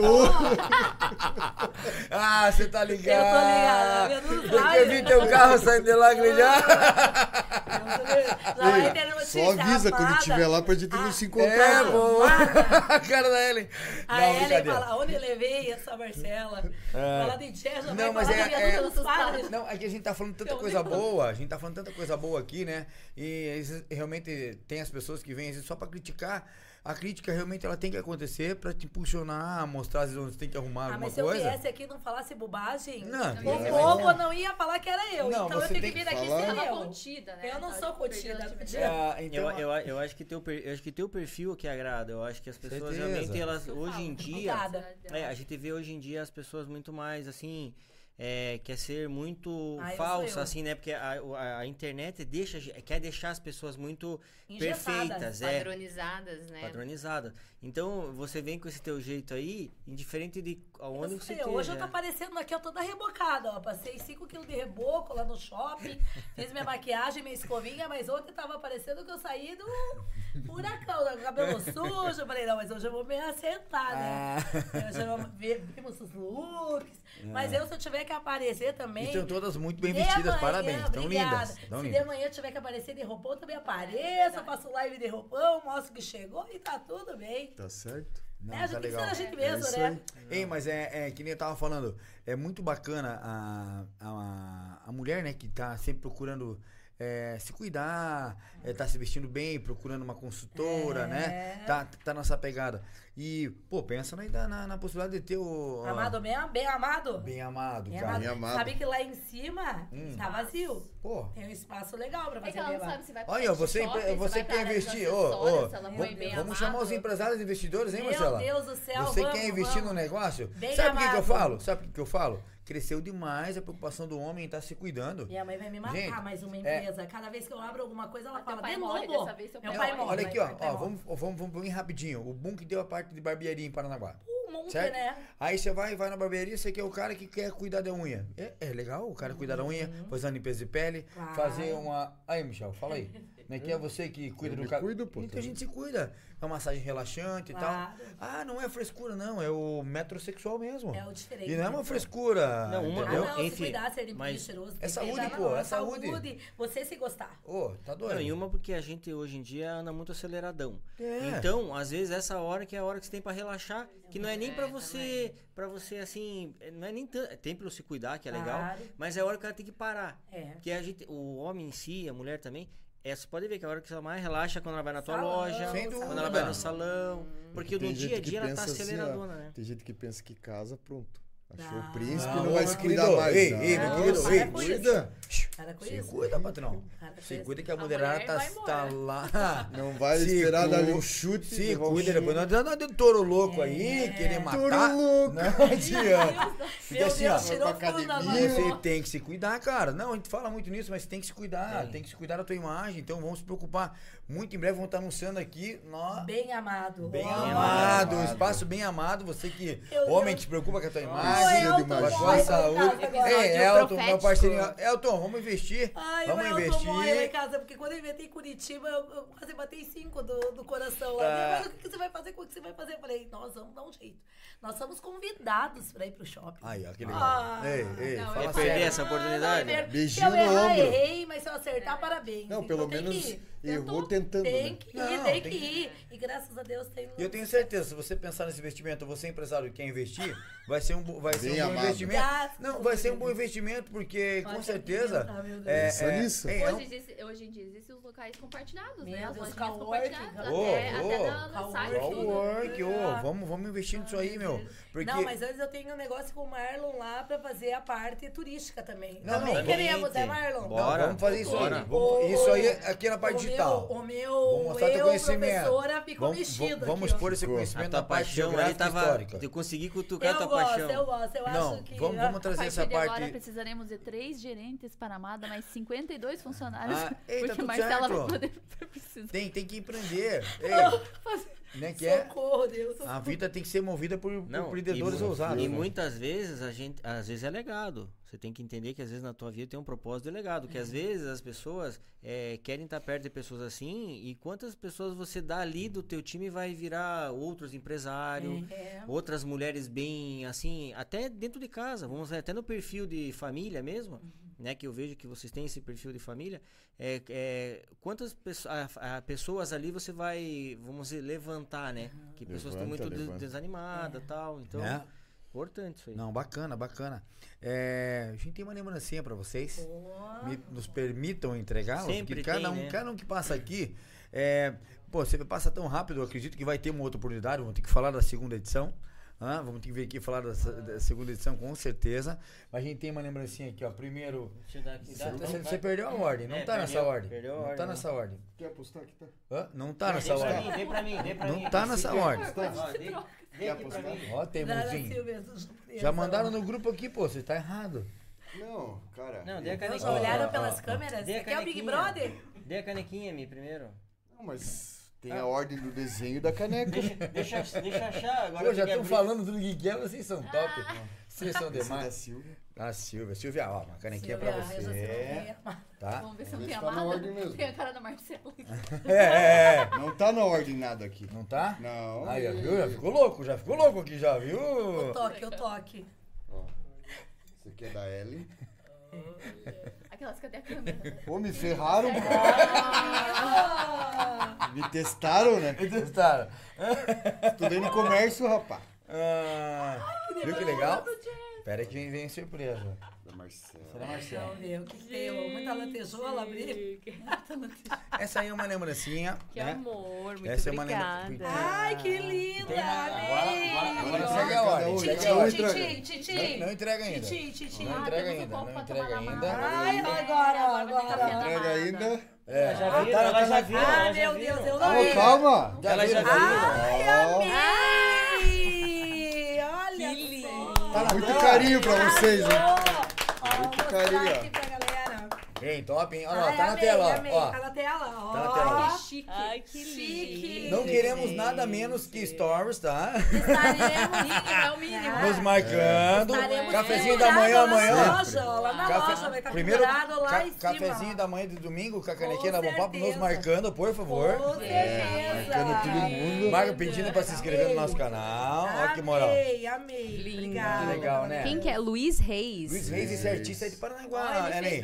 S1: Ah, você tá ligado?
S9: Eu tô ligada, Viaduto dos
S1: Porque eu vi teu carro saindo de lá já.
S9: Notícia.
S2: Só avisa quando estiver lá pra gente não se
S1: É,
S2: encontrar. pô.
S1: pô. A cara da Ellen.
S9: A
S1: Não,
S9: Ellen fala, onde eu levei essa Marcela? Fala de Tché, já vai
S1: Não, mas
S9: falar
S1: é- é-. Não, aqui a gente tá falando tanta
S11: Eu
S1: coisa boa, a gente tá falando tanta coisa boa aqui, né? E realmente tem as pessoas que vêm só pra criticar. A crítica realmente ela tem que acontecer pra te impulsionar, mostrar às vezes onde você tem que arrumar
S9: Ah,
S1: alguma
S9: mas se eu
S1: coisa.
S9: viesse aqui e não falasse bobagem,
S1: Não,
S9: o povo não ia falar que era eu.
S1: Não,
S9: então eu tenho que vir aqui
S1: falar-
S9: ser
S11: Tava
S9: eu.
S11: contida, né?
S9: Eu não sou contida.
S11: timidez.
S1: É, então,
S3: eu, eu, eu acho que teu, eu acho que teu perfil que agrada. Eu acho que as pessoas
S1: Certeza.
S3: realmente, elas, hoje em dia. É, a gente vê hoje em dia as pessoas muito mais assim. É, quer ser muito
S9: Ah, sou
S3: falsa, assim, né? Porque a, a, a internet deixa, quer deixar as pessoas muito
S9: Engessadas,
S3: perfeitas, é,
S10: Padronizadas, né?
S3: padronizadas. Então, você vem com esse teu jeito aí, indiferente de aonde
S9: Eu
S3: você
S9: sei, hoje eu
S3: esteja.
S9: tô aparecendo aqui, eu toda rebocada, ó. Passei 5 quilos de reboco lá no shopping, fiz minha maquiagem, minha escovinha, mas ontem tava parecendo que eu saí do furacão, né? com cabelo sujo. Eu falei, não, mas hoje eu vou me acertar, né?
S1: Ah.
S9: Hoje eu vou ver, vimos os looks. Mas eu, se eu tiver que aparecer também.
S1: Estão todas muito bem
S9: de
S1: vestidas,
S9: manhã,
S1: parabéns. Estão lindas. Estão
S9: Se de
S1: lindas.
S9: manhã eu tiver que aparecer de roupão, também apareço, faço live de roupão, mostro que chegou e tá tudo bem.
S2: Tá certo?
S1: Não,
S9: né? A gente
S1: tá legal.
S9: a gente
S2: É
S9: mesmo,
S2: isso
S9: né?
S1: Ei, mas é, é que nem eu tava falando, é muito bacana a, a, a mulher, né, que tá sempre procurando é, se cuidar, é, tá se vestindo bem, procurando uma consultora,
S9: É.
S1: né? Tá, tá nessa pegada. E, pô, pensa na, na, na possibilidade de ter o.
S9: Amado bem, bem amado.
S1: Bem amado,
S9: Bem
S1: cara.
S9: amado.
S2: Bem amado.
S9: Sabe que lá em cima
S1: Hum.
S9: tá vazio.
S1: Pô.
S9: Tem um espaço legal pra
S11: É
S9: fazer
S11: que não
S9: amado.
S11: sabe se vai
S1: Olha, você,
S11: shop,
S1: empre-
S11: se
S1: você
S11: vai
S1: quer investir, ô, ô,
S11: se ela
S1: vamos, chamar os empresários e investidores, hein,
S9: Meu
S1: Marcela?
S9: Deus do céu,
S1: Você
S9: vamos,
S1: quer investir
S9: vamos.
S1: no negócio?
S9: Bem
S1: Sabe o que, que eu falo? Sabe o que, que eu falo? Cresceu demais a preocupação do homem em estar se cuidando.
S9: Minha mãe vai me matar,
S1: Gente,
S9: mas uma
S1: é-
S9: empresa. Cada vez que eu abro alguma coisa, ela
S11: Teu
S9: fala,
S11: pai
S9: de
S11: morre,
S9: novo.
S11: dessa vez
S9: Meu
S11: pai
S9: pai
S11: morre.
S1: Olha aqui, ó, ó vamos, vamos, vamos bem rapidinho. O boom que deu a parte de barbearia em Paranaguá.
S9: Um monte,
S1: Certo?
S9: né?
S1: Aí você vai, vai na barbearia, você quer o cara que quer cuidar da unha. É, é legal o cara cuidar da unha, fazer uma limpeza de pele,
S9: Uhum. Claro.
S1: fazer uma. Aí, Michel, fala aí. Não é que é você que cuida
S2: Eu
S1: do cara.
S2: cuido, pô,
S1: Então a
S2: também.
S1: gente se cuida. É uma massagem relaxante e
S9: Claro.
S1: tal. Ah, não é frescura, não. É o metrosexual mesmo.
S9: É o diferente.
S1: E não é uma frescura.
S3: Não, uma-
S9: Ah,
S1: entendeu?
S9: não, se
S3: Enfim,
S9: cuidar, ser
S3: mas-
S9: cheiroso.
S1: É saúde, pô, é saúde.
S9: Você se gostar.
S1: Ô, tá doido.
S3: Não, e uma porque a gente hoje em dia anda muito aceleradão.
S1: É.
S3: Então, às vezes essa hora que é a hora que você tem pra relaxar, que não é nem pra você, para você assim, não é nem tanto, tem pra se cuidar, que é legal,
S9: Claro.
S3: mas é a hora que ela tem que parar.
S9: É.
S3: Porque a gente, o homem em si, a mulher também, é, você pode ver que a hora que ela mais relaxa é quando ela vai na tua
S9: Salão,
S3: loja, quando ela vai no salão, porque
S2: Tem
S3: no dia a dia ela tá
S2: assim,
S3: aceleradona, né?
S2: Tem gente que pensa que casa, pronto. Achou o príncipe,
S1: Não,
S2: não, vai se cuidar mais.
S1: ei,
S2: não.
S1: ei, meu querido, ei, cuida. Se cuida, patrão. Se cuida que a
S11: A
S1: mulherada
S11: mulher
S1: tá, tá lá.
S2: Não vai
S1: Se
S2: esperar
S1: cu-
S2: dar um chute.
S1: Se
S2: um
S1: cuida, depois não adianta de touro louco aí, querer matar.
S2: Touro louco.
S1: Não adianta.
S9: Meu
S1: assim, ó, você tem que se cuidar, cara. Não, a gente fala muito nisso, mas tem que se cuidar.
S3: É.
S1: Tem que se cuidar da tua imagem. Então vamos se preocupar. Muito em breve vamos estar anunciando aqui. Nó,
S9: Bem amado.
S1: bem
S9: Ó,
S1: amado, um
S2: amado.
S1: espaço bem amado. Você que,
S9: Meu
S1: homem que se preocupa com a tua imagem,
S2: Elton,
S1: com a tua
S2: em
S1: saúde.
S9: casa agora.
S1: Ei,
S10: Episódio
S1: Elton, meu parceirinho. Elton, vamos investir.
S9: Ai,
S1: vamos
S9: o Elton
S1: investir.
S9: lá em casa, porque quando eu inventei em Curitiba, eu, eu quase batei cinco do, do coração lá.
S1: Ah.
S9: Mas o que, você vai fazer? O que você vai fazer? Eu falei, nós vamos dar um jeito. Nós somos convidados pra ir pro shopping.
S1: Aí, ó, que legal.
S9: Ah.
S1: ei, ei,
S10: Não,
S1: fala
S3: é perder essa oportunidade?
S9: é ver-
S2: Beijinho
S9: se eu
S2: no
S9: errar,
S2: ombro.
S9: errei, mas se eu acertar, parabéns.
S2: Não,
S9: Então
S2: pelo menos errou
S9: Tentou,
S2: tentando,
S9: Tem
S2: né?
S9: que ir,
S1: Não,
S9: tem
S1: tem
S9: que
S1: que-
S9: ir. E graças a Deus tem
S1: E eu tenho certeza, se você pensar nesse investimento, você empresário que quer investir, vai ser um, vai ser um bom
S2: amado.
S1: investimento.
S9: Graças
S1: Não, vai ser um bom investimento, porque com
S9: Olha,
S1: certeza.
S9: Deus.
S1: É,
S2: Pensa
S1: é,
S2: nisso.
S1: é, é
S11: Hoje, existe, hoje em dia existem os locais compartilhados,
S9: Meu
S11: né? As
S9: Deus,
S11: lojinhas compartilhadas.
S1: Ô,
S11: até,
S1: ô,
S11: até na, no site.
S1: Cowork, ô,
S9: Ah.
S1: vamos, vamos investir nisso aí, meu. Porque.
S9: Não, mas antes eu tenho um negócio com o Marlon lá pra fazer a parte turística também.
S1: Não,
S9: também
S1: não,
S9: queremos,
S3: gente.
S9: é, Marlon?
S1: Não,
S3: Bora,
S1: vamos fazer isso
S3: bora.
S1: aí. Vamos- isso aí aqui na parte
S9: o
S1: digital.
S9: Meu,
S1: Vamos mostrar
S9: eu,
S1: conhecimento.
S9: professora, ficou
S1: Vamos,
S9: mexido
S1: vamos, vamos
S9: aqui,
S1: expor esse.
S3: A
S1: conhecimento da parte
S3: paixão ali
S1: geográfica e
S3: tava.
S1: histórica.
S3: Eu consegui cutucar a
S9: Eu
S3: tua
S9: gosto,
S3: paixão.
S9: eu gosto, eu
S1: Não,
S9: acho que...
S1: vamos, vamos
S11: A
S1: trazer
S11: partir
S1: essa
S11: de agora
S1: parte.
S11: precisaremos de três gerentes para a Amada, mais 52 funcionários.
S1: Ah, ei, tá
S11: porque
S1: tudo
S11: Marcela
S1: certo.
S11: vai poder precisar.
S1: Tem, tem que empreender. Ei, né, que é,
S9: Socorro, Deus.
S1: a vida tem que ser movida por, por
S3: Não,
S1: empreendedores
S3: e,
S1: ousados.
S3: E
S1: né?
S3: muitas vezes a gente, às vezes é legado. Você tem que entender que às vezes na tua vida tem um propósito de legado. Que às vezes as pessoas eh, querem estar perto de pessoas assim. E quantas pessoas você dá ali do teu time vai virar outros empresários,
S9: É.
S3: outras mulheres bem assim, até dentro de casa. Vamos ver, até no perfil de família mesmo, né? Que eu vejo que vocês têm esse perfil de família. É, é, quantas pesso- a- a- pessoas ali você vai, vamos dizer, levantar, né? Que pessoas estão muito
S2: levanta.
S3: desanimadas tal. Então,
S1: É.
S3: importante isso aí.
S1: Não, bacana, bacana. É, a gente tem uma lembrancinha pra vocês. Me- nos permitam entregá-la.
S3: Sempre
S1: Porque cada
S3: tem,
S1: um,
S3: né?
S1: cada um que passa aqui É, pô, você passa tão rápido, eu acredito que vai ter uma outra oportunidade, vamos ter que falar da segunda edição. Ah, vamos ter que vir aqui falar da, da segunda edição, com certeza. Mas a gente tem uma lembrancinha aqui, ó. Primeiro.
S3: Deixa eu dar aqui.
S1: Você,
S3: dá-
S1: você-
S3: não,
S1: você
S3: vai.
S1: perdeu a ordem, não
S3: É,
S1: tá nessa
S3: perdeu-
S1: ordem.
S3: perdeu a
S1: não
S3: ordem,
S1: tá
S3: né?
S1: nessa ordem.
S2: Quer apostar aqui, tá?
S1: Hã? Não tá
S3: Vem
S1: nessa
S3: pra
S1: ordem.
S3: mim, vem pra mim, vem pra
S1: Não
S3: mim.
S1: tá nessa ordem.
S3: Vem- vem aqui pra mim.
S1: Ó, Já mandaram no grupo aqui, pô, você tá errado.
S2: Não, cara.
S3: Não, dê a canequinha.
S9: olharam pelas câmeras?
S3: Dê a
S9: Aqui é o Big. Brother?
S3: Dê a canequinha, Mi, primeiro.
S2: Não, mas tem a ordem do desenho da caneca.
S3: Deixa, deixa, deixa eu achar. Agora
S1: Pô, já estão falando tudo que quer, vocês são top. Vocês são
S2: é da
S1: demais.
S2: Silvia.
S1: Ah, Silvia. Silvia, ó, uma canequinha
S9: Silvia,
S1: pra você.
S9: que eu
S1: Tá?
S11: Vamos ver se eu tenho
S2: tá
S11: amada. Tem a cara da Marcela.
S1: É, é, é.
S2: Não tá na ordem nada aqui.
S1: Não tá?
S2: Não.
S1: Aí, viu? Já ficou louco, já ficou louco aqui, já, viu?
S9: O toque, o toque.
S2: Ó, esse aqui é da Ellen.
S11: Aquelas, cadê a câmera?
S2: Pô, me ferraram,
S9: Ah,
S2: Me testaram, né?
S1: Testaram.
S2: Estudei no comércio, rapaz.
S1: Ah, viu que legal? Espera que vem, vem surpresa.
S2: Da Marcela.
S1: Marcela?
S9: Ver, o que, tem? Muita lantejola, abrir.
S1: Essa aí é uma lembrancinha.
S10: Que
S1: né?
S10: amor, muito
S1: Essa é uma
S10: obrigada.
S1: lembra-
S9: Ai, que linda!
S1: Agora- segue a ordem,
S2: cada
S1: segue a
S2: cada
S1: ordem.
S2: entrega.
S9: Titi, Titi.
S1: Não, não entrega ainda.
S9: Titi, Titi.
S1: Não
S11: Ah,
S1: entrega ainda, não entrega ainda.
S9: Ai, agora,
S11: Agora na
S2: Entrega ainda.
S1: É,
S3: Ela já
S1: tá-
S3: viu,
S1: tá-
S3: ela
S1: tá-
S3: já viu, já
S9: meu. Deus, eu
S2: Ô,
S9: não
S2: calma.
S3: Ela já viu.
S9: Ai, amei! Olha
S10: Que lindo.
S1: Tá
S2: muito
S1: tela?
S2: carinho pra vocês, hein?
S9: Mostrar
S2: ó.
S1: Hein, top, hein? Olha lá,
S9: Ai,
S1: tá na
S9: amei,
S1: tela,
S9: amei.
S1: ó.
S9: Tá na tela, ó.
S1: Tá na tela.
S11: Que chique.
S10: Ai, que
S9: Chique.
S10: lindo.
S1: Não queremos nada menos que stories, tá?
S9: Estaremos...
S11: É o mínimo.
S1: Nos marcando.
S9: Estaremos
S1: Cafezinho da manhã
S9: lá
S1: amanhã.
S9: Na loja, ó, lá na
S1: Cafe-
S9: loja, vai estar
S1: Primeiro,
S9: lá
S1: ca-
S9: em cima.
S1: cafezinho da manhã de domingo com a canequinha da Bom Papo, nos marcando, por favor.
S9: Com certeza.
S2: marcando todo mundo.
S1: Marca pedindo pra se inscrever no nosso canal. Olha que moral.
S9: Amei, amei.
S10: Lindo.
S1: Legal, né?
S10: Quem que é? Luiz Reis.
S1: Luiz Reis, esse artista é de Paranaguá,
S11: Ó,
S1: né, Ney?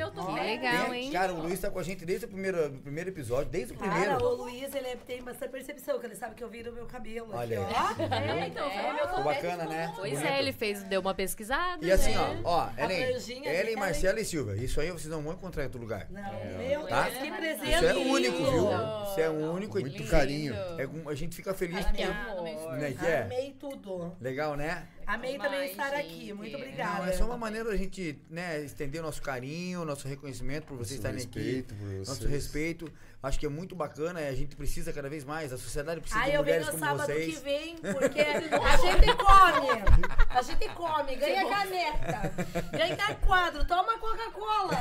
S10: Legal,
S1: Tem-
S10: hein?
S1: Cara, o Luiz tá com a gente desde o primeiro, do primeiro episódio, desde o primeiro.
S9: Cara, o Luiz, ele é- tem bastante percepção, que ele sabe que eu viro o meu cabelo
S1: Olha
S9: aqui,
S1: aí.
S9: ó.
S11: É, então, foi meu
S1: Ficou
S11: topete
S1: bacana, né?
S10: Pois
S1: Bonito.
S10: é, ele fez, deu uma pesquisada.
S1: E assim,
S10: né?
S1: ó, ó, Ellen, Ellen. Marcela e Silvia, isso aí vocês não vão encontrar em outro lugar.
S9: Não, meu
S1: Tá?
S9: Deus, que presente.
S1: Isso é único, viu?
S9: lindo.
S1: Isso é único.
S2: Muito
S1: e-
S2: carinho.
S1: É a gente fica feliz
S11: minha-
S1: Né, que é?
S9: Amei tudo.
S1: Legal, né?
S9: Amei também estar
S11: gente.
S9: aqui. Muito
S1: Não,
S9: obrigada.
S1: é só uma maneira da gente né, estender o nosso carinho, nosso reconhecimento por vocês
S2: Nosso
S1: estarem aqui.
S2: por
S1: Nosso respeito. Acho que é muito bacana, a gente precisa cada vez mais, a sociedade precisa
S9: Aí
S1: de
S9: eu
S1: mulheres
S9: venho
S1: como
S9: sábado
S1: vocês.
S9: que vem, porque a gente come. A gente come, ganha caneca, ganha quadro, toma Coca-Cola.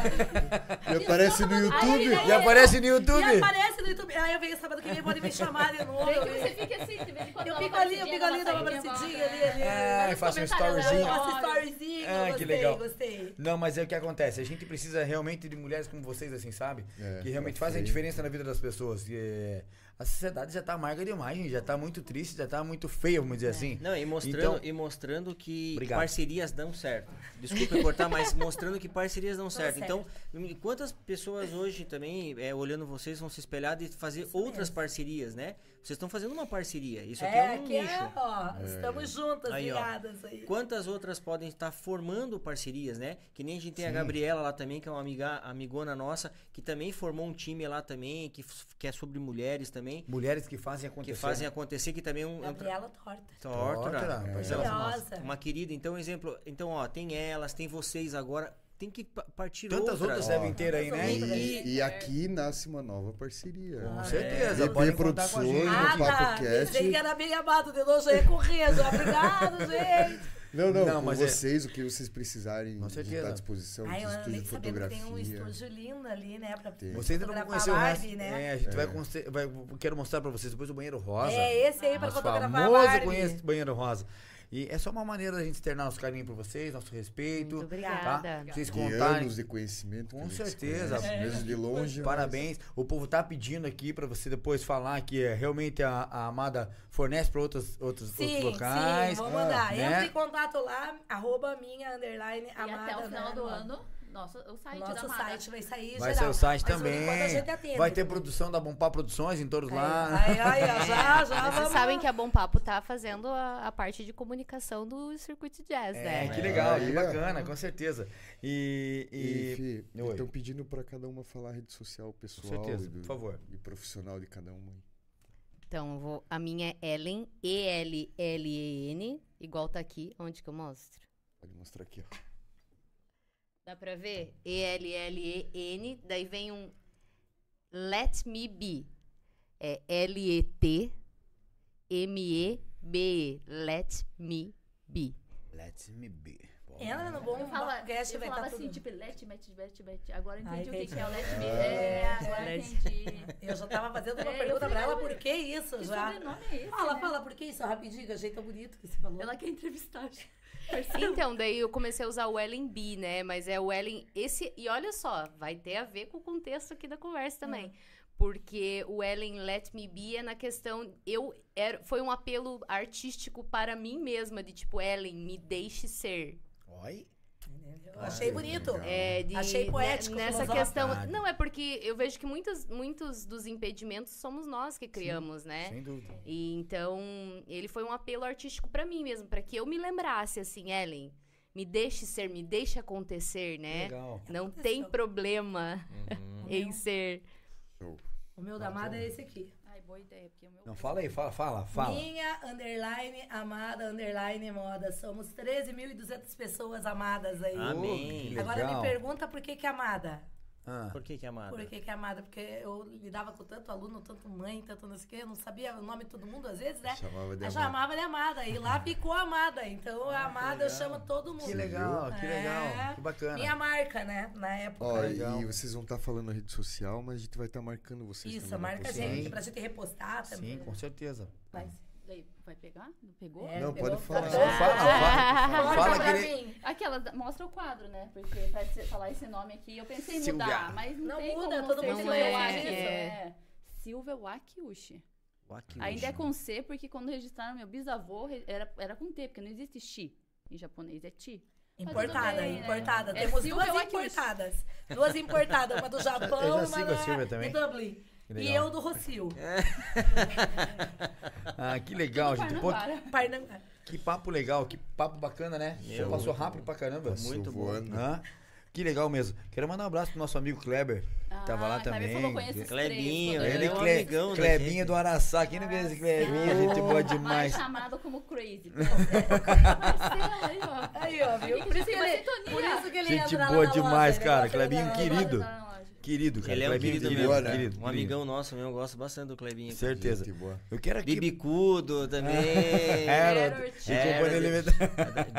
S2: E aparece no YouTube.
S9: Aí,
S1: E aparece no
S9: E
S1: YouTube.
S9: aparece no YouTube. Aí eu venho sábado que vem, pode me chamar de novo.
S11: Vem que você fica assim, de vez em quando
S9: Eu fico ali, eu fico ali, dá uma parecidinha ali, ali.
S1: É, faço um storyzinho.
S9: Faço storyzinho,
S1: Ah, que
S9: gostei,
S1: legal.
S9: gostei.
S1: Não, mas é o que acontece. A gente precisa realmente de mulheres como vocês, assim, sabe?
S2: É,
S1: que realmente fazem diferença na vida das pessoas. E, é, a sociedade já tá amarga demais, gente. Já tá muito triste, já tá muito feia, vamos dizer assim.
S3: Não, e mostrando,
S1: Então-
S3: e mostrando que
S1: Obrigado.
S3: parcerias dão certo. Desculpa cortar, mas mostrando que parcerias dão certo.
S9: certo.
S3: Então, e quantas pessoas hoje também, é, olhando vocês, vão se espelhar de fazer outras parcerias, né? Vocês estão fazendo uma parceria. Isso aqui é, um
S9: aqui
S3: nicho.
S9: é, ó, estamos juntas,
S3: Aí,
S9: ligadas aí.
S3: Quantas outras podem estar formando parcerias, né? Que nem a gente tem a Gabriela lá também, que é uma amiga, amigona nossa, que também formou um time lá também, que, que é sobre mulheres também,
S1: Mulheres que fazem acontecer.
S3: que fazem acontecer, que também é um. é
S9: Gabriela Torta.
S3: Tortura, Pois
S1: é.
S3: é uma querida. Então, exemplo, então, ó, tem elas, tem vocês agora, tem que pa- partir
S1: Tantas outras devem ter aí, né?
S2: E, e aqui nasce uma nova parceria.
S1: Com certeza,
S2: VP
S1: podem contar com a
S2: Produções,
S1: gente.
S2: no
S9: Ah, tá.
S2: Papo Cast.
S9: Pensei que era bem amado de novo, já ia correr, já. Obrigado, gente.
S2: Não, não,
S1: Não, mas é-
S2: vocês, o que vocês precisarem
S1: certeza.
S2: estar à disposição
S9: Ai,
S2: de
S9: eu
S2: estúdio de
S9: sabendo que tem um
S2: fotografia.
S9: estúdio lindo ali, né? Pra
S2: Tem.
S1: Vocês ainda não conheceram o resto.
S9: Né?
S1: É, a gente vai, conse- vai. Quero mostrar pra vocês depois o banheiro rosa.
S9: É esse aí pra
S1: Nosso
S9: fotografar a
S1: famoso
S9: Barbie.
S1: conhece- banheiro rosa. E é só uma maneira da gente externar nosso carinho por vocês, nosso respeito.
S10: Muito
S1: Tá?
S10: obrigada.
S1: Vocês
S2: De
S1: contarem.
S2: anos de conhecimento.
S1: Com certeza.
S2: conhece, Mesmo de longe. mas-
S1: Parabéns. O povo tá pedindo aqui pra você depois falar que é, realmente a, a Amada fornece pra outros, outros,
S9: Sim,
S1: outros locais.
S9: sim, vou mandar.
S1: né?
S9: Entra em contato lá, arroba minha, underline,
S11: E
S9: amada.
S11: até o final do
S9: né?
S11: ano Nosso, o site
S9: Nosso site vai sair
S1: Vai
S9: geral.
S1: ser o site
S9: Mas
S1: também.
S9: atende.
S1: Vai ter produção da Bompá Produções em todos lá.
S9: Aí, aí, ó, já, já
S10: Vocês
S9: vamos.
S10: sabem que a Bom Papo tá fazendo a, a parte de comunicação do circuito jazz,
S1: É,
S10: né?
S1: que legal, que bacana, com certeza. E.
S2: E,
S1: e...
S2: Estão pedindo para cada uma falar a rede social pessoal
S1: certeza,
S2: e, do-
S1: por favor.
S2: e profissional de cada uma. aí.
S10: Então, eu vou, a minha é Ellen, E-L-L-E-N, igual tá aqui. Onde que eu mostro?
S2: Pode mostrar aqui, ó.
S10: Dá pra ver? E-L-L-E-N, daí vem um Let Me Be. É L-E-T-M-E-B-E. Let Me Be.
S1: Let me be. Bom,
S9: Entra no bom
S11: Eu, fala,
S9: podcast
S11: eu
S9: vai
S11: falava
S9: estar
S11: assim,
S9: tudo.
S11: tipo, let, let, let, let. Agora
S9: Ai,
S11: entendi o que, que é o let me.
S9: É,
S11: É, agora entendi.
S9: Eu já tava fazendo uma
S11: É,
S9: pergunta pra ela,
S11: "Não,
S9: por que isso
S11: Que
S9: já?
S11: é esse,
S9: Fala,
S11: né?
S9: fala, por que isso? Rapidinho, que eu achei tão bonito que você falou.
S11: Ela quer entrevistar.
S10: Então, daí eu comecei a usar o Ellen B, né? Mas é o Ellen. Esse, e olha só, vai ter a ver com o contexto aqui da conversa também. Porque o Ellen Let Me Be é na questão. Eu era, foi um apelo artístico para mim mesma, de tipo, Ellen, me deixe ser.
S1: Oi?
S9: Eu achei bonito.
S10: É, de-
S9: Achei poético,
S10: ne- Nessa questão.
S1: Verdade.
S10: Não, é porque eu vejo que muitos, muitos dos impedimentos somos nós que criamos, né?
S1: Sem dúvida.
S10: E então, ele foi um apelo artístico pra mim mesmo, pra que eu me lembrasse assim, Ellen, me deixe ser, me deixe acontecer, né?
S1: Legal.
S10: Não tem problema em ser.
S9: O meu da amada é esse aqui.
S11: Boa ideia, porque o meu...
S1: Não, fala aí, fala, fala, fala.
S9: Minha, underline, amada, underline, moda. Somos 13.200 pessoas amadas aí.
S3: Amém.
S9: Agora me pergunta por que que é amada.
S1: Ah,
S3: Por que que é amada?
S9: Por que que é amada? Porque eu lidava com tanto aluno, tanto mãe, tanto não sei o quê. Eu não sabia o nome de todo mundo às vezes, né?
S2: Chamava de
S9: Eu
S2: amada.
S9: chamava de amada. E lá ficou amada. Então, a amada eu chamo todo mundo.
S1: que legal, que legal.
S9: É.
S1: Que bacana.
S9: Minha marca, né? Na época.
S2: Ó,
S1: Legal.
S2: e vocês vão estar falando na rede social, mas a gente vai estar marcando vocês
S9: Isso,
S2: também. na
S9: marca a gente, pra gente repostar também.
S1: Sim, com certeza.
S9: Mas,
S11: Daí, vai pegar? Não pegou?
S9: É,
S2: Não,
S9: pegou-
S2: pode falar.
S1: Então fala, fala, fala
S9: pra
S1: que ele...
S9: mim.
S11: Aquela, mostra o quadro, né? Porque pra você falar esse nome aqui, eu pensei em mudar, mas não,
S9: Não
S11: tem
S9: muda,
S11: como não
S9: todo mundo
S11: Silvia
S10: conhece,
S11: Wakiushi.
S10: é.
S11: É. Silvia Wakiushi.
S3: Wakiushi.
S11: Ainda é com C, porque quando registraram meu bisavô, era, era com T, porque não existe Shi. Em japonês é Ti.
S9: Importada,
S11: bem, né?
S9: importada.
S11: É
S9: Temos
S11: Silvia
S9: duas importadas. Duas importadas, uma do Japão,
S1: já
S9: uma da, de Dublin. E eu do Rocio.
S1: Ah, que legal, gente. Pô,
S11: Parnambara.
S9: Parnambara.
S1: que papo legal, que papo bacana, né?
S3: Meu,
S1: passou rápido pra caramba.
S2: Passou
S3: Muito bom.
S1: Hã? Que legal mesmo. Quero mandar um abraço pro nosso amigo Kleber, que tava lá
S11: Ah,
S1: também.
S11: falou,
S3: Clebinho,
S11: três,
S3: ele é um
S1: Cle-
S3: amigão da
S1: Clebinha
S3: gente.
S1: do Araçá. Quem não conhece esse Clebinha? Gente boa
S11: Mais
S1: demais.
S11: chamado como Crazy. Aí, ó.
S9: Aí, ó, viu? Por isso que ele, por isso que ele
S1: Gente boa demais,
S9: loja,
S1: cara. Clebinho querido. Querido, cara.
S3: Ele é um
S1: Clebinho
S3: querido
S1: querido,
S3: mesmo.
S1: querido,
S3: Um
S1: querido.
S3: amigão nosso mesmo, eu gosto bastante do Clebinho.
S1: Certeza.
S2: Gente boa.
S1: Eu quero aqui...
S3: Bibicudo também.
S1: Era.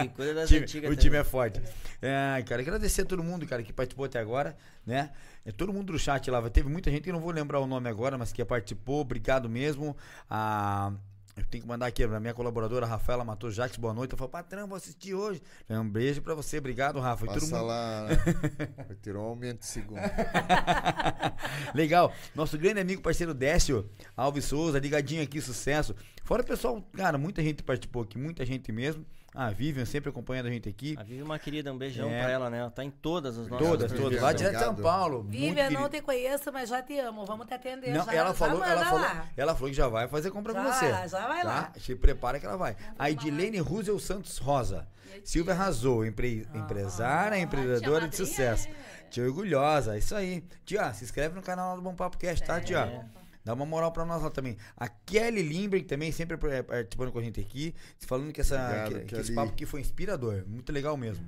S3: Bicudo é das
S1: time-
S3: antigas
S1: o time é
S3: também.
S1: forte. É, cara, agradecer a todo mundo, cara, que participou até agora, né? É, todo mundo do chat lá, teve muita gente, eu não vou lembrar o nome agora, mas que participou, obrigado mesmo. A, eu tenho que mandar aqui pra minha colaboradora, Rafaela Matou Jacques, boa noite. Eu falo, patrão, vou assistir hoje. Um beijo pra você, obrigado, Rafa. E todo
S2: Passa
S1: mundo...
S2: lá. Vai ter um aumento de segundo.
S1: Legal. Nosso grande amigo, parceiro Décio Alves Souza, ligadinho aqui, sucesso. Fora o pessoal, cara, muita gente participou aqui, muita gente mesmo. A Vivian sempre acompanhando a gente aqui.
S3: A Vivi é uma querida, um beijão
S1: É.
S3: pra ela, né? Ela tá em todas as nossas
S1: Todas,
S2: Vivian,
S1: todas. Lá direto de São. Paulo.
S9: Vivian, não te conheço, mas já te amo. Vamos te atender
S1: Não,
S9: já.
S1: ela
S9: já
S1: falou, ela falou, ela falou que já vai fazer compra
S9: Já
S1: com você.
S9: vai lá, já vai
S1: tá?
S9: lá.
S1: Se prepara que ela vai. A Edilene Rusel Santos Rosa. Silvia arrasou, empre,
S9: Ah,
S1: empresária, empreendedora de sucesso. Tia orgulhosa, isso aí. Tia, se inscreve no canal do Bom Papo Cast, tá, tia?
S3: É.
S1: Dá uma moral pra nós lá também. A Kelly Limberg também sempre eh, participando com a gente aqui, falando que, essa,
S2: Obrigado,
S1: que, que esse papo aqui foi inspirador. Muito legal mesmo.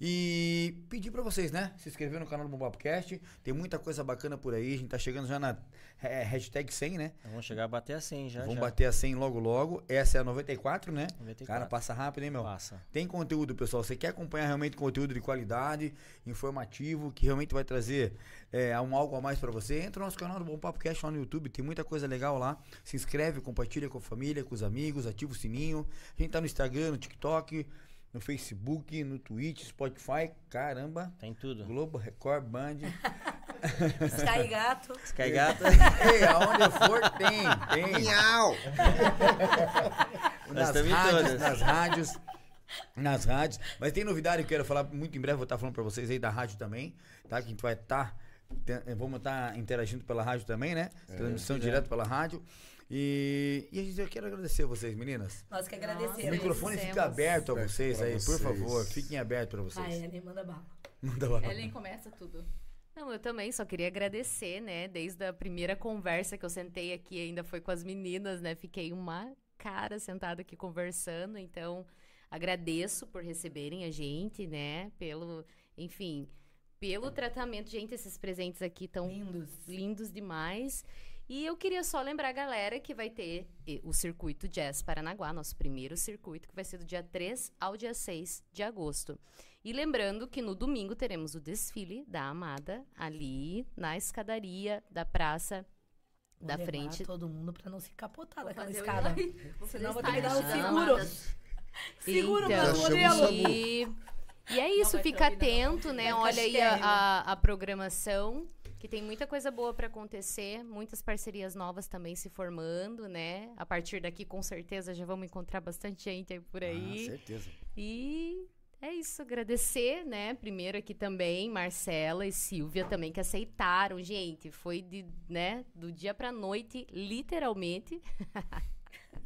S1: E pedir pra vocês, né? Se inscrever no canal do Bom Papo Cast. Tem muita coisa bacana por aí. A gente tá chegando já na eh, hashtag 100, né?
S3: Vamos chegar a bater a 100 já.
S1: Vamos
S3: já.
S1: bater a 100 logo logo. Essa é a 94, né?
S3: 94.
S1: Cara, passa rápido, hein, meu?
S3: Passa.
S1: Tem conteúdo, pessoal. Você quer acompanhar realmente conteúdo de qualidade, informativo, que realmente vai trazer é, um algo a mais pra você? Entra no nosso canal do Bom Papo Cast lá no YouTube, tem muita coisa legal lá. Se inscreve, compartilha com a família, com os amigos, ativa o sininho. A gente tá no Instagram, no TikTok, no Facebook, no Twitch, Spotify, caramba.
S3: Tem tudo.
S1: Globo, Record, Band.
S9: Sky Gato.
S3: Sky Gato.
S1: Ei, aonde eu for, tem, tem.
S2: Miau!
S1: Nas rádios, nas rádios. nas rádios. Mas tem novidade que eu quero falar muito em breve, vou estar falando pra vocês aí da rádio também, tá? Que a gente vai estar. vamos estar interagindo pela rádio também, né?
S2: É,
S1: Transmissão
S2: é.
S1: direto pela rádio. E, e a gente, eu quero agradecer a vocês, meninas.
S9: Nós que
S1: O
S9: agradecemos.
S1: microfone fica aberto a vocês aí, por
S2: vocês.
S1: favor. Fiquem abertos pra vocês.
S9: Vai, Ellen, manda bala.
S1: Manda lá.
S11: Ellen começa tudo.
S10: Não, eu também só queria agradecer, né? Desde a primeira conversa que eu sentei aqui, ainda foi com as meninas, né? Fiquei uma cara sentada aqui conversando, então agradeço por receberem a gente, né? Pelo, enfim, pelo tratamento, gente, esses presentes aqui tão
S9: lindos,
S10: lindos demais. E eu queria só lembrar a galera que vai ter o circuito Jazz Paranaguá, nosso primeiro circuito, que vai ser do dia 3 ao dia 6 de agosto. E lembrando que no domingo teremos o desfile da Amada ali na escadaria da praça
S9: Vou
S10: da
S9: levar
S10: frente.
S9: todo mundo pra não se capotar
S11: Vou
S9: daquela
S11: o
S9: escada. Senão vou ter
S11: o
S9: que dar um
S11: style das
S9: seguro. Seguro
S10: Então,
S9: meu modelo.
S10: E, e é isso, fica atento, né?
S9: Vai
S10: Olha aí a, a programação, que tem muita coisa boa pra acontecer, muitas parcerias novas também se formando, né? A partir daqui, com certeza, já vamos encontrar bastante gente aí por aí.
S1: Ah, certeza.
S10: E é isso, agradecer, né? Primeiro aqui também, Marcela e Silvia também, que aceitaram, gente. Foi de, né, do dia pra noite, literalmente.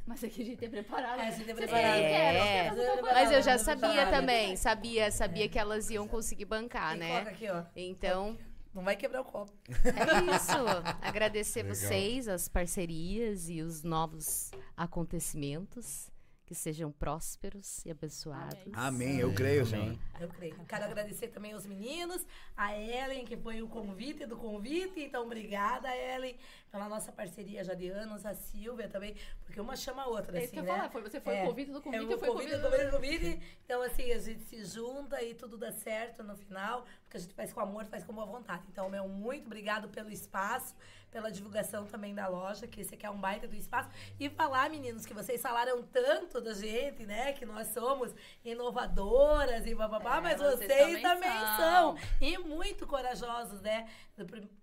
S11: Mas aqui a gente tem preparado.
S9: É, a gente tem
S11: Vocês
S9: preparado.
S10: É,
S11: vocês estão
S10: mas eu já sabia também, sabia, sabia que elas iam conseguir bancar,
S9: Tem
S10: né?
S9: aqui, ó.
S10: Então,
S9: Não vai quebrar o copo.
S10: é isso. Agradecer
S2: Legal.
S10: vocês, as parcerias e os novos acontecimentos. Que sejam prósperos e abençoados.
S1: Amém, eu creio, Senhor.
S9: Eu creio. Quero agradecer também aos meninos, a Ellen, que foi o convite do convite. Então, obrigada, Ellen, pela nossa parceria já de anos, a Silvia também, porque uma chama a outra,
S11: É
S9: assim, né?
S11: falar, foi- você foi o convite do convite,
S9: eu
S11: fui
S9: convite do- convite do convite. Então, assim, a gente se junta e tudo dá certo no final, porque a gente faz com amor, faz com boa vontade. Então, meu, muito obrigado pelo espaço, pela divulgação também da loja, que esse aqui é um baita do espaço. E falar, meninos, que vocês falaram tanto da gente, né? Que nós somos inovadoras e bababá,
S11: É,
S9: mas
S11: vocês
S9: vocês,
S11: também
S9: também
S11: são.
S9: são. E muito corajosos, né?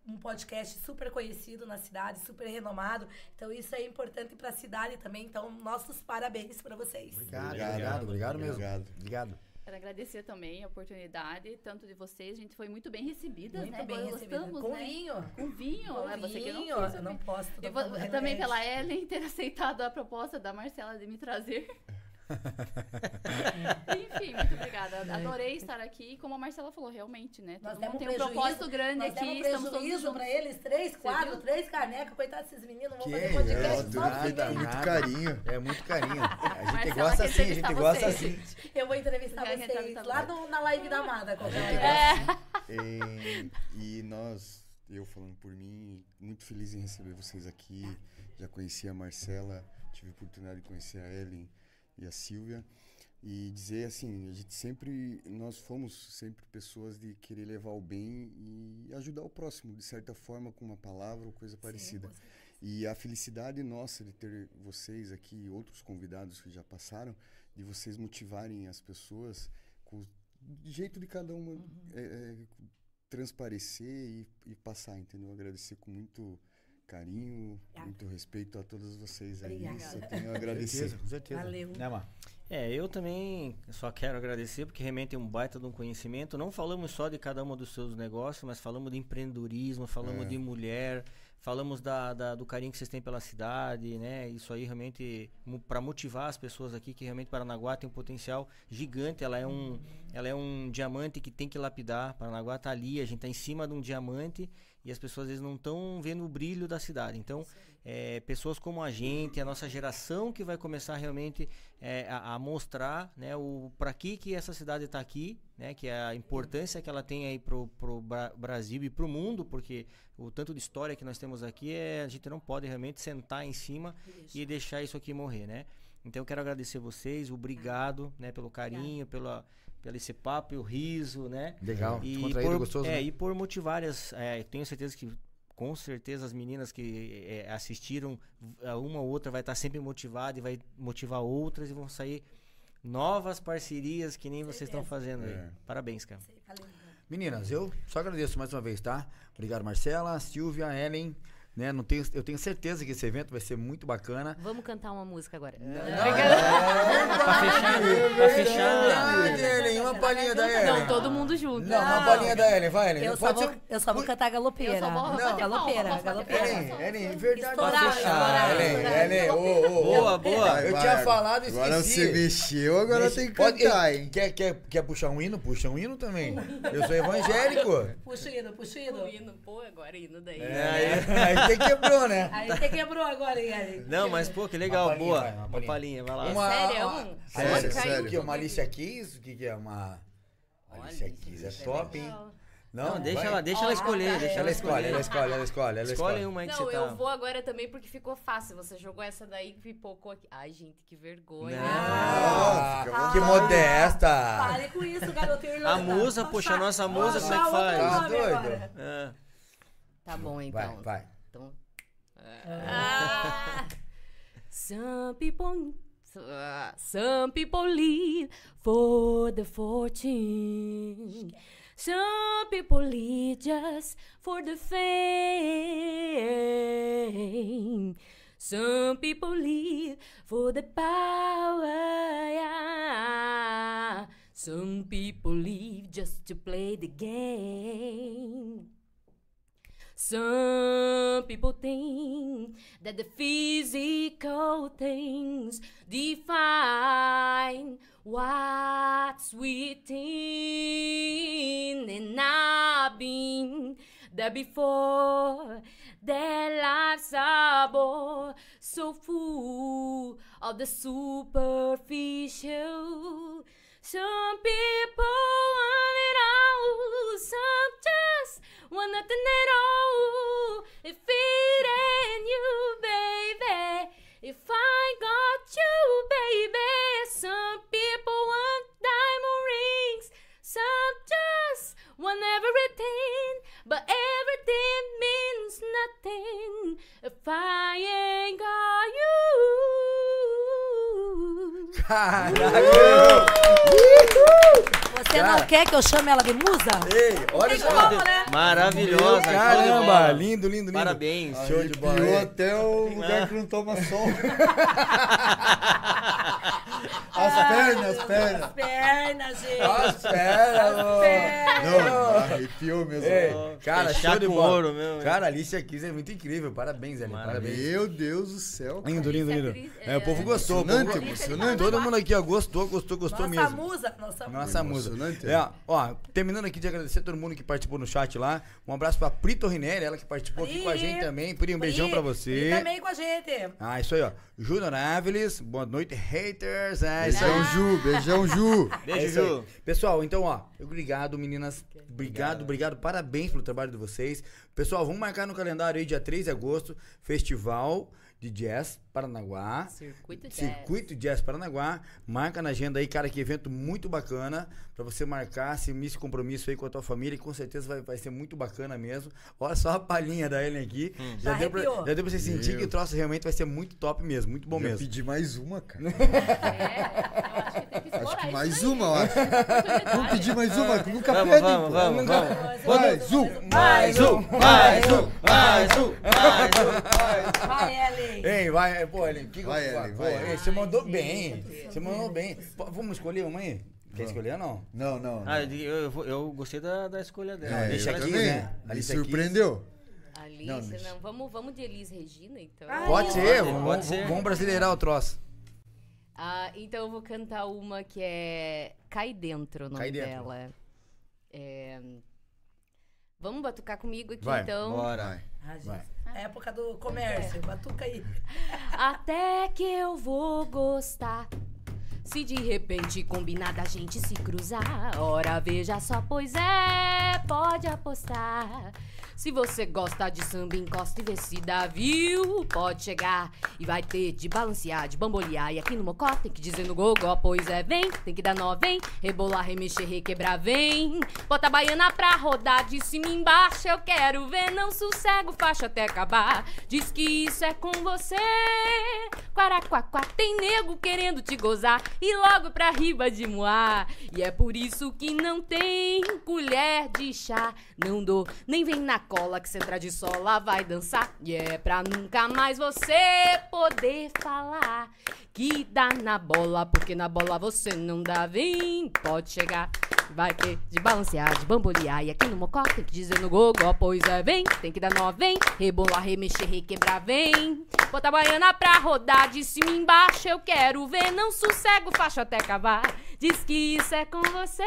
S9: Um podcast super conhecido na cidade, super renomado. Então, isso é importante para a cidade também. Então, nossos parabéns para vocês.
S1: Obrigado, obrigado, obrigado mesmo.
S2: Obrigado.
S1: Obrigado.
S11: Quero agradecer também a oportunidade, tanto de vocês, a gente foi muito bem recebidas,
S9: Muito
S11: né?
S9: bem
S11: Nós
S9: recebida.
S11: gostamos,
S9: Com
S11: né?
S9: vinho.
S11: Com vinho,
S9: Com
S11: é você que não
S9: vinho,
S11: quis.
S9: eu não posso, tô
S11: E vo-
S9: tomando
S11: também
S9: remédio.
S11: pela Ellen ter aceitado a proposta da Marcela de me trazer. Enfim, muito obrigada. Adorei estar aqui. E como a Marcela falou, realmente, né?
S9: Nós demos
S11: mundo tem um propósito grande
S9: nós
S11: aqui.
S9: demos
S11: Estamos todos
S9: prejuízo
S11: juntos.
S9: pra eles, três, quatro,
S11: viu?
S9: três canecas. Coitados desses meninos, vão
S1: Que
S9: fazer
S1: é,
S9: podcast só
S1: nada,
S9: porque
S2: muito carinho.
S1: É muito carinho. A gente
S11: Marcela
S1: gosta assim, a gente gosta
S11: vocês.
S1: assim.
S9: Eu vou entrevistar vocês lá no- na live da Amada.
S2: gente
S9: hora.
S2: E, e nós, eu falando por mim, muito feliz em receber vocês aqui. Já conheci a Marcela, tive a oportunidade de conhecer a Ellen e a Silvia. E dizer assim, a gente sempre, nós fomos sempre pessoas de querer levar o bem e ajudar o próximo, de certa forma, com uma palavra ou coisa parecida. E a felicidade nossa de ter vocês aqui e outros convidados que já passaram, de vocês motivarem as pessoas com o jeito de cada uma
S9: Uhum.
S2: é, é, transparecer e, e passar, entendeu? Agradecer com muito carinho, muito respeito a todas vocês aí.
S9: Obrigada.
S2: Só tenho a agradecer.
S1: Com certeza.
S9: Valeu.
S1: Né?
S3: É, eu também só quero agradecer porque realmente é um baita de um conhecimento. Não falamos só de cada um dos seus negócios, mas falamos de empreendedorismo, falamos
S2: É.
S3: de mulher, falamos da, da- do carinho que vocês têm pela cidade, né? Isso aí realmente para motivar as pessoas aqui que realmente Paranaguá tem um potencial gigante. Ela é um, ela é um diamante que tem que lapidar. Paranaguá tá ali, a gente tá em cima de um diamante e as pessoas às vezes não estão vendo o brilho da cidade. Então, é, pessoas como a gente, a nossa geração que vai começar realmente é, a, a mostrar né, o para que que essa cidade está aqui, né, que é a importância que ela tem aí pro, pro Bra- Brasil e pro mundo, porque o tanto de história que nós temos aqui é a gente não pode realmente sentar em cima e deixar isso aqui morrer, né? Então eu quero agradecer vocês, obrigado, né, pelo carinho, pela pelo esse papo, e o riso, né?
S1: Legal,
S3: E por,
S1: gostoso,
S3: é,
S1: né?
S3: e por motivar as, é, tenho certeza que com certeza as meninas que é, assistiram, uma ou outra vai estar sempre motivada e vai motivar outras e vão sair novas parcerias que nem vocês estão fazendo aí.
S2: É.
S3: Parabéns, cara.
S1: Meninas, eu só agradeço mais uma vez, tá? Obrigado, Marcela, Silvia, Ellen. Né? Não tenho, eu tenho certeza que esse evento vai ser muito bacana.
S10: Vamos cantar uma música agora.
S3: Né?
S1: Verdade, Ellen, uma palhinha da Ellen.
S10: Não, todo mundo junto.
S1: Não, uma palhinha da Ellen, vai, Ellen.
S9: Eu só, vou,
S1: ser-
S9: eu só vou cantar galopeira.
S10: Eu só vou bater
S9: galopeira,
S10: palma,
S9: galopeira.
S1: Ellen, Ellen, verdade.
S9: Estourar, estourar,
S1: Ellen. Ellen, ô, ô.
S3: Boa, boa.
S1: Eu tinha falado e
S2: Agora
S1: esqueci.
S2: você mexeu, agora tem que cantar,
S1: Ei,
S2: hein?
S1: Quer, quer, quer puxar um hino? Puxa um hino também. Eu sou evangélico.
S9: Puxa o hino, puxa o hino.
S10: Hino, pô, agora hino daí.
S1: É, aí, aí tem quebrou, né?
S9: Aí você quebrou agora, hein, Ellen?
S3: Não, mas pô, que legal,
S1: Uma
S3: boa.
S1: vai, uma
S3: Uma
S1: palhinha.
S3: vai lá.
S1: Uma,
S10: sério?
S1: uma-
S10: Um-
S2: Sério,
S1: Sério,
S2: sério.
S1: O que? Uma Alicia Keys? O que, que é? Uma. Alicia Keys é top, hein?
S3: Não, deixa
S1: vai.
S3: ela, deixa ela escolher, deixa ela
S1: Ela escolhe, ela
S3: escolher.
S1: escolhe, ela escolhe, ela
S3: Escolhe
S1: escolhe.
S3: uma aí que
S10: Não,
S3: você
S10: eu
S3: tá.
S10: vou agora também porque ficou fácil. Você jogou essa daí que pipocou aqui. Ai, gente, que vergonha.
S1: Ah, que modesta.
S9: Pare com isso, garotinho.
S3: A musa, poxa, a nossa musa, como é que faz?
S1: Tá doido?
S3: É.
S10: Tá bom,
S1: Vai,
S10: então.
S1: vai.
S10: Então. Ah, some people. some people live for the fortune. Some people live just for the fame. Some people live for the power. yeah. Some people live just to play the game. Some people think that the physical things define what's within, and I've been there before. Their lives are born so full of the superficial. Some people want it all, some just want nothing at all. If it ain't you, baby, if I got you, baby. Some people want diamond rings, some just want everything, but everything means nothing if I ain't got you.
S1: Caralho!
S9: Você não quer que eu chame ela de musa?
S1: Ei, olha só.
S9: né?
S3: Maravilhosa,
S1: Caramba, lindo, lindo, lindo.
S3: Parabéns.
S1: Show de bola.
S2: Piou
S1: Ei.
S2: até o lugar que não toma sol. As pernas, as pernas.
S9: As pernas, gente.
S1: As pernas,
S9: pernas.
S2: Não, arrepiou mesmo.
S1: Ei, cara,
S3: Fechar
S1: show de bola.
S3: ouro mesmo,
S1: Cara, a Alicia Keys é muito incrível. Parabéns, Ellen. Parabéns.
S2: Meu Deus do céu. cara.
S1: Lindo, lindo, lindo. É, o povo gostou. o povo
S2: Emocionante, emocionante.
S1: Todo mundo aqui, ó, gostou, gostou, gostou
S9: Nossa
S1: mesmo.
S9: musa, nossa musa.
S1: Nossa musa.
S2: Emocionante,
S1: É, ó, terminando aqui de agradecer a todo mundo que participou no chat lá. Um abraço pra Pri Torrinelli, ela que participou aqui com a
S9: Pri.
S1: gente também. Pri, um beijão
S9: Pri,
S1: pra
S9: Pri
S1: você.
S9: também com a gente.
S1: Ah, isso aí, ó. Júnior Áviles, boa noite, haters. É.
S2: Beijão, Ju, beijão, Ju.
S1: É
S3: Beijo,
S1: aí.
S3: Ju.
S1: Pessoal, então, ó, obrigado, meninas. Obrigado, obrigado. Parabéns pelo trabalho de vocês. Pessoal, vamos marcar no calendário aí, dia 3 de agosto, Festival de Jazz Paranaguá.
S10: Circuito Jazz.
S1: Circuito Jazz Paranaguá. Marca na agenda aí, cara, que evento muito bacana. Pra você marcar, assumir esse compromisso aí com a tua família, que com certeza vai, vai ser muito bacana mesmo. Olha só a palhinha da Ellen aqui. Já,
S9: Já
S1: deu pra, já deu pra você sentir
S2: Meu.
S1: que o troço realmente vai ser muito top mesmo, muito bom
S2: Já
S1: mesmo.
S2: pedi mais uma, cara.
S11: É, eu acho que tem que explorar
S2: Acho que
S11: isso
S2: mais uma, eu acho. Vamos pedir mais uma, que nunca
S3: Vamos,
S2: pedem.
S3: vamos,
S2: pô.
S3: vamos,
S2: Nunca-
S3: vamos.
S2: Mais um.
S1: Mais um, mais um, mais um.
S9: Vai, Ellen.
S1: Ei, vai, pô, Ellen, que
S2: Vai, Ellen,
S1: pô,
S2: vai.
S1: Você mandou bem. Você mandou bem. Pô, Vamos escolher uma aí? Quer escolher ou não?
S2: Não, não.
S3: Ah,
S2: não.
S3: eu, eu, vou- eu gostei da, da escolha dela.
S2: É,
S1: deixa
S2: eu
S1: aqui,
S2: também.
S1: né?
S2: Me surpreendeu.
S10: Alice,
S2: Não,
S10: não, vamos, vamos de Elis Regina, então.
S1: Pode ser,
S3: pode
S1: vamos,
S3: ser.
S1: vamos brasileirar o troço.
S10: Ah, então eu vou cantar uma que é Cai Dentro, o nome
S1: Cai Dentro.
S10: dela. É, Vamos batucar comigo aqui,
S1: Vai,
S10: então.
S3: Bora.
S2: Vai.
S9: Ah, gente,
S1: Vai.
S9: É a época do comércio. Batuca aí.
S10: Até que eu vou gostar. Se de repente combinar da gente se cruzar, ora veja só, pois é, pode apostar. Se você gosta de samba, encosta e dá, viu? Pode chegar e vai ter de balancear, de bambolear. E aqui no Mocó tem que dizer no gogó, pois é, vem, tem que dar nó, vem. Rebolar, remexer, requebrar, vem. Bota a baiana pra rodar de cima embaixo, eu quero ver. Não sossego, faixa até acabar. Diz que isso é com você. Quaraquaquá, tem nego querendo te gozar. e logo pra riba de moar. E é por isso que não tem colher de chá. Não dou, nem vem na cola que cê entrar de sola vai dançar. E é pra nunca mais você poder falar que dá na bola, porque na bola você não dá. Vem, pode chegar. Vai ter de balancear, de bambolear. E aqui no mocó tem que dizer no gogó. Pois é, vem, tem que dar nó, vem. Rebolar, remexer, requebrar, vem. Bota a baiana pra rodar de cima embaixo. Eu quero ver, não sossego, faço até cavar. Diz que isso é com você.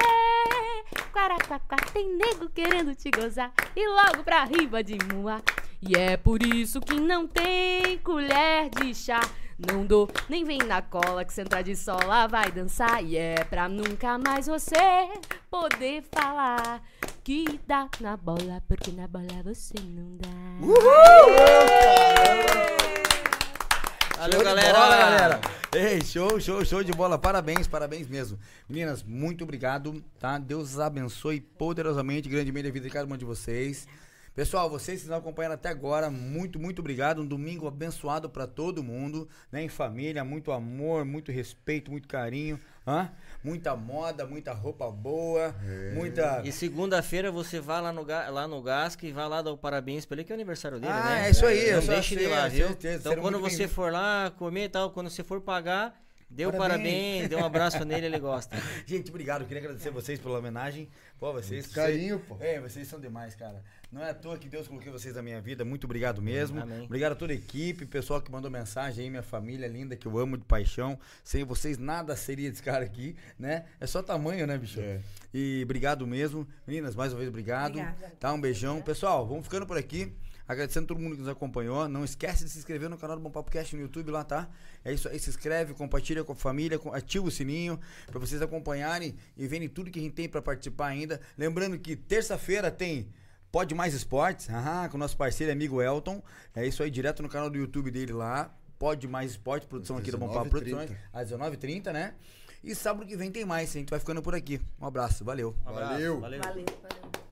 S10: Quaraquaquá, tem nego querendo te gozar. E logo pra riba de moar. E é por isso que não tem colher de chá. Não dou, nem vem na cola que sentar de sola vai dançar. E é pra nunca mais você poder falar que dá na bola, porque na bola você não dá.
S3: Valeu,
S1: Show
S3: galera.
S1: bola, galera. Ei, show, show, show de bola. Parabéns, parabéns mesmo. Meninas, muito obrigado, tá? Deus abençoe poderosamente, grandemente a vida de cada uma de vocês. Pessoal, vocês que estão acompanhando até agora, muito, muito obrigado. Um domingo abençoado pra todo mundo, né? Em família, muito amor, muito respeito, muito carinho, hã? Muita moda, muita roupa boa, muita
S3: E segunda-feira você vai lá no, lá no Gasco e vai lá dar o parabéns pra ele, que é o aniversário dele,
S1: Ah,
S3: né?
S1: é isso aí,
S3: Não deixe de
S1: sei,
S3: lá,
S1: é,
S3: viu?
S1: certeza,
S3: então quando você for lá comer e tal, quando você for pagar, o
S1: Parabéns.
S3: parabéns, dê um abraço nele, ele gosta.
S1: Gente, obrigado. Queria agradecer vocês pela homenagem. Pô, vocês.
S2: Muito carinho,
S1: vocês- É, vocês são demais, cara. Não é à toa que Deus colocou vocês na minha vida. Muito obrigado mesmo.
S3: Amém.
S1: Obrigado a toda a equipe, pessoal que mandou mensagem aí, minha família linda, que eu amo de paixão. Sem vocês, nada seria desse cara aqui, né? É só tamanho, né, bicho?
S2: É.
S1: E obrigado mesmo. Meninas, mais uma vez, obrigado.
S9: Obrigada.
S1: Tá, um beijão. Pessoal, vamos ficando por aqui. Agradecendo todo mundo que nos acompanhou. Não esquece de se inscrever no canal do Bom Papo Cast no YouTube lá, tá? É isso aí, se inscreve, compartilha com a família, ativa o sininho pra vocês acompanharem e verem tudo que a gente tem pra participar ainda. Lembrando que terça-feira tem Pode Mais Esportes, aham, com o nosso parceiro e amigo Elton. É isso aí, direto no canal do YouTube dele lá. Pode Mais Esporte, produção aqui do Bom Papo
S2: 19h30.
S1: Produções, às 19h30, né? E sábado que vem tem mais, a gente vai ficando por aqui. Um abraço, valeu.
S3: Um abraço,
S2: Valeu.
S3: valeu.
S9: Valeu, valeu.